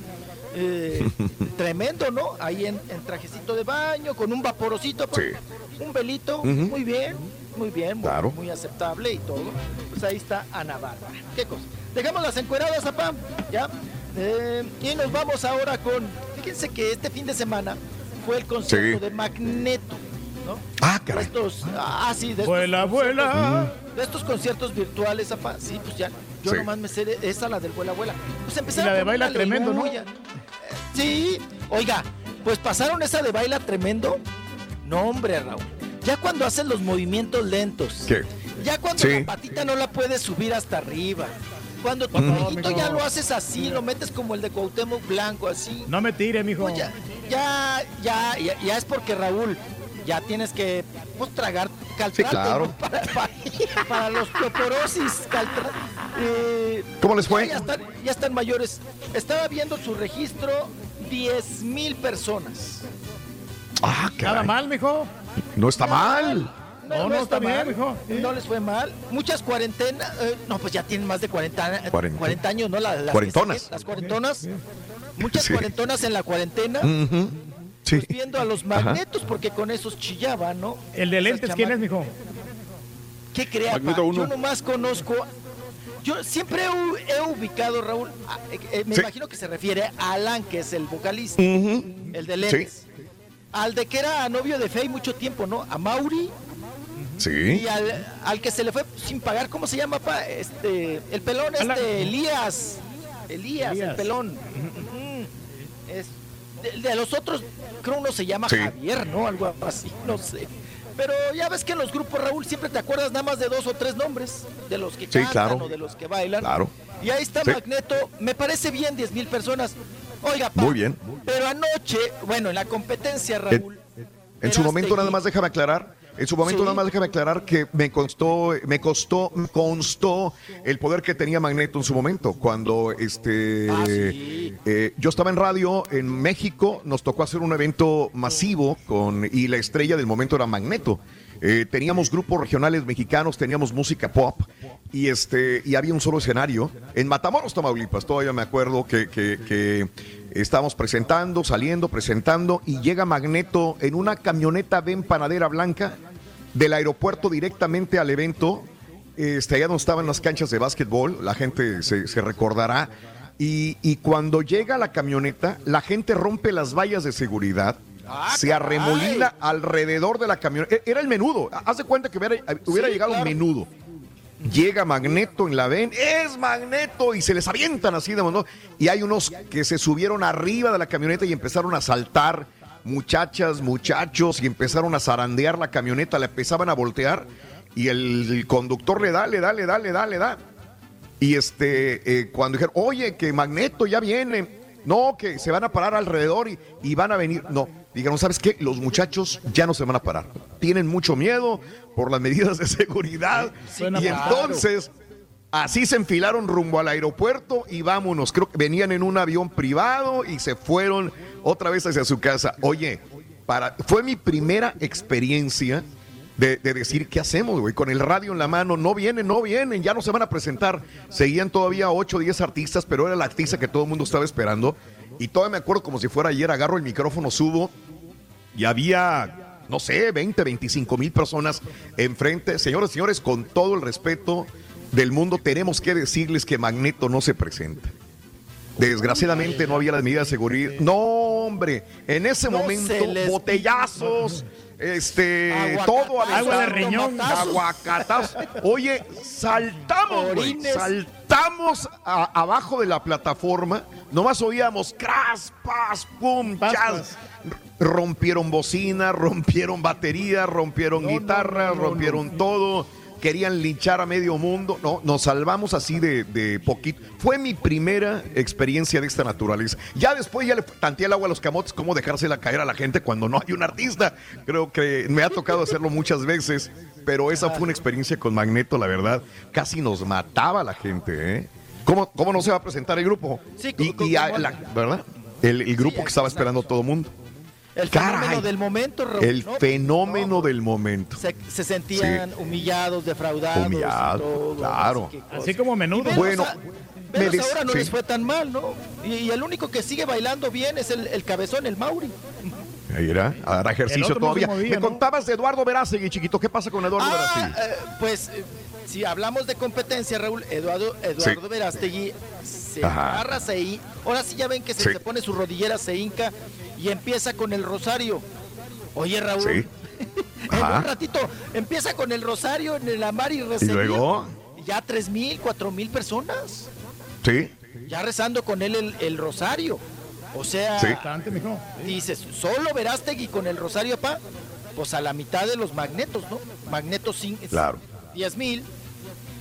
Eh, tremendo, ¿no? Ahí en, en trajecito de baño, con un vaporosito, Sí. un velito, muy bien, muy bien, muy, Claro. muy aceptable y todo. Pues ahí está Ana Bárbara. ¿Qué cosa? Dejamos las encueradas, apá, ¿ya? Eh, y nos vamos ahora con, fíjense que este fin de semana fue el concierto Sí. de Magneto, ¿no? Ah, De caray. estos, ah, sí, de estos de estos conciertos virtuales, apá, sí, pues ya, yo Sí. nomás me sé esa, la del vuela, vuela. Pues empezaron Y la de Baila Tremendo, ¿no? aleluya. Sí, oiga, pues pasaron esa de baila tremendo. No, hombre, Raúl. Ya cuando hacen los movimientos lentos. ¿Qué? Ya cuando Sí. la patita no la puedes subir hasta arriba. Cuando tu No, ya lo haces así, lo metes como el de Cuauhtémoc Blanco, así. No me tire, mijo. Pues ya, ya, ya, ya, ya es porque Raúl, ya tienes que pues, tragar caltrate claro. ¿no? para, para, para los caltra- eh, ¿Cómo les fue? Ya están, ya están mayores. Estaba viendo su registro 10 mil personas. Ah, Nada caray. mal, mijo. No está mal. No, no, está bien, mijo. Sí. No les fue mal. Muchas cuarentenas. eh, no, pues ya tienen más de 40, eh, Cuarenta- 40 años, ¿no? La- las Cuarentonas. Las cuarentonas. Muchas Sí. cuarentonas en la cuarentena. Ujú. Sí. Pues viendo a los magnetos, porque con esos chillaban, ¿no? El de Esas lentes, ¿quién es, mijo? ¿Qué crea? Magneto pa? uno. Yo nomás conozco. Yo siempre he, ubicado, Raúl. a- eh, eh, me Sí. imagino que se refiere a Alan, que es el vocalista, el de lentes. Al de que era novio de Fey mucho tiempo, ¿no? A Mauri Sí. y al, al que se le fue sin pagar, ¿cómo se llama, pa? Este, el pelón, Alan. este, Elías. Elías, el pelón. Es, de, de los otros, creo uno se llama Sí. Javier, ¿no? Algo así, no sé. Pero ya ves que en los grupos, Raúl, siempre te acuerdas nada más de dos o tres nombres, de los que Sí, cantan claro. o de los que bailan. Claro. Y ahí está Sí. Magneto, me parece bien 10 mil personas. Oiga, pa, Muy bien. Pero anoche, bueno, en la competencia, Raúl. En su momento nada más déjame aclarar. En su momento Sí. nada más déjame aclarar que me constó, me costó, me constó el poder que tenía Magneto en su momento. Cuando este Ah, sí. eh, yo estaba en radio en México, nos tocó hacer un evento masivo con y la estrella del momento era Magneto. Eh, teníamos grupos regionales mexicanos, teníamos música pop y este y había un solo escenario en Matamoros, Tamaulipas. Todavía me acuerdo que, que, que estábamos presentando, saliendo, presentando y llega Magneto en una camioneta de empanadera blanca del aeropuerto directamente al evento. Este, allá donde estaban las canchas de básquetbol, la gente se, se recordará. Y, y cuando llega la camioneta, la gente rompe las vallas de seguridad, Ah, se caray. arremolina alrededor de la camioneta. E- Era el menudo. Haz de cuenta que hubiera, hubiera Sí, llegado claro. menudo. Llega Magneto en la ven, es Magneto, y se les avientan así de montón. Y hay unos que se subieron arriba de la camioneta y empezaron a saltar muchachas, muchachos, y empezaron a zarandear la camioneta, la empezaban a voltear, y el, conductor le da, le da, le da, le da, le da. Y este, eh, cuando dijeron, oye, que Magneto ya viene, no, que se van a parar alrededor y van a venir. No, dijeron, ¿sabes qué? Los muchachos ya no se van a parar. Tienen mucho miedo por las medidas de seguridad. Suena y entonces, así se enfilaron rumbo al aeropuerto y vámonos. Creo que venían en un avión privado y se fueron otra vez hacia su casa. Oye, para, fue mi primera experiencia de, de decir, ¿qué hacemos, güey? Con el radio en la mano, no vienen, no vienen, ya no se van a presentar. Seguían todavía 8 o 10 artistas, pero era la artista que todo el mundo estaba esperando. Y todavía me acuerdo como si fuera ayer, agarro el micrófono, subo y había, no sé, 20, 25 mil personas enfrente. Señores, señores, con todo el respeto del mundo, tenemos que decirles que Magneto no se presenta. Desgraciadamente no había las medidas de seguridad. No, hombre, en ese No momento, botellazos, este, todo Agua de riñón. aguacatazos. Oye, saltamos, güey, saltamos a- abajo de la plataforma. Nomás oíamos cras, pas, pum, chas. Rompieron bocina, rompieron batería, rompieron guitarra, rompieron todo. Querían linchar a medio mundo. No, nos salvamos así de, de poquito. Fue mi primera experiencia de esta naturaleza. Ya después ya le tanteé el agua a los camotes, cómo dejársela caer a la gente cuando no hay un artista. Creo que me ha tocado hacerlo muchas veces, pero esa fue una experiencia con Magneto, la verdad. Casi nos mataba la gente, ¿eh? ¿Cómo, cómo no se va a presentar el grupo? Sí, y, y a la- ¿verdad? El, el grupo Sí, que estaba esperando todo el mundo. El Caray. fenómeno del momento, Raúl, El ¿no? fenómeno del momento. Se, se sentían humillados, defraudados. y Humillado, todo, claro. así que- Así como menudo. Bueno, a- me velos des- ahora no sí. les fue tan mal, ¿no? Y, y el único que sigue bailando bien es el, el cabezón, el Mauri. Ahí era, hará ejercicio todavía. Me ¿no? contabas de Eduardo Verástegui, chiquito. ¿Qué pasa con Eduardo Ah, Verástegui? eh, pues eh, si hablamos de competencia, Raúl, Eduardo, Eduardo Sí. Verástegui se Ajá. agarra, se Ahora sí ya ven que se, Sí. se pone su rodillera, se hinca y empieza con el rosario. Oye, Raúl. Sí. En un ratito empieza con el rosario en el amar y ¿Y recibir. luego? Ya tres mil, cuatro mil personas. Sí. Ya rezando con él el, el rosario. O sea, Sí. Bastante, mijo. dices, solo Verástegui con el rosario, pa. Pues a la mitad de los magnetos, ¿no? Magnetos sin Claro. 10 mil.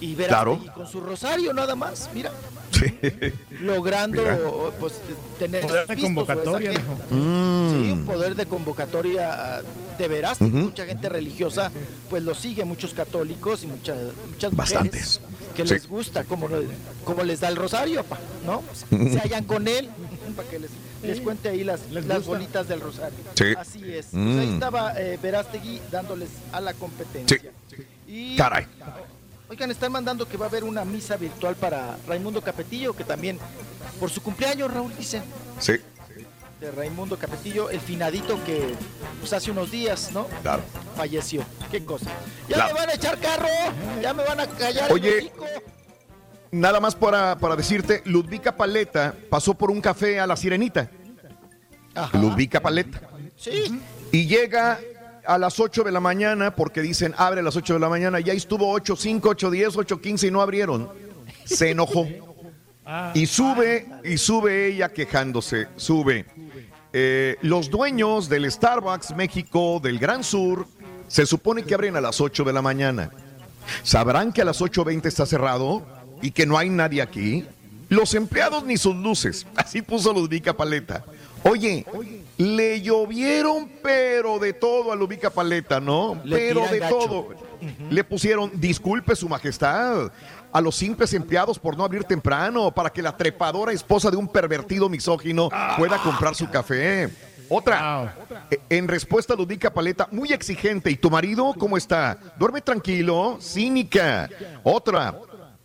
Y Claro. Con su rosario nada más, mira, Sí. logrando Mira. pues tener Poder de convocatoria. Mm. Sí, un poder de convocatoria ah, de. Ujú. Mucha gente religiosa pues lo sigue, muchos católicos y muchas, muchas Bastantes. mujeres que Sí. les gusta cómo, lo- cómo les da el rosario, pa, ¿no? Se hallan con él para que les, les cuente ahí las, las bolitas del rosario. Sí. Así es. Pues Mm. ahí estaba eh, Verástegui dándoles a la competencia. Sí. Y, Caray. Oigan, están mandando que va a haber una misa virtual para Raimundo Capetillo, que también por su cumpleaños, Raúl, dicen, Sí. de Raimundo Capetillo, el finadito que pues, hace unos días, ¿no? Claro. Falleció. ¿Qué cosa? Ya Claro. me van a echar carro, ya me van a callar. Oye. Nada más para, para decirte, Ludvica Paleta pasó por un café a la Sirenita. Ajá. Ludvica Paleta. Sí. Y llega a las 8 de la mañana porque dicen abre a las 8 de la mañana. Ya estuvo 8, 5, 8, 10, 8, 15 y no abrieron. Se enojó. Y sube, y sube ella quejándose, sube. Eh, los dueños del Starbucks México del Gran Sur se supone que abren a las 8 de la mañana. ¿Sabrán que a las 8.20 está cerrado y que no hay nadie aquí? Los empleados ni sus luces. Así puso Ludvica Paleta. Oye, le llovieron pero de todo a Ludvica Paleta, ¿no? Le pero de gacho. todo. Le pusieron, disculpe su majestad, a los simples empleados por no abrir temprano, para que la trepadora esposa de un pervertido misógino pueda comprar su café. Otra, eh, en respuesta a Ludica Paleta, muy exigente. ¿Y tu marido cómo está? ¿Duerme tranquilo? Cínica. Otra,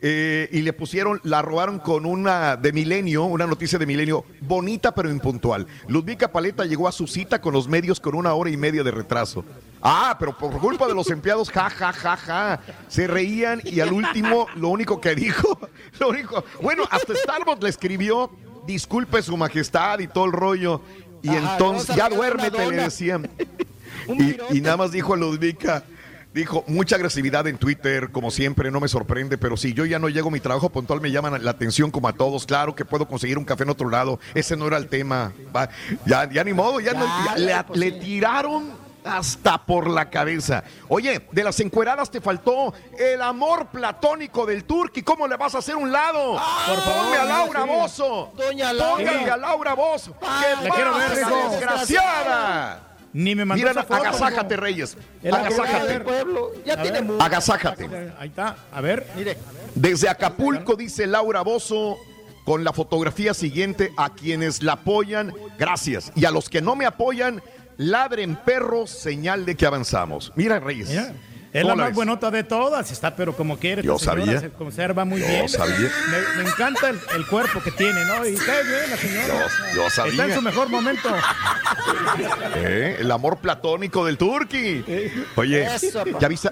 eh, y le pusieron, la robaron con una de Milenio, una noticia de Milenio, bonita pero impuntual. Ludvica Paleta llegó a su cita con los medios con una hora y media de retraso. Ah, pero por culpa de los empleados, ja, ja, ja, ja. Se reían y al último, lo único que dijo, lo único, bueno, hasta Starbucks le escribió, disculpe su majestad y todo el rollo. Y Ajá, entonces, ya duérmete, le decían. Y, y nada más dijo a Ludvica, Dijo, mucha agresividad en Twitter, como siempre, no me sorprende, pero si yo ya no llego a mi trabajo puntual, me llaman la atención como a todos. Claro que puedo conseguir un café en otro lado, ese no era el tema. Va, ya, ya ni modo, ya, no- ya le, le tiraron hasta por la cabeza. Oye, de las encueradas te faltó el amor platónico del Turqui. ¿Cómo le vas a hacer un lado? por favor, Ponme a Laura. Bozo. Doña Laura. Póngale a Laura Bozo. ¿Qué La quiero ver, desgraciada? Ni me mandó Mira, esa foto, agasájate. Reyes. Es la Agasájate. del pueblo. Ya A tiene ver. mucho. Agasájate. Ahí está. A ver. Mire. Desde Acapulco, dice Laura Bozo, con la fotografía siguiente, a quienes la apoyan, gracias. Y a los que no me apoyan, ladren perros, señal de que avanzamos. Mira, Reyes. Mira, es ¿cómo la más ves? buenota de todas, está pero como quiere. Yo sabía. Se conserva muy Yo bien. sabía. Me, me encanta el, el cuerpo que tiene, ¿no? Y cae bien la señora. Yo- yo sabía. Está en su mejor momento. ¿Eh? El amor platónico del Turqui. Oye, Eso. ¿ya viste,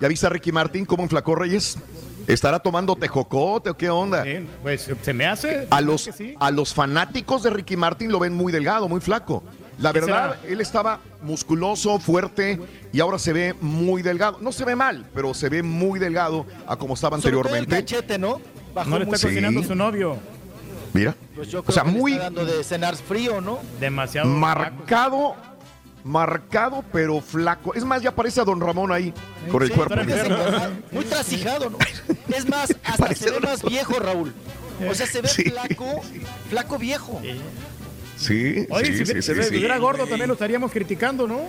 ¿ya viste a Ricky Martín cómo enflacó Reyes? ¿Estará tomando tejocote o qué onda? Pues se me hace. A los, sí. a los fanáticos de Ricky Martin lo ven muy delgado, muy flaco. La ¿Qué verdad, él estaba musculoso, fuerte y ahora se ve muy delgado. No se ve mal, pero se ve muy delgado a como estaba Sobre todo el anteriormente. cachete, ¿no? Bajó No le está mucho. cocinando su novio. Mira. Pues yo O creo sea, que muy está dando de cenar frío, ¿no? Demasiado. marcado, marcado, pero flaco. Es más, ya parece a Don Ramón ahí, con el Sí, cuerpo. Muy trasijado, ¿no? Es más, hasta se ve más viejo, Raúl. O sea, se ve Sí. flaco, flaco viejo. Sí, Oye, sí, si, sí, si sí, sí. estuviera gordo también lo estaríamos criticando, ¿no?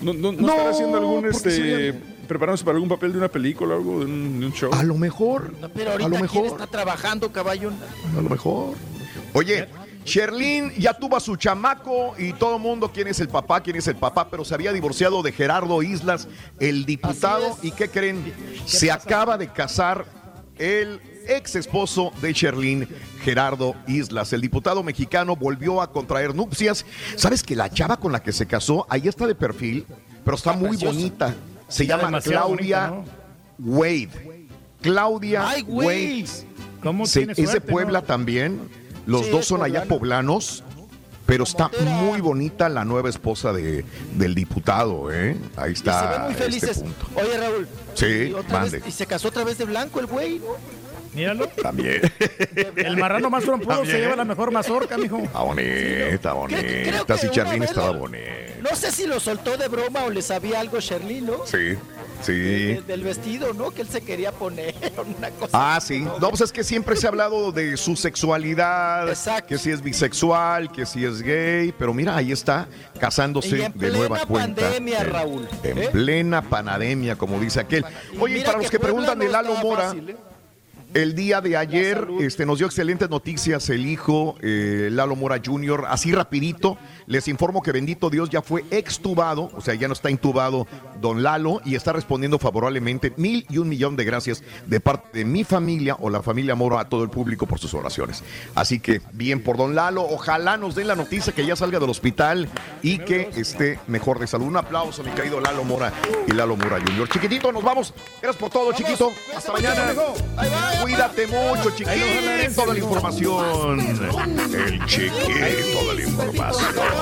No, no, no, No, estará haciendo algún, este, sería- preparándose para algún papel de una película o algo, de un, de un show. A lo mejor, No, pero a ahorita quién mejor. está trabajando, caballo. A lo mejor. Oye, Sherlyn ya tuvo a su chamaco y todo el mundo quién es el papá, quién es el papá, pero se había divorciado de Gerardo Islas, el diputado. ¿Y qué creen? Se acaba de casar el ex esposo de Sherlyn, Gerardo Islas. El diputado mexicano volvió a contraer nupcias. ¿Sabes que la chava con la que se casó, ahí está de perfil, pero está muy preciosa. bonita? Se Está llama Claudia bonita, Wade. Claudia Ay. Wade. ¿Cómo Sí, tiene es de suerte, Puebla no? también. Los Sí, dos son allá poblanos. Pero está muy bonita la nueva esposa de, del diputado, ¿eh? Ahí Y se ven está. muy este felices. punto. Oye, Raúl. Sí, y, otra mande. vez- y se casó otra vez de blanco el güey, ¿no? Míralo. También. El marrano más trompudo se lleva la mejor mazorca, mijo. Está bonita, bonita. Charlene vez estaba lo- bonita. No sé si lo soltó de broma o le sabía algo Sherlyn, ¿no? Sí, sí. De- del vestido, ¿no? Que él se quería poner, una cosa. Ah, sí. No, pues es que siempre se ha hablado de su sexualidad, que si es bisexual, que si es gay, pero mira, ahí está casándose Y en de nueva plena cuenta. pandemia, Eh, Raúl, En ¿eh? plena pandemia, como dice aquel. Oye, y para los que preguntan de Lalo Mora, fácil, ¿eh? El día de ayer este, nos dio excelentes noticias el hijo eh, Lalo Mora Jr. Así rapidito, les informo que bendito Dios ya fue extubado, o sea, ya no está intubado don Lalo y está respondiendo favorablemente. Mil y un millón de gracias de parte de mi familia o la familia Mora a todo el público por sus oraciones. Así que bien por don Lalo, ojalá nos den la noticia que ya salga del hospital y que esté mejor de salud. Un aplauso, mi querido Lalo Mora y Lalo Mora Jr. Chiquitito, nos vamos. Gracias por todo, chiquito. Hasta mañana. Cuídate mucho, chiquito, de la información. El chiquito de la información.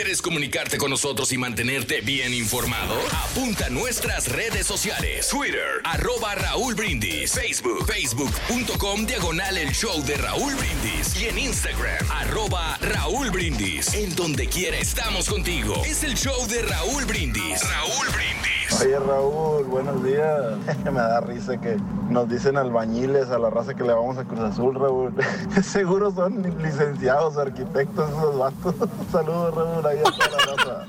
¿Quieres comunicarte con nosotros y mantenerte bien informado? Apunta a nuestras redes sociales. Twitter, arroba Raúl Brindis. Facebook, facebook.com, diagonal el show de Raúl Brindis. Y en Instagram, arroba Raúl Brindis. En donde quiera estamos contigo. Es el show de Raúl Brindis. Raúl Brindis. Oye Raúl, buenos días. Me da risa que nos dicen albañiles a la raza que le vamos a Cruz Azul, Raúl. Seguro son licenciados, arquitectos esos vatos. Saludos, Raúl, ahí a toda la raza.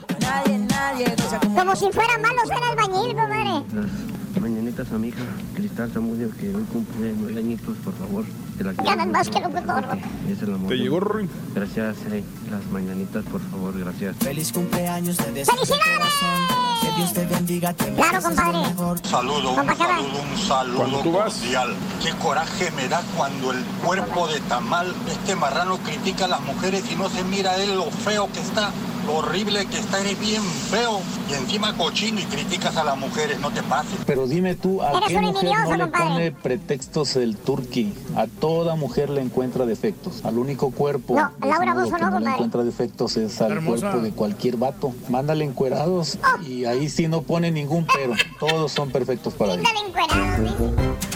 Como si fuera malo ser albañil, comadre. mañanitas a mi hija Cristal Zamudio, que hoy cumple nueve añitos, por favor. Que la Ya dan más que locutor. Es el amor. ¿Te llegó, Rory? Gracias, eh, las mañanitas, por favor, gracias. Feliz cumpleaños de deseo de corazón. Que Dios te bendiga. Te Claro, compadre. Saludo, un saludo, un saludo Cuando tú vas. cordial. Qué coraje me da cuando el cuerpo de tamal, este marrano critica a las mujeres y no se mira él lo feo que está, lo horrible que está, eres bien feo. Y encima cochino y criticas a las mujeres, no te pases. Pero dime tú, ¿a Eres qué mujer no le compadre. pone pretextos el turqui? A toda mujer le encuentra defectos. Al único cuerpo No, Laura no, no le encuentra defectos es al Hermosa. cuerpo de cualquier vato. Mándale encuerados y ahí sí no pone ningún pero. Todos son perfectos para atractivos. mándale encuerado.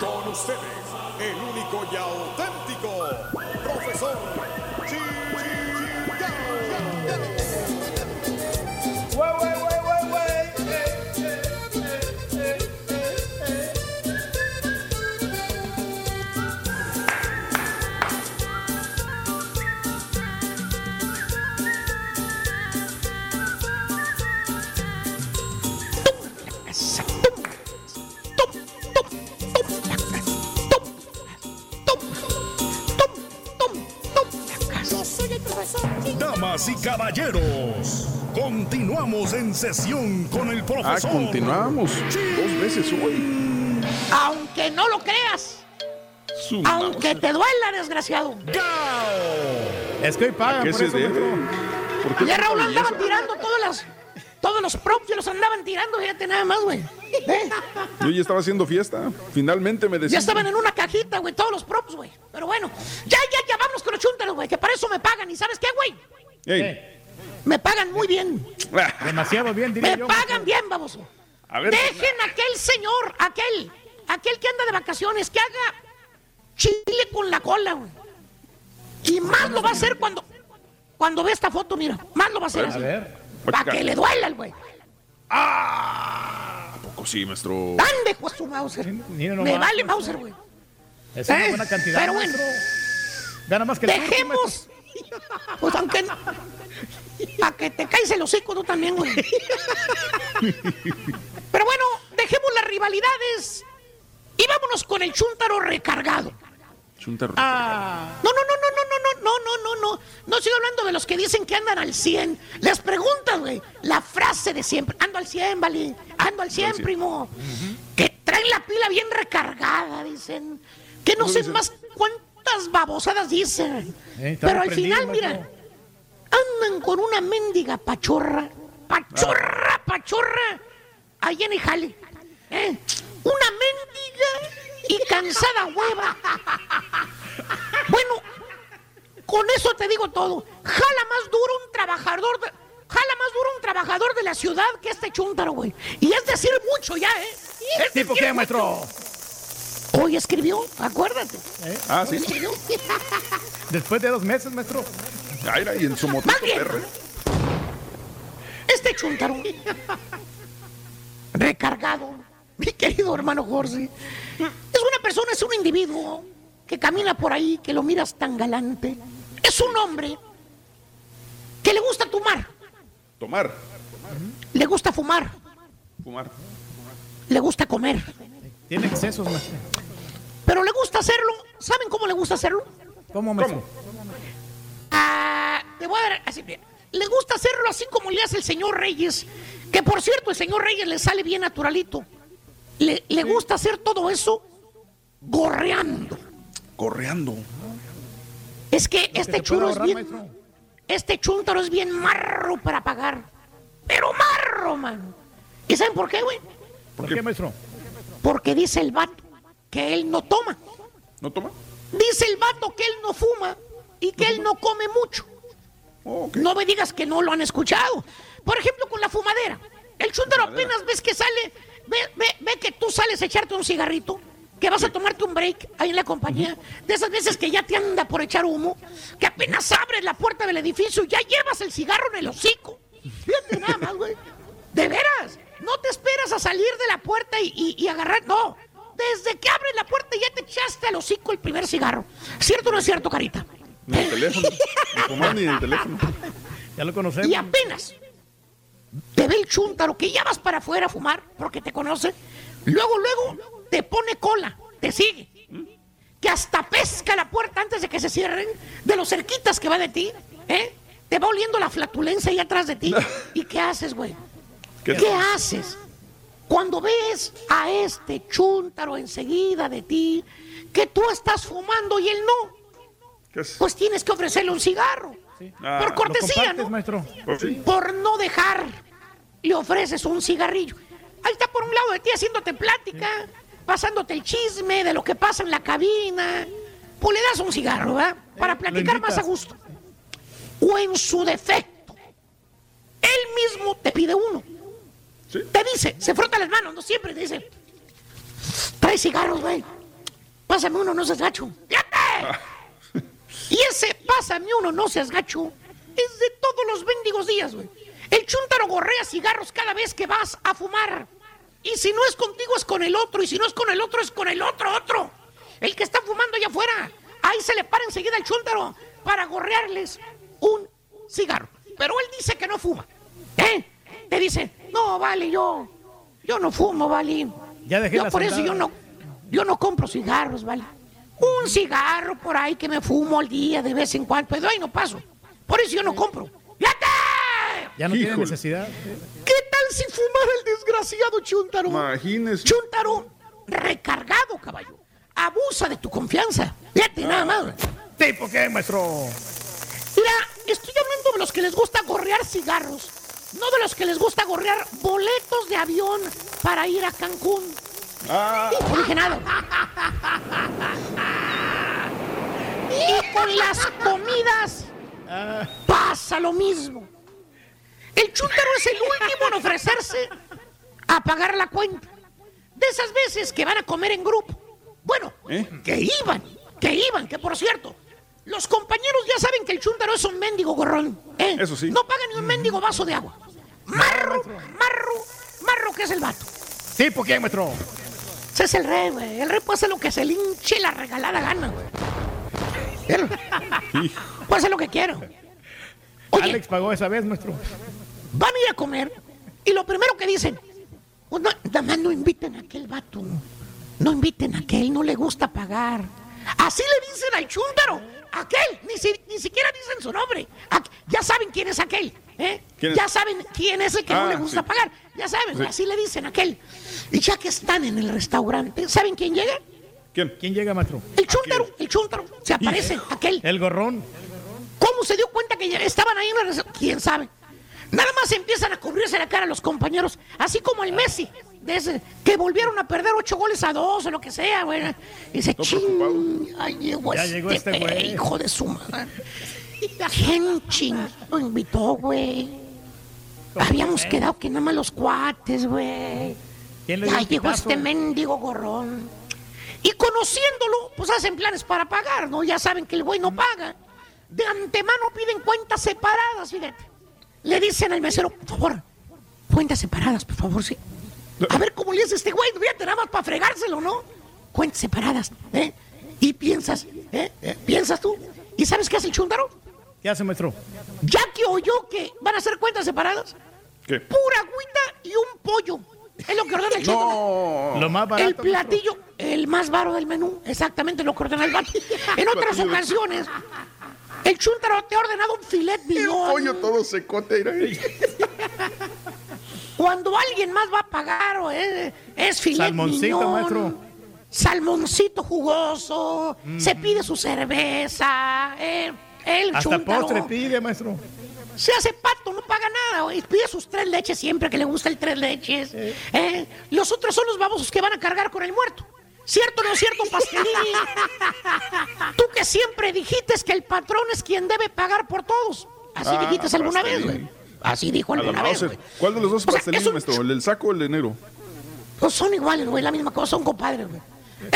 Con ustedes, el único y Damas y caballeros, continuamos en sesión con el Ah, profesor. continuamos. Dos veces hoy. Aunque no lo creas, aunque te duela, desgraciado. Es que hoy ¿A pagan qué por se eso, Raúl andaba tirando todas las, todos los props, ya los andaban tirando, fíjate nada más, güey. ¿Eh? Yo ya estaba haciendo fiesta. Finalmente me decía. Ya estaban en una cajita, güey, todos los props, güey. Pero bueno, ya, ya, ya, vámonos con los chúntaros, güey, que para eso me pagan. ¿Y sabes qué, güey? Me pagan muy bien. Demasiado bien, diría Me yo. pagan bien, baboso. a ver. Dejen a aquel señor, aquel, aquel que anda de vacaciones, que haga chile con la cola, güey. Y más lo va a hacer cuando, cuando ve esta foto, mira. Más lo va a hacer A así. ver. Para que le duela el güey. ¿A poco sí, maestro? Ande, pues tu Mauser. Me vale. Mauser, güey. Es una Eh, buena cantidad. pero bueno. maestro. Gana más que el Dejemos. Pues aunque. Para que te caes el hocico tú también, güey. Pero bueno, dejemos las rivalidades y vámonos con el chúntaro recargado. Chunta- Ah, No, no, no, no, no, no, no, no, no, no. No estoy hablando de los que dicen que andan al 100. Les preguntas, güey, la frase de siempre. Ando al 100, vale. Ando al 100, primo. Que traen la pila bien recargada, dicen. Que no sé más cuántas babosadas dicen. Eh, Pero al final, mira, andan con una mendiga pachorra. Pachorra, pachorra. Ahí en el jale. ¿eh? Una mendiga y cansada hueva. Bueno, con eso te digo todo. Jala más duro un trabajador. de- jala más duro un trabajador de la ciudad que este chúntaro, güey. Y es decir mucho ya, ¿eh? Es ¿Tipo qué, maestro? Hoy escribió, acuérdate. Ah, Hoy sí. escribió. Después de dos meses, maestro. Ay, y en su motito Más bien. perro. Este chuntaro recargado, mi querido hermano Jorge, es una persona, es un individuo que camina por ahí, que lo miras tan galante. Es un hombre que le gusta tomar, Tomar. le gusta fumar, Fumar. le gusta comer, Tiene excesos, maestro. Pero le gusta hacerlo. ¿Saben cómo le gusta hacerlo? ¿Cómo, maestro? Ah, te voy a dar así bien. Le gusta hacerlo así como le hace el señor Reyes, que por cierto el señor Reyes le sale bien naturalito. Le, le gusta hacer todo eso gorreando. Correando. Es que este churro es bien, maestro. este chúntaro es bien marro para pagar. Pero marro, man. ¿Y saben por qué, güey? ¿Por qué, maestro? Porque dice el vato que él no toma. ¿No toma? Dice el vato que él no fuma y que él no come mucho. No me digas que no lo han escuchado. Por ejemplo, con la fumadera. El chúntaro apenas ves que sale, ve, ve, ve que tú sales a echarte un cigarrito, que vas a tomarte un break ahí en la compañía. De esas veces que ya te anda por echar humo, que apenas abres la puerta del edificio y ya llevas el cigarro en el hocico. Fíjate nada más, güey. De veras, no te esperas a salir de la puerta y, y- y agarrar, no. Desde que abres la puerta ya te echaste al hocico el primer cigarro. ¿Cierto o no es cierto, Carita? Ni el teléfono. Ni fumar ni el teléfono. Ya lo conocemos. Y apenas ve el chúntaro que ya vas para afuera a fumar porque te conoce, luego, luego te pone cola, te sigue. Que hasta pesca la puerta antes de que se cierren, de los cerquitas que va de ti, ¿eh? Te va oliendo la flatulencia ahí atrás de ti. ¿Y qué haces, güey? ¿Qué ¿Qué haces? Cuando ves a este chúntaro enseguida de ti, que tú estás fumando y él no, pues tienes que ofrecerle un cigarro. Ah, por cortesía, ¿lo ¿no? maestro? Sí. Por no dejar, le ofreces un cigarrillo. Ahí está por un lado de ti haciéndote plática, pasándote el chisme de lo que pasa en la cabina. Pues le das un cigarro, ¿verdad? Para platicar más a gusto. O en su defecto, él mismo te pide uno. Te dice, se frota las manos, no siempre te dice, trae cigarros, güey. Pásame uno, no seas gacho. ¡Fíjate! Y ese pásame uno, no seas gacho, es de todos los bendigos días, güey. El chúntaro gorrea cigarros cada vez que vas a fumar. Y si no es contigo, es con el otro. Y si no es con el otro, es con el otro, otro. El que está fumando allá afuera. Ahí se le para enseguida el chúntaro para gorrearles un cigarro. Pero él dice que no fuma. ¿Eh? Te dice, no, vale, yo, yo no fumo, vale. Ya dejé yo la por eso yo no, yo no compro cigarros, vale. Un cigarro por ahí que me fumo al día de vez en cuando, pero ahí no paso. Por eso yo no compro. Ya no tiene Híjole. necesidad. ¿Qué tal si fumara el desgraciado Chuntaro? Imagínese. Chuntaro recargado, caballo. Abusa de tu confianza. Fíjate, nada más. ¿Tipo qué, maestro? Mira, estoy hablando de los que les gusta gorrear cigarros, no de los que les gusta gorrear boletos de avión para ir a Cancún. Ah. Nada. Y con las comidas pasa lo mismo. El chúntaro es el último en ofrecerse a pagar la cuenta. De esas veces que van a comer en grupo. Bueno, que iban, que iban, que por cierto, los compañeros ya saben que el chúntaro es un mendigo gorrón. ¿eh? Eso sí. No paga ni un mendigo vaso de agua. Marro, marro, marro que es el vato. ¿Tipo qué, maestro? Ese es el rey, güey. El rey puede hacer lo que se le hinche la regalada gana, güey. Puede hacer lo que quiera. Alex pagó esa vez, maestro. Van a ir a comer y lo primero que dicen, pues no, nada más no inviten a aquel vato. No inviten a aquel, no le gusta pagar. Así le dicen al chúntaro. Aquel, ni, si- ni siquiera dicen su nombre. Aqu- ya saben quién es aquel. ¿eh? ¿Quién es? Ya saben quién es el que no Ah, le gusta sí. pagar. Ya saben, Sí. así le dicen aquel. Y ya que están en el restaurante, ¿saben quién llega? ¿Quién? ¿Quién llega, maestro? El chúntaro, el chúntaro. Se aparece aquel. El gorrón. ¿Cómo se dio cuenta que ya estaban ahí en la rece- ¿Quién sabe? Nada más empiezan a cubrirse la cara los compañeros, así como el Messi, de ese, que volvieron a perder ocho goles a dos o lo que sea, güey. Y dice, ching, ay, llegó Ya este, llegó este güey. hijo de su madre. ¿Quién ching lo invitó, güey? Habíamos quedado que nada más los cuates, güey. ¿Quién le dio Ya el llegó este mendigo gorrón. Y conociéndolo, pues hacen planes para pagar, ¿no? Ya saben que el güey no paga. De antemano piden cuentas separadas, fíjate. Le dicen al mesero, por favor, cuentas separadas, por favor, sí. A ver cómo le hace este güey, fíjate, nada más para fregárselo, ¿no? Cuentas separadas, ¿eh? Y piensas, ¿eh? ¿Eh? ¿Piensas tú? ¿Y sabes qué hace el chúndaro? ¿Qué hace, maestro? Ya que oyó que van a hacer cuentas separadas, ¿Qué? pura agüita y un pollo. Es lo que ordena el chúndaro. Lo más barato. El platillo, el más baro del menú, exactamente lo que ordena el vato. En otras ocasiones, el chúntaro te ha ordenado un filet mignon. Pollo todo secote. Cuando alguien más va a pagar, o es, es filet Salmoncito, maestro. Salmoncito jugoso, se pide su cerveza, eh, el Hasta chúntaro. postre pide, maestro. Se hace pato, no paga nada. Pide sus tres leches siempre que le gusta el tres leches. ¿eh? Los otros son los babosos que van a cargar con el muerto. ¿Cierto o no es cierto, pastelín? Tú que siempre dijiste que el patrón es quien debe pagar por todos. Así Ah, dijiste alguna vez, güey. Así dijo alguna vez, güey. ¿Cuál de los dos O sea, pastelines, es un maestro? ¿El del saco o el de enero? Pues son iguales, güey, la misma cosa, son compadres, güey.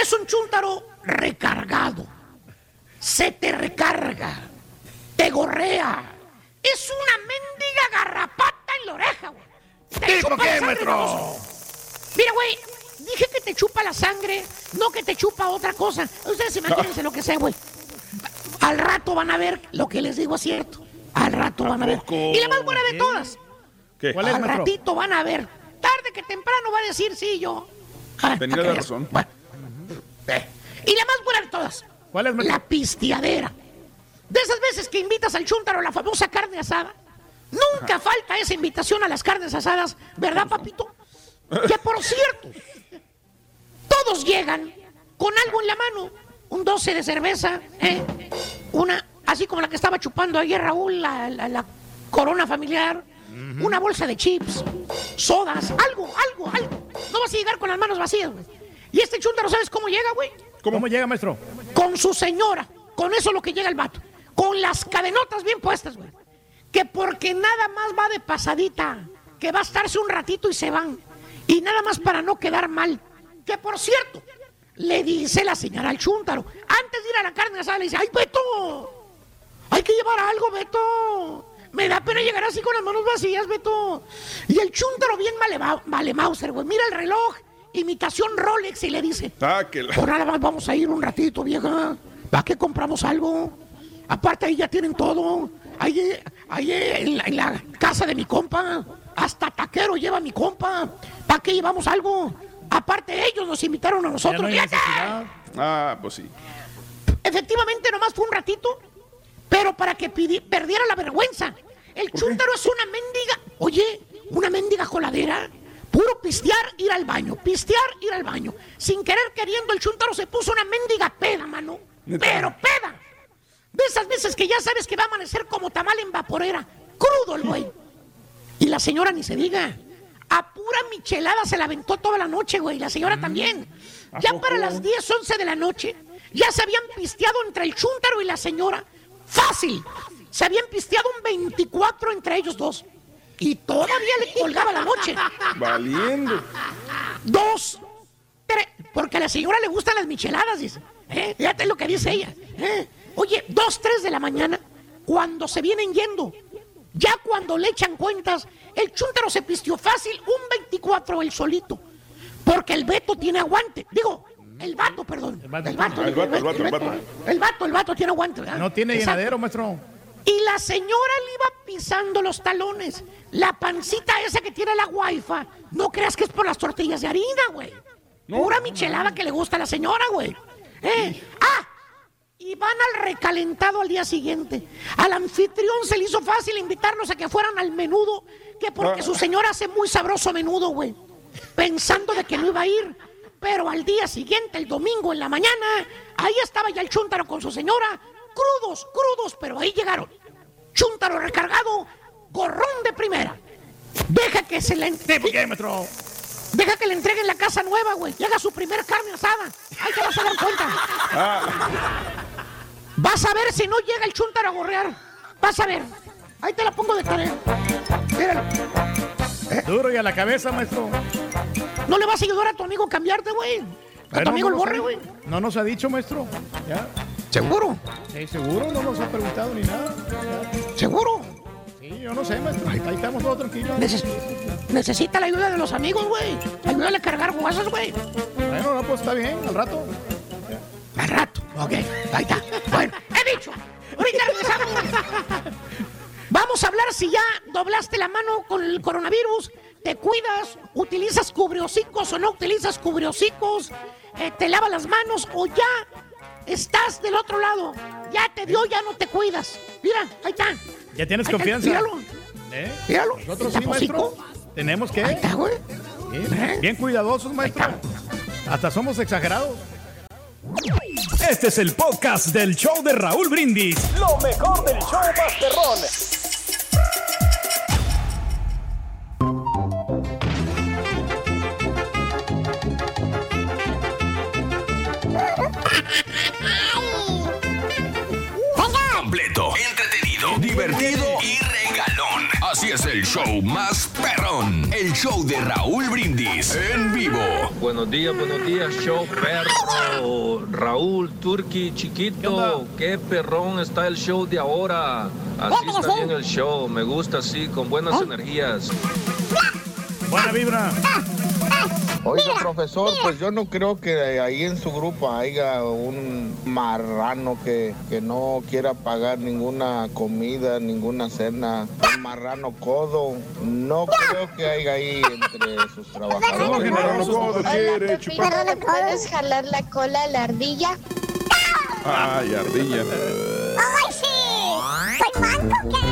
Es un chúntaro recargado. Se te recarga. Te gorrea. Es una mendiga garrapata en la oreja, güey. Te ¿Tipo chupa la qué, sangre. Mira, güey, dije que te chupa la sangre, no que te chupa otra cosa. Ustedes imagínense lo que sea, güey. Al rato van a ver lo que les digo es cierto. Al rato van a ver. Y la más buena de todas. ¿Cuál es, Al maestro? ratito van a ver. Tarde que temprano va a decir sí yo. Ah, Tenía la razón. veas. Eh, Y la más buena de todas. ¿Cuál es, maestro? La pisteadera. De esas veces que invitas al chúntaro a la famosa carne asada. Nunca falta esa invitación a las carnes asadas, ¿verdad, papito? Que por cierto, todos llegan con algo en la mano. Un 12 de cerveza, ¿eh? una, así como la que estaba chupando ayer Raúl, la, la- la corona familiar, una bolsa de chips, sodas, algo, algo, algo. No vas a llegar con las manos vacías, güey. Y este chúntaro, ¿sabes cómo llega, güey? ¿Cómo llega, maestro? con su señora. Con eso es lo que llega el vato. Con las cadenotas bien puestas, güey. Que porque nada más va de pasadita. Que va a estarse un ratito y se van. Y nada más para no quedar mal. Que por cierto, le dice la señora al chúntaro. Antes de ir a la carne asada, le dice, ¡ay, Beto! Hay que llevar algo, Beto. Me da pena llegar así con las manos vacías, Beto. Y el chúntaro bien vale Mauser, güey. Mira el reloj, imitación Rolex, y le dice, Ah, que la- por nada más vamos a ir un ratito, vieja. ¿Para qué compramos algo? Aparte ahí ya tienen todo. Ahí, ahí en, la, en la casa de mi compa. Hasta taquero lleva mi compa. ¿Para qué llevamos algo? Aparte ellos nos invitaron a nosotros. no. Ah, pues sí. Efectivamente, nomás fue un ratito, pero para que perdiera la vergüenza. El chúntaro es una mendiga. Oye, una mendiga coladera. Puro pistear, ir al baño. Pistear, ir al baño. Sin querer queriendo, el chúntaro se puso una mendiga peda, mano. Pero peda. De esas veces que ya sabes que va a amanecer como tamal en vaporera. Crudo el güey. Y la señora ni se diga. A pura michelada se la aventó toda la noche, güey. La señora también. Ya para las 10, 11 de la noche, ya se habían pisteado entre el chúntaro y la señora. Fácil. Se habían pisteado un 24 entre ellos dos. Y todavía le colgaba la noche. Valiendo. Dos, tres. Porque a la señora le gustan las micheladas, dice. ¿Eh? Fíjate lo que dice ella. ¿eh? Oye, dos, tres de la mañana, cuando se vienen yendo, ya cuando le echan cuentas, el chúntaro se pistió fácil un 24 el solito. Porque el Beto tiene aguante. Digo, el vato, perdón. El vato, El vato, el vato, el vato. El vato, el vato tiene aguante. ¿verdad? No tiene Exacto. llenadero, maestro. Y la señora le iba pisando los talones. La pancita esa que tiene la guaifa. No creas que es por las tortillas de harina, güey. Pura michelada que le gusta a la señora, güey. ¿Eh? Ah, y van al recalentado al día siguiente. Al anfitrión se le hizo fácil invitarnos a que fueran al menudo, que porque su señora hace muy sabroso menudo, güey. Pensando de que no iba a ir. Pero al día siguiente, el domingo en la mañana, ahí estaba ya el chúntaro con su señora. Crudos, crudos, pero ahí llegaron. Chúntaro recargado, gorrón de primera. Deja que se le ¿Por qué, maestro? Deja que le entreguen la casa nueva, güey. Y haga su primer carne asada. Ahí te vas a dar cuenta. Vas a ver si no llega el chúntaro a gorrear. Vas a ver. Ahí te la pongo de tarea. Míralo. Duro y a la cabeza, maestro. No le vas a ayudar a tu amigo a cambiarte, güey. A tu amigo no el borre, güey. No nos ha dicho, maestro. ¿Ya? ¿Seguro? Sí, seguro, no nos ha preguntado ni nada. Ya. ¿Seguro? Sí, yo no sé, maestro. Ahí estamos todos tranquilos. Neces- necesita la ayuda de los amigos, güey. Ayúdale a cargar guasas, güey. Bueno, no, pues está bien, al rato. Al rato. Ok, ahí está. Bueno, he dicho. Ahorita regresamos. Vamos a hablar si ya doblaste la mano con el coronavirus, te cuidas, utilizas cubriocicos o no utilizas cubriocicos, eh, te lavas las manos o ya estás del otro lado. Ya te dio, ya no te cuidas. Mira, ahí está. ¿Ya tienes Ahí está, confianza? Míralo. ¿Eh? Míralo. Nosotros ¿El sí, maestro. ¿Tenemos que? Ahí está, güey. Bien, bien cuidadosos, maestro. Hasta somos exagerados. Este es el podcast del show de Raúl Brindis. Lo mejor del show Masterrón. Divertido y regalón. Así es el show más perrón. El show de Raúl Brindis en vivo. Buenos días, buenos días, show perro. Raúl, Turki, chiquito, qué perrón está el show de ahora. Así está bien el show, me gusta así, con buenas energías. Buena vibra. Oiga, profesor, pues yo no creo que ahí en su grupo haya un marrano que, que no quiera pagar ninguna comida, ninguna cena. Un marrano codo. No creo que haya ahí entre sus trabajadores. quiere chupar. ¿Le puedes jalar la cola a la ardilla? Ay, ardilla. ¡Ay, sí! ¿Soy manco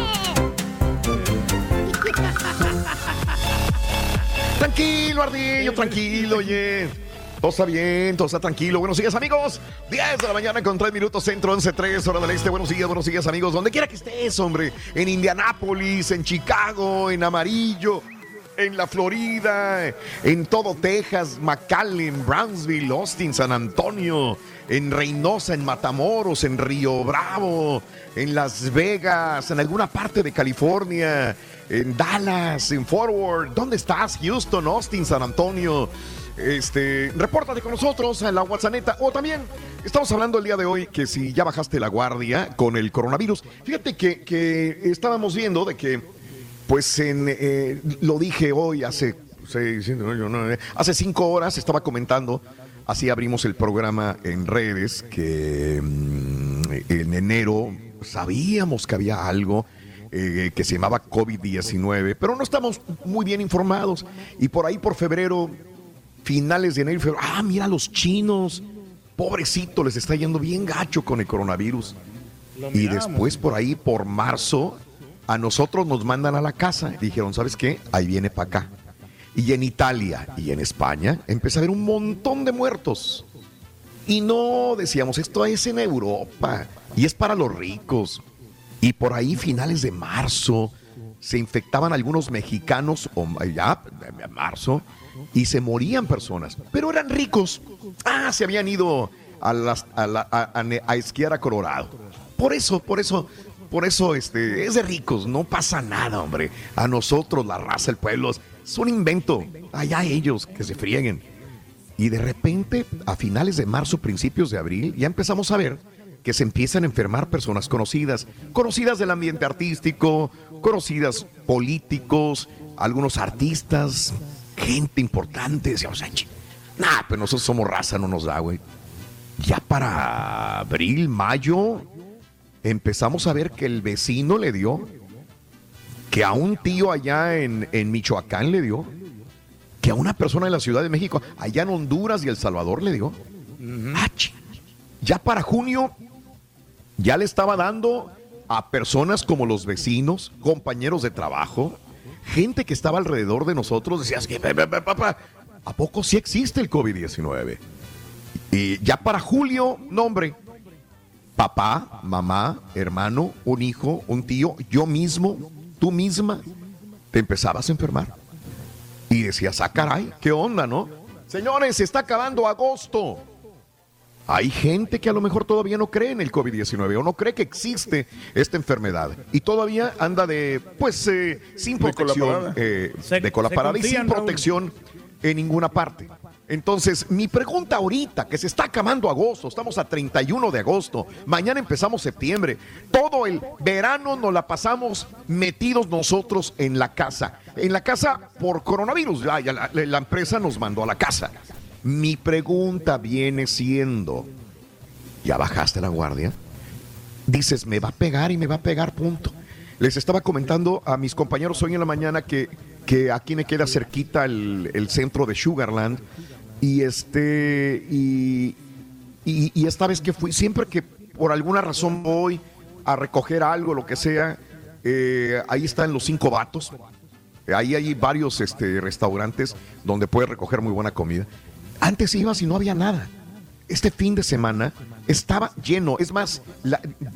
Tranquilo, Ardillo, tranquilo, oye. Todo está bien, todo está tranquilo. Buenos días, amigos. 10 de la mañana con 3 minutos, centro 11.3, hora del este. Buenos días, buenos días, amigos. Donde quiera que estés, hombre. En Indianápolis, en Chicago, en Amarillo, en la Florida, en todo Texas, McAllen, Brownsville, Austin, San Antonio, en Reynosa, en Matamoros, en Río Bravo, en Las Vegas, en alguna parte de California, en Dallas, en Forward. ¿Dónde estás? Houston, Austin, San Antonio. Este, repórtate con nosotros en la WhatsApp o también estamos hablando el día de hoy que si ya bajaste la guardia con el coronavirus. Fíjate que, que estábamos viendo de que, pues, en, eh, lo dije hoy hace hace cinco horas estaba comentando. Así abrimos el programa en redes que mm, en enero sabíamos que había algo eh, que se llamaba COVID-19, pero no estamos muy bien informados. Y por ahí, por febrero, finales de enero febrero, ah, mira los chinos, pobrecito, les está yendo bien gacho con el coronavirus. Y después por ahí, por marzo, a nosotros nos mandan a la casa. Dijeron, ¿sabes qué? Ahí viene para acá. Y en Italia y en España empieza a haber un montón de muertos. Y no decíamos, esto es en Europa y es para los ricos. Y por ahí, finales de marzo, se infectaban algunos mexicanos, o ya, marzo, y se morían personas. Pero eran ricos. Ah, se habían ido a, las, a, esquiar a Colorado. Por eso, por eso, por eso este, es de ricos, no pasa nada, hombre. A nosotros, la raza, el pueblo, es un invento. Allá ellos, que se frieguen. Y de repente, a finales de marzo, principios de abril, ya empezamos a ver que se empiezan a enfermar personas conocidas, conocidas del ambiente artístico, conocidas políticos, algunos artistas, gente importante. Decíamos, nah, pero nosotros somos raza, no nos da, güey. Ya para abril, mayo, empezamos a ver que el vecino le dio, que a un tío allá en, en Michoacán le dio, que a una persona en la Ciudad de México, allá en Honduras y El Salvador le dio. ya para junio ya le estaba dando a personas como los vecinos, compañeros de trabajo, gente que estaba alrededor de nosotros, decías que, papá, ¿a poco sí existe el COVID-19? Y ya para julio, nombre, papá, mamá, hermano, un hijo, un tío, yo mismo, tú misma, te empezabas a enfermar. Y decías, ah, caray, ¿qué onda, no? Señores, se está acabando agosto. Hay gente que a lo mejor todavía no cree en el COVID-19 o no cree que existe esta enfermedad y todavía anda de, pues, eh, sin protección, eh, de colaparada y sin protección en ninguna parte. Entonces, mi pregunta ahorita, que se está acabando agosto, estamos a 31 de agosto, mañana empezamos septiembre, todo el verano nos la pasamos metidos nosotros en la casa. En la casa por coronavirus, la, la empresa nos mandó a la casa. Mi pregunta viene siendo, ¿ya bajaste la guardia? Dices, me va a pegar y me va a pegar, punto. Les estaba comentando a mis compañeros hoy en la mañana que, que aquí me queda cerquita el, centro de Sugarland. Y este, y, y, esta vez que fui, siempre que por alguna razón voy a recoger algo, lo que sea, eh, ahí están los cinco vatos. Ahí hay varios este, restaurantes donde puedes recoger muy buena comida. Antes ibas y no había nada. Este fin de semana estaba lleno. Es más,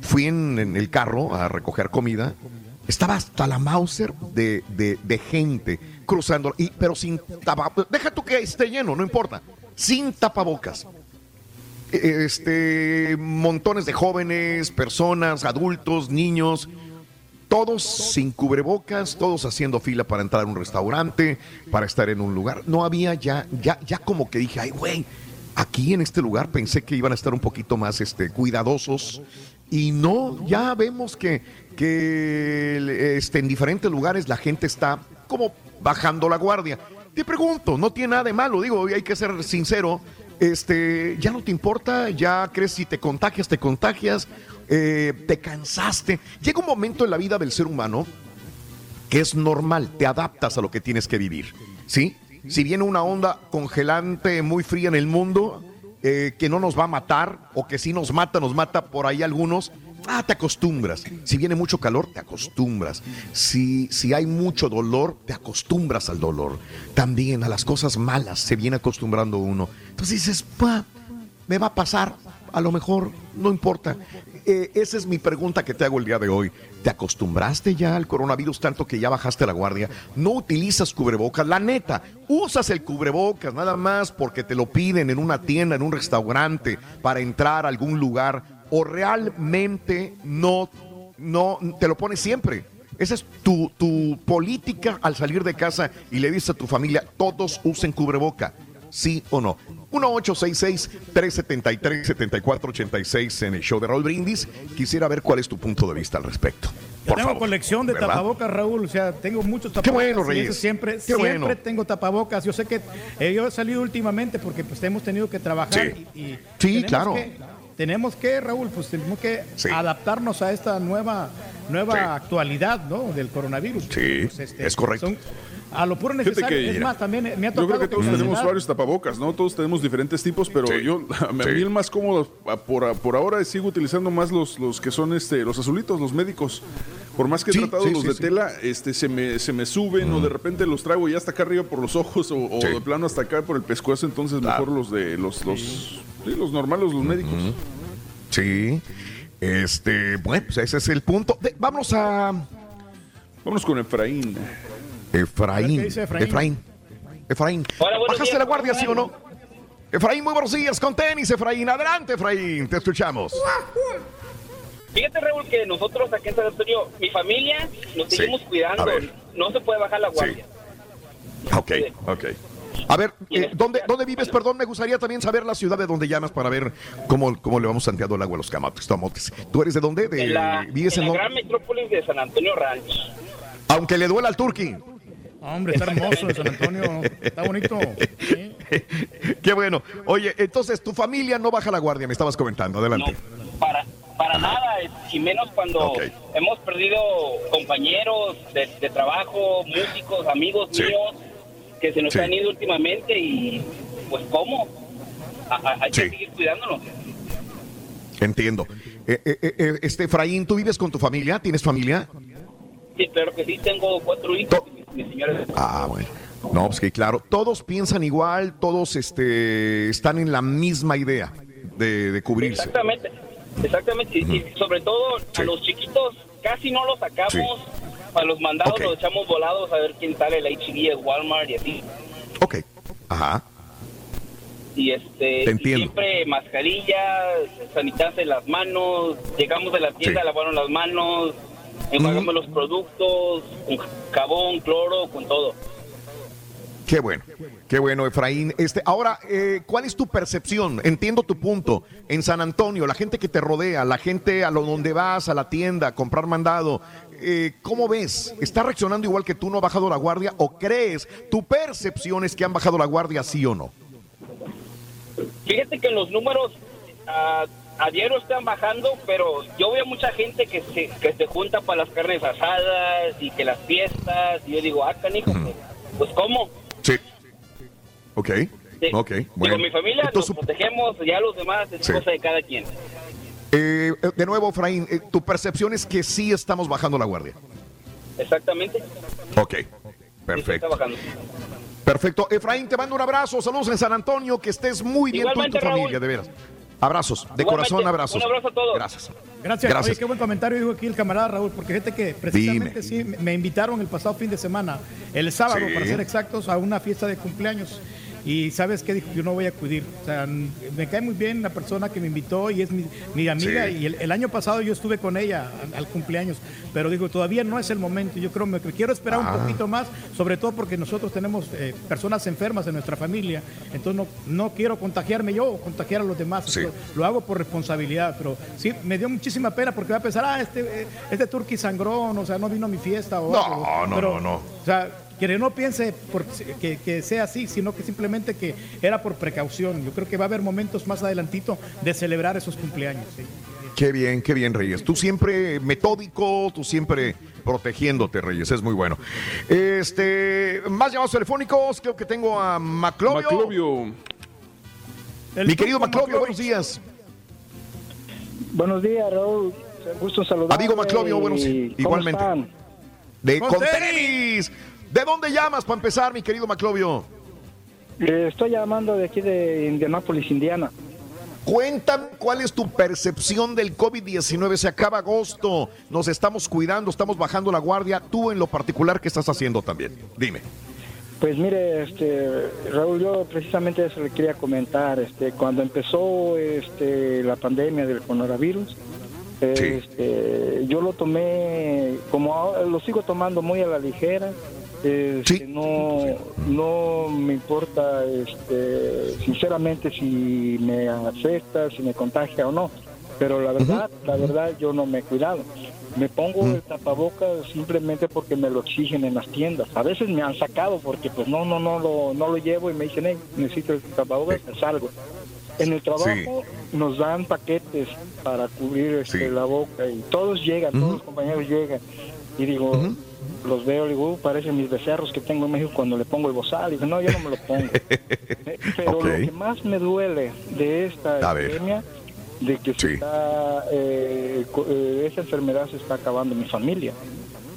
fui en, el carro a recoger comida. Estaba hasta la Mauser de, gente cruzando, y, pero sin tapabocas. Deja tú que esté lleno, no importa. Sin tapabocas. E, este, montones de jóvenes, personas, adultos, niños, todos sin cubrebocas, todos haciendo fila para entrar a un restaurante, para estar en un lugar. No había ya, ya, ya como que dije, ay, güey, aquí en este lugar pensé que iban a estar un poquito más este, cuidadosos. Y no, ya vemos que, que este, en diferentes lugares la gente está como bajando la guardia. te pregunto, no tiene nada de malo, digo, hay que ser sincero, este, ya no te importa, ya crees si te contagias, te contagias, eh, te cansaste. Llega un momento en la vida del ser humano que es normal, te adaptas a lo que tienes que vivir, ¿sí? Si viene una onda congelante muy fría en el mundo, eh, que no nos va a matar, o que si nos mata, nos mata por ahí algunos, ah, te acostumbras. Si viene mucho calor, te acostumbras. Si, si hay mucho dolor, te acostumbras al dolor. También a las cosas malas se viene acostumbrando uno. Entonces dices, me va a pasar, a lo mejor, no importa. Eh, esa es mi pregunta que te hago el día de hoy. ¿Te acostumbraste ya al coronavirus tanto que ya bajaste la guardia? ¿No utilizas cubrebocas? La neta, usas el cubrebocas nada más porque te lo piden en una tienda, en un restaurante, para entrar a algún lugar, o realmente no, no te lo pones siempre. Esa es tu, tu política al salir de casa y le dices a tu familia, todos usen cubreboca, sí o no. 1-866-373-7486 en el show de Raúl Brindis. Quisiera ver cuál es tu punto de vista al respecto. Por tengo favor, colección de ¿verdad? tapabocas, Raúl. O sea, tengo muchos tapabocas. bueno, y eso Reyes. Siempre, Qué siempre bueno. tengo tapabocas. Yo sé que eh, yo he salido últimamente porque pues hemos tenido que trabajar. Sí. Y, y Sí, claro. que- tenemos que, Raúl, pues tenemos que Sí. adaptarnos a esta nueva, nueva Sí. actualidad, ¿no? Del coronavirus. Sí, Pues, este, es correcto. son a lo puro necesario. que- es más, también me ha Yo tocado creo que todos tenemos varios tapabocas, ¿no? Todos tenemos diferentes tipos, pero yo, a mí Sí. el más cómodo a- por, por ahora sigo utilizando más los, los que son este, los azulitos, los médicos. Por más que he Sí, tratado sí, los sí, de sí. tela, este, se me, se me suben o de repente los traigo ya hasta acá arriba por los ojos o, o Sí. de plano hasta acá por el pescuezo, entonces mejor los de los, los, sí, los normales, los médicos. Sí. Este, bueno, pues ese es el punto. De- vamos a Vámonos con Efraín. Efraín. A ver, ¿qué dice Efraín? Efraín. Efraín. Hola, buenos ¿Bajaste días, la guardia, ¿cómo sí o no? Efraín, muy buenos días con tenis, Efraín. Adelante, Efraín, te escuchamos. Fíjate, Raúl, que nosotros aquí en San Antonio, mi familia, nos Sí. seguimos cuidando. A ver. No se puede bajar la guardia. Ok, ok. A ver, eh, ¿dónde, ¿dónde vives? Perdón, me gustaría también saber la ciudad de donde llamas para ver cómo, cómo le vamos tanteando el agua a los camates, tomotes. ¿Tú eres de dónde? De, En la, ¿Vives en en la gran metrópolis de San Antonio Ranch. Aunque le duela al turqui. Hombre, está hermoso en San Antonio. Está bonito. Qué bueno. Oye, entonces tu familia no baja la guardia, me estabas comentando. Adelante. Para, para nada, y menos cuando hemos perdido compañeros de, de trabajo, músicos, amigos Sí. míos, que se nos Sí. han ido últimamente y pues ¿cómo? A- a- hay Sí. que seguir cuidándonos. Entiendo. Eh, eh, eh, este, Efraín, ¿tú vives con tu familia? ¿Tienes familia? Sí, claro que sí, tengo cuatro hijos, Ah, bueno. No, pues que claro, todos piensan igual, todos este, están en la misma idea de, de cubrirse. Exactamente, exactamente. y- y sobre todo a los chiquitos casi no los sacamos. Sí. A los mandados los echamos volados a ver quién sale, el HB, el Walmart y así. Ok. Ajá. Y este, siempre mascarillas, sanitarse las manos, llegamos de la tienda, Sí. lavaron las manos, enjuagamos los productos, con jabón, cloro, con todo. Qué bueno, qué bueno, Efraín. Este, ahora, eh, ¿cuál es tu percepción? Entiendo tu punto. En San Antonio, la gente que te rodea, la gente a lo donde vas, a la tienda, a comprar mandado, eh, ¿cómo ves? ¿Está reaccionando igual que tú, no ha bajado la guardia? ¿O crees, tu percepción es que han bajado la guardia, sí o no? Fíjate que los números ah, a diario están bajando, pero yo veo mucha gente que se, que se junta para las carnes asadas y que las fiestas, y yo digo, ah, canijo, pues, pues ¿cómo? Sí. Ok, Sí. ok, bueno. Digo, mi familia Entonces, nos protegemos, ya los demás es Sí. cosa de cada quien. eh, de nuevo, Efraín, eh, tu percepción es que sí estamos bajando la guardia. Exactamente. Ok, Sí, perfecto. está bajando. Perfecto. Efraín, te mando un abrazo. Saludos en San Antonio. Que estés muy bien tú y Igualmente, tu Raúl. familia, de veras. Abrazos. De Igualmente, corazón, abrazos. un abrazo a todos. Gracias. Gracias. Gracias. Oye, qué buen comentario dijo aquí el camarada Raúl, porque fíjate que precisamente sí, me- me invitaron el pasado fin de semana, el sábado, Sí. para ser exactos, a una fiesta de cumpleaños. Y sabes qué dijo, yo no voy a acudir. O sea, me cae muy bien la persona que me invitó y es mi, mi amiga. Sí. Y el, el año pasado yo estuve con ella al, al cumpleaños, pero digo, todavía no es el momento. Yo creo que quiero esperar Ah. un poquito más, sobre todo porque nosotros tenemos eh, personas enfermas en nuestra familia. Entonces no, no quiero contagiarme yo o contagiar a los demás. Sí. Lo hago por responsabilidad, pero sí, me dio muchísima pena porque va a pensar, ah, este, eh, este turqui sangrón, o sea, no vino a mi fiesta o No, algo. no, Pero, no, no. O sea, que no piense por, que, que, sea así, sino que simplemente que era por precaución. Yo creo que va a haber momentos más adelantito de celebrar esos cumpleaños. Qué bien, qué bien, Reyes. Tú siempre metódico, tú siempre protegiéndote, Reyes. Es muy bueno. Este, más llamados telefónicos, creo que tengo a Maclovio. Maclovio. Mi querido Maclovio, buenos días. Buenos días, Raúl. Gusto saludar. Amigo Maclovio, buenos días. Igualmente. De con tenis. ¿De dónde llamas para empezar, mi querido Maclovio? Eh, estoy llamando de aquí de Indianápolis, Indiana. Cuéntame cuál es tu percepción del COVID-19. Se acaba agosto, nos estamos cuidando, estamos bajando la guardia. Tú en lo particular, ¿qué estás haciendo también? Dime. Pues mire, este, Raúl, yo precisamente eso le quería comentar. Este, cuando empezó este, la pandemia del coronavirus, este, yo lo tomé, como lo sigo tomando muy a la ligera. Este, no, no me importa, este, sinceramente, si me afecta, si me contagia o no. Pero la verdad, la verdad, yo no me he cuidado. Me pongo el tapabocas simplemente porque me lo exigen en las tiendas. A veces me han sacado porque pues no, no, no lo, no lo llevo y me dicen, hey, necesito el tapabocas, salgo. En el trabajo nos dan paquetes para cubrir este, la boca y todos llegan, todos los compañeros llegan. Y digo, los veo, digo, uh, parecen mis becerros que tengo en México cuando le pongo el bozal. Y digo, no, yo no me lo pongo. Pero lo que más me duele de esta epidemia de que está, eh, eh, esa enfermedad se está acabando en mi familia,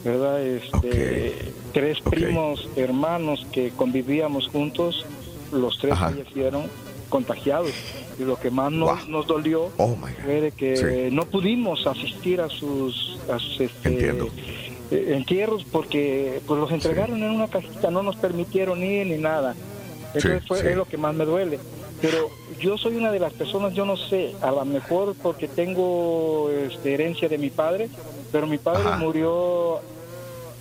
¿verdad? Este, Tres primos hermanos que convivíamos juntos, los tres fallecieron contagiados. Y lo que más nos, nos dolió oh fue de que no pudimos asistir a sus, a este, eh, entierros porque pues los entregaron en una cajita, no nos permitieron ir ni nada. Eso fue, es lo que más me duele. Pero yo soy una de las personas, yo no sé, a lo mejor porque tengo este, herencia de mi padre, pero mi padre murió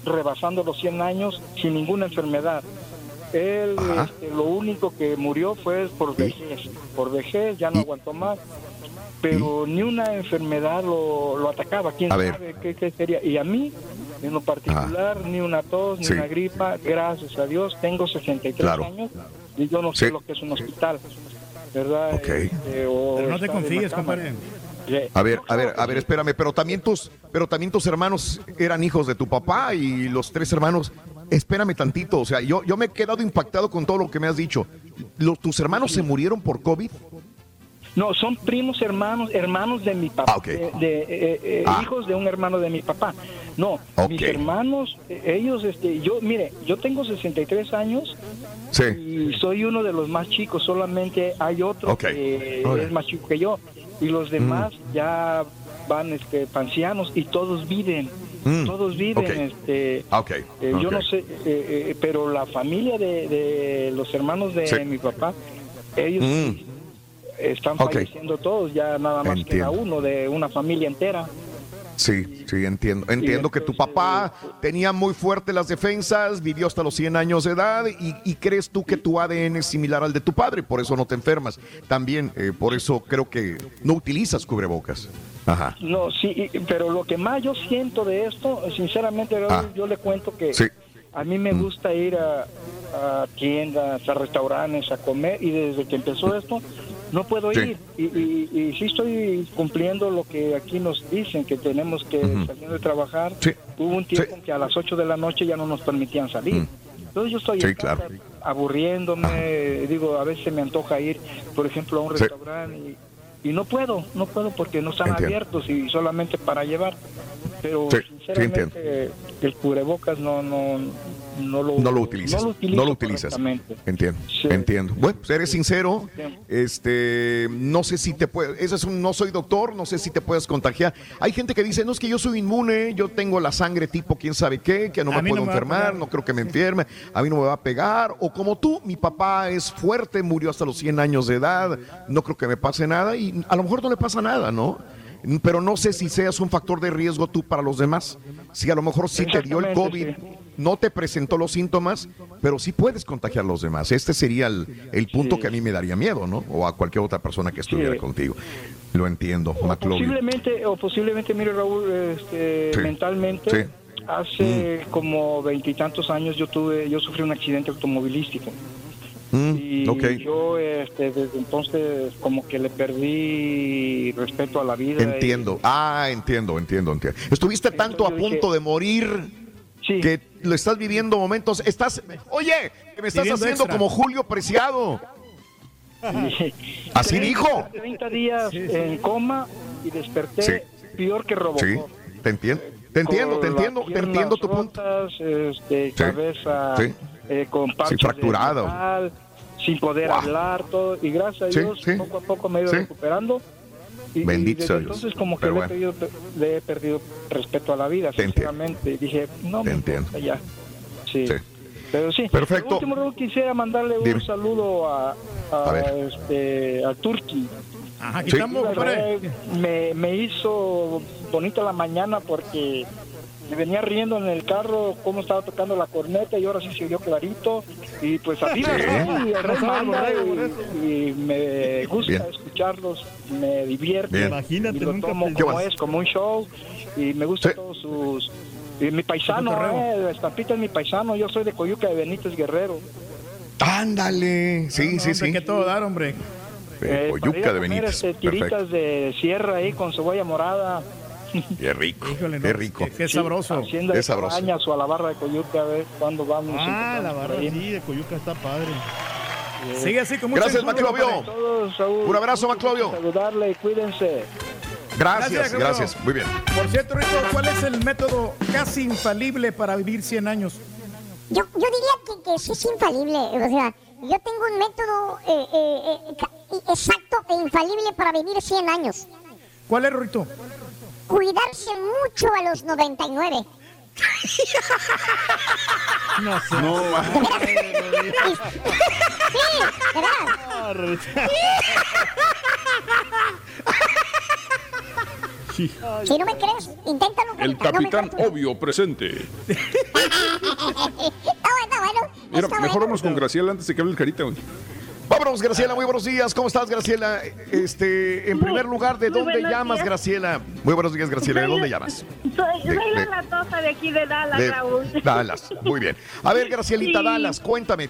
rebasando los 100 años sin ninguna enfermedad. Él este, lo único que murió fue por vejez, por vejez ya no aguantó más, pero ni una enfermedad lo, lo atacaba, quién sabe qué, sería. Y a mí, en lo particular, ni una tos, ni una gripa, gracias a Dios, tengo 63 años y yo no sé lo que es un hospital. ¿verdad? Este, pero no te confíes, compadre. A ver, a ver, a ver, espérame, pero también tus, pero también tus hermanos eran hijos de tu papá y los tres hermanos. Espérame tantito, o sea, yo, yo me he quedado impactado con todo lo que me has dicho. ¿Los, ¿Tus hermanos se murieron por COVID? No, son primos hermanos, hermanos de mi papá, de, eh, eh, ah. hijos de un hermano de mi papá. No, mis hermanos, ellos, este, yo, mire, yo tengo 63 años y soy uno de los más chicos, solamente hay otro que es más chico que yo y los demás mm. ya van, este, pancianos y todos viven. Mm. Todos viven, este, eh, yo no sé, eh, eh, pero la familia de, los hermanos de mi papá, ellos mm. Están falleciendo todos, ya nada más que queda uno de una familia entera. Sí, sí, entiendo. Entiendo que tu papá tenía muy fuerte las defensas, vivió hasta los 100 años de edad y, crees tú que tu ADN es similar al de tu padre, por eso no te enfermas. También, eh, por eso creo que no utilizas cubrebocas. Ajá. No, sí, pero lo que más yo siento de esto, sinceramente, ah. yo le cuento que a mí me mm. gusta ir a, a tiendas, a restaurantes, a comer y desde que empezó esto no puedo ir. Y, y, sí estoy cumpliendo lo que aquí nos dicen, que tenemos que salir de trabajar. Hubo un tiempo en que a las 8 de la noche ya no nos permitían salir. Entonces yo estoy aburriéndome, digo, a veces me antoja ir, por ejemplo, a un restaurante y, no puedo, no puedo porque no están abiertos y solamente para llevar. Pero sinceramente el cubrebocas no, no, no lo, no lo utilizas. No lo, utilizas. Entiendo. Entiendo. Bueno, pues eres sincero. Este, no sé si te puedes. Eso es un, no soy doctor, no sé si te puedes contagiar. Hay gente que dice, no es que yo soy inmune, yo tengo la sangre tipo quién sabe qué, que no me puedo enfermar, no creo que me enferme, a mí no me va a pegar. O como tú, mi papá es fuerte, murió hasta los 100 años de edad, no creo que me pase nada y a lo mejor no le pasa nada, ¿no? Pero no sé si seas un factor de riesgo tú para los demás. Si a lo mejor sí te dio el COVID no te presentó los síntomas, pero sí puedes contagiar a los demás. Este sería el, punto que a mí me daría miedo, ¿no? O a cualquier otra persona que estuviera contigo. Lo entiendo, o Posiblemente, o posiblemente, mire Raúl, este, mentalmente Hace como veintitantos años yo tuve, yo sufrí un accidente automovilístico. Mm, y yo este, desde entonces como que le perdí respeto a la vida. y- Entiendo. Ah, entiendo, entiendo, entiendo. Estuviste tanto a dije- punto de morir que lo estás viviendo momentos. Estás, oye, que me estás Viviendo haciendo extra. como Julio Preciado. Así 30 dijo. 30 días en coma y desperté Sí. peor que Robocop. Sí, te entiendo. Te entiendo, te entiendo, te entiendo tu punto. rotas, este, cabeza sí. eh, con parches fracturado. de metal, sin poder hablar, todo. Y gracias a Sí, Dios, sí. poco a poco me he ido Sí. recuperando. Y, y Bendito desde Dios. entonces como que le, bueno. he le he perdido respeto a la vida, Te sinceramente. Y dije, no me entiendo. importa ya. Sí. Sí. Pero sí. Perfecto. Por último, Raúl, quisiera mandarle Dime. un saludo a, a, A este, a Turki. Ajá, aquí Sí. estamos, me, me hizo bonita la mañana porque me venía riendo en el carro cómo estaba tocando la corneta y ahora sí se oyó clarito y pues así Sí. y por y, y me gusta Bien. escucharlos, me divierte Bien. y lo tomo como es, como un show y me gusta Sí. todos sus... Y mi paisano, eh, estampita es mi paisano, yo soy de Coyuca de Benítez Guerrero. Ándale. Sí, No, sí, hombre, sí. que todo dar, hombre. Eh, Eh, Coyuca de Benítez. este, Perfecto. tiritas de sierra ahí con cebolla morada. Qué rico. Híjole, no, Qué rico. Qué, qué sabroso. Hacienda Qué sabroso. O a la barra de Coyuca, a ver cuándo vamos. Ah, la barra sí, de Coyuca está padre. Sigue así con mucho Gracias, Maclovio. Un abrazo, Maclovio. Saludarle y cuídense. Gracias, Gracias, gracias. Muy bien. Por cierto, Rito, ¿cuál es el método casi infalible para vivir 100 años? Yo, yo diría que, que sí es infalible. O sea, yo tengo un método eh, eh, eh, exacto e infalible para vivir 100 años. ¿Cuál es, Rito? Cuidarse mucho a los 99. No sé. No, ma- Sí, de verdad. Si no me crees, inténtalo. el Carita, capitán obvio presente. Está bueno, está bueno. Mira, mejor bueno. vamos con Graciela antes de que hable el carita, güey. Vámonos, Graciela, muy buenos días. ¿Cómo estás, Graciela? Este, en primer lugar, ¿de dónde llamas, días. Graciela? Muy buenos días, Graciela. ¿De dónde llamas? Soy, De- soy de- la latosa de aquí de Dallas, De Raúl. Dallas. Muy bien. A ver, Gracielita, Sí. Dallas, cuéntame.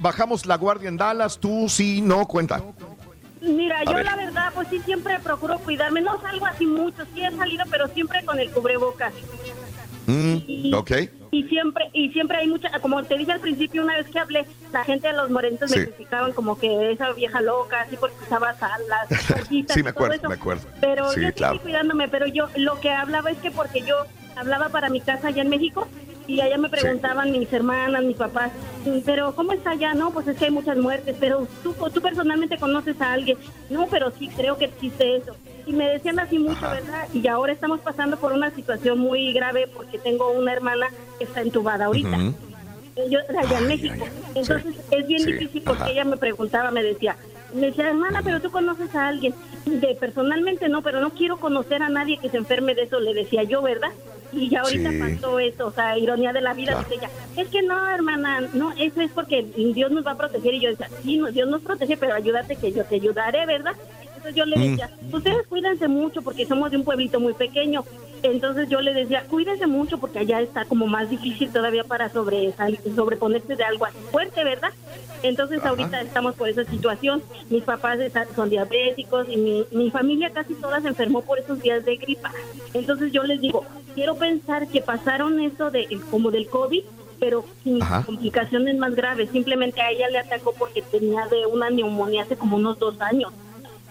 Bajamos la guardia en Dallas, tú sí, no, cuenta. Mira, A yo ver. la verdad, pues sí, siempre procuro cuidarme. No salgo así mucho, sí he salido, pero siempre con el cubrebocas. Mm, ok. Y siempre, y siempre hay mucha, como te dije al principio, una vez que hablé, la gente de los morenitos Sí. me criticaban como que esa vieja loca, así porque usaba salas, Sí, me todo acuerdo, eso. me acuerdo. Pero Sí, yo claro. estoy cuidándome, pero yo lo que hablaba es que porque yo hablaba para mi casa allá en México y allá me preguntaban mis hermanas, mis papás, pero ¿cómo está allá? No, pues es que hay muchas muertes, pero tú, tú personalmente conoces a alguien. No, pero sí, creo que existe eso. Y me decían así mucho, ¿verdad? Y ahora estamos pasando por una situación muy grave porque tengo una hermana que está entubada ahorita. Yo allá en México. Entonces es bien sí, difícil porque ajá. ella me preguntaba, me decía, me decía, hermana, pero tú conoces a alguien. De personalmente no, pero no quiero conocer a nadie que se enferme de eso, le decía yo, ¿verdad? Y ya ahorita Sí. pasó eso, o sea, ironía de la vida, Claro. dice ella. Es que no, hermana, no, eso es porque Dios nos va a proteger. Y yo decía, sí, no, Dios nos protege, pero ayúdate que yo te ayudaré, ¿verdad? Entonces yo le Mm. decía, ustedes cuídense mucho porque somos de un pueblito muy pequeño. Entonces yo le decía, cuídense mucho porque allá está como más difícil todavía para sobre, sobreponerse de algo así fuerte, ¿verdad? Entonces Ajá. ahorita estamos por esa situación. Mis papás están, son diabéticos y mi, mi familia casi toda se enfermó por esos días de gripa. Entonces yo les digo, quiero pensar que pasaron eso de como del COVID, pero sin Ajá. complicaciones más graves. Simplemente a ella le atacó porque tenía de una neumonía hace como unos dos años.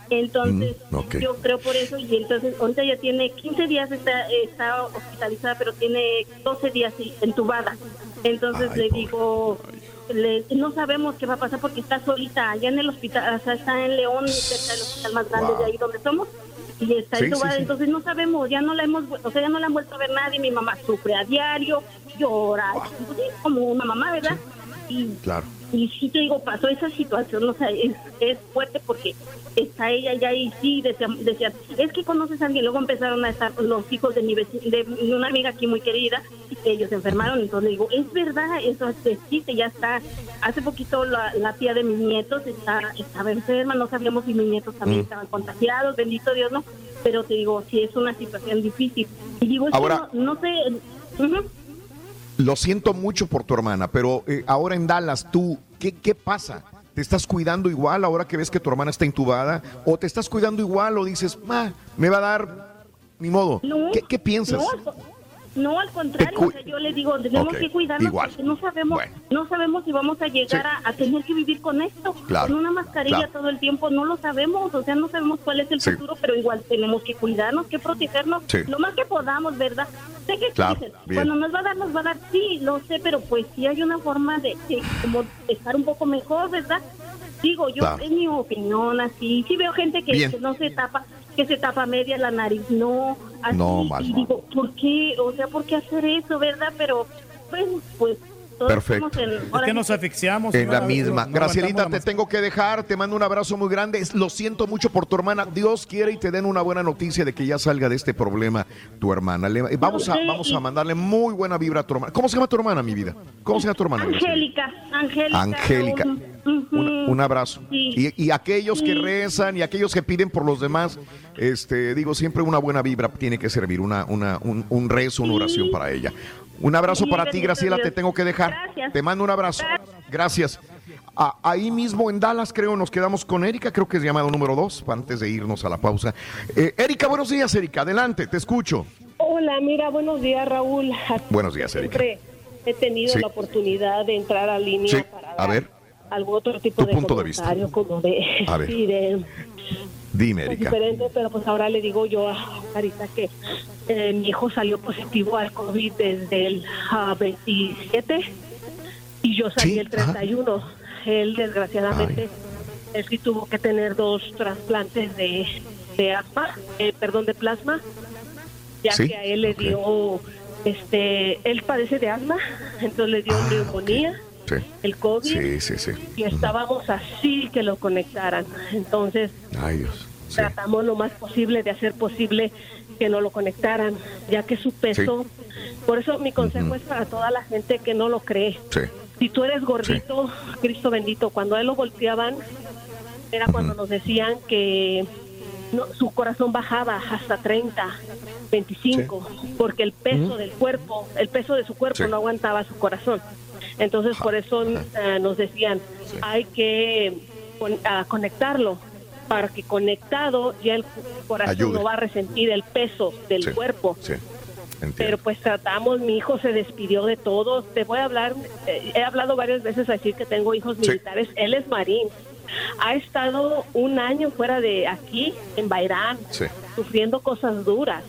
Entonces, Mm, yo creo por eso, y entonces ahorita ya tiene 15 días, está, está hospitalizada, pero tiene 12 días entubada. Entonces Ay, le pobre. digo, le- no sabemos qué va a pasar porque está solita allá en el hospital, o sea, está en León, cerca del hospital más grande Wow. de ahí donde somos. Y está Sí, entubada, sí, sí. entonces no sabemos, ya no la hemos, o sea, ya no la han vuelto a ver nadie. Mi mamá sufre a diario, llora, como una mamá, ¿verdad? Y Claro. Y sí te digo, pasó esa situación, o sea, es, es fuerte porque está ella ya y sí decía, decía, es que conoces a alguien, luego empezaron a estar los hijos de mi vecina, de una amiga aquí muy querida, y ellos se enfermaron, entonces digo, es verdad, eso existe, ya está, hace poquito la, la tía de mis nietos está, estaba enferma, no sabíamos si mis nietos también Mm. estaban contagiados, bendito Dios, no, pero te digo, sí es una situación difícil, y digo, es que Ahora- no, no sé, ujú. Lo siento mucho por tu hermana, pero eh, ahora en Dallas, tú, ¿qué, ¿qué pasa? ¿Te estás cuidando igual ahora que ves que tu hermana está intubada? ¿O te estás cuidando igual o dices, ma, me va a dar, ni modo? No, ¿Qué, qué piensas? No, no, al contrario, o sea, yo le digo, tenemos que cuidarnos igual. porque no sabemos, Bueno. no sabemos si vamos a llegar Sí. a, a tener que vivir con esto, Claro, con una mascarilla claro. todo el tiempo, no lo sabemos, o sea, no sabemos cuál es el Sí. futuro, pero igual tenemos que cuidarnos, que protegernos Sí. lo más que podamos, ¿verdad? Sé que Claro, cuando nos va a dar, nos va a dar, sí, lo sé, pero pues sí hay una forma de, de como estar un poco mejor, ¿verdad? Digo, yo, es mi opinión, así, sí veo gente que no se tapa, que se tapa media la nariz, no, así, No, mal, y digo, ¿por qué? O sea, ¿por qué hacer eso, verdad? Pero, pues, pues, todos Perfecto. en- Es que nos asfixiamos. En la misma. no Gracielita, te tengo que dejar. Te mando un abrazo muy grande. Es- Lo siento mucho por tu hermana. Dios quiere y te den una buena noticia de que ya salga de este problema tu hermana. Le- vamos, a, vamos a mandarle muy buena vibra a tu hermana. ¿Cómo se llama tu hermana, mi vida? ¿Cómo se llama tu hermana? Angélica, Angélica. Angélica. Un, un abrazo. Sí. Y, y aquellos que rezan y aquellos que piden por los demás, este, digo, siempre una buena vibra tiene que servir, una, una, un, un rezo, una oración para ella. Un abrazo Sí, para ti, Graciela, Dios. te tengo que dejar. Gracias. Te mando un abrazo. Gracias. Ahí mismo en Dallas, creo, nos quedamos con Erika, creo que es llamado número dos, antes de irnos a la pausa. Eh, Erika, buenos días, Erika, adelante, te escucho. Hola, mira, buenos días, Raúl. Buenos días, Erika. Siempre he tenido Sí. la oportunidad de entrar a línea Sí, para a ver, algún otro tipo Tu de punto de vista. comentario, como de, A ver. de dime, Erika. diferente, pero pues ahora le digo yo a Carita que eh, mi hijo salió positivo al COVID desde el ah, 27 y yo salí Sí, el 31. Él, desgraciadamente, él sí tuvo que tener dos trasplantes de, de asma, eh, perdón, de plasma, ya Sí, que a él le ok. dio, este, él padece de asma, entonces le dio neumonía, Sí. el COVID, Sí, sí, sí. y estábamos así que lo conectaran. Entonces, Ay, Dios. tratamos lo más posible de hacer posible que no lo conectaran, ya que su peso, por eso mi consejo es para toda la gente que no lo cree. Si tú eres gordito, Cristo bendito, cuando a él lo volteaban, era cuando nos decían que no, su corazón bajaba hasta 30, 25, porque el peso del cuerpo, el peso de su cuerpo Sí. no aguantaba su corazón. Entonces, por eso eh, nos decían, hay que con- conectarlo, para que conectado ya el corazón Ayude. no va a resentir el peso del Sí. cuerpo. Sí. Entiendo. Pero pues tratamos, mi hijo se despidió de todos. Te voy a hablar, eh, he hablado varias veces a decir que tengo hijos militares. Él es marín. Ha estado un año fuera de aquí, en Bairán, sufriendo cosas duras.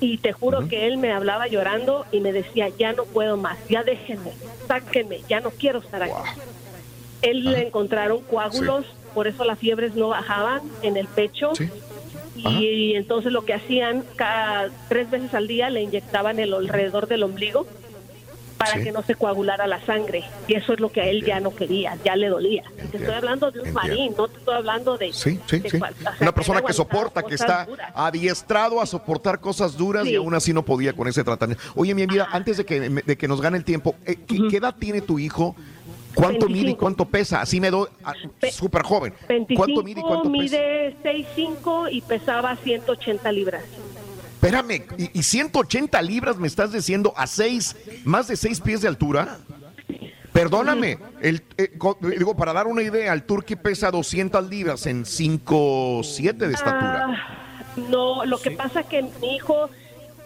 Y te juro que él me hablaba llorando y me decía, ya no puedo más, ya déjenme, sáquenme, ya no quiero estar aquí. Él le encontraron coágulos, por eso las fiebres no bajaban en el pecho. Y, entonces lo que hacían, cada tres veces al día le inyectaban el alrededor del ombligo para Sí. que no se coagulara la sangre. Y eso es lo que a él ya no quería, ya le dolía. Te estoy hablando de un Entiendo. marín, no te estoy hablando de... Sí, sí, de sí. cual- o sea, Una persona que soporta, que está duras. adiestrado a soportar cosas duras y aún así no podía con ese tratamiento. Oye, mi vida, antes de que, de que nos gane el tiempo, eh, ¿qué, qué edad tiene tu hijo? ¿Cuánto mide y 25. cuánto pesa? Así me doy, ah, súper joven. 25 ¿Cuánto mide y cuánto pesa? mide 6'5 y pesaba 180 libras. Espérame, ¿y, y 180 libras me estás diciendo a 6, más de 6 pies de altura? Perdóname, el, eh, digo, para dar una idea, el turqui pesa 200 libras en 5, 7 de estatura. Ah, no, lo que pasa que mi hijo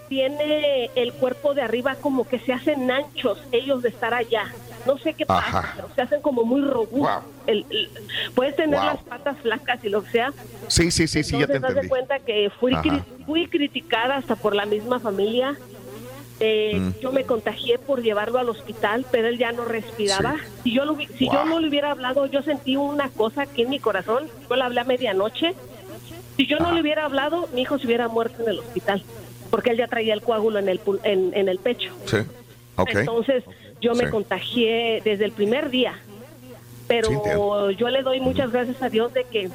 tiene el cuerpo de arriba como que se hacen anchos ellos de estar allá. No sé qué pasa, Ajá. pero se hacen como muy robustos. El- el- puedes tener Wow. las patas flacas y lo que sea. Sí, sí, sí, sí, ya te haz de entendí. cuenta que fui, cri- fui criticada hasta por la misma familia. Eh, Mm. Yo me contagié por llevarlo al hospital, pero él ya no respiraba. Si, yo, lo, si yo no le hubiera hablado, yo sentí una cosa aquí en mi corazón. Yo le hablé a medianoche. Si yo no le hubiera hablado, mi hijo se hubiera muerto en el hospital, porque él ya traía el coágulo en el, en, en el pecho. Sí, ok. Entonces yo me Sí. contagié desde el primer día, pero Sí, yo le doy muchas gracias a Dios de que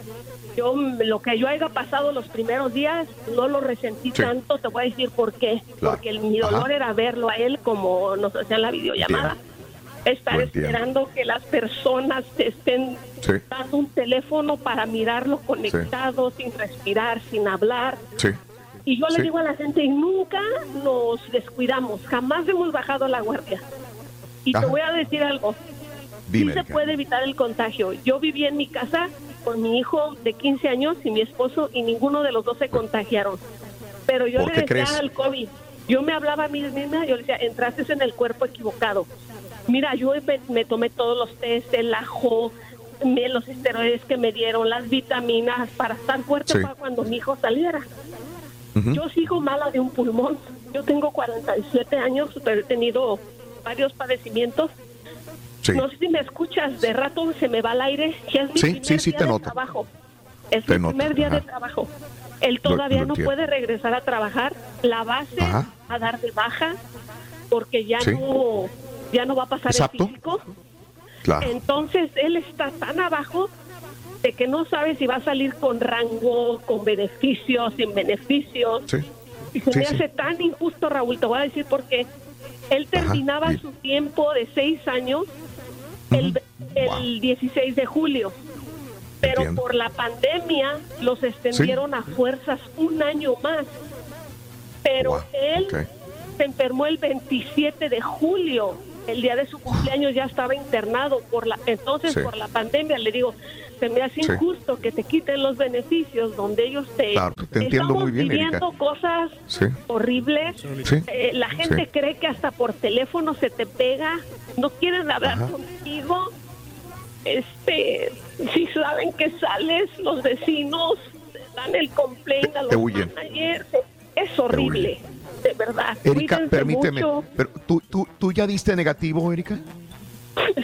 yo lo que yo haya pasado los primeros días no lo resentí Sí. tanto. Te voy a decir por qué. Claro. Porque mi dolor Ajá. era verlo a él como nos hacían la videollamada. Estar esperando que las personas te estén dando un teléfono para mirarlo conectado, sin respirar, sin hablar. Sí. Y yo le digo a la gente, nunca nos descuidamos, jamás hemos bajado la guardia. Y te voy a decir algo, sí se puede evitar el contagio. Yo viví en mi casa con mi hijo de 15 años y mi esposo y ninguno de los dos se contagiaron. Pero yo le decía al COVID, yo me hablaba a mí misma, yo le decía, entraste en el cuerpo equivocado. Mira, yo me, tomé todos los test, el ajo, los esteroides que me dieron, las vitaminas para estar fuerte para cuando mi hijo saliera. Yo sigo mala de un pulmón. Yo tengo 47 años, pero he tenido varios padecimientos. No sé si me escuchas, de rato se me va al aire. es mi primer día de trabajo. Es mi primer día de trabajo. Él todavía no puede regresar a trabajar. La base a dar de baja porque ya no ya no va a pasar el físico. Entonces él está tan abajo de que no sabe si va a salir con rango, con beneficios, sin beneficios. Y se me hace tan injusto, Raúl, te voy a decir por qué. Él terminaba su tiempo de seis años el, 16 de julio, pero por la pandemia los extendieron a fuerzas un año más. Pero él se enfermó el 27 de julio el día de su cumpleaños ya estaba internado por la entonces por la pandemia le digo se me hace injusto que te quiten los beneficios donde ellos te, claro, te entiendo muy bien viviendo cosas horribles eh, la gente cree que hasta por teléfono se te pega no quieren hablar contigo. Este si saben que sales los vecinos dan el complaint a los managers es horrible de verdad. Erika, permíteme, pero ¿tú, tú, ¿tú ya diste negativo, Erika?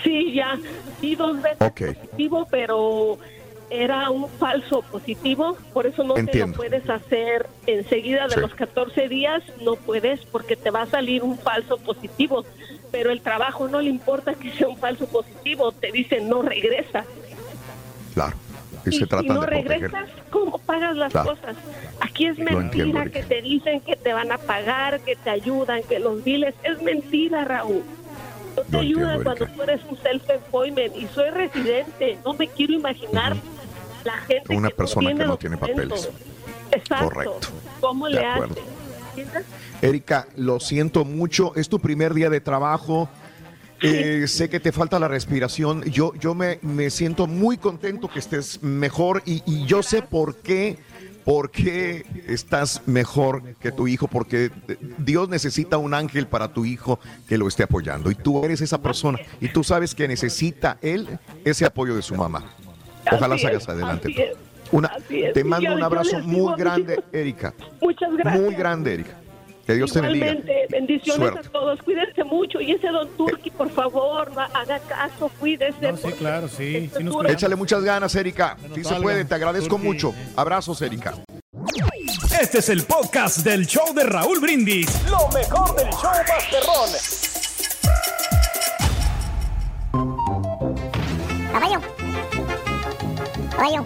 Sí, ya, sí, dos veces positivo, pero era un falso positivo, por eso no te lo puedes hacer enseguida de los 14 días, no puedes porque te va a salir un falso positivo, pero el trabajo no le importa que sea un falso positivo, te dicen no regresa. Claro y, si no regresas, ¿cómo pagas las cosas? Aquí es mentira que te dicen que te van a pagar, que te ayudan, que los biles. Es mentira, Raúl. No te ayudan cuando tú eres un self-employment y soy residente. No me quiero imaginar la gente Una persona que no tiene papeles. Exacto. Correcto. ¿Cómo le haces? Erika, lo siento mucho. Es tu primer día de trabajo. Eh, sé que te falta la respiración. Yo, yo me, me siento muy contento que estés mejor y, y yo sé por qué. ¿Por qué estás mejor que tu hijo? Porque Dios necesita un ángel para tu hijo que lo esté apoyando. Y tú eres esa persona. Y tú sabes que necesita él ese apoyo de su mamá. Ojalá salgas adelante. Una, te mando un abrazo muy grande, Erika. Muchas gracias. Muy grande, Erika. Que Dios te bendiga. bendiciones a todos. Cuídense mucho. Y ese don Turki, por favor, haga caso, cuídese. sí, claro, sí. Échale muchas ganas, Erika. Sí se puede, te agradezco mucho. Abrazos, Erika. Este es el podcast del show de Raúl Brindis. Lo mejor del show Masterrón. Caballo. Caballo.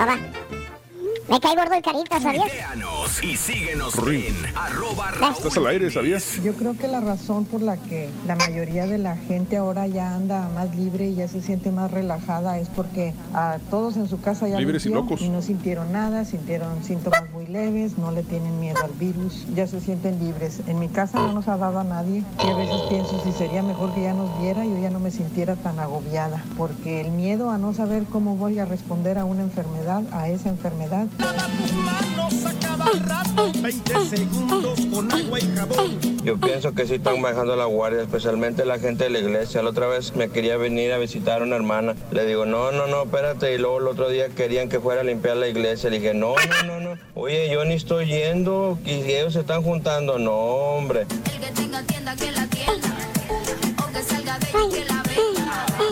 Hola. Me cae gordo el carita, ¿sabías? Y síguenos en arroba Estás al aire, ¿sabías? Yo creo que la razón por la que la mayoría de la gente ahora ya anda más libre y ya se siente más relajada es porque a todos en su casa ya libres y locos. y no sintieron nada, sintieron síntomas muy leves, no le tienen miedo al virus, ya se sienten libres. En mi casa no nos ha dado a nadie y a veces pienso si sería mejor que ya nos viera yo ya no me sintiera tan agobiada, porque el miedo a no saber cómo voy a responder a una enfermedad, a esa enfermedad, yo pienso que sí están bajando la guardia, especialmente la gente de la iglesia. La otra vez me quería venir a visitar a una hermana. Le digo, no, no, no, espérate. Y luego el otro día querían que fuera a limpiar la iglesia. Le dije, no, no, no, no. Oye, yo ni estoy yendo y ellos se están juntando. No, hombre. El que tenga tienda, que la tienda. O que salga de que la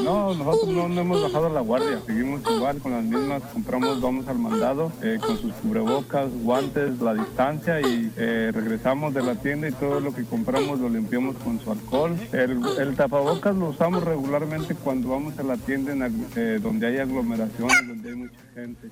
no, nosotros no, hemos bajado la guardia, seguimos igual con las mismas, compramos, vamos al mandado eh, con sus cubrebocas, guantes, la distancia y eh, regresamos de la tienda y todo lo que compramos lo limpiamos con su alcohol. El, tapabocas lo usamos regularmente cuando vamos a la tienda eh, donde hay aglomeraciones, donde hay mucha gente.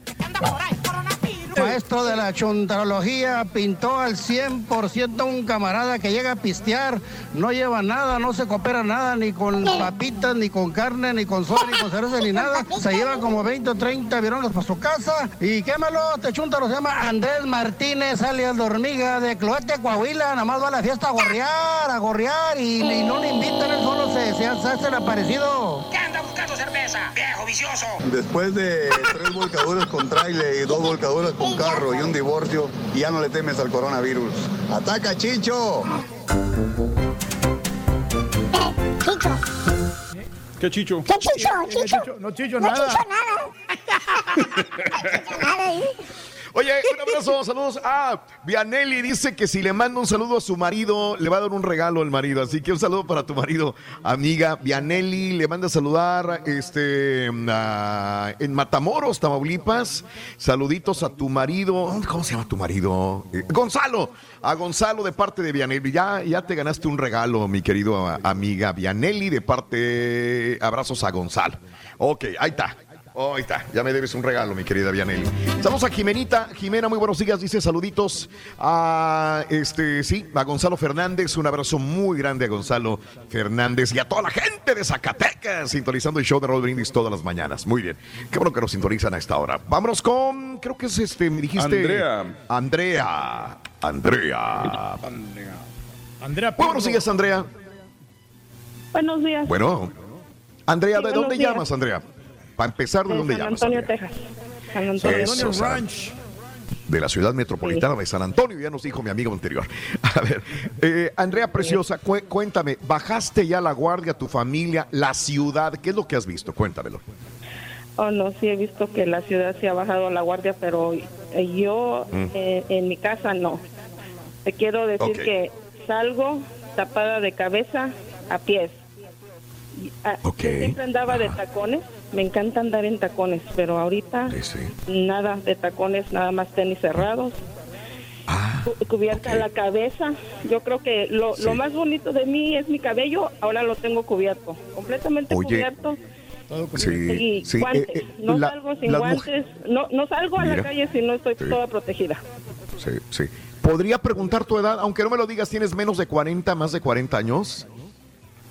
Maestro de la chuntarología pintó al 100% un camarada que llega a pistear, no lleva nada, no se coopera nada, ni con papitas, ni con carne ni con sol, ni con cerveza, ni nada. Se lleva como 20 o 30 virones para su casa. Y quémalo, este chúntaro se llama Andrés Martínez, alias de hormiga, de Cloete, Coahuila. Nada más va a la fiesta a gorrear, a gorrear. Y, y no le invitan, él solo se, se hace el aparecido. ¿Qué anda buscando cerveza, viejo vicioso? Después de tres volcaduras con trailer y dos volcaduras con carro y un divorcio, ya no le temes al coronavirus. ¡Ataca, Chicho! Chicho. ¿Qué chicho? ¿Qué chicho? Chicho. No chicho No nada. chicho nada. Nada, ¿eh? Oye, un abrazo, saludos. Ah, Vianelli dice que si le manda un saludo a su marido, le va a dar un regalo al marido. Así que un saludo para tu marido, amiga. Vianelli le manda a saludar este, ah, en Matamoros, Tamaulipas. Saluditos a tu marido. ¿Cómo se llama tu marido? Eh, Gonzalo. A Gonzalo de parte de Vianelli. Ya, ya te ganaste un regalo, mi querido amiga Vianelli, de parte. Abrazos a Gonzalo. Ok, ahí está. Oh, ahí está, ya me debes un regalo, mi querida Vianelli. Saludos a Jimenita. Jimena, muy buenos días. Dice saluditos a este, sí, a Gonzalo Fernández. Un abrazo muy grande a Gonzalo Fernández y a toda la gente de Zacatecas, sintonizando el show de Roll Brindis todas las mañanas. Muy bien. Qué bueno que nos sintonizan a esta hora. Vámonos con, creo que es este, me dijiste. Andrea. Andrea. Andrea. Andrea Muy buenos días, Andrea. Buenos días. Bueno. Andrea, Sí, ¿de dónde días. llamas, Andrea? Para empezar, ¿de De dónde San llamas? Antonio, Andrea? Texas. San Antonio. Eso, San- de la ciudad metropolitana de San Antonio, ya nos dijo mi amigo anterior. A ver, eh, Andrea Preciosa, cu- cuéntame, ¿bajaste ya la guardia, tu familia, la ciudad? ¿Qué es lo que has visto? Cuéntamelo. Oh, no, sí he visto que la ciudad se ha bajado la guardia, pero eh, yo Mm. eh, en mi casa no. Te quiero decir que salgo tapada de cabeza a pies. Ah, yo siempre andaba de tacones, me encanta andar en tacones, pero ahorita nada de tacones, nada más tenis cerrados. Ah, Cu- cubierta la cabeza. Yo creo que lo, lo más bonito de mí es mi cabello, ahora lo tengo cubierto, completamente Oye, cubierto. Sí, y sí, guantes. eh, eh, no la- salgo sin guantes, no, no salgo a la Mira. calle si no estoy Sí. toda protegida. Sí, sí. ¿Podría preguntar tu edad? Aunque no me lo digas, ¿tienes menos de 40, más de 40 años?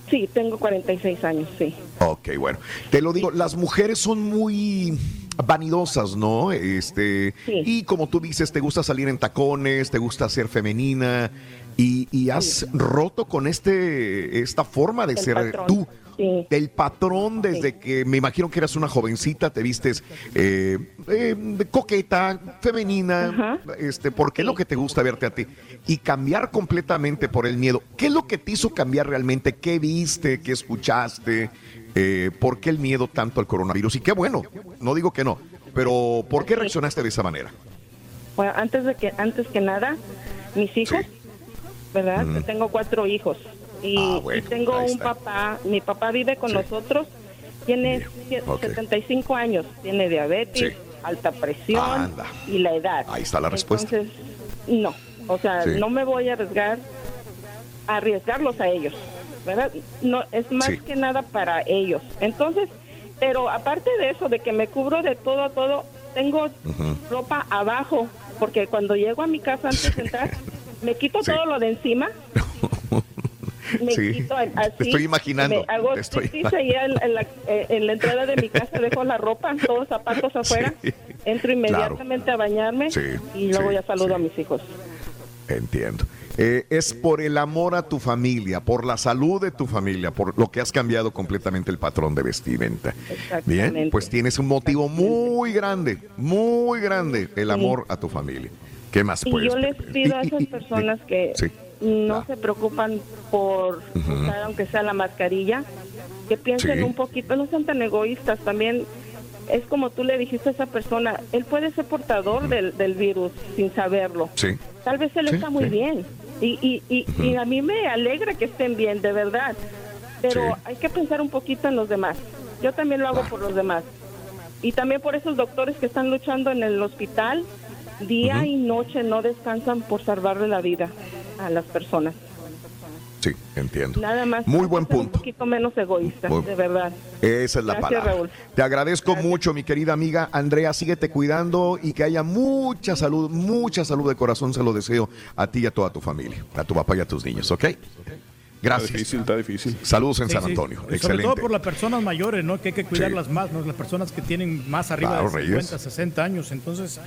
Sí, tengo 46 años, sí. Ok, bueno. Te lo digo, las mujeres son muy vanidosas, ¿no? Este, y como tú dices, te gusta salir en tacones, te gusta ser femenina y, y has roto con este esta forma de El ser patrón. tú. El patrón desde que me imagino que eras una jovencita, te vistes eh, eh, coqueta, femenina, este, porque es lo que te gusta verte a ti. Y cambiar completamente por el miedo. ¿Qué es lo que te hizo cambiar realmente? ¿Qué viste? ¿Qué escuchaste? Eh, ¿Por qué el miedo tanto al coronavirus? Y qué bueno, no digo que no, pero ¿por qué reaccionaste de esa manera? Bueno, antes de que antes que nada, mis hijos, ¿verdad? Mm. Tengo cuatro hijos y, Ah, bueno, y tengo un papá, mi papá vive con nosotros, tiene sie- ok. 75 años, tiene diabetes, Sí. alta presión Anda. y la edad. Ahí está la respuesta. Entonces, no, o sea, Sí. no me voy a arriesgar a arriesgarlos a ellos, ¿verdad? No, es más que nada para ellos. Entonces, pero aparte de eso, de que me cubro de todo a todo, tengo ropa abajo, porque cuando llego a mi casa antes de entrar, me quito todo lo de encima. Me Sí, quito así, te estoy imaginando, me hago estoy ahí en, en la, en la entrada de mi casa, dejo la ropa, todos los zapatos afuera, entro inmediatamente a bañarme Sí, y luego ya saludo a mis hijos. Entiendo. Eh, es por el amor a tu familia, por la salud de tu familia, por lo que has cambiado completamente el patrón de vestimenta. Bien, pues tienes un motivo muy grande, muy grande, el amor a tu familia. ¿Qué más Y puedes yo les pido a esas personas que Sí. No se preocupan por usar, aunque sea la mascarilla, que piensen Sí. un poquito, no sean tan egoístas. También es como tú le dijiste a esa persona, él puede ser portador del, del virus sin saberlo. Sí. Tal vez él Sí, está muy bien. Y, y, y, y a mí me alegra que estén bien, de verdad. Pero hay que pensar un poquito en los demás. Yo también lo hago por los demás. Y también por esos doctores que están luchando en el hospital, día y noche no descansan por salvarle la vida a las personas. Sí, entiendo. Nada más. Muy buen ser Un punto. poquito menos egoístas, Muy- de verdad. Esa es la Gracias, palabra. Raúl. Te agradezco mucho, mi querida amiga Andrea. Síguete cuidando y que haya mucha salud, mucha salud de corazón. Se lo deseo a ti y a toda tu familia, a tu papá y a tus niños, ¿ok? Gracias. Está difícil, está difícil. Saludos en Sí, San sí. Antonio. Sobre Excelente. todo por las personas mayores, ¿no? Que hay que cuidarlas más, ¿no? Las personas que tienen más arriba Claro, de Reyes. 50, 60 años. Entonces, sí,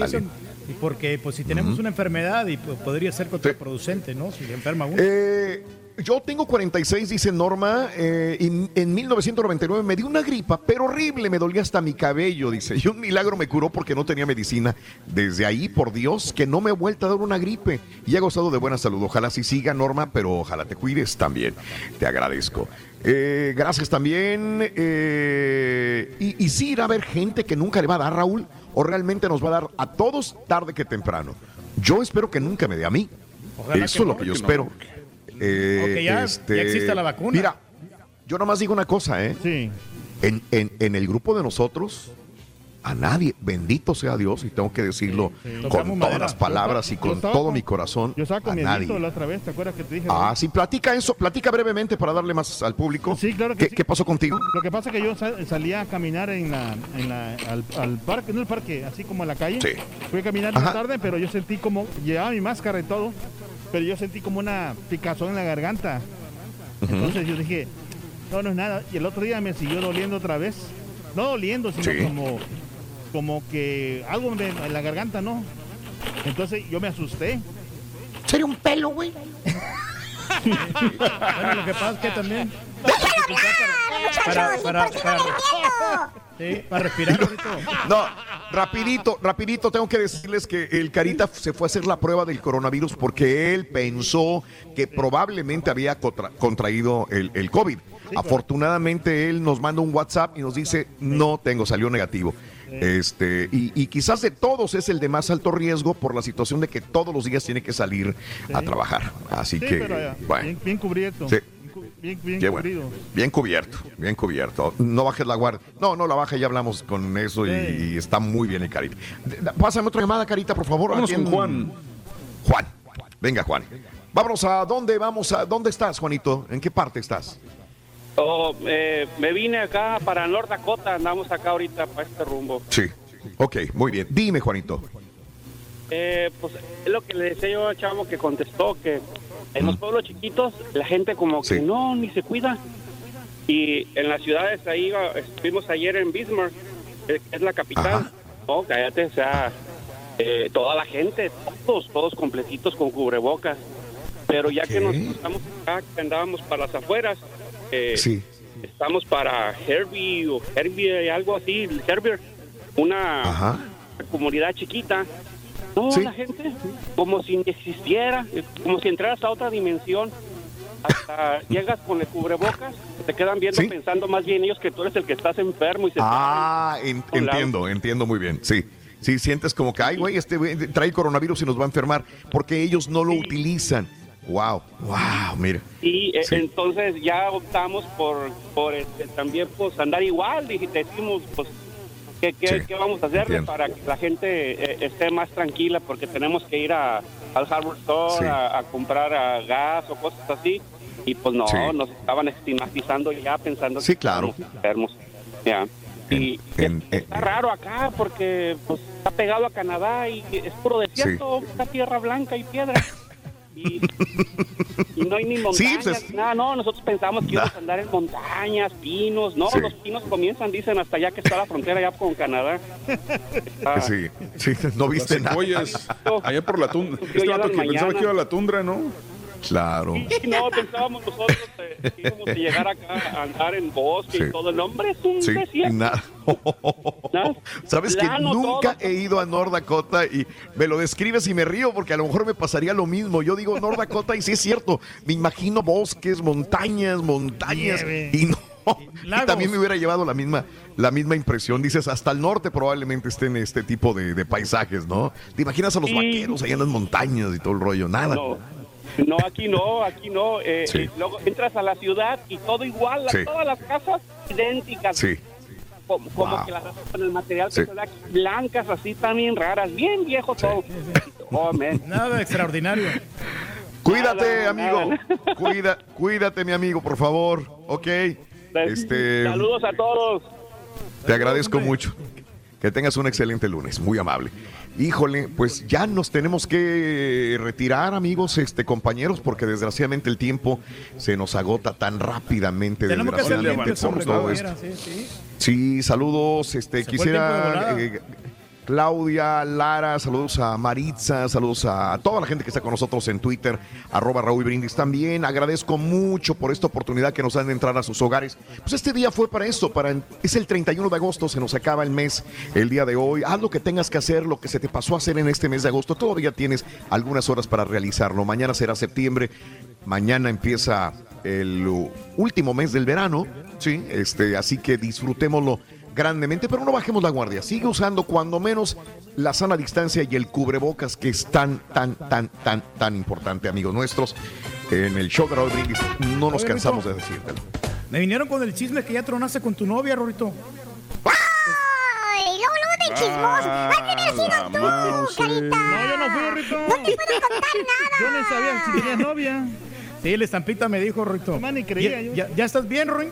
Ándale. Y porque pues si tenemos una enfermedad y pues, podría ser contraproducente, ¿no? Si se enferma uno. Eh, yo tengo 46, dice Norma, eh, y en 1999 me dio una gripa, pero horrible, me dolía hasta mi cabello, dice. Y un milagro me curó porque no tenía medicina. Desde ahí, por Dios, que no me he vuelto a dar una gripe. Y he gozado de buena salud. Ojalá sí siga, Norma, pero ojalá te cuides también. Te agradezco. Eh, gracias también. eh, y, y sí irá a haber gente que nunca le va a dar, Raúl, o realmente nos va a dar a todos tarde que temprano. Yo espero que nunca me dé a mí. Ojalá Eso es lo que yo que no. espero. Eh, ya- este, ya exista la vacuna. Mira, yo nomás digo una cosa, ¿eh? Sí. En, en- en el grupo de nosotros, a nadie, bendito sea Dios, y tengo que decirlo con todas madera. las palabras y con estaba todo mi corazón, Yo estaba con a mi nadie. la otra vez, ¿te acuerdas que te dije? Ah, sí, platica eso, platica brevemente para darle más al público. Sí, claro que ¿Qué, sí. qué pasó contigo? Lo que pasa es que yo sal- salía a caminar en la, en la- al, al parque, no el parque, así como en la calle. Sí. Fui a caminar más tarde, pero yo sentí como, llevaba mi máscara y todo, pero yo sentí como una picazón en la garganta. Entonces yo dije, no, no es nada. Y el otro día me siguió doliendo otra vez. No doliendo, sino como, como que algo en la garganta, ¿no? Entonces yo me asusté. Sería un pelo, güey. Bueno, lo que pasa es que también... muchachos! para- ¿Y por qué para- entiendo? Sí, para respirar. No, rapidito, rapidito, tengo que decirles que el Carita se fue a hacer la prueba del coronavirus porque él pensó que probablemente había contra- contraído el, el COVID. Afortunadamente él nos manda un WhatsApp y nos dice, no tengo, salió negativo. Este, y, y quizás de todos es el de más alto riesgo por la situación de que todos los días tiene que salir a trabajar. Así Sí, que, pero, eh, bueno. bien, bien cubierto. Sí. Bien, bien bueno. Bien cubierto, bien cubierto. No bajes la guardia. No, no la baja, ya hablamos con eso y, está muy bien el Carita. Pásame otra llamada, Carita, por favor. Vámonos ¿A quién? con Juan. Juan. Venga, Juan. Vámonos a dónde vamos a dónde estás, Juanito? ¿En qué parte estás? Oh, eh, me vine acá para North Dakota, andamos acá ahorita para este rumbo. Sí. Ok, muy bien. Dime, Juanito. Eh, pues es lo que le decía yo al chavo que contestó, que en los pueblos chiquitos la gente como que Sí. no, ni se cuida. Y en las ciudades ahí, estuvimos ayer en Bismarck, eh, que es la capital. No, cállate, o sea, eh, toda la gente, todos, todos completitos con cubrebocas. Pero ya que nos estamos acá, que andábamos para las afueras, eh, Sí. estamos para Herbie o Herbie, algo así, Herbie, una Ajá. comunidad chiquita. No, Sí. la gente como si existiera, eh, como si entraras a otra dimensión. Hasta llegas con el cubrebocas, te quedan viendo Sí. pensando más bien ellos que tú eres el que estás enfermo y se Ah, en- entiendo, entiendo muy bien. Sí. Sí, sientes como que, ay, güey, este güey trae coronavirus y nos va a enfermar porque ellos no lo utilizan. Wow, wow, mira. Y Sí. entonces ya optamos por, por este, también pues andar igual y decimos pues ¿qué, qué, Sí, qué vamos a hacer para que la gente eh, esté más tranquila porque tenemos que ir a, al hardware store Sí. a, a comprar ah, gas o cosas así y pues no, Sí. nos estaban estigmatizando ya pensando Sí, que claro. enfermos. Ya. Y En- en- está raro acá porque pues está pegado a Canadá y es puro desierto, está tierra blanca y piedra. Y, y no hay ni montañas, Sí, pues, es- nada, no, nosotros pensamos que íbamos a andar en montañas, pinos, no, Sí. los pinos comienzan, dicen, hasta allá que está la frontera ya con Canadá. Ah, Sí, sí, no viste Las nada. allá por la tundra. Este vato que pensaba que iba a la tundra, ¿no? Claro. Sí, no, pensábamos nosotros eh, que íbamos a llegar acá a andar en bosque Sí. y todo. El hombre es un Sí, desierto. nada. Sabes que nunca todo. he ido a North Dakota y me lo describes y me río porque a lo mejor me pasaría lo mismo. Yo digo North Dakota y sí es cierto, me imagino bosques, montañas, montañas y no. Y también me hubiera llevado la misma, la misma impresión. Dices, hasta el norte probablemente estén este tipo de, de paisajes, ¿no? Te imaginas a los vaqueros allá en las montañas y todo el rollo, nada. No, no, aquí no, aquí no. Eh, Sí. eh, luego entras a la ciudad y todo igual, Sí. todas las casas idénticas. Sí. Como, como Wow. que las con el material Sí. que se da blancas, así también raras, bien viejo todo. Oh, man. Nada extraordinario. Cuídate, Nada, amigo. nada. Cuida, cuídate, mi amigo, por favor. Ok. Este, Saludos a todos. te agradezco mucho. Que tengas un excelente lunes, muy amable. Híjole, pues ya nos tenemos que retirar, amigos, este compañeros, porque desgraciadamente el tiempo se nos agota tan rápidamente. Tenemos que desgraciadamente por todo esto. Sí, sí. Sí, saludos. Este, Se quisiera Claudia, Lara, saludos a Maritza, saludos a toda la gente que está con nosotros en Twitter, arroba Raúl Brindis también. Agradezco mucho por esta oportunidad que nos dan de entrar a sus hogares. Pues este día fue para esto, para, es el 31 de agosto, se nos acaba el mes el día de hoy. Haz lo que tengas que hacer, lo que se te pasó a hacer en este mes de agosto. Todavía tienes algunas horas para realizarlo. Mañana será septiembre, mañana empieza el último mes del verano, sí, este, así que disfrutémoslo grandemente, pero no bajemos la guardia. Sigue usando cuando menos la sana distancia y el cubrebocas que es tan, tan, tan, tan, tan importante, amigos nuestros. En el show de Raúl Brindis no nos cansamos de decírtelo. Me vinieron con el chisme que ya tronaste con tu novia, Rorito. Ay, luego, luego de chismos. Ay, que haber sido tú, carita. No, yo no fui, Rito. No te puedo contar nada. Yo no sabía si tenías novia. Sí, la estampita me dijo, Rorito. ni creía ¿Ya, yo. ya, ya estás bien, Rory?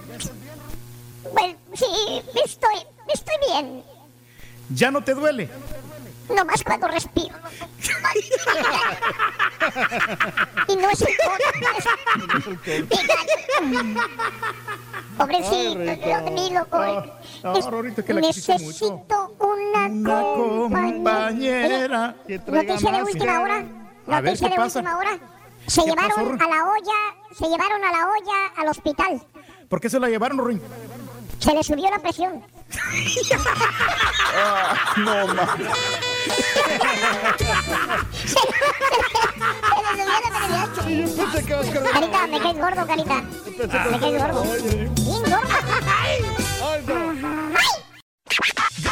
Pues sí, estoy, estoy bien. ¿Ya no te duele? Nomás cuando respiro. y no es el Pobrecito, loco. No, no, que la quisiste mucho. Necesito una, Una compañera que traiga Noticia de más última hora. Noticia ¿qué de última hora. Se ¿Qué llevaron pasó, a la olla, se llevaron a la olla al hospital. ¿Por qué se la llevaron, Rory? Se le subió la presión. no, ma. Carita, me caes gordo, carita. Me caes gordo. Bien gordo.